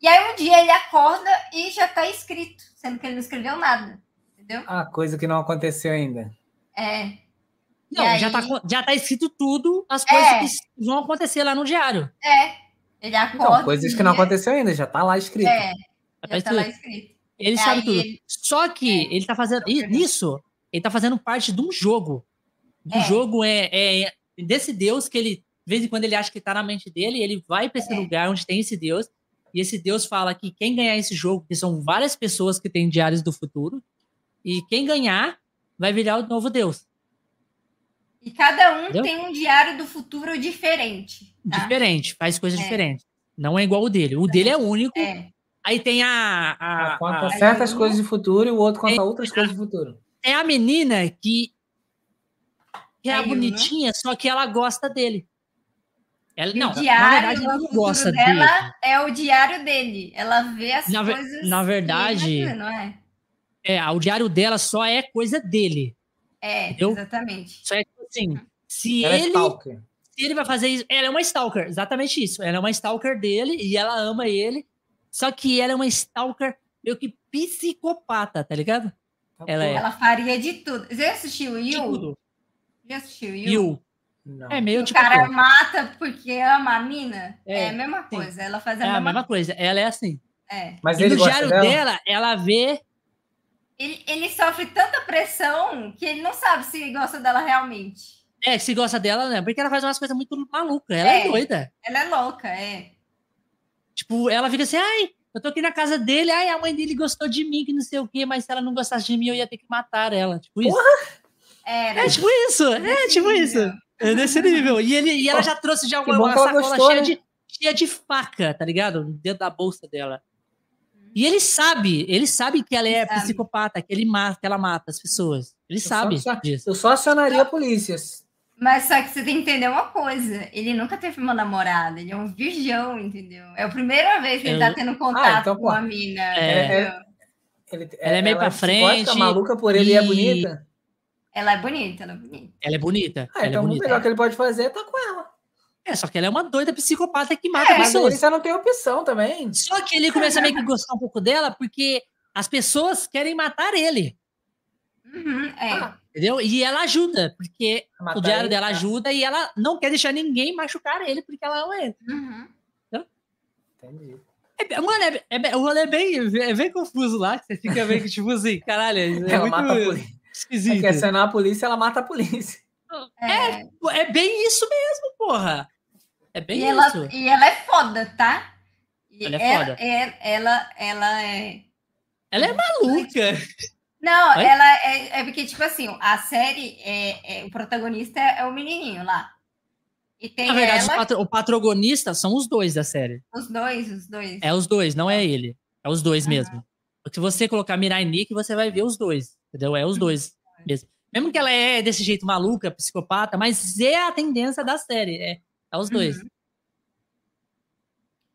[SPEAKER 2] E aí um dia ele acorda e já está escrito, sendo que ele não escreveu nada. Entendeu?
[SPEAKER 1] Ah, coisa que não aconteceu ainda.
[SPEAKER 2] É.
[SPEAKER 3] Não, aí... já, tá, já tá escrito tudo, as coisas é. que vão acontecer lá no diário.
[SPEAKER 2] É. Ele acorda. Então,
[SPEAKER 1] coisas que não aconteceu ainda, já tá lá escrito.
[SPEAKER 2] É. Já, já tá, lá escrito.
[SPEAKER 3] Ele é, sabe tudo. Ele... Só que é. ele tá fazendo. Nisso, ele tá fazendo parte de um jogo. O é. jogo é, é, desse Deus que ele, de vez em quando, ele acha que tá na mente dele, e ele vai para esse é. lugar onde tem esse Deus, e esse Deus fala que quem ganhar esse jogo, que são várias pessoas que têm diários do futuro, e quem ganhar vai virar o novo Deus.
[SPEAKER 2] E cada um Entendeu? tem um diário do futuro diferente.
[SPEAKER 3] Tá? Diferente, faz coisas é. diferentes. Não é igual o dele. O dele é único. É. Aí tem a. a,
[SPEAKER 1] conta a, certas a, coisas de futuro e o outro conta outras coisas de futuro.
[SPEAKER 3] É a menina que, que é a bonitinha, só que ela gosta dele.
[SPEAKER 2] Ela, não, diário, na verdade, ela não gosta dela dele. é o diário dele. Ela vê as
[SPEAKER 3] na,
[SPEAKER 2] coisas.
[SPEAKER 3] Na verdade, não é? é, o diário dela só é coisa dele.
[SPEAKER 2] É, entendeu? exatamente.
[SPEAKER 3] Só é tipo assim, se ela é ele. É se ele vai fazer isso. Ela é uma stalker, exatamente isso. Ela é uma stalker dele e ela ama ele. Só que ela é uma stalker meio que psicopata, tá ligado?
[SPEAKER 2] Tá ela, é. ela faria de tudo. Você assistiu o Yu? Já assistiu o Yu?
[SPEAKER 3] Não. É meio
[SPEAKER 2] o tipo. O cara mata porque ama a mina. É, é a mesma sim. coisa. Ela faz a, é
[SPEAKER 3] mesma... a mesma coisa. Ela é assim.
[SPEAKER 2] É.
[SPEAKER 3] Mas e ele no diário dela? dela, ela vê.
[SPEAKER 2] Ele, ele sofre tanta pressão que ele não sabe se gosta dela realmente.
[SPEAKER 3] É, se gosta dela, né? Porque ela faz umas coisas muito malucas. Ela é, é doida.
[SPEAKER 2] Ela é louca, é.
[SPEAKER 3] Tipo, ela vira assim, ai, eu tô aqui na casa dele, ai, a mãe dele gostou de mim, que não sei o quê, mas se ela não gostasse de mim, eu ia ter que matar ela. Tipo isso.
[SPEAKER 2] É,
[SPEAKER 3] é tipo isso, é tipo isso. É nesse nível. E, ele, e ela já trouxe já uma, uma sacola gostou, cheia, né? de, cheia de faca, tá ligado? Dentro da bolsa dela. E ele sabe, ele sabe que ela é sabe. psicopata, que ele mata, que ela mata as pessoas. Ele eu sabe
[SPEAKER 1] só,
[SPEAKER 3] disso.
[SPEAKER 1] Eu só acionaria a polícia.
[SPEAKER 2] Mas só que você tem que entender uma coisa: ele nunca teve uma namorada, ele é um virgão, entendeu? É a primeira vez que ele tá tendo contato ah, então, com a mina.
[SPEAKER 3] É, é, ele, ela é meio ela pra frente.
[SPEAKER 1] maluca por ele e é bonita.
[SPEAKER 2] Ela é bonita, ela é bonita.
[SPEAKER 3] Ela é bonita.
[SPEAKER 1] Ah, então
[SPEAKER 3] é
[SPEAKER 1] bonita. o melhor que ele pode fazer é estar tá com ela.
[SPEAKER 3] É, só que ela é uma doida psicopata que mata é, pessoas.
[SPEAKER 1] Mas ele já não tem opção também.
[SPEAKER 3] Só que ele começa a meio que gostar um pouco dela porque as pessoas querem matar ele.
[SPEAKER 2] Uhum, é. Ah,
[SPEAKER 3] entendeu? E ela ajuda, porque o diário ele, dela tá. ajuda e ela não quer deixar ninguém machucar ele porque ela ama ele.
[SPEAKER 2] Uhum.
[SPEAKER 1] Entendi.
[SPEAKER 3] É, mano, é, é, o rolê é bem, é bem confuso lá, que você fica meio que, tipo assim, caralho, é
[SPEAKER 1] ela muito... mata Esquisito. Quer acionar a polícia, ela mata a polícia.
[SPEAKER 3] É, é, é bem isso mesmo, porra. É bem
[SPEAKER 2] e
[SPEAKER 3] isso.
[SPEAKER 2] Ela, e ela é foda, tá?
[SPEAKER 3] E ela é foda.
[SPEAKER 2] É, ela, ela é.
[SPEAKER 3] Ela é maluca.
[SPEAKER 2] Não, Oi? ela é, é porque, tipo assim, a série, é, é, o protagonista é o menininho lá. E tem
[SPEAKER 3] Na verdade,
[SPEAKER 2] ela...
[SPEAKER 3] patro, o patrogonista são os dois da série.
[SPEAKER 2] Os dois, os dois.
[SPEAKER 3] É os dois, não é ele. É os dois uhum. mesmo. Se você colocar Mirai Nick, você vai ver os dois. Entendeu? É os uhum. dois mesmo. Mesmo que ela é desse jeito maluca, psicopata, mas é a tendência da série. É, é os dois. Uhum.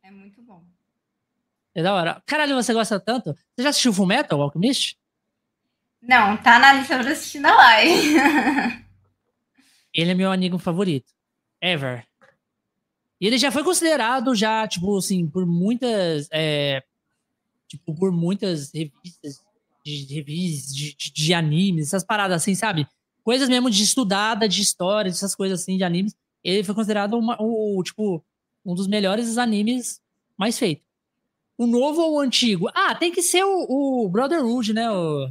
[SPEAKER 2] É muito bom.
[SPEAKER 3] É da hora. Caralho, você gosta tanto? Você já assistiu Full Metal, Alchemist?
[SPEAKER 2] Não, tá na lista pra assistir na live.
[SPEAKER 3] ele é meu amigo favorito. Ever. E ele já foi considerado, já, tipo, assim, por muitas. É, tipo, por muitas revistas de, revistas, de, de, de, animes, essas paradas assim, sabe? Coisas mesmo de estudada, de história, essas coisas assim, de animes. Ele foi considerado uma, o, tipo, um dos melhores animes mais feitos. O novo ou o antigo? Ah, tem que ser o, o Brotherhood, né? O...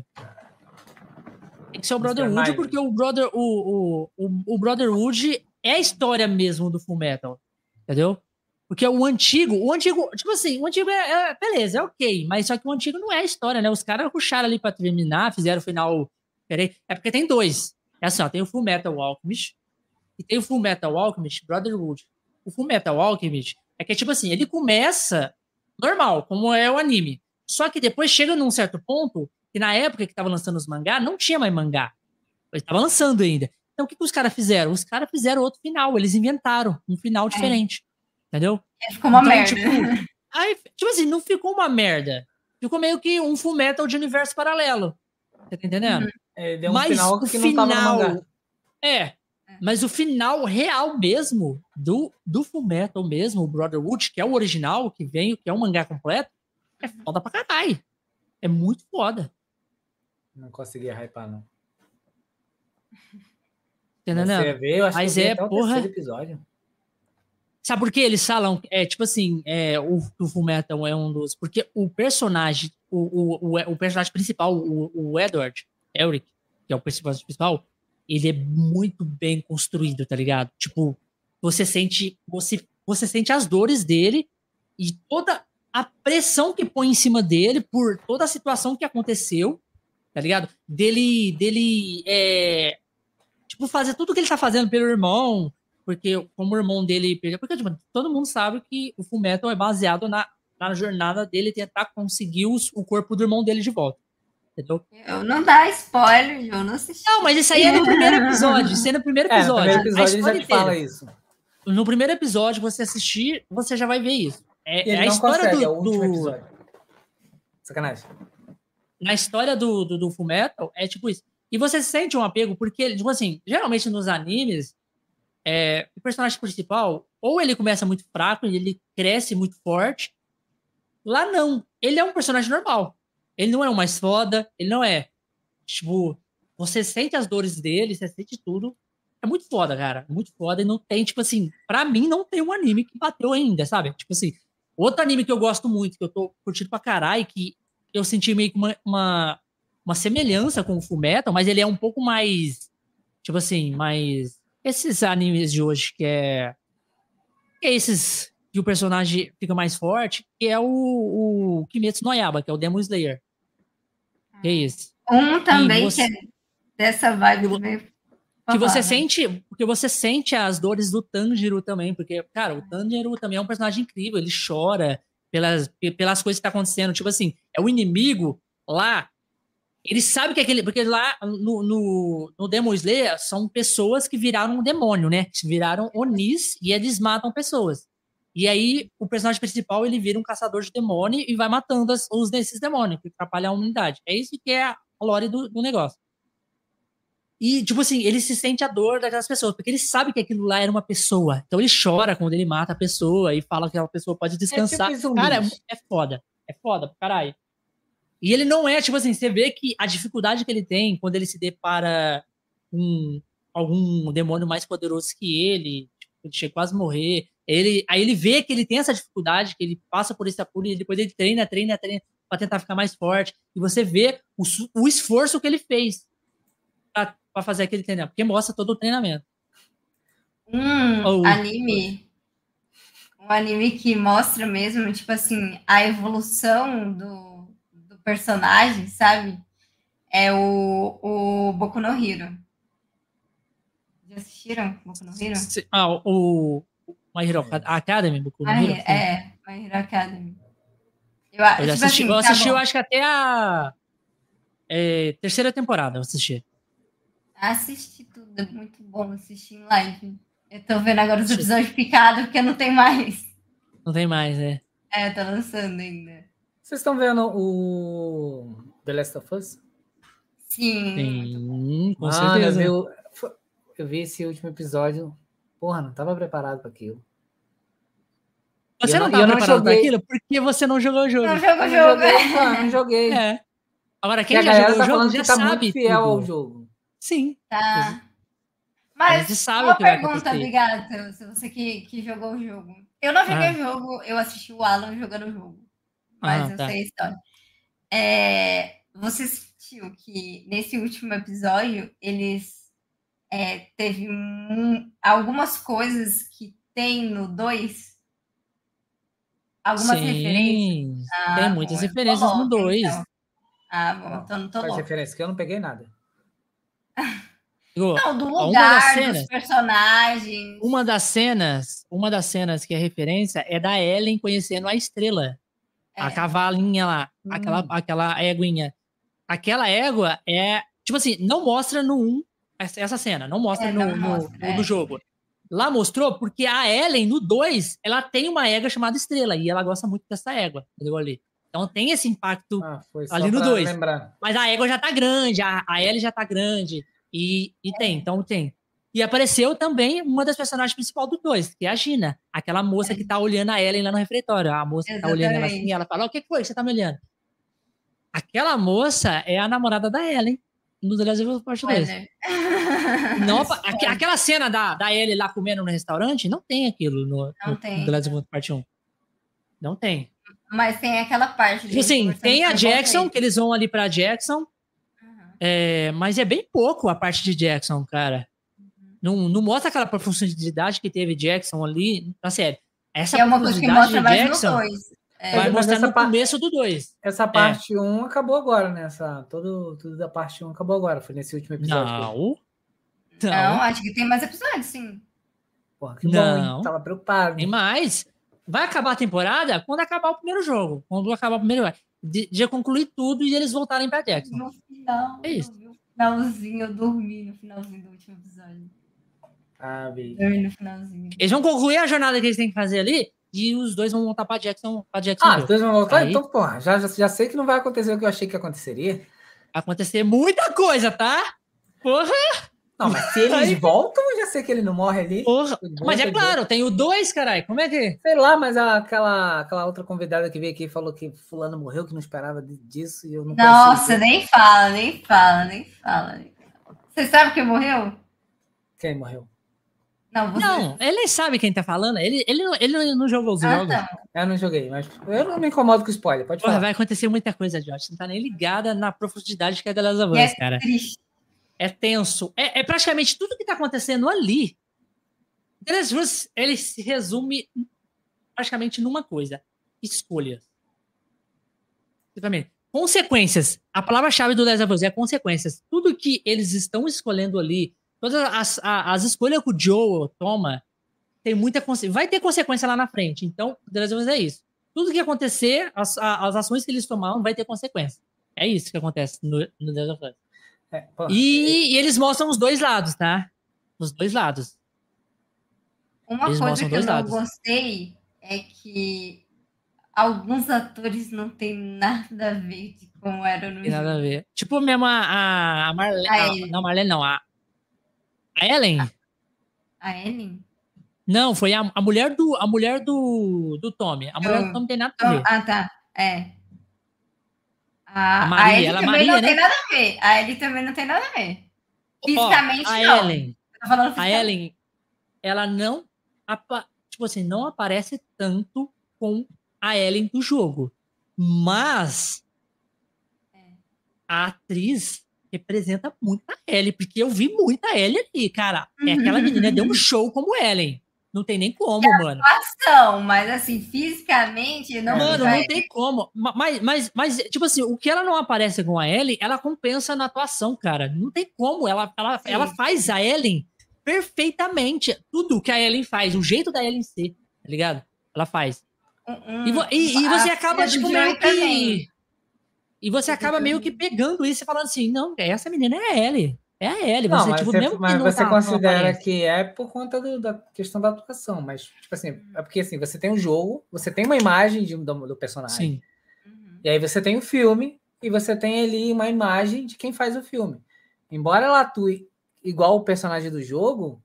[SPEAKER 3] Tem que ser o Brotherhood, porque o, Brother, o, o, o, o Brotherhood é a história mesmo do Full Metal. Entendeu? Porque o antigo, o antigo, tipo assim, o antigo é, é beleza, é ok, mas só que o antigo não é história, né? Os caras ruxaram ali pra terminar, fizeram o final. Peraí, é porque tem dois. É assim, ó, tem o Full Metal Alchemist e tem o Full Metal Alchemist Brotherhood. O Full Metal Alchemist é que, tipo assim, ele começa normal, como é o anime. Só que depois chega num certo ponto que na época que tava lançando os mangá, não tinha mais mangá. Ele tava lançando ainda. Então o que, que os caras fizeram? Os caras fizeram outro final, eles inventaram um final é. diferente. É. Entendeu?
[SPEAKER 2] ficou uma então, merda.
[SPEAKER 3] Tipo, aí, tipo assim, não ficou uma merda. Ficou meio que um full metal de universo paralelo. Tá entendendo? Uhum.
[SPEAKER 1] É, deu um mas final que final, não tava no mangá.
[SPEAKER 3] É, é. Mas o final real mesmo do, do Fullmetal mesmo, o Brotherhood, que é o original, que vem, que é o mangá completo, é uhum. foda pra caralho. É muito foda.
[SPEAKER 1] Não conseguia hypar, não.
[SPEAKER 3] Entendeu? Você vê, eu acho Mas que é, porra. Episódio. Sabe por que eles falam? É tipo assim, é, o, o Fullmetal é um dos. Porque o personagem, o, o, o, o personagem principal, o, o Edward, Eric, que é o personagem principal, ele é muito bem construído, tá ligado? Tipo, você sente, você, você sente as dores dele e toda a pressão que põe em cima dele por toda a situação que aconteceu, tá ligado? Dele, dele, é, tipo, fazer tudo que ele tá fazendo pelo irmão, porque como o irmão dele perdeu, porque tipo, todo mundo sabe que o Fullmetal é baseado na, na jornada dele tentar conseguir os, o corpo do irmão dele de volta. Entendeu?
[SPEAKER 2] Eu não dá spoiler, eu não assisti.
[SPEAKER 3] Não, mas isso aí é no primeiro episódio. Isso é no primeiro episódio. É, no
[SPEAKER 1] primeiro episódio ele já fala isso.
[SPEAKER 3] No primeiro episódio, você assistir, você já vai ver isso. É, é a história consegue, do, é o último do... episódio.
[SPEAKER 1] Sacanagem.
[SPEAKER 3] Na história do, do, do Fullmetal, é tipo isso. E você sente um apego, porque, tipo assim, geralmente nos animes, é, o personagem principal, ou ele começa muito fraco e ele cresce muito forte. Lá não. Ele é um personagem normal. Ele não é o mais foda, ele não é. Tipo, você sente as dores dele, você sente tudo. É muito foda, cara. Muito foda. E não tem, tipo assim, pra mim não tem um anime que bateu ainda, sabe? Tipo assim, outro anime que eu gosto muito, que eu tô curtindo pra caralho, que eu senti meio que uma, uma, uma semelhança com o Fullmetal, mas ele é um pouco mais, tipo assim, mais... Esses animes de hoje que é... Que é esses que o personagem fica mais forte, que é o, o Kimetsu no Yaba, que é o Demon Slayer. Que é isso.
[SPEAKER 2] Um também você, que é dessa vibe que,
[SPEAKER 3] que você né? sente, porque você sente as dores do Tanjiro também, porque, cara, o Tanjiro também é um personagem incrível, ele chora pelas, pelas coisas que tá acontecendo, tipo assim, é o inimigo lá, ele sabe que é aquele, porque lá no, no, no Demon Slayer são pessoas que viraram um demônio, né, viraram Onis e eles matam pessoas. E aí, o personagem principal, ele vira um caçador de demônio e vai matando as, os desses demônios, que atrapalham a humanidade. É isso que é a lore do, do, negócio. E, tipo assim, ele se sente a dor daquelas pessoas, porque ele sabe que aquilo lá era uma pessoa. Então ele chora quando ele mata a pessoa e fala que aquela pessoa pode descansar. É tipo Cara, é, é foda. É foda, caralho. E ele não é, tipo assim, você vê que a dificuldade que ele tem quando ele se depara com algum demônio mais poderoso que ele, tipo, ele chega quase a morrer ele, aí ele vê que ele tem essa dificuldade, que ele passa por esse apuro e depois ele treina, treina, treina para tentar ficar mais forte. E você vê o, o esforço que ele fez para fazer aquele treinamento, porque mostra todo o treinamento.
[SPEAKER 2] Um oh, anime, um anime que mostra mesmo, tipo assim, a evolução do, do personagem, sabe? É o, o Boku no Hero. Já assistiram Boku no Hero?
[SPEAKER 3] Ah, o, My Hero Academy? Boku
[SPEAKER 2] no Hero? É, My Hero Academy.
[SPEAKER 3] Eu, eu tipo assisti, assim, eu, assisti tá eu acho que até a é, terceira temporada eu assisti.
[SPEAKER 2] Assisti tudo, é muito bom assistir em live. Eu tô vendo agora os episódios picados, porque não tem mais.
[SPEAKER 3] Não tem mais, é.
[SPEAKER 2] É, tá lançando ainda.
[SPEAKER 1] Vocês estão vendo o The Last of Us?
[SPEAKER 2] Sim.
[SPEAKER 3] Sim, com certeza.
[SPEAKER 1] Eu, eu vi esse último episódio, Porra, não tava preparado para aquilo.
[SPEAKER 3] Você não, estava preparado para aquilo porque você não jogou o jogo.
[SPEAKER 2] Não jogou o jogo.
[SPEAKER 1] Não, não joguei.
[SPEAKER 3] É. Agora, quem já jogou tá o jogo já tá sabe
[SPEAKER 1] fiel tudo. ao jogo.
[SPEAKER 3] Sim.
[SPEAKER 2] Tá. Mas sabe uma pergunta, obrigada, se você que, que jogou o jogo. Eu não joguei ah. o jogo, eu assisti o Alan jogando o jogo. Mas ah, eu tá. sei a história. É, você sentiu que nesse último episódio eles é, teve um, algumas coisas que tem no 2 algumas Sim, referências?
[SPEAKER 3] Ah, tem muitas bom, referências no 2. Então.
[SPEAKER 2] Ah, bom, então não tô louco.
[SPEAKER 1] referência que eu não peguei nada.
[SPEAKER 2] Não, do lugar, cenas, dos personagens.
[SPEAKER 3] Uma das cenas, uma das cenas que é referência é da Ellen conhecendo a estrela. É. A cavalinha lá, hum. aquela, aquela éguinha. Aquela égua é, tipo assim, não mostra no 1 essa cena, não mostra é, no, não no, mostra, no, é. no, jogo. Lá mostrou porque a Ellen, no 2, ela tem uma égua chamada Estrela e ela gosta muito dessa égua, entendeu ali? Então tem esse impacto ah, ali no 2. Mas a égua já tá grande, a, a Ellie já tá grande. E, e tem, então tem. E apareceu também uma das personagens principais do 2, que é a Gina, aquela moça que tá olhando a Ellen lá no refeitório. A moça que tá olhando ela assim, ela fala: O que foi que você tá me olhando? Aquela moça é a namorada da Ellen no The Last of Us Part 2. Não, aquela cena da, da Ellie lá comendo no restaurante, não tem aquilo no, não no, tem. no The Last of Us Part 1. Não tem.
[SPEAKER 2] Mas tem aquela parte.
[SPEAKER 3] Tipo assim, tem a Jackson, que eles vão ali pra Jackson. Uhum. É, mas é bem pouco a parte de Jackson, cara. Uhum. Não, não mostra aquela profundidade que teve Jackson ali na série. Essa
[SPEAKER 2] é uma coisa que mostra mais Jackson, no 2.
[SPEAKER 3] É, vai mostrar no começo do 2.
[SPEAKER 1] Essa parte 1 é. um acabou agora, né? Essa, todo, tudo da parte 1 um acabou agora. Foi nesse último episódio.
[SPEAKER 3] Não.
[SPEAKER 2] Não, não acho que tem mais episódios, sim.
[SPEAKER 1] Porra, que não. bom, hein? Tava preocupado.
[SPEAKER 3] Tem mais. Vai acabar a temporada quando acabar o primeiro jogo. Quando acabar o primeiro de, de concluir tudo e eles voltarem pra Jackson.
[SPEAKER 2] No final, é isso. no finalzinho, eu dormi no finalzinho do último episódio.
[SPEAKER 1] Ah,
[SPEAKER 2] Dormi no finalzinho.
[SPEAKER 3] Eles vão concluir a jornada que eles têm que fazer ali e os dois vão voltar pra Jackson. Pra Jackson
[SPEAKER 1] ah, os dois vão voltar? Aí, então, porra, já, já, já sei que não vai acontecer o que eu achei que aconteceria. Vai
[SPEAKER 3] acontecer muita coisa, tá? Porra!
[SPEAKER 1] Não, mas se eles Aí... voltam, eu já sei que ele não morre ali.
[SPEAKER 3] Porra. mas é claro, tem o dois, caralho. Como é que.
[SPEAKER 1] Sei lá, mas aquela, aquela outra convidada que veio aqui falou que Fulano morreu, que não esperava disso e eu não
[SPEAKER 2] Nossa, nem fala, nem fala, nem fala. Você sabe quem morreu?
[SPEAKER 1] Quem morreu?
[SPEAKER 3] Não, você... não, ele sabe quem tá falando. Ele, ele, não, ele não jogou os ah, jogos. Tá.
[SPEAKER 1] Eu não joguei, mas eu não me incomodo com spoiler. Pode Porra, falar.
[SPEAKER 3] vai acontecer muita coisa, Josh. Você não tá nem ligada na profundidade que é The Last of Us, é cara. Triste é tenso. É, é praticamente tudo que está acontecendo ali. Of Us, ele se resume praticamente numa coisa: escolhas. Consequências. A palavra-chave do Last of Us é consequências. Tudo que eles estão escolhendo ali, todas as, as, escolhas que o Joe toma, tem muita vai ter consequência lá na frente. Então, The Last of Us é isso. Tudo que acontecer, as, as ações que eles tomaram, vai ter consequência. É isso que acontece no, no The Last of Us. É, e, e, eles mostram os dois lados, tá? Os dois lados.
[SPEAKER 2] Uma eles coisa que eu não lados. gostei é que alguns atores não têm nada a ver de como era no
[SPEAKER 3] Tem nada a ver. Tipo mesmo a, a Marlene. A não, Marlene não. A, a Ellen. A,
[SPEAKER 2] a Ellen?
[SPEAKER 3] Não, foi a, a mulher do a mulher do, do Tommy. A mulher eu, do Tommy tem nada a ver.
[SPEAKER 2] Ah, tá. É. Maria, a ela também Maria, não né? tem nada a ver. A Ellie também não tem nada a ver. Fisicamente, a
[SPEAKER 3] não. Ellen, a Ellen, ela não, tipo assim, não aparece tanto com a Ellen do jogo. Mas é. a atriz representa muito a Ellie, porque eu vi muita Ellie ali, cara. É aquela menina deu um show como Ellen. Não tem nem como, é mano.
[SPEAKER 2] Atuação, mas assim, fisicamente não.
[SPEAKER 3] Mano, não tem como. Mas, mas, mas, tipo assim, o que ela não aparece com a Ellen, ela compensa na atuação, cara. Não tem como. Ela, ela, ela faz a Ellen perfeitamente. Tudo que a Ellen faz, o jeito da Ellen ser, tá ligado? Ela faz. Hum, e, e, e, você acaba, tipo, meio que. Também. E você acaba meio que pegando isso e falando assim: não, essa menina é a Ellie. É a Ellie, você, não, tipo, você, mesmo
[SPEAKER 1] mas você tá, considera que é por conta do, da questão da atuação, mas, tipo assim, é porque assim, você tem um jogo, você tem uma imagem de, do, do personagem. Sim. E aí você tem o um filme, e você tem ali uma imagem de quem faz o filme. Embora ela atue igual o personagem do jogo,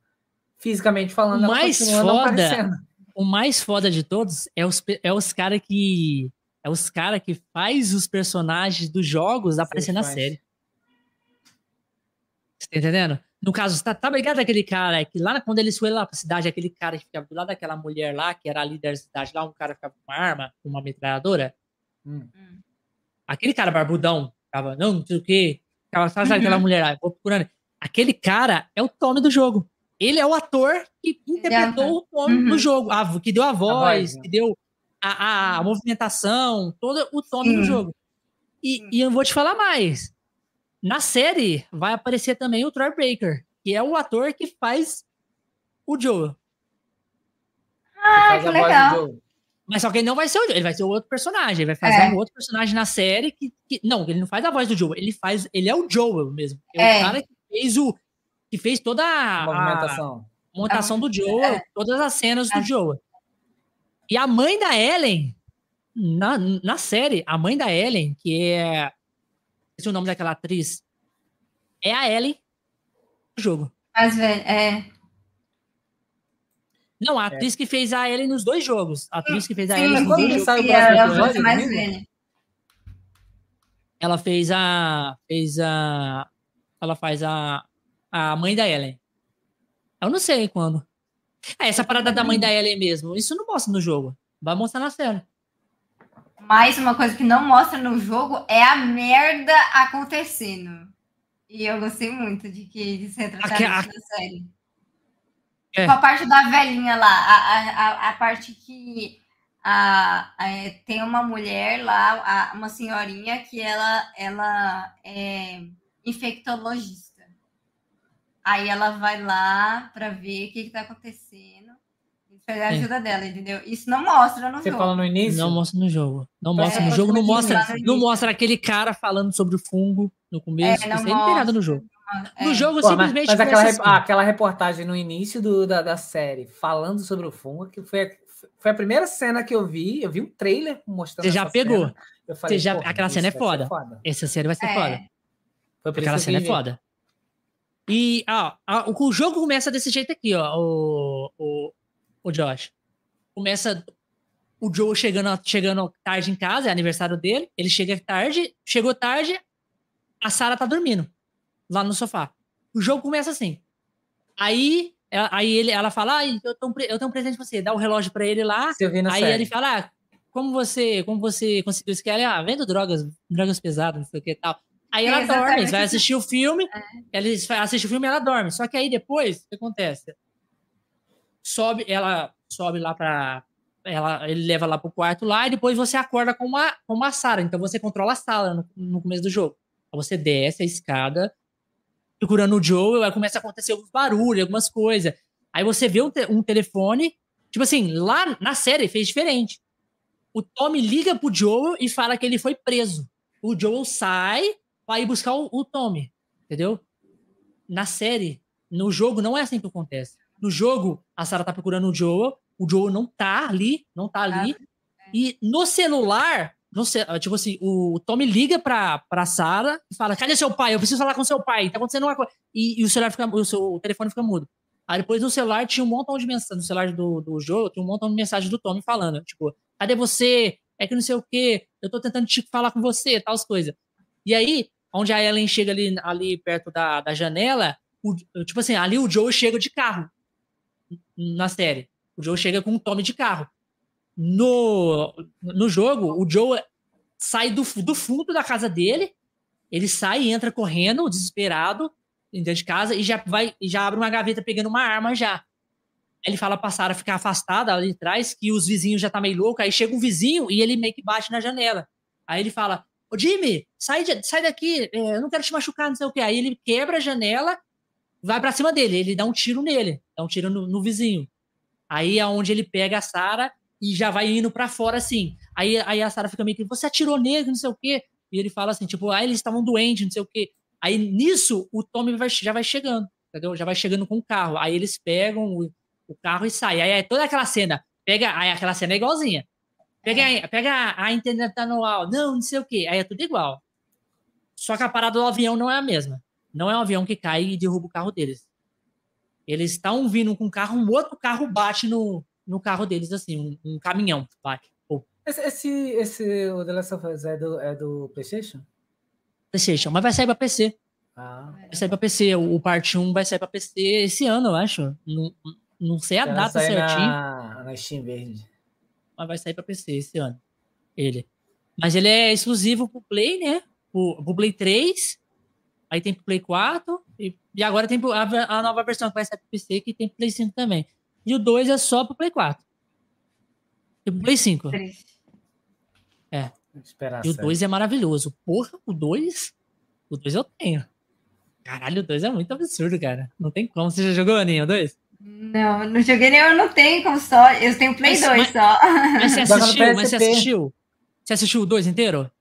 [SPEAKER 1] fisicamente falando,
[SPEAKER 3] o mais foda, O mais foda de todos é os, é os caras que. É os caras que faz os personagens dos jogos aparecer na série. Você tá entendendo? No caso, tá, tá ligado aquele cara que lá quando eles foram lá pra cidade, aquele cara que ficava do lado daquela mulher lá, que era a líder da cidade lá, um cara ficava com uma arma, com uma metralhadora. Hum. Aquele cara barbudão, ficava, não, não sei o quê. Ficava, sabe, uhum. aquela mulher lá, vou procurando. Aquele cara é o Tommy do jogo. Ele é o ator que interpretou o Tommy uhum. no jogo, a, que deu a voz, a voz né? que deu a, a, a movimentação, todo o Tommy no jogo. E, e eu vou te falar mais. Na série vai aparecer também o Troy Baker, que é o ator que faz o Joe.
[SPEAKER 2] Ah, que legal.
[SPEAKER 3] Mas só que ele não vai ser o Joe, ele vai ser o outro personagem. Ele vai fazer é. um outro personagem na série que, que, Não, ele não faz a voz do Joe, ele faz. Ele é o Joe mesmo. É, é. o cara que fez o. que fez toda a.
[SPEAKER 1] Movimentação.
[SPEAKER 3] A montação do Joe, é. todas as cenas do é. Joe. E a mãe da Ellen, na, na série, a mãe da Ellen, que é. Esse é o nome daquela atriz. É a Ellen do jogo.
[SPEAKER 2] Mais velha, é.
[SPEAKER 3] Não, a é. atriz que fez a Ellen nos dois jogos. A atriz que fez a Sim, Ellen
[SPEAKER 1] nos dois jogos. Sai o próximo mais velha.
[SPEAKER 3] Ela fez a. Fez a. Ela faz a. A mãe da Ellen. Eu não sei quando. É, essa parada da mãe da Ellen mesmo. Isso não mostra no jogo. Vai mostrar na série.
[SPEAKER 2] Mas uma coisa que não mostra no jogo é a merda acontecendo. E eu gostei muito de que eles retrataram isso na série. É. Tipo, a parte da velhinha lá, a, a, a parte que a, a, tem uma mulher lá, a, uma senhorinha que ela, ela é infectologista. Aí ela vai lá para ver o que está acontecendo. Pede a ajuda é. dela, entendeu? Isso não mostra no
[SPEAKER 1] Você
[SPEAKER 2] jogo.
[SPEAKER 1] fala no início?
[SPEAKER 3] Não mostra no jogo. Não mostra é, no jogo, não mostra, não mostra aquele cara falando sobre o fungo no começo. É, não, não tem nada no jogo. É. No jogo, Pô, simplesmente.
[SPEAKER 1] Mas, mas aquela, assim. aquela reportagem no início do, da, da série falando sobre o fungo, que foi, foi a primeira cena que eu vi. Eu vi um trailer mostrando.
[SPEAKER 3] Você já pegou. Falei, Você já, aquela cena é foda. foda. Essa série vai ser é. foda. Foi aquela cena é foda. E ó, o jogo começa desse jeito aqui, ó. O, o, o Josh. Começa o Joe chegando, chegando tarde em casa, é aniversário dele. Ele chega tarde, chegou tarde, a Sarah tá dormindo lá no sofá. O jogo começa assim. Aí, ela, aí ele, ela fala: ah, eu, tô, eu tenho um presente pra você, dá o relógio pra ele lá. aí série. ele fala: ah, como você, como você conseguiu isso? Ela, ah, vendo drogas, drogas pesadas, não sei o que e tal. Aí ela é dorme, vai assistir o filme, é. ela assiste o filme e ela dorme. Só que aí depois, o que acontece? Sobe, ela sobe lá para ela, ele leva lá pro quarto lá e depois você acorda com uma, com uma sala. Então você controla a sala no, no começo do jogo. Aí você desce a escada procurando o Joe, aí começa a acontecer alguns barulhos, algumas coisas. Aí você vê um, te, um telefone, tipo assim, lá na série fez diferente. O Tommy liga pro Joe e fala que ele foi preso. O Joe sai para ir buscar o, o Tommy, entendeu? Na série, no jogo não é assim que acontece. No jogo, a Sarah tá procurando o Joel, o Joel não tá ali, não tá ali. E no celular, no, tipo assim, o Tommy liga pra, pra Sarah e fala: Cadê seu pai? Eu preciso falar com seu pai. Tá acontecendo uma coisa. E, e o celular fica, o, seu, o telefone fica mudo. Aí depois no celular tinha um montão de mensagens, no celular do, do Joel, tinha um montão de mensagens do Tommy falando, tipo, cadê você? É que não sei o quê, eu tô tentando te falar com você, tal coisas. E aí, onde a Ellen chega ali, ali perto da, da janela, o, tipo assim, ali o Joe chega de carro na série. O Joe chega com um tome de carro. No, no jogo, o Joe sai do, do fundo da casa dele, ele sai e entra correndo, desesperado, dentro de casa, e já vai já abre uma gaveta pegando uma arma já. Ele fala pra Sarah ficar afastada ali atrás, que os vizinhos já tá meio louco. Aí chega um vizinho e ele meio que bate na janela. Aí ele fala: Ô Jimmy, sai, de, sai daqui, é, eu não quero te machucar, não sei o que. Aí ele quebra a janela vai para cima dele, ele dá um tiro nele, dá um tiro no, no vizinho. Aí é onde ele pega a Sara e já vai indo para fora assim. Aí, aí a Sara fica meio que, você atirou nele, não sei o quê. E ele fala assim, tipo, ah, eles estavam doentes, não sei o quê. Aí nisso o Tommy vai, já vai chegando, entendeu? Já vai chegando com o carro. Aí eles pegam o, o carro e saem. Aí é toda aquela cena, pega, aí aquela cena é igualzinha. Pega, é. pega a internet anual, não, não sei o quê. Aí é tudo igual. Só que a parada do avião não é a mesma. Não é um avião que cai e derruba o carro deles. Eles estão vindo com um carro, um outro carro bate no, no carro deles, assim, um, um caminhão bate.
[SPEAKER 1] Esse, esse, esse, o The Last of Us é do, é do PlayStation?
[SPEAKER 3] PlayStation, mas vai sair para PC. Ah. Vai sair para PC. O, o parte 1 vai sair para PC esse ano, eu acho. Não, não sei a data certinho.
[SPEAKER 1] Na, na Steam Verde.
[SPEAKER 3] Mas vai sair para PC esse ano. Ele. Mas ele é exclusivo pro Play, né? Pro, pro Play 3 Aí tem pro Play 4 e, e agora tem a, a, nova versão que vai sair pro PC que tem pro Play 5 também. E o 2 é só pro Play 4. Tem Play 5. É. e o 2 é maravilhoso. Porra, o 2. O 2 eu tenho. Caralho, o 2 é muito absurdo, cara. Não tem como. Você já jogou, Aninha, o 2?
[SPEAKER 2] Não, não joguei nem, eu não tenho console. Eu tenho Play mas, 2 mas, só.
[SPEAKER 3] Mas você assistiu? mas você assistiu? Você assistiu o 2 inteiro?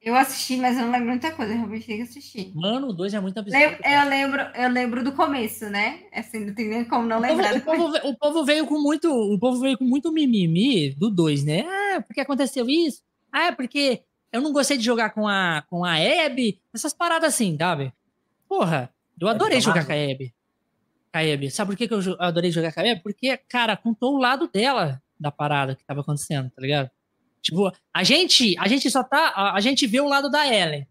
[SPEAKER 2] Eu assisti, mas eu não lembro muita coisa, eu realmente tenho que assistir.
[SPEAKER 3] Mano, o 2 é muito absurdo.
[SPEAKER 2] Eu, eu, lembro, eu lembro do começo, né? Assim, não tem nem como não lembrar.
[SPEAKER 3] O povo, o povo, o povo veio com muito. O povo veio com muito mimimi do 2, né? Ah, porque aconteceu isso? Ah, é porque eu não gostei de jogar com a, com a Abby. Essas paradas assim, sabe? Porra, eu adorei jogar com a Abby. Com a Abby. Sabe por que, que eu adorei jogar com a Abby? Porque, cara, contou o lado dela da parada que tava acontecendo, tá ligado? Tipo, a gente, a gente só tá. A, a gente vê o lado da Ellen.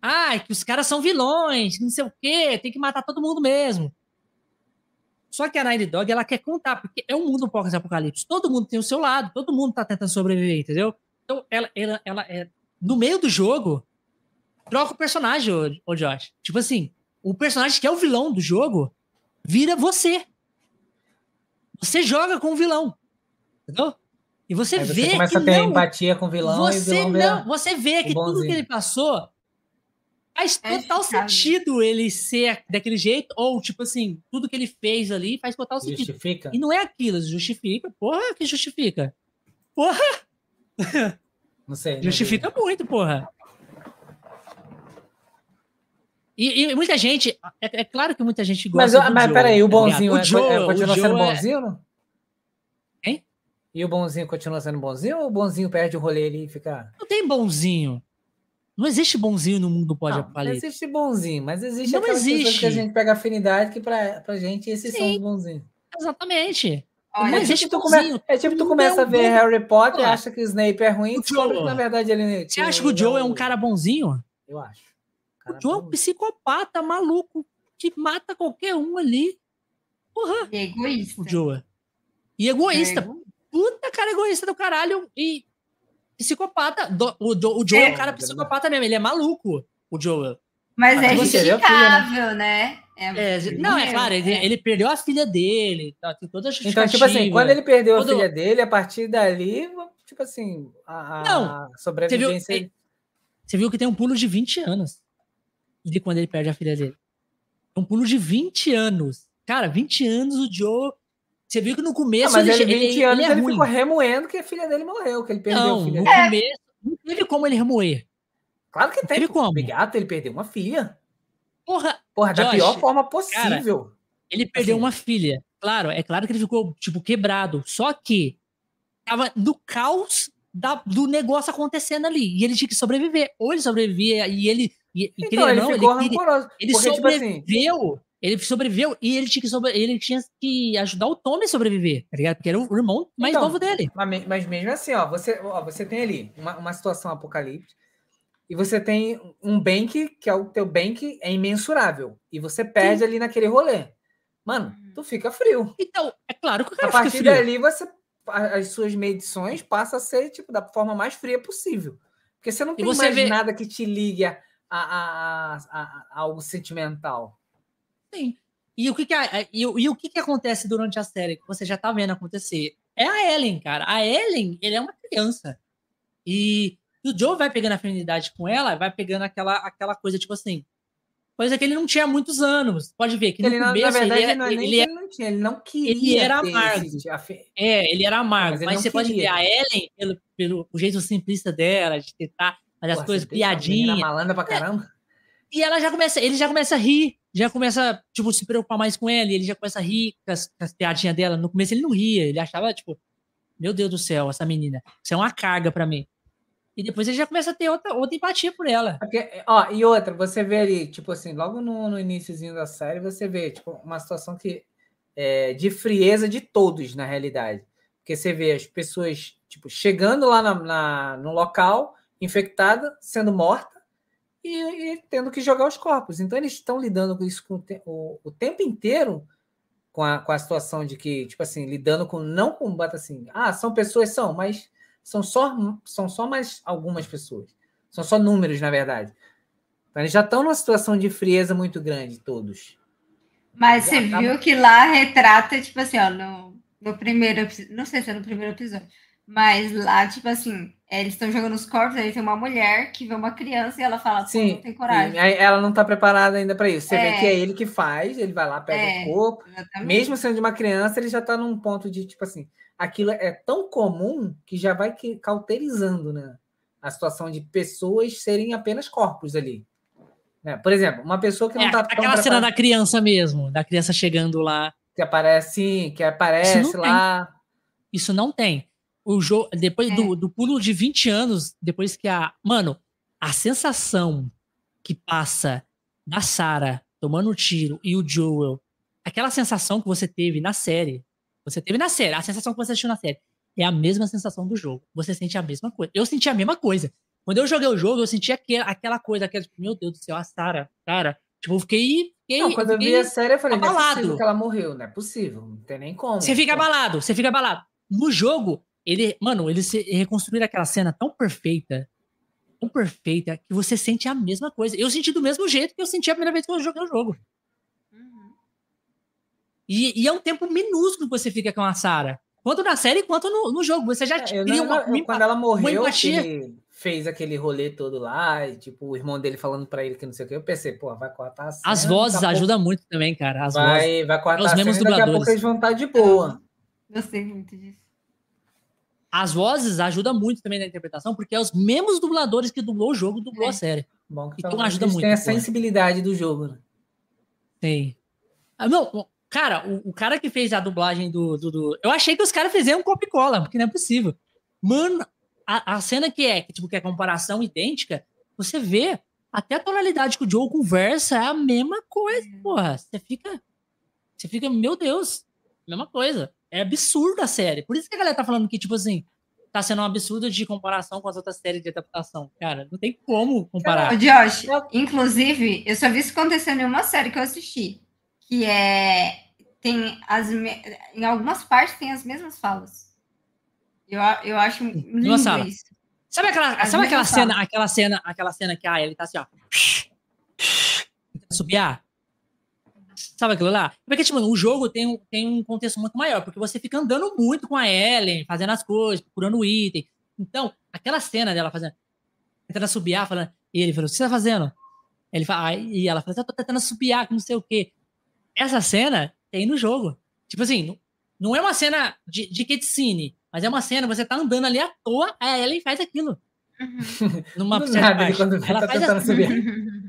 [SPEAKER 3] Ah, que os caras são vilões, não sei o quê, tem que matar todo mundo mesmo. Só que a Night Dog, ela quer contar, porque é um mundo um pouco apocalipse. Todo mundo tem o seu lado, todo mundo tá tentando sobreviver, entendeu? Então, ela, ela, ela é. No meio do jogo, troca o personagem, ô Josh. Tipo assim, o personagem que é o vilão do jogo vira você. Você joga com o vilão. Entendeu? E você, Aí vê
[SPEAKER 1] começa
[SPEAKER 3] que
[SPEAKER 1] a ter
[SPEAKER 3] não,
[SPEAKER 1] empatia com o vilão
[SPEAKER 3] você
[SPEAKER 1] e o
[SPEAKER 3] vilão não, você vê que tudo que ele passou faz é total sentido ele ser daquele jeito ou tipo assim, tudo que ele fez ali faz total sentido.
[SPEAKER 1] Justifica.
[SPEAKER 3] E não é aquilo, justifica. Porra, que justifica. Porra.
[SPEAKER 1] Não sei. Não
[SPEAKER 3] justifica sei. muito, porra. E, e, muita gente, é, é, claro que muita gente gosta.
[SPEAKER 1] Mas, mas Joe, peraí, o tá bonzinho tá o Joe, é, continua sendo é bonzinho? E o bonzinho continua sendo bonzinho ou o bonzinho perde o rolê ali e fica.
[SPEAKER 3] Não tem bonzinho. Não existe bonzinho no mundo pode apocalipse.
[SPEAKER 1] Não existe bonzinho, mas existe não existe. que a gente pega afinidade que pra, pra gente esses Sim, são os bonzinhos.
[SPEAKER 3] Exatamente.
[SPEAKER 1] Olha, não existe é tipo, bonzinho. Come... É tipo tu começa a ver Harry Potter, acha que o Snape é ruim, o Joe, que, na verdade ele.
[SPEAKER 3] Você acha que o Joe é um cara bonzinho?
[SPEAKER 1] Eu acho.
[SPEAKER 3] O Joe é um psicopata maluco que mata qualquer um ali. Porra.
[SPEAKER 2] E egoísta.
[SPEAKER 3] O Joe. E egoísta. É puta cara egoísta do caralho e psicopata. Do, o, do, o Joe é, é um cara psicopata mesmo, ele é maluco, o Joe.
[SPEAKER 2] Mas é justificável, né?
[SPEAKER 3] É, é, não, é claro, ele, ele, perdeu a filha dele, tá, tem toda a
[SPEAKER 1] Então, tipo assim, quando ele perdeu a filha dele, a partir dali, tipo assim, a,
[SPEAKER 3] não, sobrevivência... Você viu, você viu que tem um pulo de 20 anos de quando ele perde a filha dele. Um pulo de 20 anos. Cara, 20 anos o Joe você viu que no começo.
[SPEAKER 1] Não, mas ele, ele 20 ele, anos ele, é ele ficou remoendo que a filha dele morreu, que ele perdeu não, a filha
[SPEAKER 3] no
[SPEAKER 1] dele.
[SPEAKER 3] começo não teve como ele remoer.
[SPEAKER 1] Claro que tem. Teve como. Obrigado, ele perdeu uma filha.
[SPEAKER 3] Porra.
[SPEAKER 1] Porra, Josh, da pior forma possível.
[SPEAKER 3] Cara, ele perdeu assim. uma filha. Claro, é claro que ele ficou, tipo, quebrado. Só que tava no caos da, do negócio acontecendo ali. E ele tinha que sobreviver. Ou ele sobrevivia e ele. E,
[SPEAKER 1] então, ele, não, ficou ele,
[SPEAKER 3] rancoroso. Ele, porque, sobreviveu. Tipo assim, ele sobreviveu e ele tinha que, sobre... ele tinha que ajudar o Tommy a sobreviver, tá ligado? Porque era o irmão mais então, novo dele.
[SPEAKER 1] Mas, mas, mesmo assim, ó, você, ó, você tem ali uma, uma situação apocalíptica e você tem um bank, que é o teu bank, é imensurável. E você perde Sim. ali naquele rolê. Mano, tu fica frio.
[SPEAKER 3] Então, é claro que o cara
[SPEAKER 1] A partir dali, você, as suas medições passam a ser, tipo, da forma mais fria possível. Porque você não tem você mais vê... nada que te ligue a, a, a, a, a algo sentimental.
[SPEAKER 3] Sim. E o que, que, a, e, e, o que, que acontece durante a série que você já tá vendo acontecer? É a Ellen, cara. A Ellen, ele é uma criança. E, e o Joe vai pegando afinidade com ela, vai pegando aquela, aquela coisa, tipo assim, coisa que ele não tinha há muitos anos. Pode ver que no
[SPEAKER 1] ele, começo, na verdade, ele, não é ele, ele, ele, não tinha, ele não queria.
[SPEAKER 3] Ele era amargo. Esse... É, ele era amargo. Mas, mas você queria. pode ver a Ellen, pelo, pelo o jeito simplista dela, de tentar fazer Pô, as coisas, piadinha.
[SPEAKER 1] malandra pra caramba. É,
[SPEAKER 3] e ela já começa, ele já começa a rir, já começa, tipo, se preocupar mais com ela, ele já começa a rir com as, com as piadinhas dela. No começo ele não ria, ele achava, tipo, meu Deus do céu, essa menina, isso é uma carga para mim. E depois ele já começa a ter outra, outra empatia por ela.
[SPEAKER 1] Porque, ó, e outra, você vê ali, tipo assim, logo no, no iníciozinho da série, você vê, tipo, uma situação que é, de frieza de todos, na realidade. Porque você vê as pessoas, tipo, chegando lá na, na no local, infectada, sendo morta, e, e, tendo que jogar os corpos. Então eles estão lidando com isso com o, te o, o, tempo inteiro com a, com a situação de que, tipo assim, lidando com não com assim, ah, são pessoas, são, mas são só, são só mais algumas pessoas. São só números, na verdade. Então eles já estão numa situação de frieza muito grande, todos.
[SPEAKER 2] Mas você acaba... viu que lá retrata, tipo assim, ó, no, no primeiro, não sei se é no primeiro episódio, mas lá, tipo assim, eles estão jogando os corpos, aí tem uma mulher que vê uma criança e ela fala, sim, não tem coragem. Sim.
[SPEAKER 1] Ela não tá preparada ainda para isso. Você é. vê que é ele que faz, ele vai lá, pega é, o corpo. Exatamente. Mesmo sendo de uma criança, ele já tá num ponto de, tipo assim, aquilo é tão comum que já vai cauterizando, né? A situação de pessoas serem apenas corpos ali. Né? Por exemplo, uma pessoa que não é, tá.
[SPEAKER 3] Aquela cena da criança mesmo, da criança chegando lá.
[SPEAKER 1] Que aparece, sim, que aparece Isso lá.
[SPEAKER 3] Tem. Isso não tem o jogo depois é. do, do pulo de 20 anos, depois que a. Mano, a sensação que passa da Sarah tomando tiro e o Joel, aquela sensação que você teve na série, você teve na série, a sensação que você assistiu na série, é a mesma sensação do jogo. Você sente a mesma coisa. Eu senti a mesma coisa. Quando eu joguei o jogo, eu senti aquela, aquela coisa, aquela, tipo, meu Deus do céu, a Sarah, cara. Tipo, eu fiquei. fiquei
[SPEAKER 1] não, quando eu vi a série, eu falei, abalado. não é possível que ela morreu, não é possível, não tem nem como.
[SPEAKER 3] Você fica abalado, você fica abalado. No jogo, ele, mano, eles reconstruíram aquela cena tão perfeita, tão perfeita, que você sente a mesma coisa. Eu senti do mesmo jeito que eu senti a primeira vez que eu joguei o jogo. Uhum. E, e, é um tempo minúsculo que você fica com a Sarah. Quanto na série, quanto no, no jogo. Você já é,
[SPEAKER 1] cria uma, uma, Quando ela morreu, ele fez aquele rolê todo lá, e tipo, o irmão dele falando pra ele que não sei o que, eu pensei, pô, vai cortar a cena.
[SPEAKER 3] As vozes ajudam pouco... muito também, cara. As
[SPEAKER 1] vai,
[SPEAKER 3] vozes.
[SPEAKER 1] vai cortar os a cena, daqui a pouco eles vão estar de boa.
[SPEAKER 2] Gostei muito disso.
[SPEAKER 3] As vozes ajudam muito também na interpretação, porque é os mesmos dubladores que dublou o jogo dublou é. a série.
[SPEAKER 1] Bom, que então ajuda muito. Tem a sensibilidade do jogo, né?
[SPEAKER 3] Tem. Ah, não, cara, o, o, cara que fez a dublagem do, do, do, Eu achei que os caras fizeram um copy cola, porque não é possível. Mano, a, a cena que é, que, tipo, que é comparação idêntica, você vê até a tonalidade que o Joe conversa é a mesma coisa, é. porra. Você fica. Você fica, meu Deus, mesma coisa. É absurda a série. Por isso que a galera tá falando que, tipo assim, tá sendo um absurdo de comparação com as outras séries de adaptação. Cara, não tem como comparar.
[SPEAKER 2] Ô, Josh, inclusive, eu só vi isso acontecendo em uma série que eu assisti. Que é. Tem as. Em algumas partes tem as mesmas falas. Eu, eu acho lindo isso.
[SPEAKER 3] Sabe aquela, sabe aquela cena, aquela cena, aquela cena que ah, ele tá assim, ó. Subiar? Sabe aquilo lá? Porque, tipo, o jogo tem um, tem um contexto muito maior, porque você fica andando muito com a Ellen, fazendo as coisas, procurando item. Então, aquela cena dela fazendo. Tentando subiar, falando. E ele falou: O que você tá fazendo? Ele fala, e ela fala: Eu tô tentando subiar, não sei o quê. Essa cena tem no jogo. Tipo assim, não é uma cena de, de cutscene, mas é uma cena, você tá andando ali à toa, a Ellen faz aquilo. Uhum. Numa nada, ela tá faz assim. subir.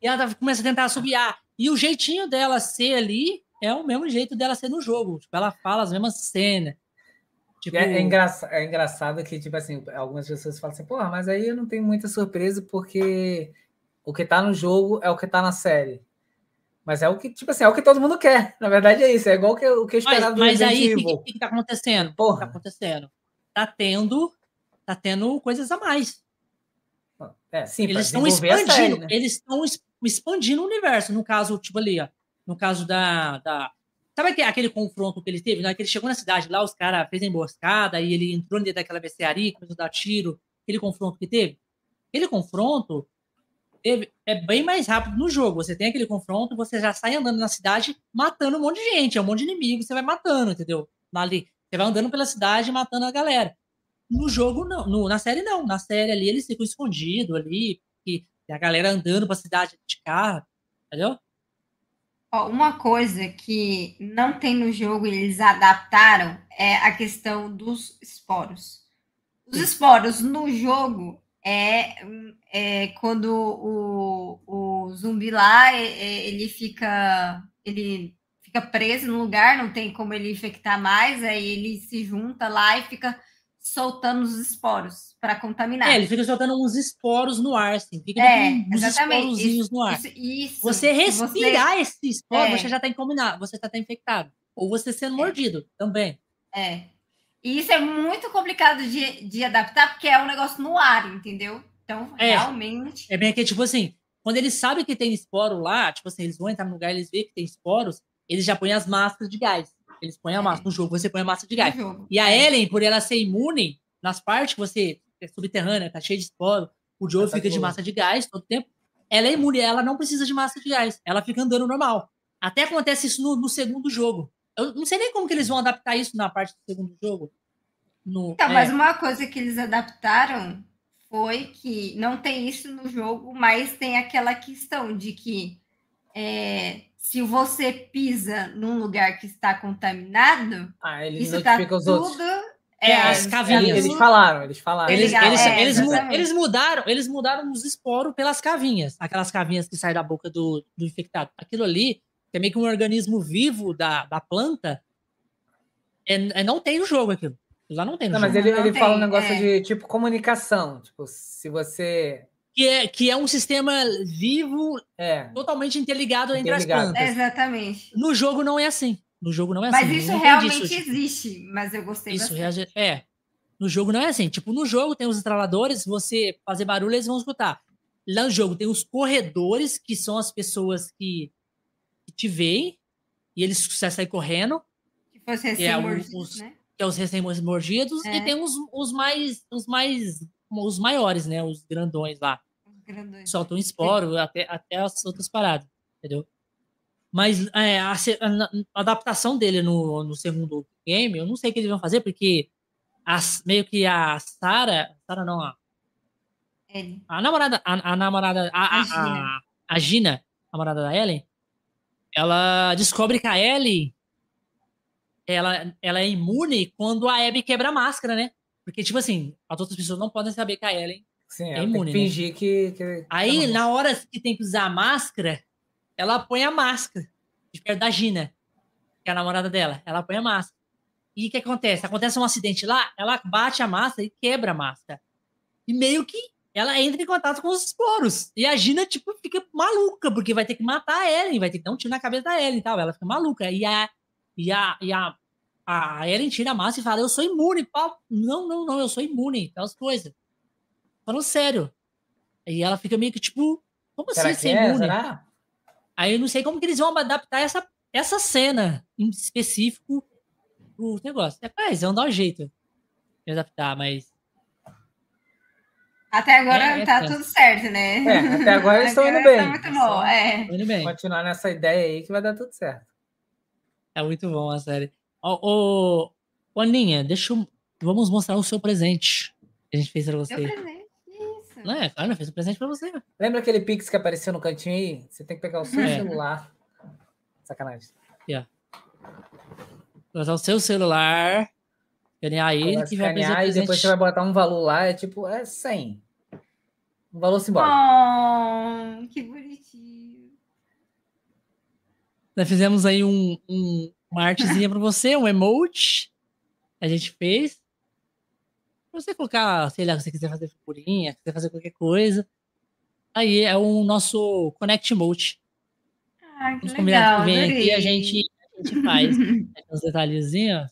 [SPEAKER 3] E ela começa a tentar subiar. E o jeitinho dela ser ali é o mesmo jeito dela ser no jogo. Tipo, ela fala as mesmas cenas.
[SPEAKER 1] Tipo... É, é, engraçado, é engraçado que, tipo assim, algumas pessoas falam assim, porra, mas aí eu não tenho muita surpresa porque o que tá no jogo é o que tá na série. Mas é o que, tipo assim, é o que todo mundo quer. Na verdade é isso, é igual que, o que eu esperava
[SPEAKER 3] mas, do Mas aí, o que, que, que tá acontecendo? Porra. O que tá acontecendo? Tá tendo, tá tendo coisas a mais.
[SPEAKER 1] É, sim,
[SPEAKER 3] eles estão expandindo, série, né? eles estão expandindo o universo. No caso, tipo ali, ó, no caso da. da sabe aquele, confronto que ele teve? Né? Que ele chegou na cidade lá, os caras fez emboscada e ele entrou dentro daquela mercearia, começou a dar tiro. Aquele confronto que teve. Aquele confronto é bem mais rápido no jogo. Você tem aquele confronto, você já sai andando na cidade matando um monte de gente, é um monte de inimigo, você vai matando, entendeu? Ali, você vai andando pela cidade matando a galera. No jogo, não. No, na série, não. Na série ali, eles ficam escondidos ali, a galera andando pra cidade de carro, entendeu?
[SPEAKER 2] uma coisa que não tem no jogo e eles adaptaram é a questão dos esporos. Os esporos no jogo é, é quando o, o zumbi lá ele fica ele fica preso no lugar, não tem como ele infectar mais, aí ele se junta lá e fica soltando os esporos para contaminar.
[SPEAKER 3] É, ele fica soltando uns esporos no ar, assim. Fica é, uns esporozinhos no ar. Isso, isso, você respirar você... esse esporo, é. você já está contaminado, você está infectado. Ou você sendo é. mordido também.
[SPEAKER 2] É. E isso é muito complicado de, de adaptar, porque é um negócio no ar, entendeu? Então, é. realmente.
[SPEAKER 3] É bem que, tipo assim, quando eles sabem que tem esporo lá, tipo assim, eles vão entrar no lugar, eles veem que tem esporos, eles já põem as máscaras de gás. Eles põem a massa. No jogo você põe a massa de gás. E a Ellen, por ela ser imune, nas partes que você é subterrânea, tá cheia de esporo, o Joe tá fica de massa de gás todo tempo. Ela é imune, ela não precisa de massa de gás. Ela fica andando normal. Até acontece isso no, no segundo jogo. Eu não sei nem como que eles vão adaptar isso na parte do segundo jogo.
[SPEAKER 2] No, então, é... mas uma coisa que eles adaptaram foi que não tem isso no jogo, mas tem aquela questão de que é, se você pisa num lugar que está contaminado,
[SPEAKER 1] ah, isso está tudo outros.
[SPEAKER 3] É, as cavinhas.
[SPEAKER 1] Eles falaram, eles falaram.
[SPEAKER 3] Eles, eles, é, eles, eles, mudaram, eles mudaram os esporos pelas cavinhas, aquelas cavinhas que saem da boca do, do infectado. Aquilo ali, que é meio que um organismo vivo da, da planta, é, é não tem no jogo aquilo. Lá não tem.
[SPEAKER 1] No não, jogo. mas ele, ele tem, fala um negócio é. de tipo comunicação. Tipo, se você.
[SPEAKER 3] Que é, que é um sistema vivo, é. totalmente interligado, interligado. entre as plantas.
[SPEAKER 2] Exatamente.
[SPEAKER 3] No jogo não é assim. No jogo não é
[SPEAKER 2] mas
[SPEAKER 3] assim.
[SPEAKER 2] Mas isso realmente disso, tipo. existe, mas eu gostei isso bastante.
[SPEAKER 3] É. No jogo não é assim. Tipo, no jogo tem os estraladores, você fazer barulho, eles vão escutar. Lá no jogo tem os corredores, que são as pessoas que, que te veem, e eles saem correndo.
[SPEAKER 2] Que fosse recém é os, né?
[SPEAKER 3] Que é os recém-mordidos. É. E tem os, os mais. Os mais. Os maiores, né? Os grandões lá. Os grandões. Soltam esporo, até, até as outras paradas. Entendeu? Mas é, a, a, adaptação dele no, no segundo game, eu não sei o que eles vão fazer, porque as, meio que a Sarah. Sarah não, a,
[SPEAKER 2] Ele.
[SPEAKER 3] a namorada. A, a namorada. A, a, Gina. a, Gina, a namorada da Ellen, ela descobre que a Ellie ela, ela é imune quando a Abby quebra a máscara, né? Porque, tipo assim, as outras pessoas não podem saber que a Ellen
[SPEAKER 1] Sim, é imune. Tem que fingir
[SPEAKER 3] né?
[SPEAKER 1] que, que.
[SPEAKER 3] Aí, na hora que tem que usar a máscara, ela põe a máscara de perto da Gina, que é a namorada dela. Ela põe a máscara. E o que acontece? Acontece um acidente lá, ela bate a máscara e quebra a máscara. E meio que ela entra em contato com os esporos. E a Gina, tipo, fica maluca, porque vai ter que matar a Ellen, vai ter que dar um tiro na cabeça da Ellen e tal. Ela fica maluca. E a, e a, e a, a Ellen tira a máscara e fala: Eu sou imune, pau. Não, não, não, eu sou imune, aquelas coisas. Falando sério. E ela fica meio que tipo: Como assim ser é? imune? Será? Aí eu não sei como que eles vão adaptar essa, essa cena em específico pro negócio. É, mas vão dar um jeito de adaptar, mas.
[SPEAKER 2] Até agora é, é tá é, tudo certo, né?
[SPEAKER 1] É, até agora eles estão indo bem. Tá
[SPEAKER 2] muito bom, é.
[SPEAKER 1] Indo bem. Continuar nessa ideia aí que vai dar tudo certo.
[SPEAKER 3] É muito bom a série. Ô, ô, ô Aninha, deixa eu... Vamos mostrar o seu presente que a gente fez pra você. Meu presente? Não é, claro, fez um presente pra você.
[SPEAKER 1] Lembra aquele Pix que apareceu no cantinho aí? Você tem que pegar o seu é. celular. Sacanagem.
[SPEAKER 3] Yeah. Usar o seu celular, escanear ele que vai
[SPEAKER 1] presente. E depois você vai botar um valor lá, é tipo, é 100. Um valor simbólico.
[SPEAKER 2] Oh, que bonitinho.
[SPEAKER 3] Nós fizemos aí um, um, uma artezinha pra você, um emote. A gente fez você colocar, sei lá, se você quiser fazer figurinha, quiser fazer qualquer coisa. Aí é o nosso Connect Emote.
[SPEAKER 2] Ah, que Os legal, que vem
[SPEAKER 3] aqui a gente, a gente faz. uns detalhezinhos.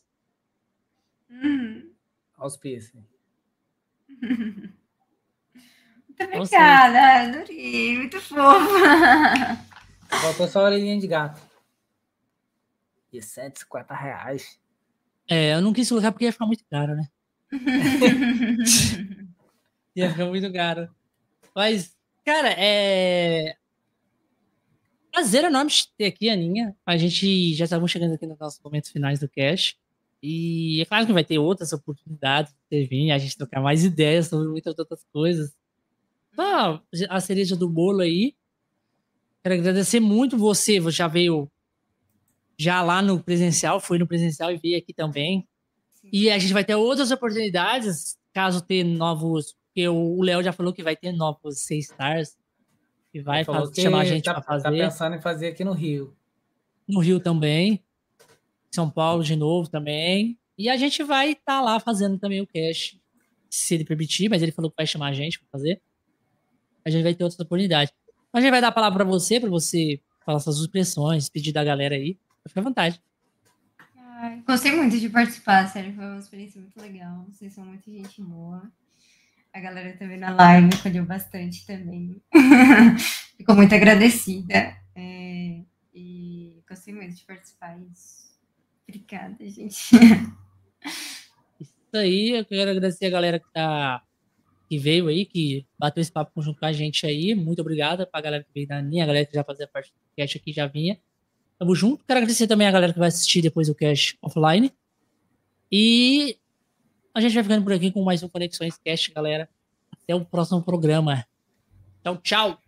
[SPEAKER 2] Uhum.
[SPEAKER 1] Auspício.
[SPEAKER 2] Muito obrigada, adorei, muito fofa.
[SPEAKER 1] Faltou só a orelhinha de gato. E 150 reais.
[SPEAKER 3] É, eu não quis colocar porque ia ficar muito caro, né? Ia ficar muito caro. Mas, cara, é. Prazer enorme ter aqui, Aninha. A gente já estamos chegando aqui nos nossos momentos finais do cast. E é claro que vai ter outras oportunidades de vir, a gente trocar mais ideias sobre muitas outras coisas. Só a cereja do bolo aí. Quero agradecer muito você. Você já veio já lá no presencial, foi no presencial e veio aqui também. E a gente vai ter outras oportunidades, caso ter novos. Porque o Léo já falou que vai ter novos seis stars. Que vai fazer, que chamar a gente tá, para fazer. Tá
[SPEAKER 1] pensando em fazer aqui no Rio.
[SPEAKER 3] No Rio também. São Paulo de novo também. E a gente vai estar tá lá fazendo também o cast, se ele permitir, mas ele falou que vai chamar a gente para fazer. A gente vai ter outras oportunidades. A gente vai dar a palavra para você, para você falar suas expressões, pedir da galera aí. Fica à vontade.
[SPEAKER 2] Gostei muito de participar, sério, foi uma experiência muito legal. Vocês são muita gente boa. A galera também na live acolheu bastante também. Ficou muito agradecida. É, e gostei muito de participar. Isso. Obrigada, gente.
[SPEAKER 3] Isso aí, eu quero agradecer a galera que tá que veio aí, que bateu esse papo junto com a gente aí. Muito obrigada pra galera que veio da minha, a galera que já fazia parte do cast aqui já vinha. Tamo junto. Quero agradecer também a galera que vai assistir depois o cast offline. E a gente vai ficando por aqui com mais um Conexões Cast, galera. Até o próximo programa. Tchau, tchau.